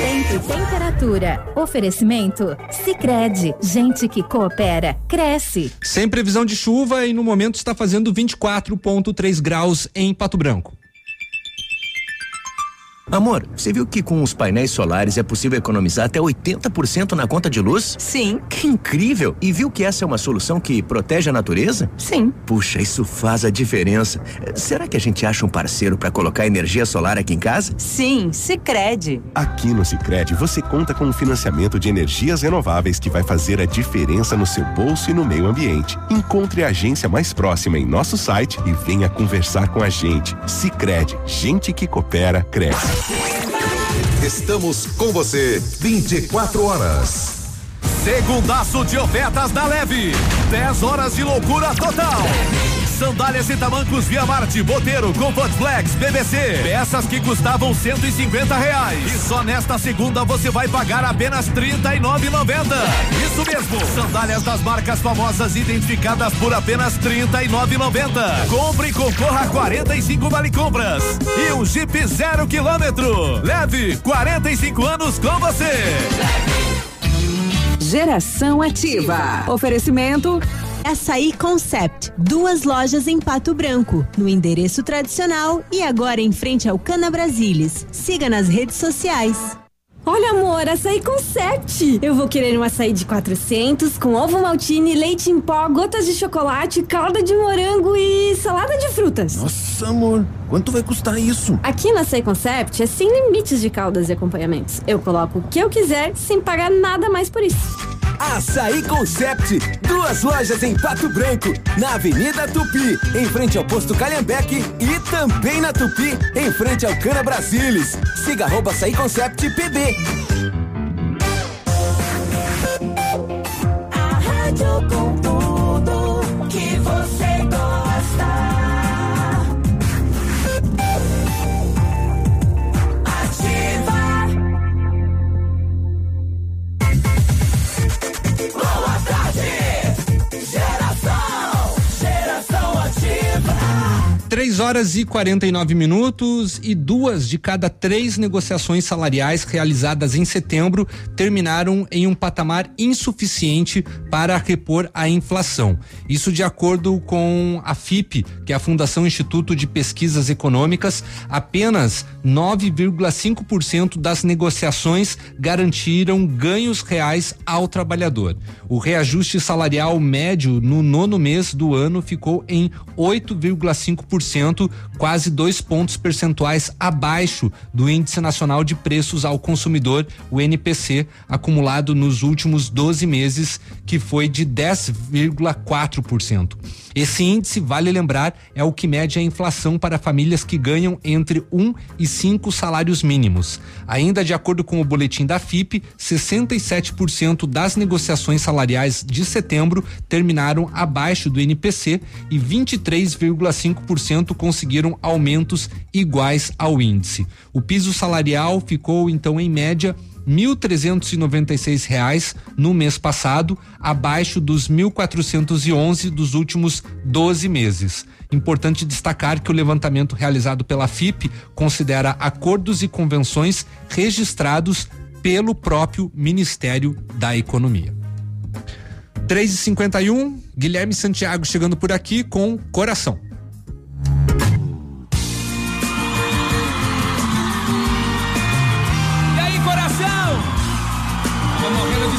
Tempo e temperatura. Oferecimento? Sicredi Gente que coopera, cresce. Sem previsão de chuva e no momento está fazendo 24,3 graus em Pato Branco. Amor, você viu que com os painéis solares é possível economizar até 80% na conta de luz? Sim. Que incrível! E viu que essa é uma solução que protege a natureza? Sim. Puxa, isso faz a diferença. Será que a gente acha um parceiro para colocar energia solar aqui em casa? Sim, Sicredi. Aqui no Sicredi você conta com um financiamento de energias renováveis que vai fazer a diferença no seu bolso e no meio ambiente. Encontre a agência mais próxima em nosso site e venha conversar com a gente. Sicredi, gente que coopera cresce. Estamos com você 24 horas. Segundaço de ofertas da Leve. 10 horas de loucura total. Sandálias e tamancos Via Marte, Boteiro, Comfort Flex, BBC. Peças que custavam 150 reais. E só nesta segunda você vai pagar apenas R$ 39,90. Isso mesmo. Sandálias das marcas famosas identificadas por apenas R$ 39,90. Compre e concorra a 45 vale compras. E um Jeep zero quilômetro. Leve 45 anos com você. Geração Ativa. Oferecimento Açaí Concept. Duas lojas em Pato Branco, no endereço tradicional e agora em frente ao Cana Brasilis. Siga nas redes sociais. Olha, amor, açaí concept. Eu vou querer um açaí de 400 com ovo maltine, leite em pó, gotas de chocolate, calda de morango e salada de frutas. Nossa, amor, quanto vai custar isso? Aqui na Açaí Concept é sem limites de caldas e acompanhamentos. Eu coloco o que eu quiser sem pagar nada mais por isso. Açaí Concept, duas lojas em Pato Branco, na Avenida Tupi, em frente ao posto Calhambeque e também na Tupi, em frente ao Cana Brasilis. Siga arroba Açaí Concept PB. A rádio com tudo que você 3 horas e 49 minutos e duas de cada três negociações salariais realizadas em setembro terminaram em um patamar insuficiente para repor a inflação. Isso de acordo com a FIP, que é a Fundação Instituto de Pesquisas Econômicas, apenas 9,5% das negociações garantiram ganhos reais ao trabalhador. O reajuste salarial médio no nono mês do ano ficou em 8,5% quase dois pontos percentuais abaixo do Índice Nacional de Preços ao Consumidor, o NPC, acumulado nos últimos 12 meses, que foi de 10,4%. Esse índice, vale lembrar, é o que mede a inflação para famílias que ganham entre um e cinco salários mínimos. Ainda de acordo com o boletim da FIP, 67% das negociações salariais de setembro terminaram abaixo do NPC e 23,5% conseguiram aumentos iguais ao índice. O piso salarial ficou então em média 1.396 reais no mês passado, abaixo dos 1.411 dos últimos 12 meses. Importante destacar que o levantamento realizado pela FIP considera acordos e convenções registrados pelo próprio Ministério da Economia. 3 e 51 Guilherme Santiago chegando por aqui com coração.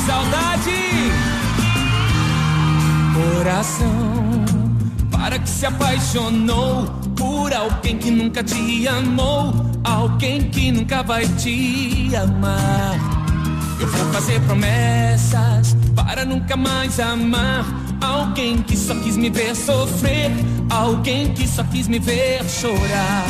Saudade. Coração, para que se apaixonou por alguém que nunca te amou, alguém que nunca vai te amar. Eu vou fazer promessas para nunca mais amar alguém que só quis me ver sofrer, Alguém que só quis me ver chorar.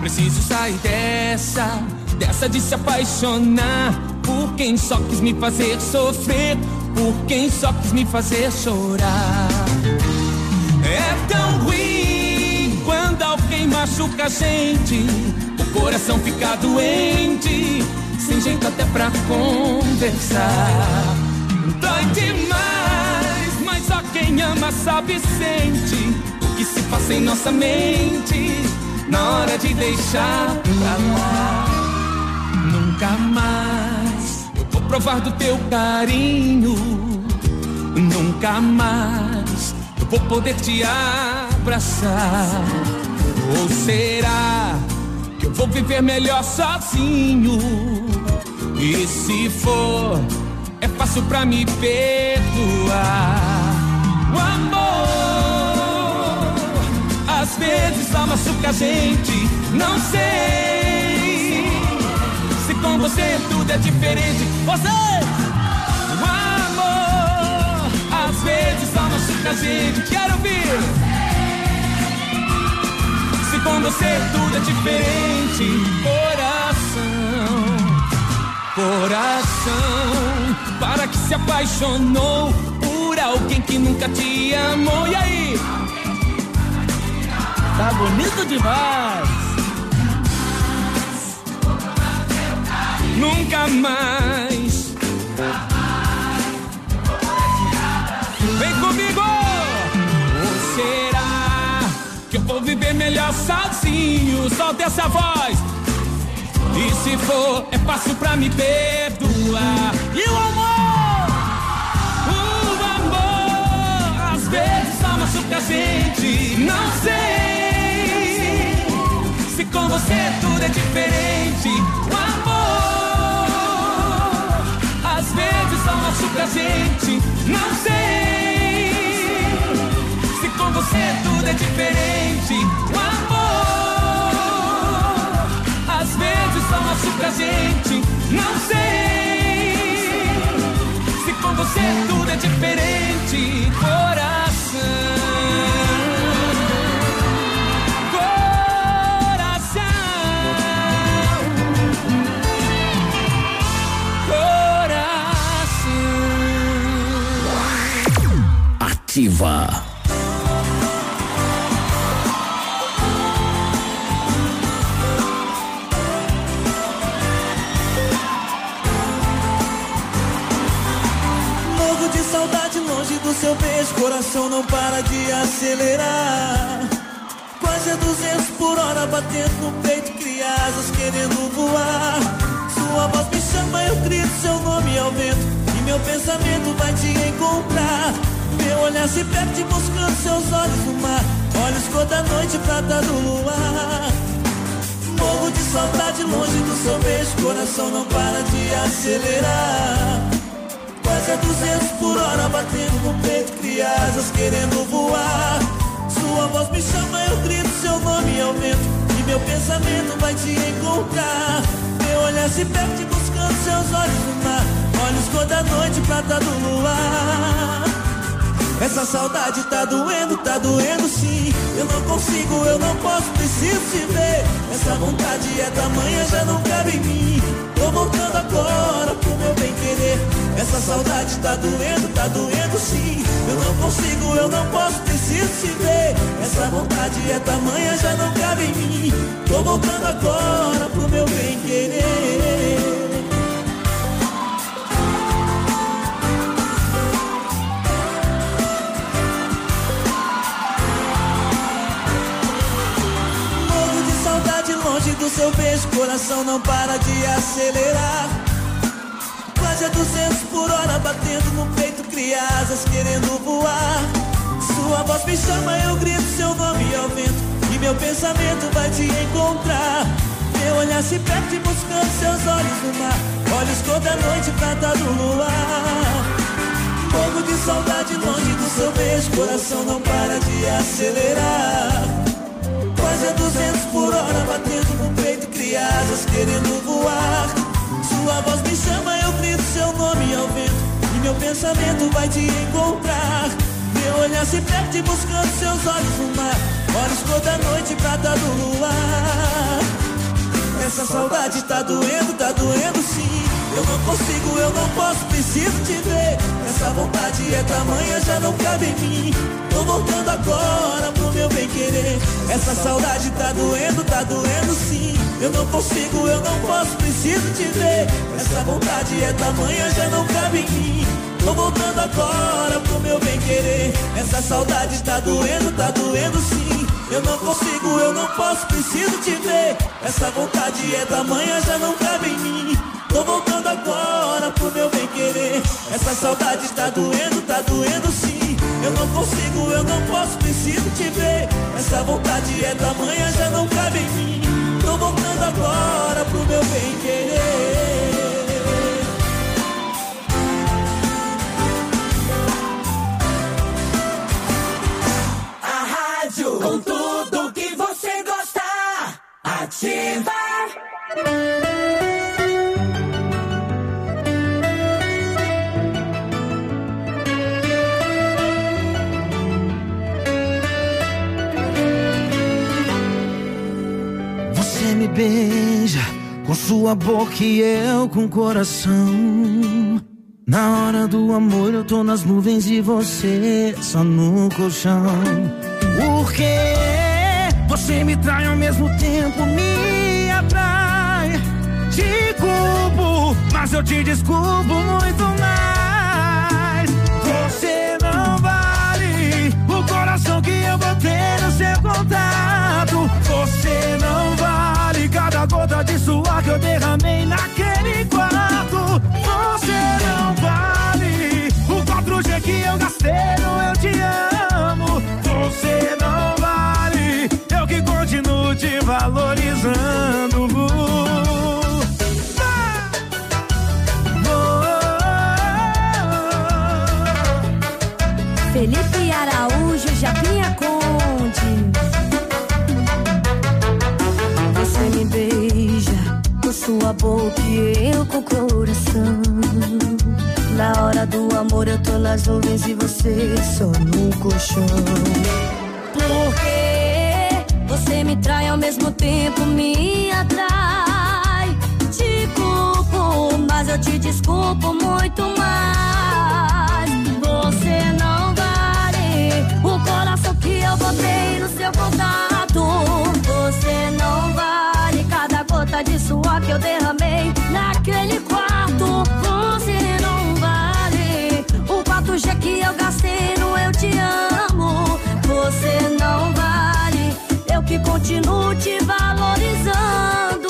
Preciso sair dessa, dessa de se apaixonar por quem só quis me fazer sofrer, por quem só quis me fazer chorar. É tão ruim quando alguém machuca a gente, o coração fica doente, sem jeito até pra conversar. Dói demais, mas só quem ama sabe e sente o que se passa em nossa mente na hora de deixar pra lá. Nunca mais eu vou provar do teu carinho. Nunca mais eu vou poder te abraçar. Ou será que eu vou viver melhor sozinho? E se for, é fácil pra me perdoar. O amor às vezes só machuca a gente. Não sei se com você tudo é diferente. Você, o amor às vezes só machuca a gente. Quero ouvir. Se com você tudo é diferente, coração. Coração, para que se apaixonou por alguém que nunca te amou. E aí? Tá bonito demais. Nunca mais. Vem comigo! Ou será que eu vou viver melhor sozinho? Solta essa voz. E se for, é fácil pra me perdoar. E o amor? O amor, às vezes só machuca a gente. Não sei se com você tudo é diferente. Só machuca a gente. Não sei se com você tudo é diferente. O amor, às vezes só machuca a gente. Não sei se com você tudo é diferente. Coração. Ativa. Morro de saudade longe do seu beijo, coração não para de acelerar. Quase a 200 por hora batendo no peito, cria asas querendo voar. Sua voz me chama, eu grito seu nome ao vento, e meu pensamento vai te encontrar. Meu olhar se perde buscando seus olhos no mar, olhos cor da noite, prata do luar. Morro de saudade longe do seu beijo, coração não para de acelerar. Quase a 200 por hora batendo no peito, cria asas querendo voar. Sua voz me chama, eu grito seu nome ao vento, e meu pensamento vai te encontrar. Meu olhar se perde buscando seus olhos no mar, olhos cor da noite, prata do luar. Essa saudade tá doendo, tá doendo sim. Eu não consigo, eu não posso, preciso te ver. Essa vontade é tamanha, já não cabe em mim. Tô voltando agora pro meu bem querer. Essa saudade tá doendo, tá doendo sim. Eu não consigo, eu não posso, preciso te ver. Essa vontade é tamanha, já não cabe em mim. Tô voltando agora pro meu bem querer. Seu beijo, coração não para de acelerar. Quase a 200 por hora batendo no peito, cria asas querendo voar. Sua voz me chama, eu grito seu nome ao vento, e meu pensamento vai te encontrar. Meu olhar se perde buscando seus olhos no mar, olhos cor da noite, prata do luar. Morro de saudade longe do seu beijo, coração não para de acelerar. Quase a 200 por hora batendo no peito, cria asas querendo voar. Sua voz me chama, eu grito seu nome ao vento, e meu pensamento vai te encontrar. Meu olhar se perde buscando seus olhos no mar. Olhos toda noite, prata do luar. Essa saudade tá doendo, tá doendo sim. Eu não consigo, eu não posso, preciso te ver. Essa vontade é tamanha, já não cabe em mim. Tô voltando agora pro meu bem querer. Essa saudade tá doendo, tá doendo sim. Eu não consigo, eu não posso, preciso te ver. Essa vontade é tamanha, já não cabe em mim. Tô voltando agora pro meu bem querer. Essa saudade tá doendo, tá doendo sim. Eu não consigo, eu não posso, preciso te ver. Essa vontade é tamanha, já não cabe em mim. Tô voltando agora pro meu bem querer. Essa saudade tá doendo, tá doendo sim. Eu não consigo, eu não posso, preciso te ver. Essa vontade é tamanha, já não cabe em mim. Tô voltando agora pro meu bem querer. Com tudo que você gosta. Ativa. Me beija com sua boca e eu com o coração. Na hora do amor eu tô nas nuvens e você só no colchão. Por que você me trai ao mesmo tempo me atrai? Te culpo, mas eu te desculpo muito mais. Valorizando. Felipe Araújo, Japinha Conde. Você me beija com sua boca e eu com o coração. Na hora do amor eu tô nas nuvens e você só no colchão. Me trai ao mesmo tempo me atrai. Te culpo, mas eu te desculpo muito mais. Você não vale o coração que eu botei no seu contato. Você não vale cada gota de suor que eu derramei naquele quarto. Você não vale o 4G que eu gastei que continuo te valorizando.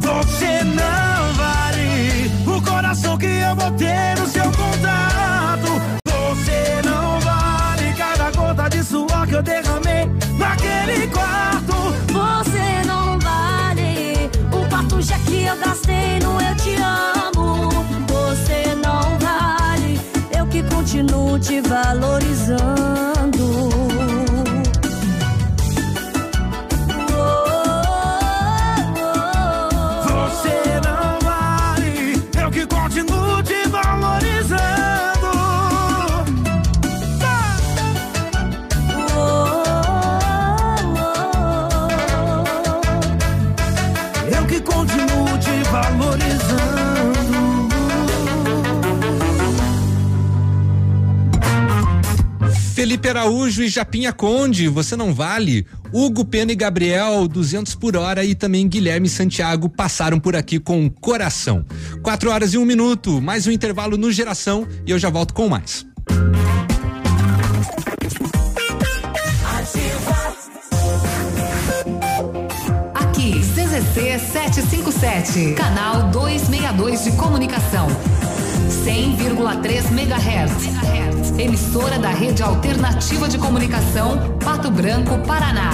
Você não vale o coração que eu botei no seu contato. Você não vale cada gota de suor que eu derramei naquele quarto. Você não vale o quarto já que eu gastei no Eu Te Amo. Você não vale, eu que continuo te valorizando. Felipe Araújo e Japinha Conde, você não vale. Hugo Pena e Gabriel, 200 por hora e também Guilherme Santiago passaram por aqui com coração. Quatro horas e um minuto, mais um intervalo no Geração e eu já volto com mais. Aqui, CZC 757, canal 262 de comunicação. 100,3 MHz. Emissora da Rede Alternativa de Comunicação, Pato Branco, Paraná.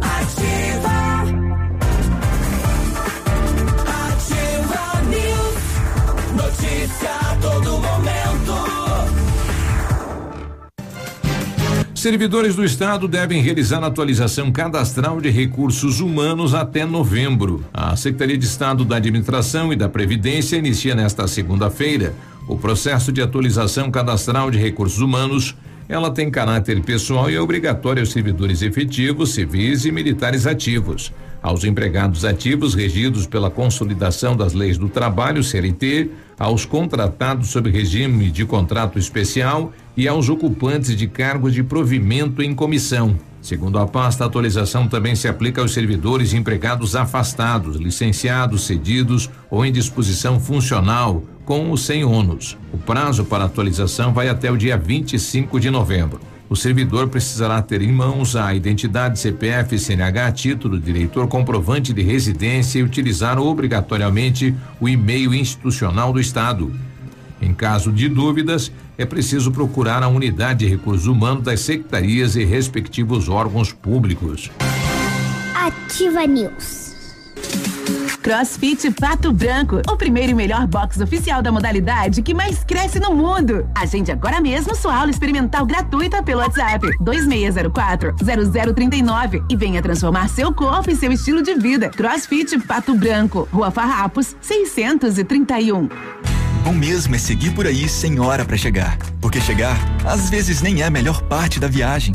Ativa. Ativa News. Notícia a todo momento. Servidores do Estado devem realizar a atualização cadastral de recursos humanos até novembro. A Secretaria de Estado da Administração e da Previdência inicia nesta segunda-feira O processo de atualização cadastral de recursos humanos ela tem caráter pessoal e é obrigatória aos servidores efetivos, civis e militares ativos. Aos empregados ativos regidos pela consolidação das leis do trabalho, CLT, aos contratados sob regime de contrato especial e aos ocupantes de cargos de provimento em comissão. Segundo a pasta, a atualização também se aplica aos servidores e empregados afastados, licenciados, cedidos ou em disposição funcional, com ou sem ônus. O prazo para atualização vai até o dia 25 de novembro. O servidor precisará ter em mãos a identidade CPF, CNH, título de comprovante de residência e utilizar obrigatoriamente o e-mail institucional do Estado. Em caso de dúvidas, é preciso procurar a unidade de recursos humanos das secretarias e respectivos órgãos públicos. Ativa News. CrossFit Pato Branco, o primeiro e melhor box oficial da modalidade que mais cresce no mundo. Agende agora mesmo sua aula experimental gratuita pelo WhatsApp 2604 0039 e venha transformar seu corpo e seu estilo de vida. CrossFit Pato Branco, Rua Farrapos, 631. Bom mesmo é seguir por aí sem hora para chegar. Porque chegar, às vezes, nem é a melhor parte da viagem.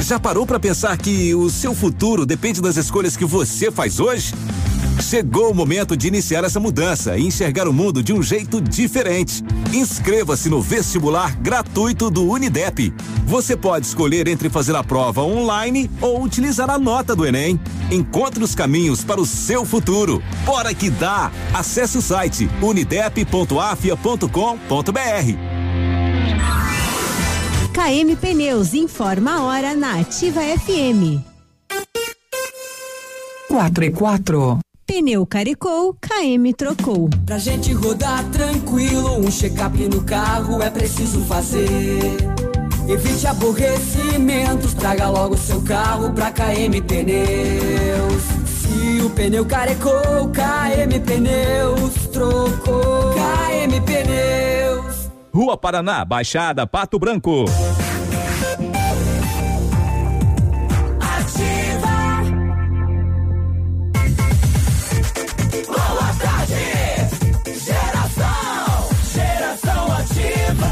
Já parou para pensar que o seu futuro depende das escolhas que você faz hoje? Chegou o momento de iniciar essa mudança e enxergar o mundo de um jeito diferente. Inscreva-se no vestibular gratuito do Unidep. Você pode escolher entre fazer a prova online ou utilizar a nota do Enem. Encontre os caminhos para o seu futuro. Bora que dá! Acesse o site unidep.afia.com.br. KM Pneus informa a hora na Ativa FM. 4 e 4. Pneu carecou, KM trocou. Pra gente rodar tranquilo, um check-up no carro é preciso fazer. Evite aborrecimentos, traga logo seu carro pra KM Pneus. Se o pneu carecou, KM Pneus trocou. KM Pneus. Rua Paraná, Baixada, Pato Branco. Ativa. Boa tarde. Geração. Geração ativa.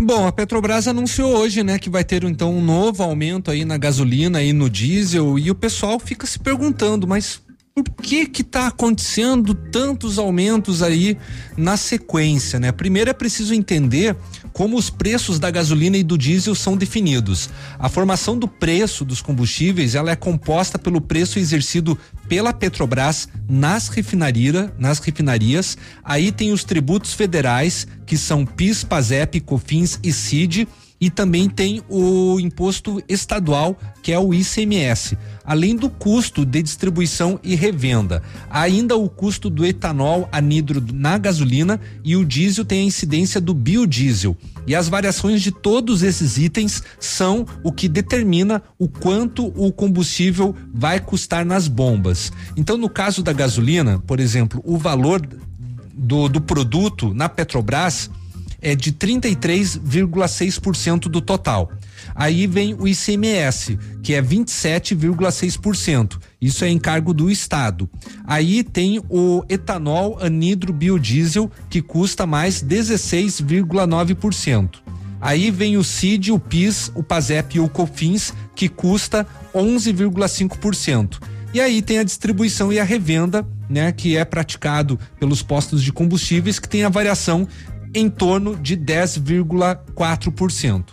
Bom, a Petrobras anunciou hoje, né, que vai ter então um novo aumento aí na gasolina e no diesel e o pessoal fica se perguntando, mas por que que tá acontecendo tantos aumentos aí na sequência, né? Primeiro é preciso entender como os preços da gasolina e do diesel são definidos. A formação do preço dos combustíveis, ela é composta pelo preço exercido pela Petrobras nas refinarias, nas refinarias. Aí tem os tributos federais, que são PIS, PASEP, COFINS e CID, e também tem o imposto estadual, que é o ICMS, além do custo de distribuição e revenda. Ainda o custo do etanol anidro na gasolina e o diesel tem a incidência do biodiesel. E as variações de todos esses itens são o que determina o quanto o combustível vai custar nas bombas. Então, no caso da gasolina, por exemplo, o valor do, do produto na Petrobras é de 33,6% do total. Aí vem o ICMS, que é 27,6%. Isso é encargo do Estado. Aí tem o etanol anidro biodiesel, que custa mais 16,9%. Aí vem o CID, o PIS, o PASEP e o COFINS, que custa 11,5%. E aí tem a distribuição e a revenda, né, que é praticado pelos postos de combustíveis, que tem a variação em torno de 10,4%.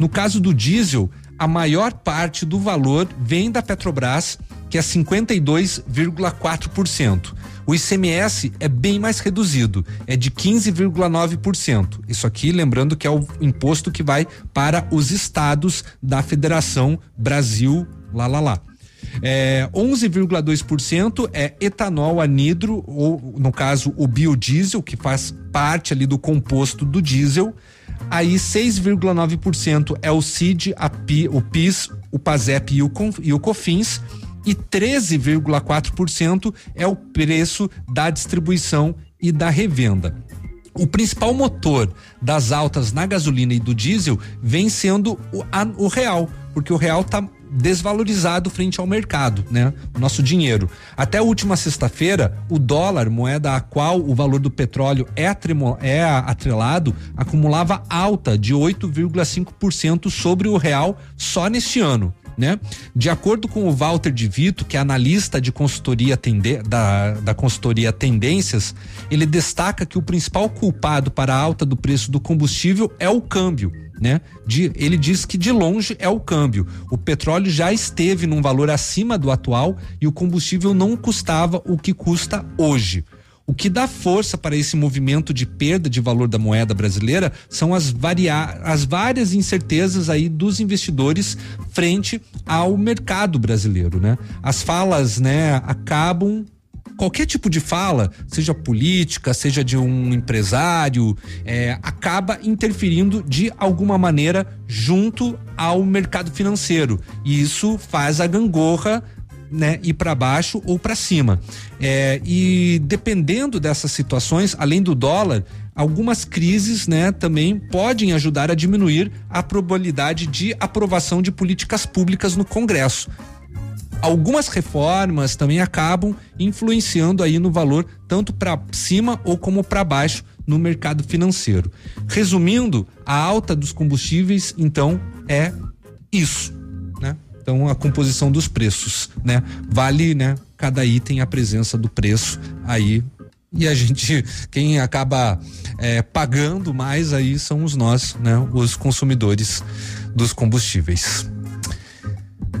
No caso do diesel, a maior parte do valor vem da Petrobras, que é 52,4%. O ICMS é bem mais reduzido, é de 15,9%. Isso aqui, lembrando que é o imposto que vai para os estados da Federação Brasil, lá lá lá. É, 11,2% é etanol anidro, ou no caso o biodiesel, que faz parte ali do composto do diesel. Aí 6,9% é o CID, PI, o PIS, o PASEP e o, e o COFINS. E 13,4% é o preço da distribuição e da revenda. O principal motor das altas na gasolina e do diesel vem sendo o, a, o real, porque o real está desvalorizado frente ao mercado, né? O nosso dinheiro. Até a última sexta-feira, o dólar, moeda a qual o valor do petróleo é, é atrelado, acumulava alta de 8,5% sobre o real só neste ano. Né? De acordo com o Walter de Vito, que é analista de consultoria tende, da, da consultoria Tendências, ele destaca que o principal culpado para a alta do preço do combustível é o câmbio. Né? De, ele diz que de longe é o câmbio. O petróleo já esteve num valor acima do atual e o combustível não custava o que custa hoje. O que dá força para esse movimento de perda de valor da moeda brasileira são as, as várias incertezas aí dos investidores frente ao mercado brasileiro, né? As falas, né, acabam qualquer tipo de fala, seja política, seja de um empresário, é, acaba interferindo de alguma maneira junto ao mercado financeiro. E isso faz a gangorra né, ir para baixo ou para cima. É, e dependendo dessas situações, além do dólar, algumas crises, né, também podem ajudar a diminuir a probabilidade de aprovação de políticas públicas no Congresso. Algumas reformas também acabam influenciando aí no valor tanto para cima ou como para baixo no mercado financeiro. Resumindo, a alta dos combustíveis então é isso, né? Então a composição dos preços, né? Vale, né? Cada item a presença do preço aí e a gente quem acaba é, pagando mais aí são os nós, né? Os consumidores dos combustíveis.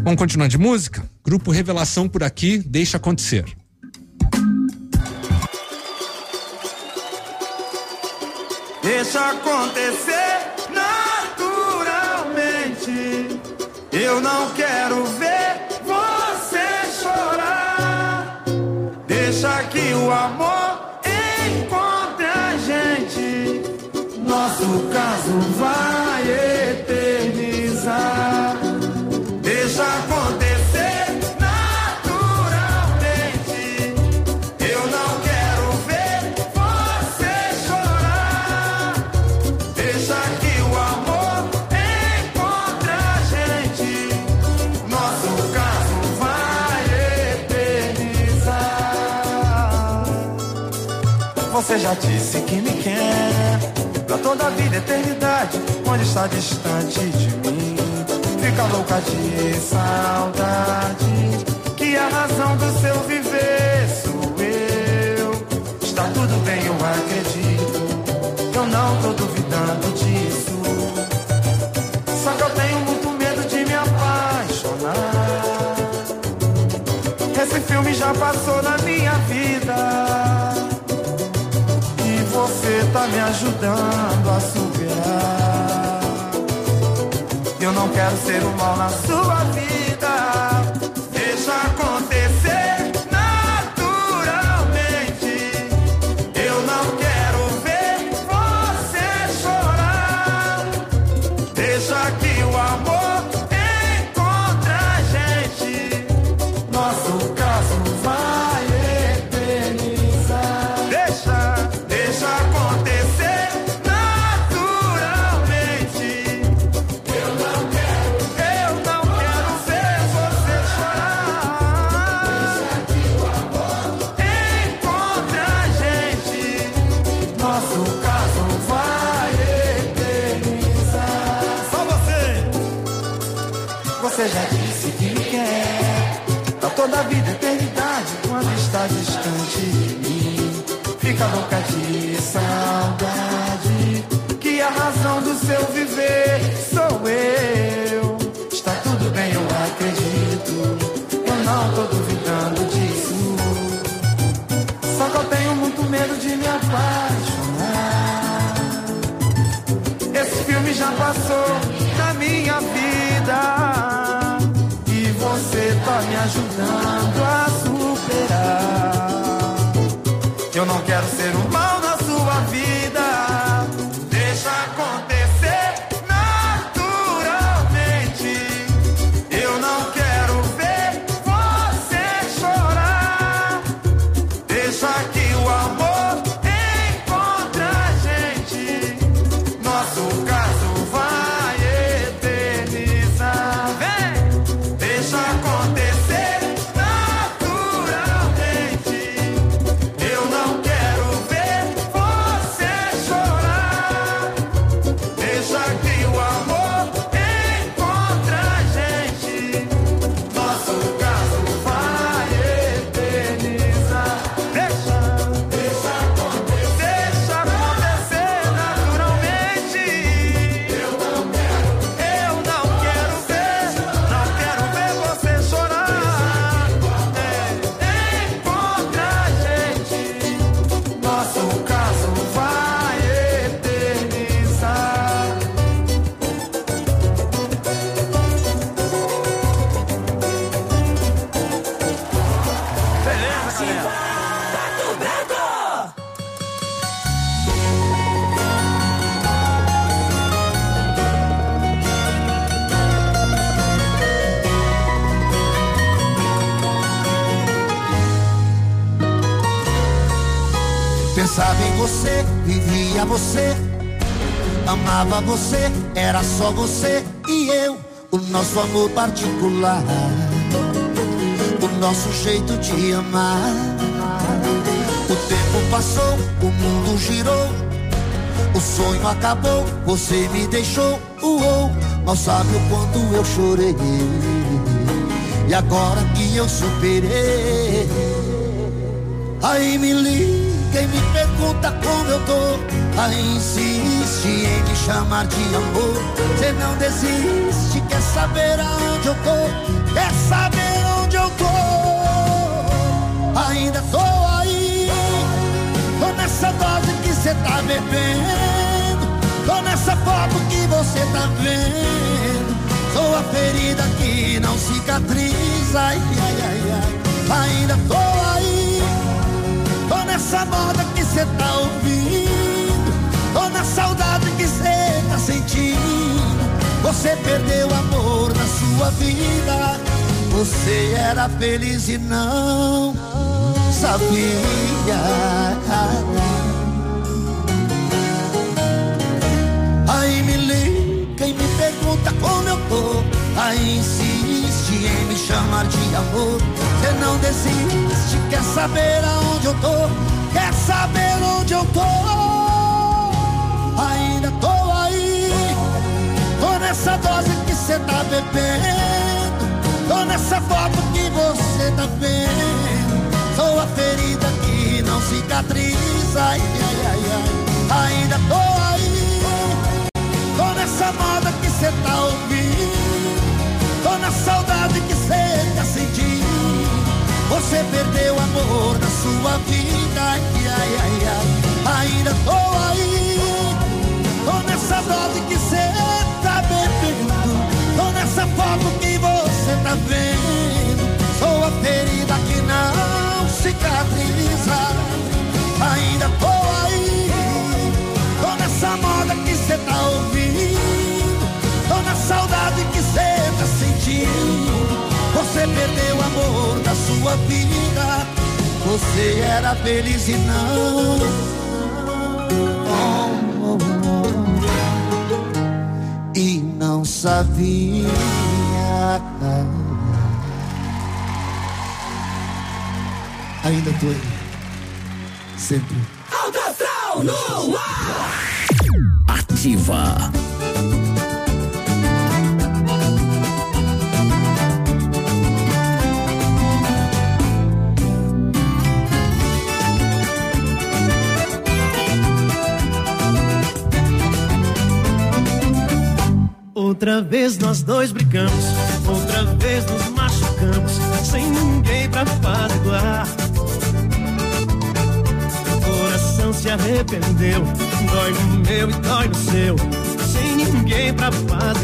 Vamos continuar de música? Grupo Revelação por aqui, deixa acontecer. Deixa acontecer naturalmente. Eu não quero ver você chorar. Deixa que o amor encontre a gente. Nosso caso vai Você já disse que me quer pra toda a vida, eternidade. Onde está distante de mim? Fica louca de saudade. Que a razão do seu viver sou eu. Está tudo bem, eu acredito. Eu não tô duvidando disso. Só que eu tenho muito medo de me apaixonar. Esse filme já passou na minha vida. Tá me ajudando a superar. Eu não quero ser um mal na sua vida. Fica louca de saudade, que a razão do seu viver sou eu. Está tudo bem, eu acredito, eu não tô duvidando disso. Só que eu tenho muito medo de me apaixonar. Esse filme já passou na minha vida. E você tá me ajudando a superar. Eu não quero ser um era só você e eu, o nosso amor particular, o nosso jeito de amar. O tempo passou, o mundo girou, o sonho acabou, você me deixou, uou, mal sabe o quanto eu chorei. E agora que eu superei, aí me liga e me pergunta como eu tô. Insiste em me chamar de amor. Você não desiste, quer saber aonde eu tô? Quer saber onde eu tô? Ainda tô aí, tô nessa dose que você tá bebendo. Tô nessa foto que você tá vendo. Sou a ferida que não cicatriza. Ai, ai, ai, ai. Ainda tô aí. Tô nessa moda que cê tá ouvindo. Você perdeu amor na sua vida. Você era feliz e não sabia. Aí me liga e me pergunta como eu tô. Aí insiste em me chamar de amor. Você não desiste, quer saber aonde eu tô? Quer saber onde eu tô? Ainda. Tô nessa dose que cê tá bebendo. Tô nessa foto que você tá vendo. Sou a ferida que não cicatriza. Ai, ai, ai, ai. Ainda tô aí. Tô nessa moda que cê tá ouvindo. Tô na saudade que cê tá sentindo. Você perdeu o amor na sua vida. Ai, ai, ai, ai. Ainda tô aí. Tô nessa dose que cê você tá vendo. Sou a ferida que não cicatriza. Ainda tô aí. Tô nessa moda que cê tá ouvindo. Tô na saudade que cê tá sentindo. Você perdeu o amor da sua vida. Você era feliz e não. Oh, oh, oh. E não sabia. Ainda tô aí. Sempre. Alto Astral no ar! Ativa. Outra vez nós dois brigamos, meu e dói no seu, sem ninguém pra apaziguar.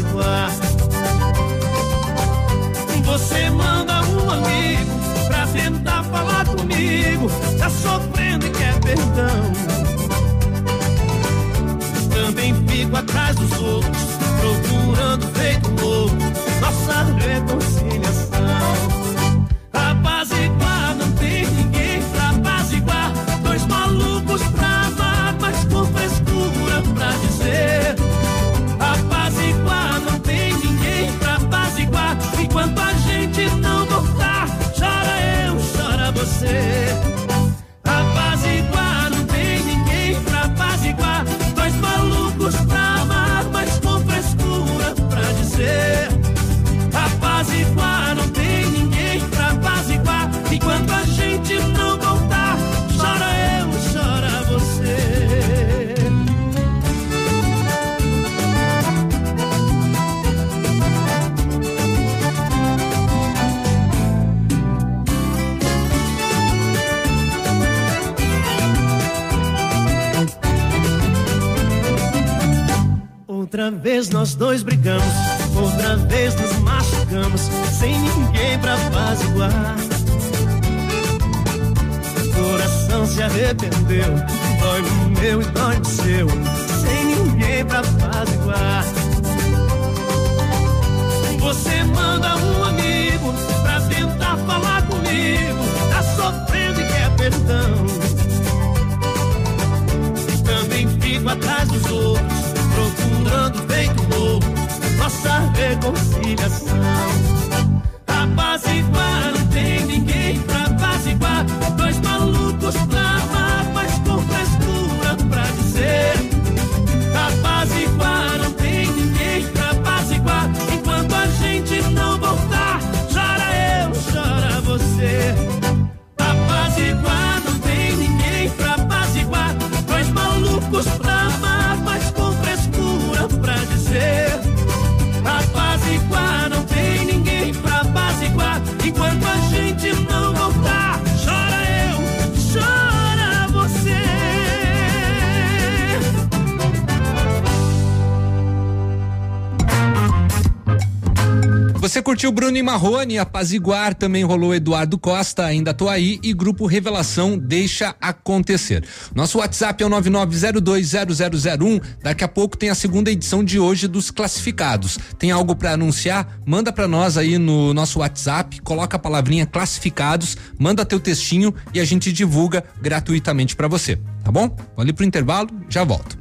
Você curtiu Bruno e Marrone, Apaziguar, também rolou Eduardo Costa, ainda tô aí, e Grupo Revelação, deixa acontecer. Nosso WhatsApp é o 99020001, daqui a pouco tem a segunda edição de hoje dos classificados. Tem algo para anunciar? Manda para nós aí no nosso WhatsApp, coloca a palavrinha classificados, manda teu textinho e a gente divulga gratuitamente para você, tá bom? Vou ali pro intervalo, já volto.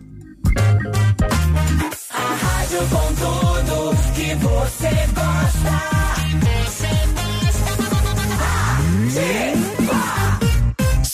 A rádio com tudo que você gosta.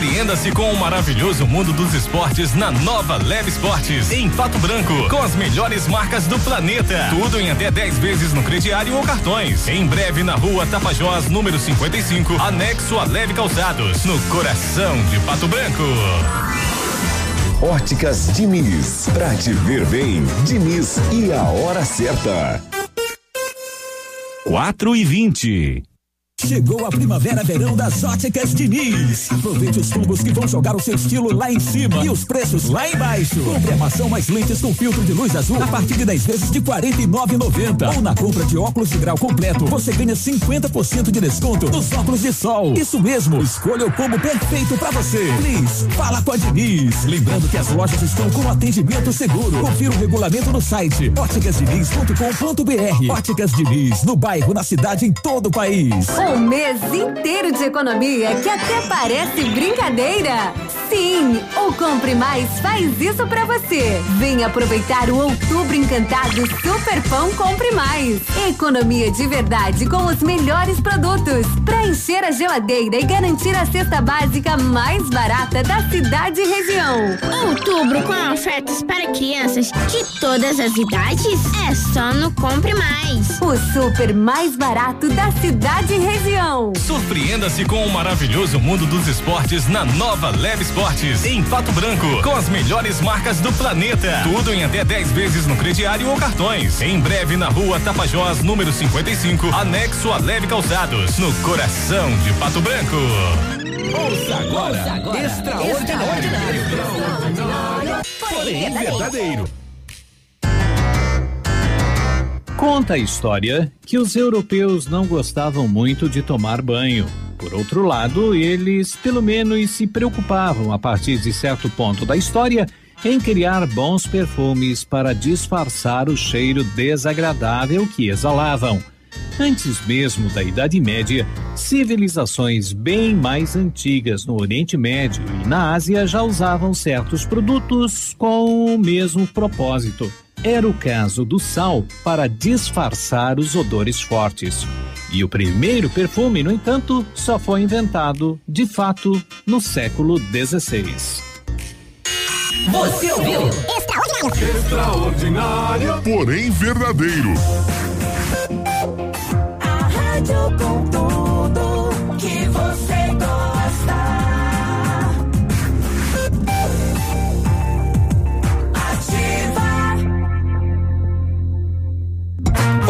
Surpreenda-se com o maravilhoso mundo dos esportes na nova Leve Esportes, em Pato Branco, com as melhores marcas do planeta. Tudo em até 10 vezes no crediário ou cartões. Em breve na rua Tapajós, número 55, anexo a Leve Calçados, no coração de Pato Branco. Óticas Diniz, pra te ver bem, Diniz e a hora certa. 4 e 20. Chegou a primavera verão das óticas Diniz. Aproveite os combos que vão jogar o seu estilo lá em cima e os preços lá embaixo. Compre armação mais lentes com filtro de luz azul a partir de 10 vezes de R$ 49,90. Ou na compra de óculos de grau completo, você ganha 50% de desconto nos óculos de sol. Isso mesmo, escolha o combo perfeito pra você. Please, fala com a Diniz. Lembrando que as lojas estão com atendimento seguro. Confira o regulamento no site óticasdiniz.com.br. Óticas Diniz, no bairro, na cidade, em todo o país. Um mês inteiro de economia que até parece brincadeira. Sim, o Compre Mais faz isso pra você. Vem aproveitar o Outubro Encantado Super Pão Compre Mais. Economia de verdade com os melhores produtos. Pra encher a geladeira e garantir a cesta básica mais barata da cidade e região. Outubro com ofertas para crianças de todas as idades é só no Compre Mais. O super mais barato da cidade e região. Surpreenda-se com o maravilhoso mundo dos esportes na nova Leve Esportes, em Pato Branco, com as melhores marcas do planeta. Tudo em até 10 vezes no crediário ou cartões. Em breve na rua Tapajós, número 55, anexo a Leve Calçados, no coração de Pato Branco. Ouça agora, Ouça agora. extraordinário. Porém verdadeiro. Conta a história que os europeus não gostavam muito de tomar banho. Por outro lado, eles pelo menos se preocupavam a partir de certo ponto da história em criar bons perfumes para disfarçar o cheiro desagradável que exalavam. Antes mesmo da Idade Média, civilizações bem mais antigas no Oriente Médio e na Ásia já usavam certos produtos com o mesmo propósito. Era o caso do sal para disfarçar os odores fortes. E o primeiro perfume, no entanto, só foi inventado, de fato, no século XVI. Você ouviu? Extraordinário, porém verdadeiro. A rádio com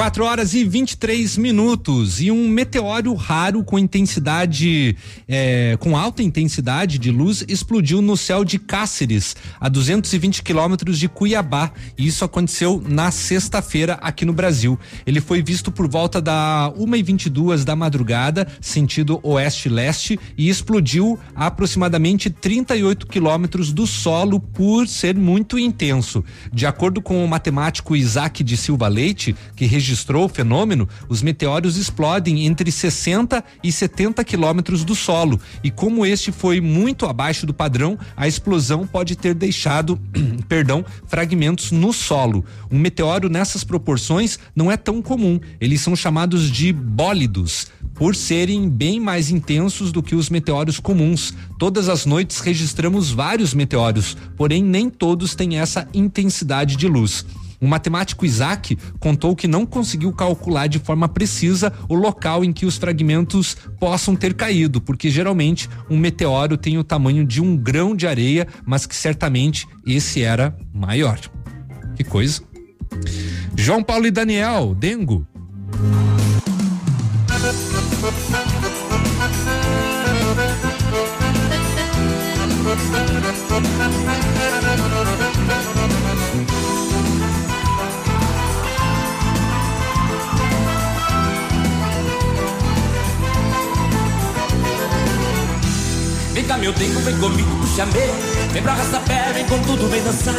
4 horas e 23 minutos e um meteoro raro com intensidade, é, com alta intensidade de luz explodiu no céu de Cáceres, a 220 quilômetros de Cuiabá. E isso aconteceu na sexta-feira aqui no Brasil. Ele foi visto por volta da 1 e 22 da madrugada, sentido oeste-leste, e explodiu a aproximadamente 38 quilômetros do solo por ser muito intenso. De acordo com o matemático Isaac de Silva Leite, que registrou o fenômeno, os meteoros explodem entre 60 e 70 quilômetros do solo. E como este foi muito abaixo do padrão, a explosão pode ter deixado, perdão, fragmentos no solo. Um meteoro nessas proporções não é tão comum. Eles são chamados de bólidos por serem bem mais intensos do que os meteoros comuns. Todas as noites registramos vários meteoros, porém nem todos têm essa intensidade de luz. O matemático Isaac contou que não conseguiu calcular de forma precisa o local em que os fragmentos possam ter caído, porque geralmente um meteoro tem o tamanho de um grão de areia, mas que certamente esse era maior. Que coisa. João Paulo e Daniel, Dengo. Meu dengo, vem comigo pro chamego. Vem pra pé, vem com tudo, vem dançar.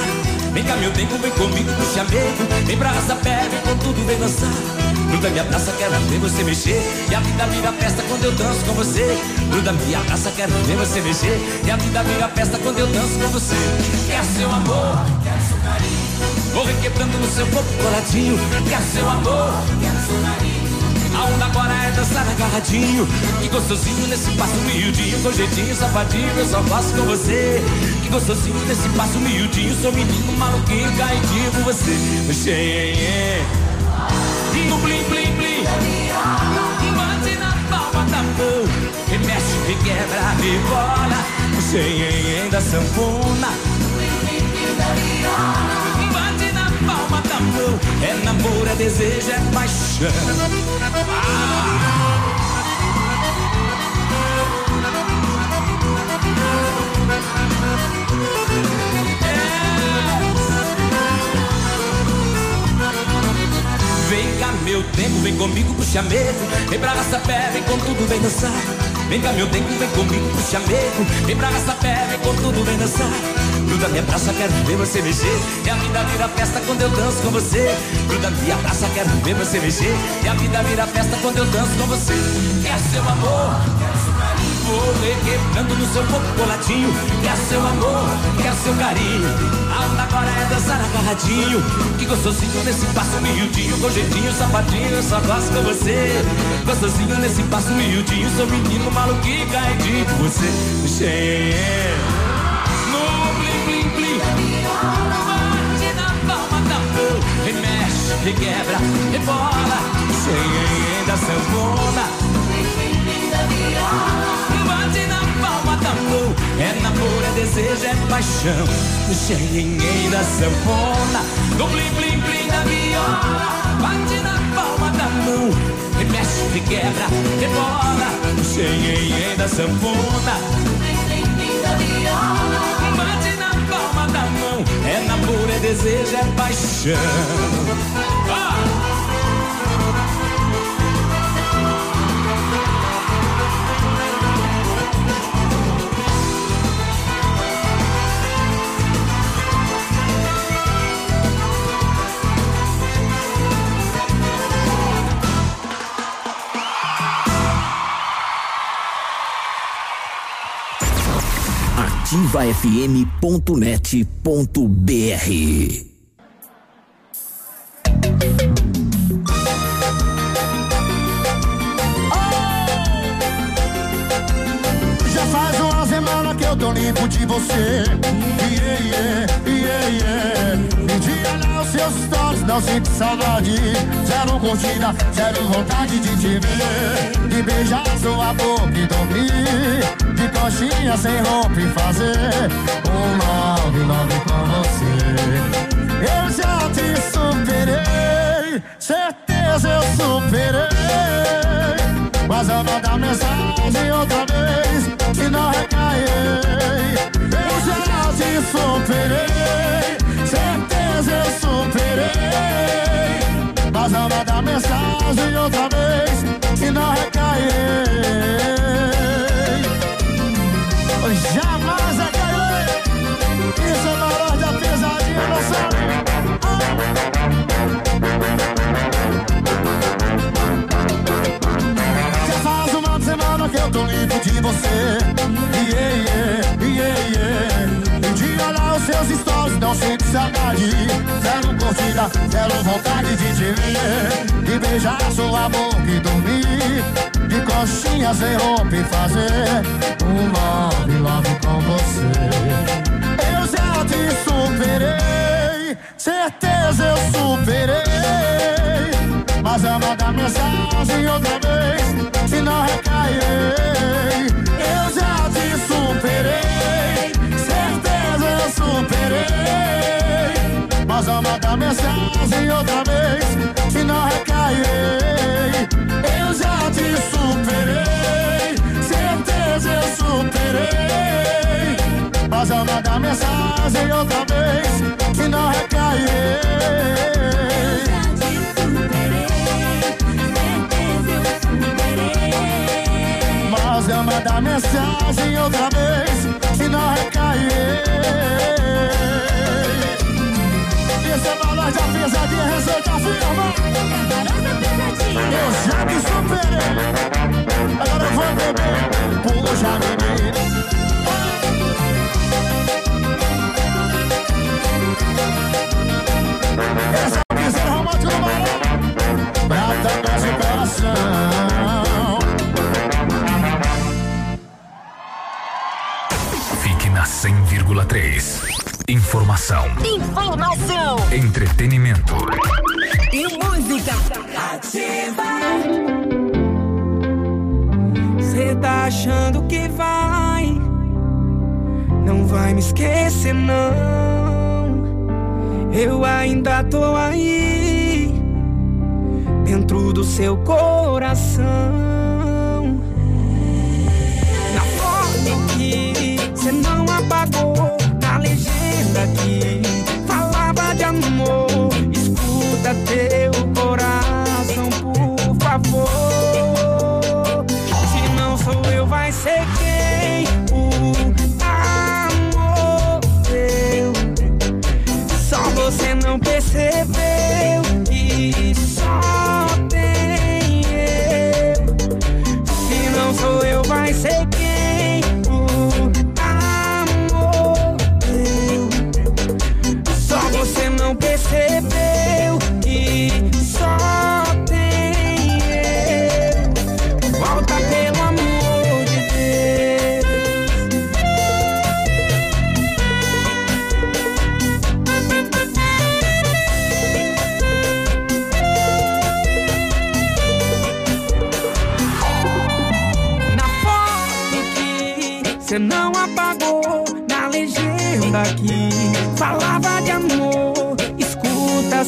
Vem cá, meu dengo, vem comigo pro chamego. Vem pra pé, vem com tudo, vem dançar. Gruda minha praça, quero ver você mexer. E a vida vira festa quando eu danço com você. Gruda minha praça, quero ver você mexer. E a vida vira festa quando eu danço com você. Quer seu amor, quer seu carinho. Vou requebrando no seu corpo coladinho. Quer seu amor, quer seu carinho. A onda agora é dançar agarradinho. Que gostosinho nesse passo miudinho. Com jeitinho safadinho eu só faço com você. Que gostosinho nesse passo miudinho. Sou menino maluquinho caidinho com você. Xenhenhen No blim blim blim. Bate na palma da mão. Remexe, requebra, rebola. Xenhenhen da sanfona Bate na mão É namoro, é desejo, é paixão Vem cá, meu tempo, vem comigo pro chamego. Vem pra pé, vem com tudo, vem dançar. Vem cá, meu tempo, vem comigo pro chamego. Vem pra essa pé, vem com tudo, vem dançar. Gruda minha praça, quero ver você mexer. E a vida vira festa quando eu danço com você. Gruda minha praça, quero ver você mexer. E a vida vira festa quando eu danço com você. Quer seu amor? Ver quebrando no seu corpo coladinho. Quer seu amor? Quer seu carinho? A onda agora é dançar agarradinho. Que gostosinho nesse passo miudinho. Com jeitinho, sapatinho, só gosto com você. Gostosinho nesse passo miudinho. Sou menino maluquinho, caidinho com você. Cheio. No blim blim blim. Bate na palma da mão. Remexe, requebra, rebola. Cheio da sanfona. Da mão. É namoro, é desejo, é paixão. No xenhenhen da sanfona. No blim blim blim da viola. Bate na palma da mão. Remexe, requebra, rebola. No xenhenhen da sanfona. Bate na palma da mão. É namoro, é desejo, é paixão. Ah! ativafm.net.br eu tô limpo de você. Yeah, yeah, yeah, yeah. Me diga lá os seus stories, não sinto saudade. Zero curtida, zero vontade de te ver. De beijar sua boca e dormir. De coxinha sem roupa e fazer um nove, nove com você. Eu já te superei, certeza eu superei. Mas eu vou dar mensagem outra vez Se não recair Eu já te superei superei. Mas vou dar mensagem outra vez Se não recair. Jamais recairei. Isso é valor da pesadinha, não sabe. Já faz uma semana que eu tô limpo de você. Yeah, yeah, yeah, yeah. Dia lá os seus stories, não sinto saudade. Zero curtida, zero vontade de te ver. De beijar sua boca e dormir. De coxinha sem roupa e fazer um love, love com você. Eu já te superei, certeza eu superei. Mas eu mandar mensagem outra vez Se não recair Eu já te superei Certeza eu superei Mas eu mandar mensagem outra vez Agora eu vou beber Puxa menina Esse é o piseiro romântico do Marão Prata, pés e coração Fique na 100,3. Informação, Informação entretenimento. e música. Tá achando que vai, não vai me esquecer não. Eu ainda tô aí, dentro do seu coração. save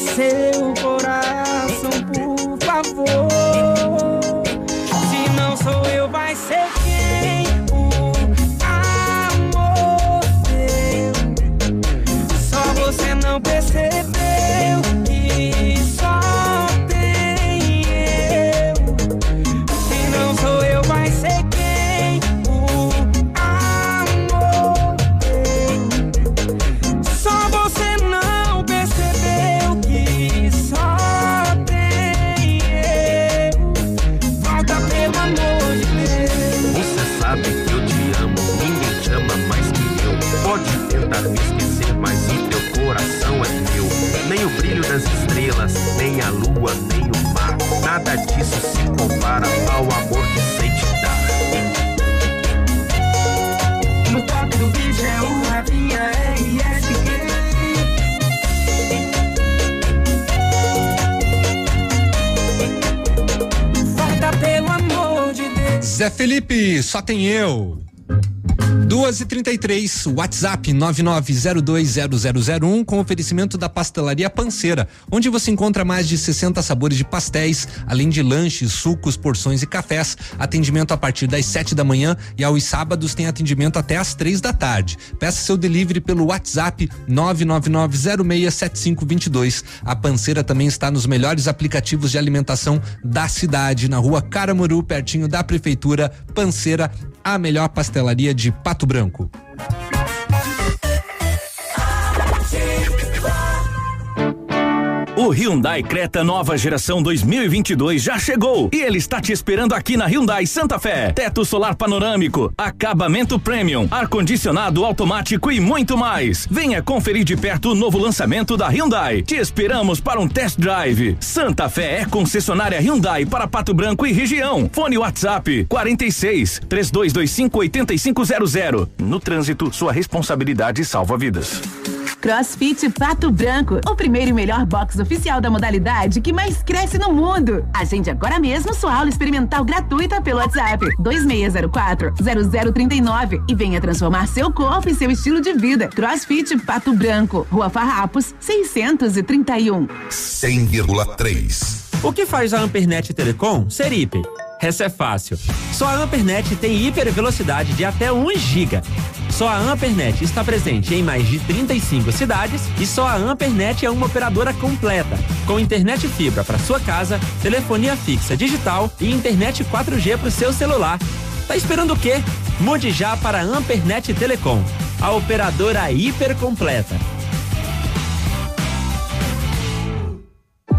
Escuta Zé Felipe, só tem eu. Duas e trinta e três, WhatsApp 99020001 com oferecimento da pastelaria Panceira, onde você encontra mais de 60 sabores de pastéis, além de lanches, sucos, porções e cafés. Atendimento a partir das 7 da manhã e aos sábados tem atendimento até às três da tarde. Peça seu delivery pelo WhatsApp 999067522. A Panceira também está nos melhores aplicativos de alimentação da cidade, na rua Caramuru, pertinho da prefeitura. Panceira, a melhor pastelaria de Pato Branco. Branco. O Hyundai Creta nova geração 2022 já chegou e ele está te esperando aqui na Hyundai Santa Fé. Teto solar panorâmico, acabamento premium, ar-condicionado automático e muito mais. Venha conferir de perto o novo lançamento da Hyundai. Te esperamos para um test drive. Santa Fé é concessionária Hyundai para Pato Branco e região. Fone WhatsApp 46 3225 8500. No trânsito, sua responsabilidade salva vidas. CrossFit Pato Branco, o primeiro e melhor box oficial da modalidade que mais cresce no mundo. Agende agora mesmo sua aula experimental gratuita pelo WhatsApp 2604-0039 e venha transformar seu corpo e seu estilo de vida. CrossFit Pato Branco, Rua Farrapos, 631. 100,3. O que faz a Ampernet Telecom ser hiper? Essa é fácil. Só a Ampernet tem hiper velocidade de até 1 giga. Só a Ampernet está presente em mais de 35 cidades e só a Ampernet é uma operadora completa, com internet fibra para sua casa, telefonia fixa digital e internet 4G para o seu celular. Tá esperando o quê? Mude já para a Ampernet Telecom, a operadora hiper completa.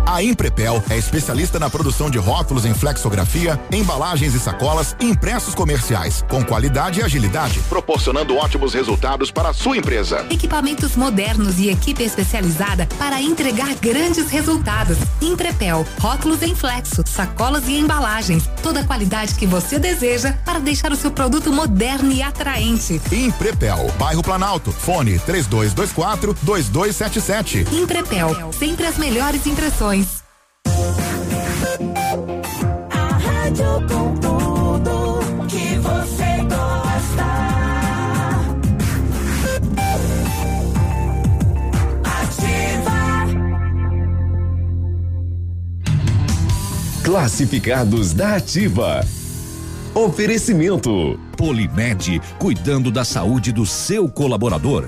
A Imprepel é especialista na produção de rótulos em flexografia, embalagens e sacolas e impressos comerciais, com qualidade e agilidade, proporcionando ótimos resultados para a sua empresa. Equipamentos modernos e equipe especializada para entregar grandes resultados. Imprepel, rótulos em flexo, sacolas e embalagens. Toda a qualidade que você deseja para deixar o seu produto moderno e atraente. Imprepel, bairro Planalto, fone 3224 2277. Imprepel, sempre as melhores impressões. A rádio com tudo que você gosta. Ativa. Classificados da Ativa. Oferecimento. Polimed, cuidando da saúde do seu colaborador.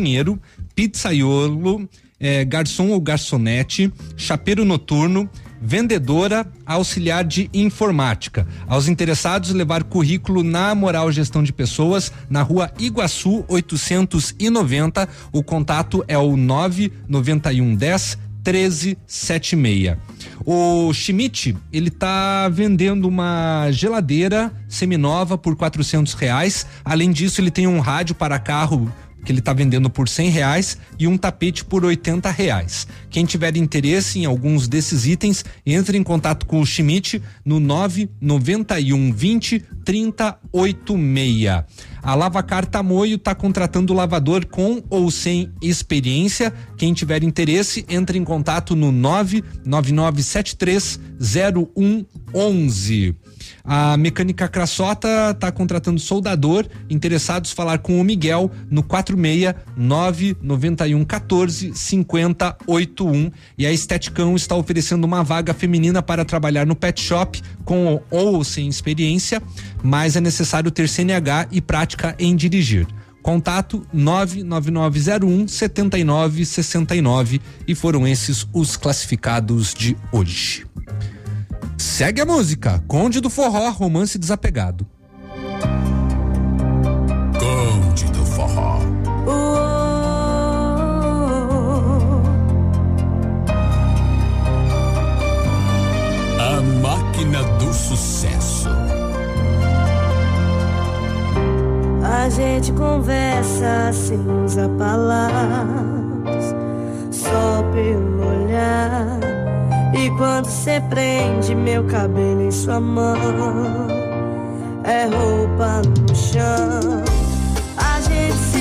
cozinheiro, pizzaiolo, eh, garçom ou garçonete, chapeiro noturno, vendedora, auxiliar de informática. Aos interessados, levar currículo na Moral Gestão de Pessoas, na rua Iguaçu 890. O contato é o 99110 1376. O Schmidt, ele tá vendendo uma geladeira seminova por quatrocentos reais. Além disso, ele tem um rádio para carro que ele está vendendo por cem reais e um tapete por oitenta reais. Quem tiver interesse em alguns desses itens, entre em contato com o Schmidt no nove noventa e um vinte trinta oito meia. A Tamoio está contratando lavador com ou sem experiência. Quem tiver interesse, entre em contato no nove nove nove sete três zero um onze. A Mecânica Crassota está contratando soldador. Interessados falar com o Miguel no 469 91 14 50 81. E a Esteticão está oferecendo uma vaga feminina para trabalhar no pet shop com ou sem experiência, mas é necessário ter CNH e prática em dirigir. Contato 99901 7969 e foram esses os classificados de hoje. Segue a música. Conde do Forró, romance desapegado. Conde do Forró. A máquina do sucesso. A gente conversa sem usar palavras, só pelo olhar. E quando cê prende meu cabelo em sua mão, é roupa no chão. A gente se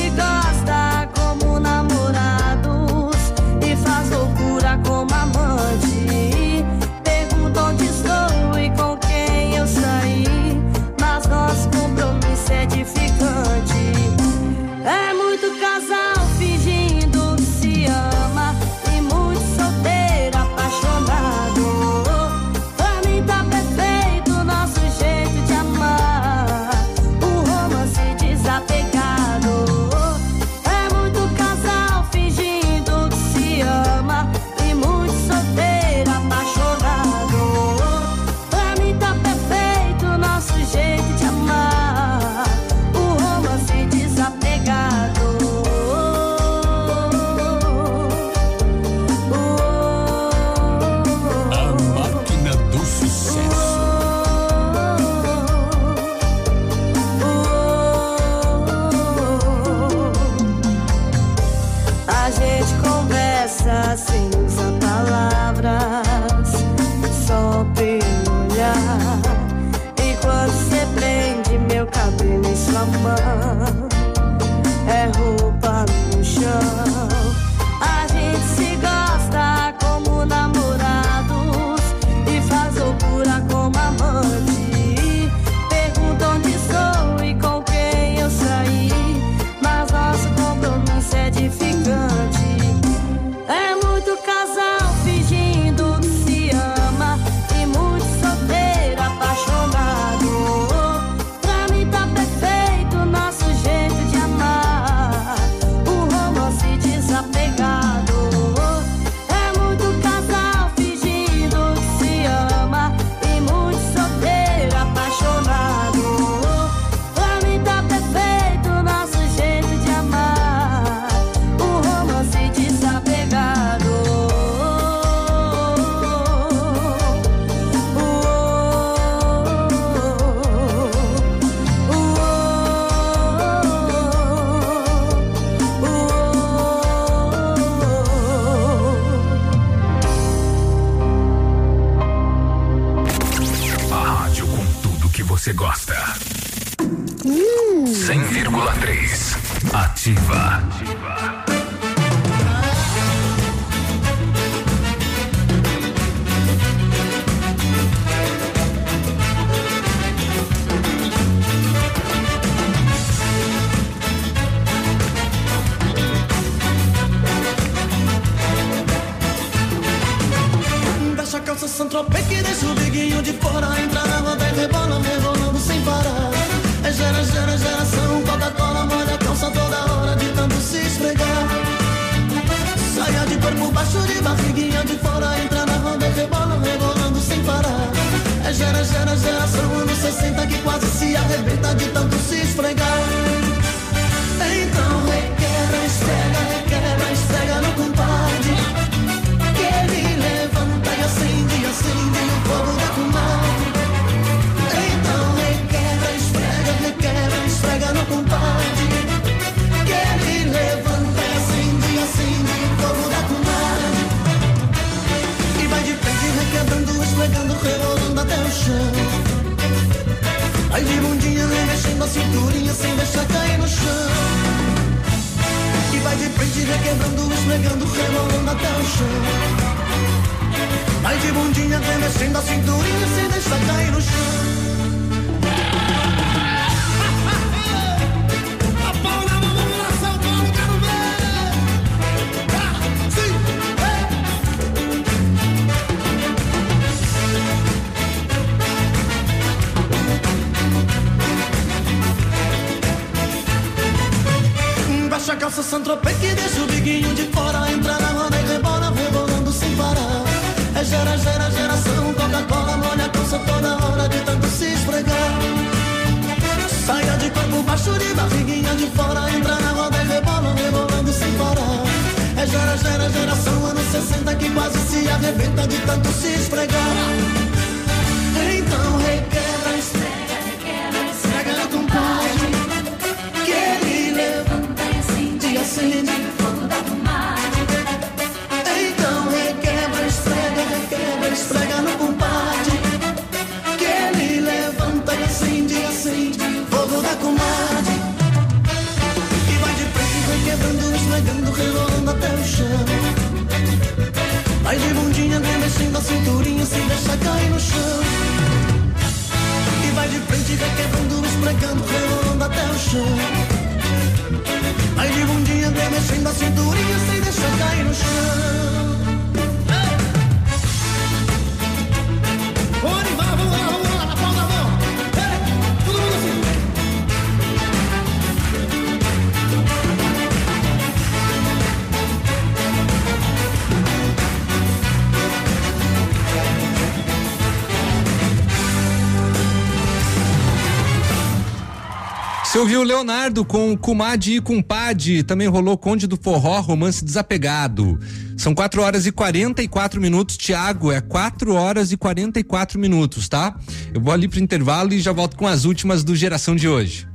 Ouviu o Leonardo com Kumadi e Cumpade, também rolou Conde do Forró, romance desapegado. São 4 horas e 44 minutos, Tiago, é 4 horas e 44 minutos, tá? Eu vou ali pro intervalo e já volto com as últimas do Geração de hoje.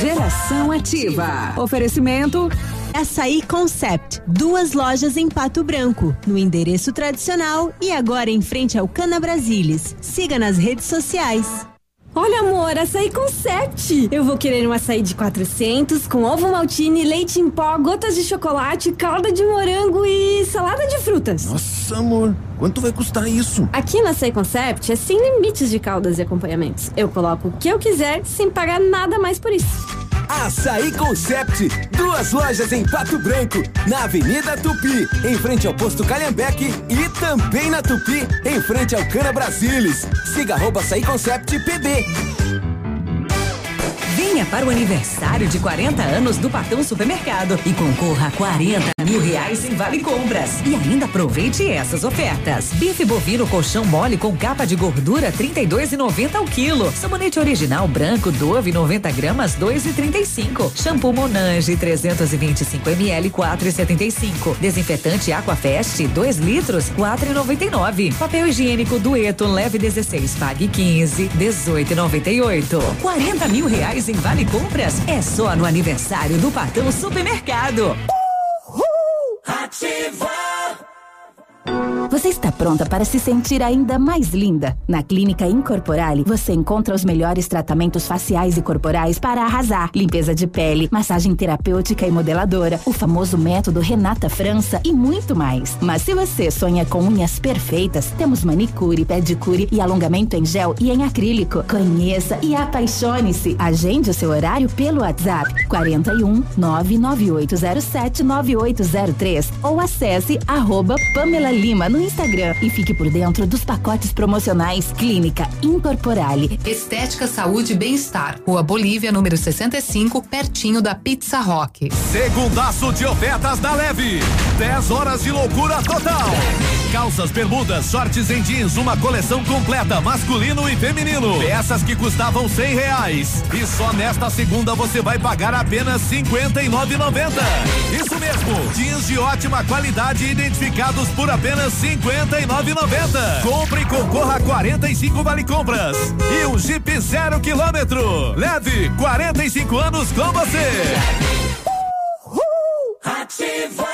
Geração Ativa. Oferecimento Açaí Concept. Duas lojas em Pato Branco, no endereço tradicional e agora em frente ao Cana Brasilis. Siga nas redes sociais. Olha, amor, açaí concept. Eu vou querer um açaí de 400 com ovo maltine, leite em pó, gotas de chocolate, calda de morango e salada de frutas. Nossa, amor, quanto vai custar isso? Aqui na Açaí Concept é sem limites de caldas e acompanhamentos. Eu coloco o que eu quiser sem pagar nada mais por isso. Açaí Concept, duas lojas em Pato Branco, na Avenida Tupi, em frente ao posto Calhambeque e também na Tupi, em frente ao Cana Brasilis. Siga arroba Açaí Concept PB. Venha para o aniversário de 40 anos do Patão Supermercado e concorra a 40 mil reais em Vale Compras. E ainda aproveite essas ofertas. Bife bovino colchão mole com capa de gordura 32,90 ao quilo. Sabonete original branco Dove 90 gramas 2,35. Shampoo Monange 325 ml 4,75. Desinfetante Aquafest 2 litros 4,99. Papel higiênico Dueto leve 16 pague 15 18,98. 40 mil reais em Vale Compras é só no aniversário do Patão Supermercado. Está pronta para se sentir ainda mais linda? Na Clínica Incorporale, você encontra os melhores tratamentos faciais e corporais para arrasar. Limpeza de pele, massagem terapêutica e modeladora, o famoso método Renata França e muito mais. Mas se você sonha com unhas perfeitas, temos manicure, pedicure e alongamento em gel e em acrílico. Conheça e apaixone-se. Agende o seu horário pelo WhatsApp 41 99807 9803 ou acesse arroba Pamela Lima no no Instagram e fique por dentro dos pacotes promocionais Clínica Incorporale. Estética, Saúde e Bem-Estar. Rua Bolívia, número 65, pertinho da Pizza Rock. Segundaço de ofertas da Leve. 10 horas de loucura total. Calças, bermudas, shorts em jeans, uma coleção completa, masculino e feminino. Peças que custavam cem reais. E só nesta segunda você vai pagar apenas cinquenta e nove noventa. Isso mesmo, jeans de ótima qualidade identificados por apenas cinquenta e nove noventa. Compre e concorra a 45 vale compras. E um Jeep zero quilômetro. Leve 45 anos com você. Ativa.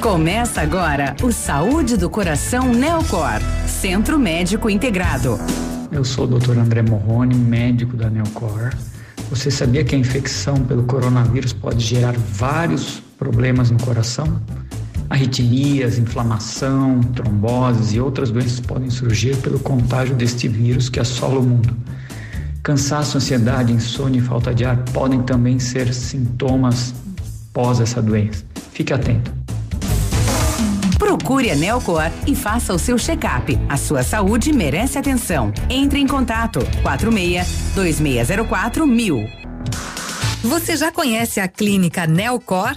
Começa agora o Saúde do Coração Neocor, Centro Médico Integrado. Eu sou o Dr. André Morrone, médico da Neocor. Você sabia que a infecção pelo coronavírus pode gerar vários problemas no coração? Arritmias, inflamação, tromboses e outras doenças podem surgir pelo contágio deste vírus que assola o mundo. Cansaço, ansiedade, insônia e falta de ar podem também ser sintomas pós essa doença. Fique atento. Procure a Neocor e faça o seu check-up. A sua saúde merece atenção. Entre em contato 46 2604 mil. Você já conhece a clínica Neocor?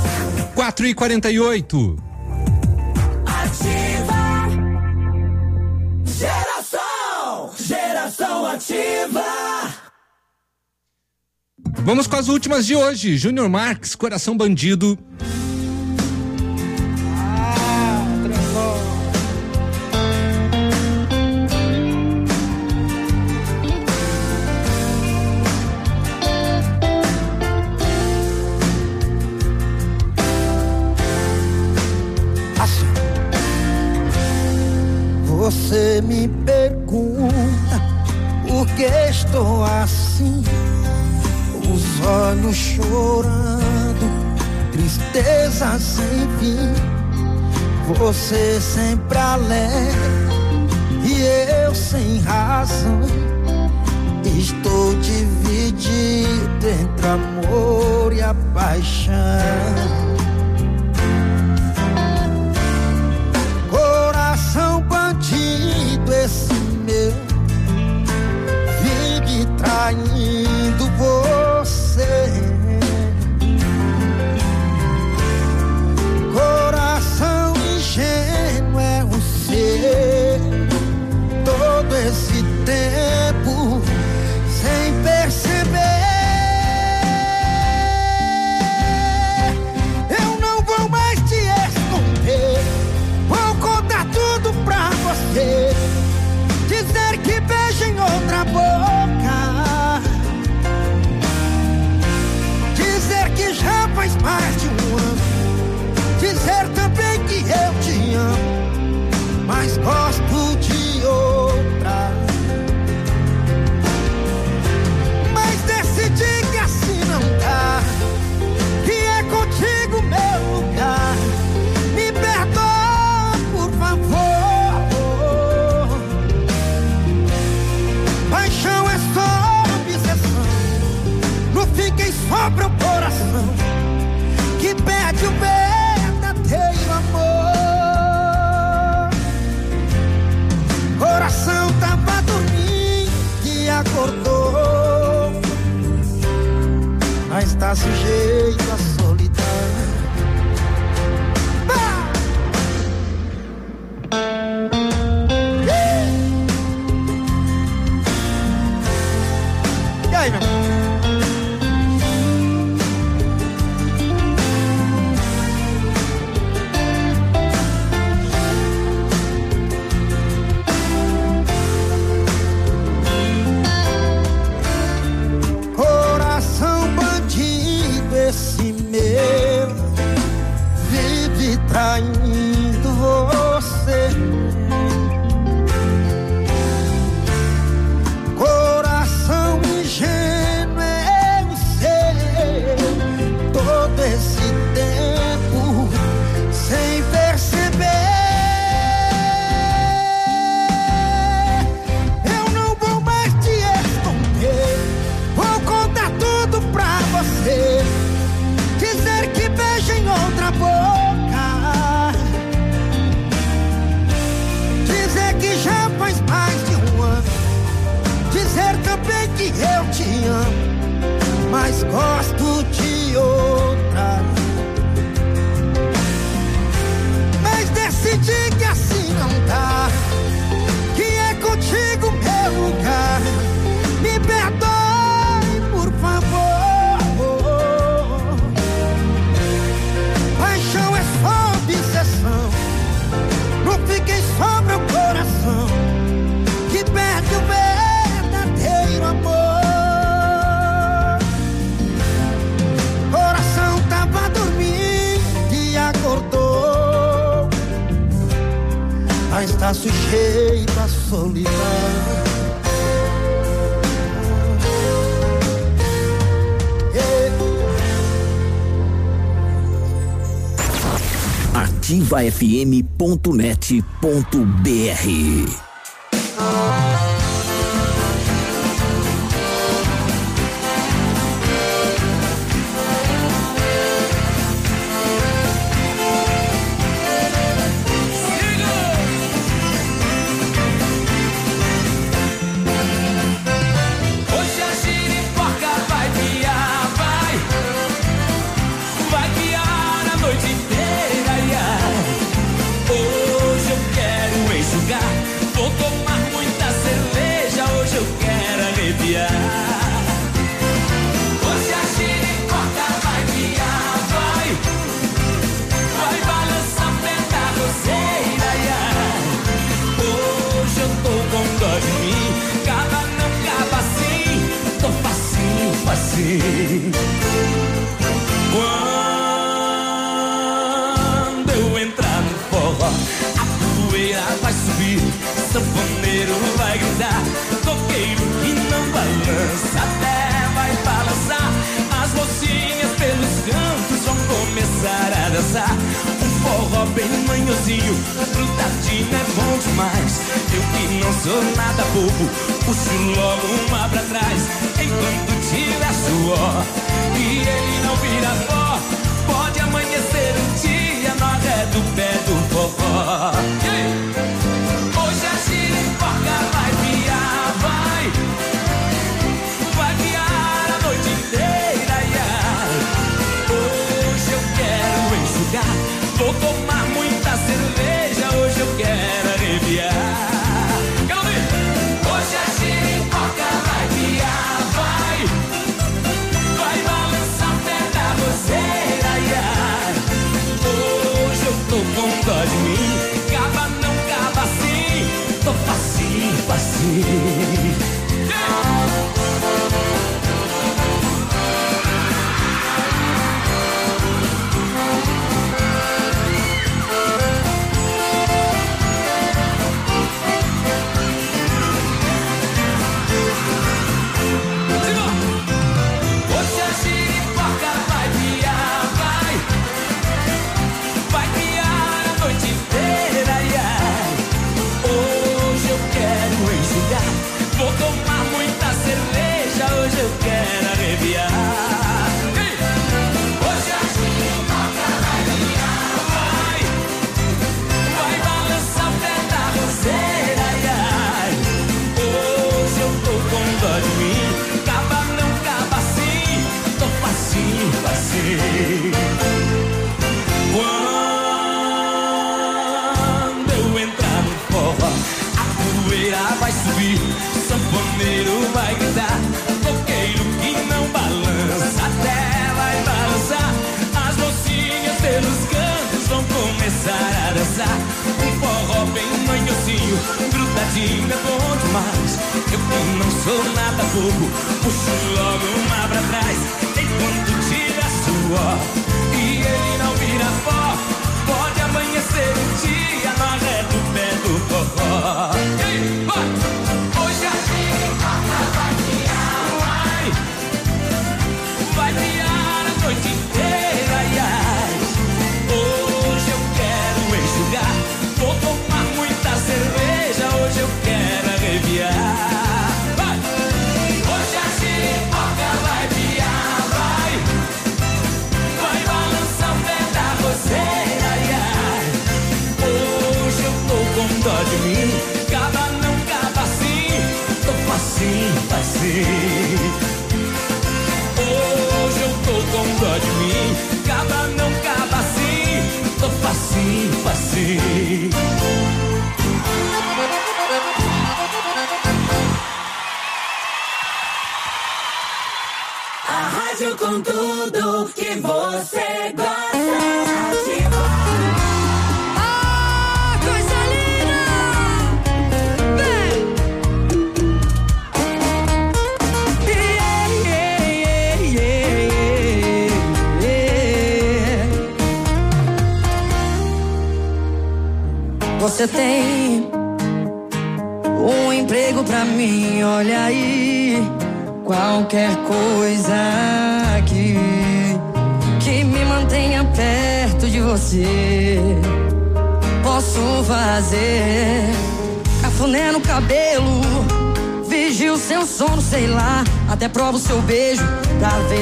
4 e 48 Ativa. Geração. Geração ativa. Vamos com as últimas de hoje. Júnior Marques, Coração Bandido. Chorando, tristeza sem fim. Você sempre alegre e eu sem razão. Estou dividido entre amor e a paixão. Coração bandido, esse meu vive traindo você. Tá sujeito sujeito à solidão. ativafm.net.br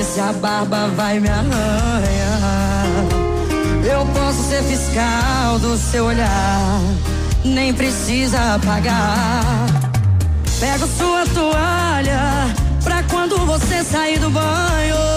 se a barba vai me arranhar. Eu posso ser fiscal do seu olhar, nem precisa apagar. Pego sua toalha pra quando você sair do banho.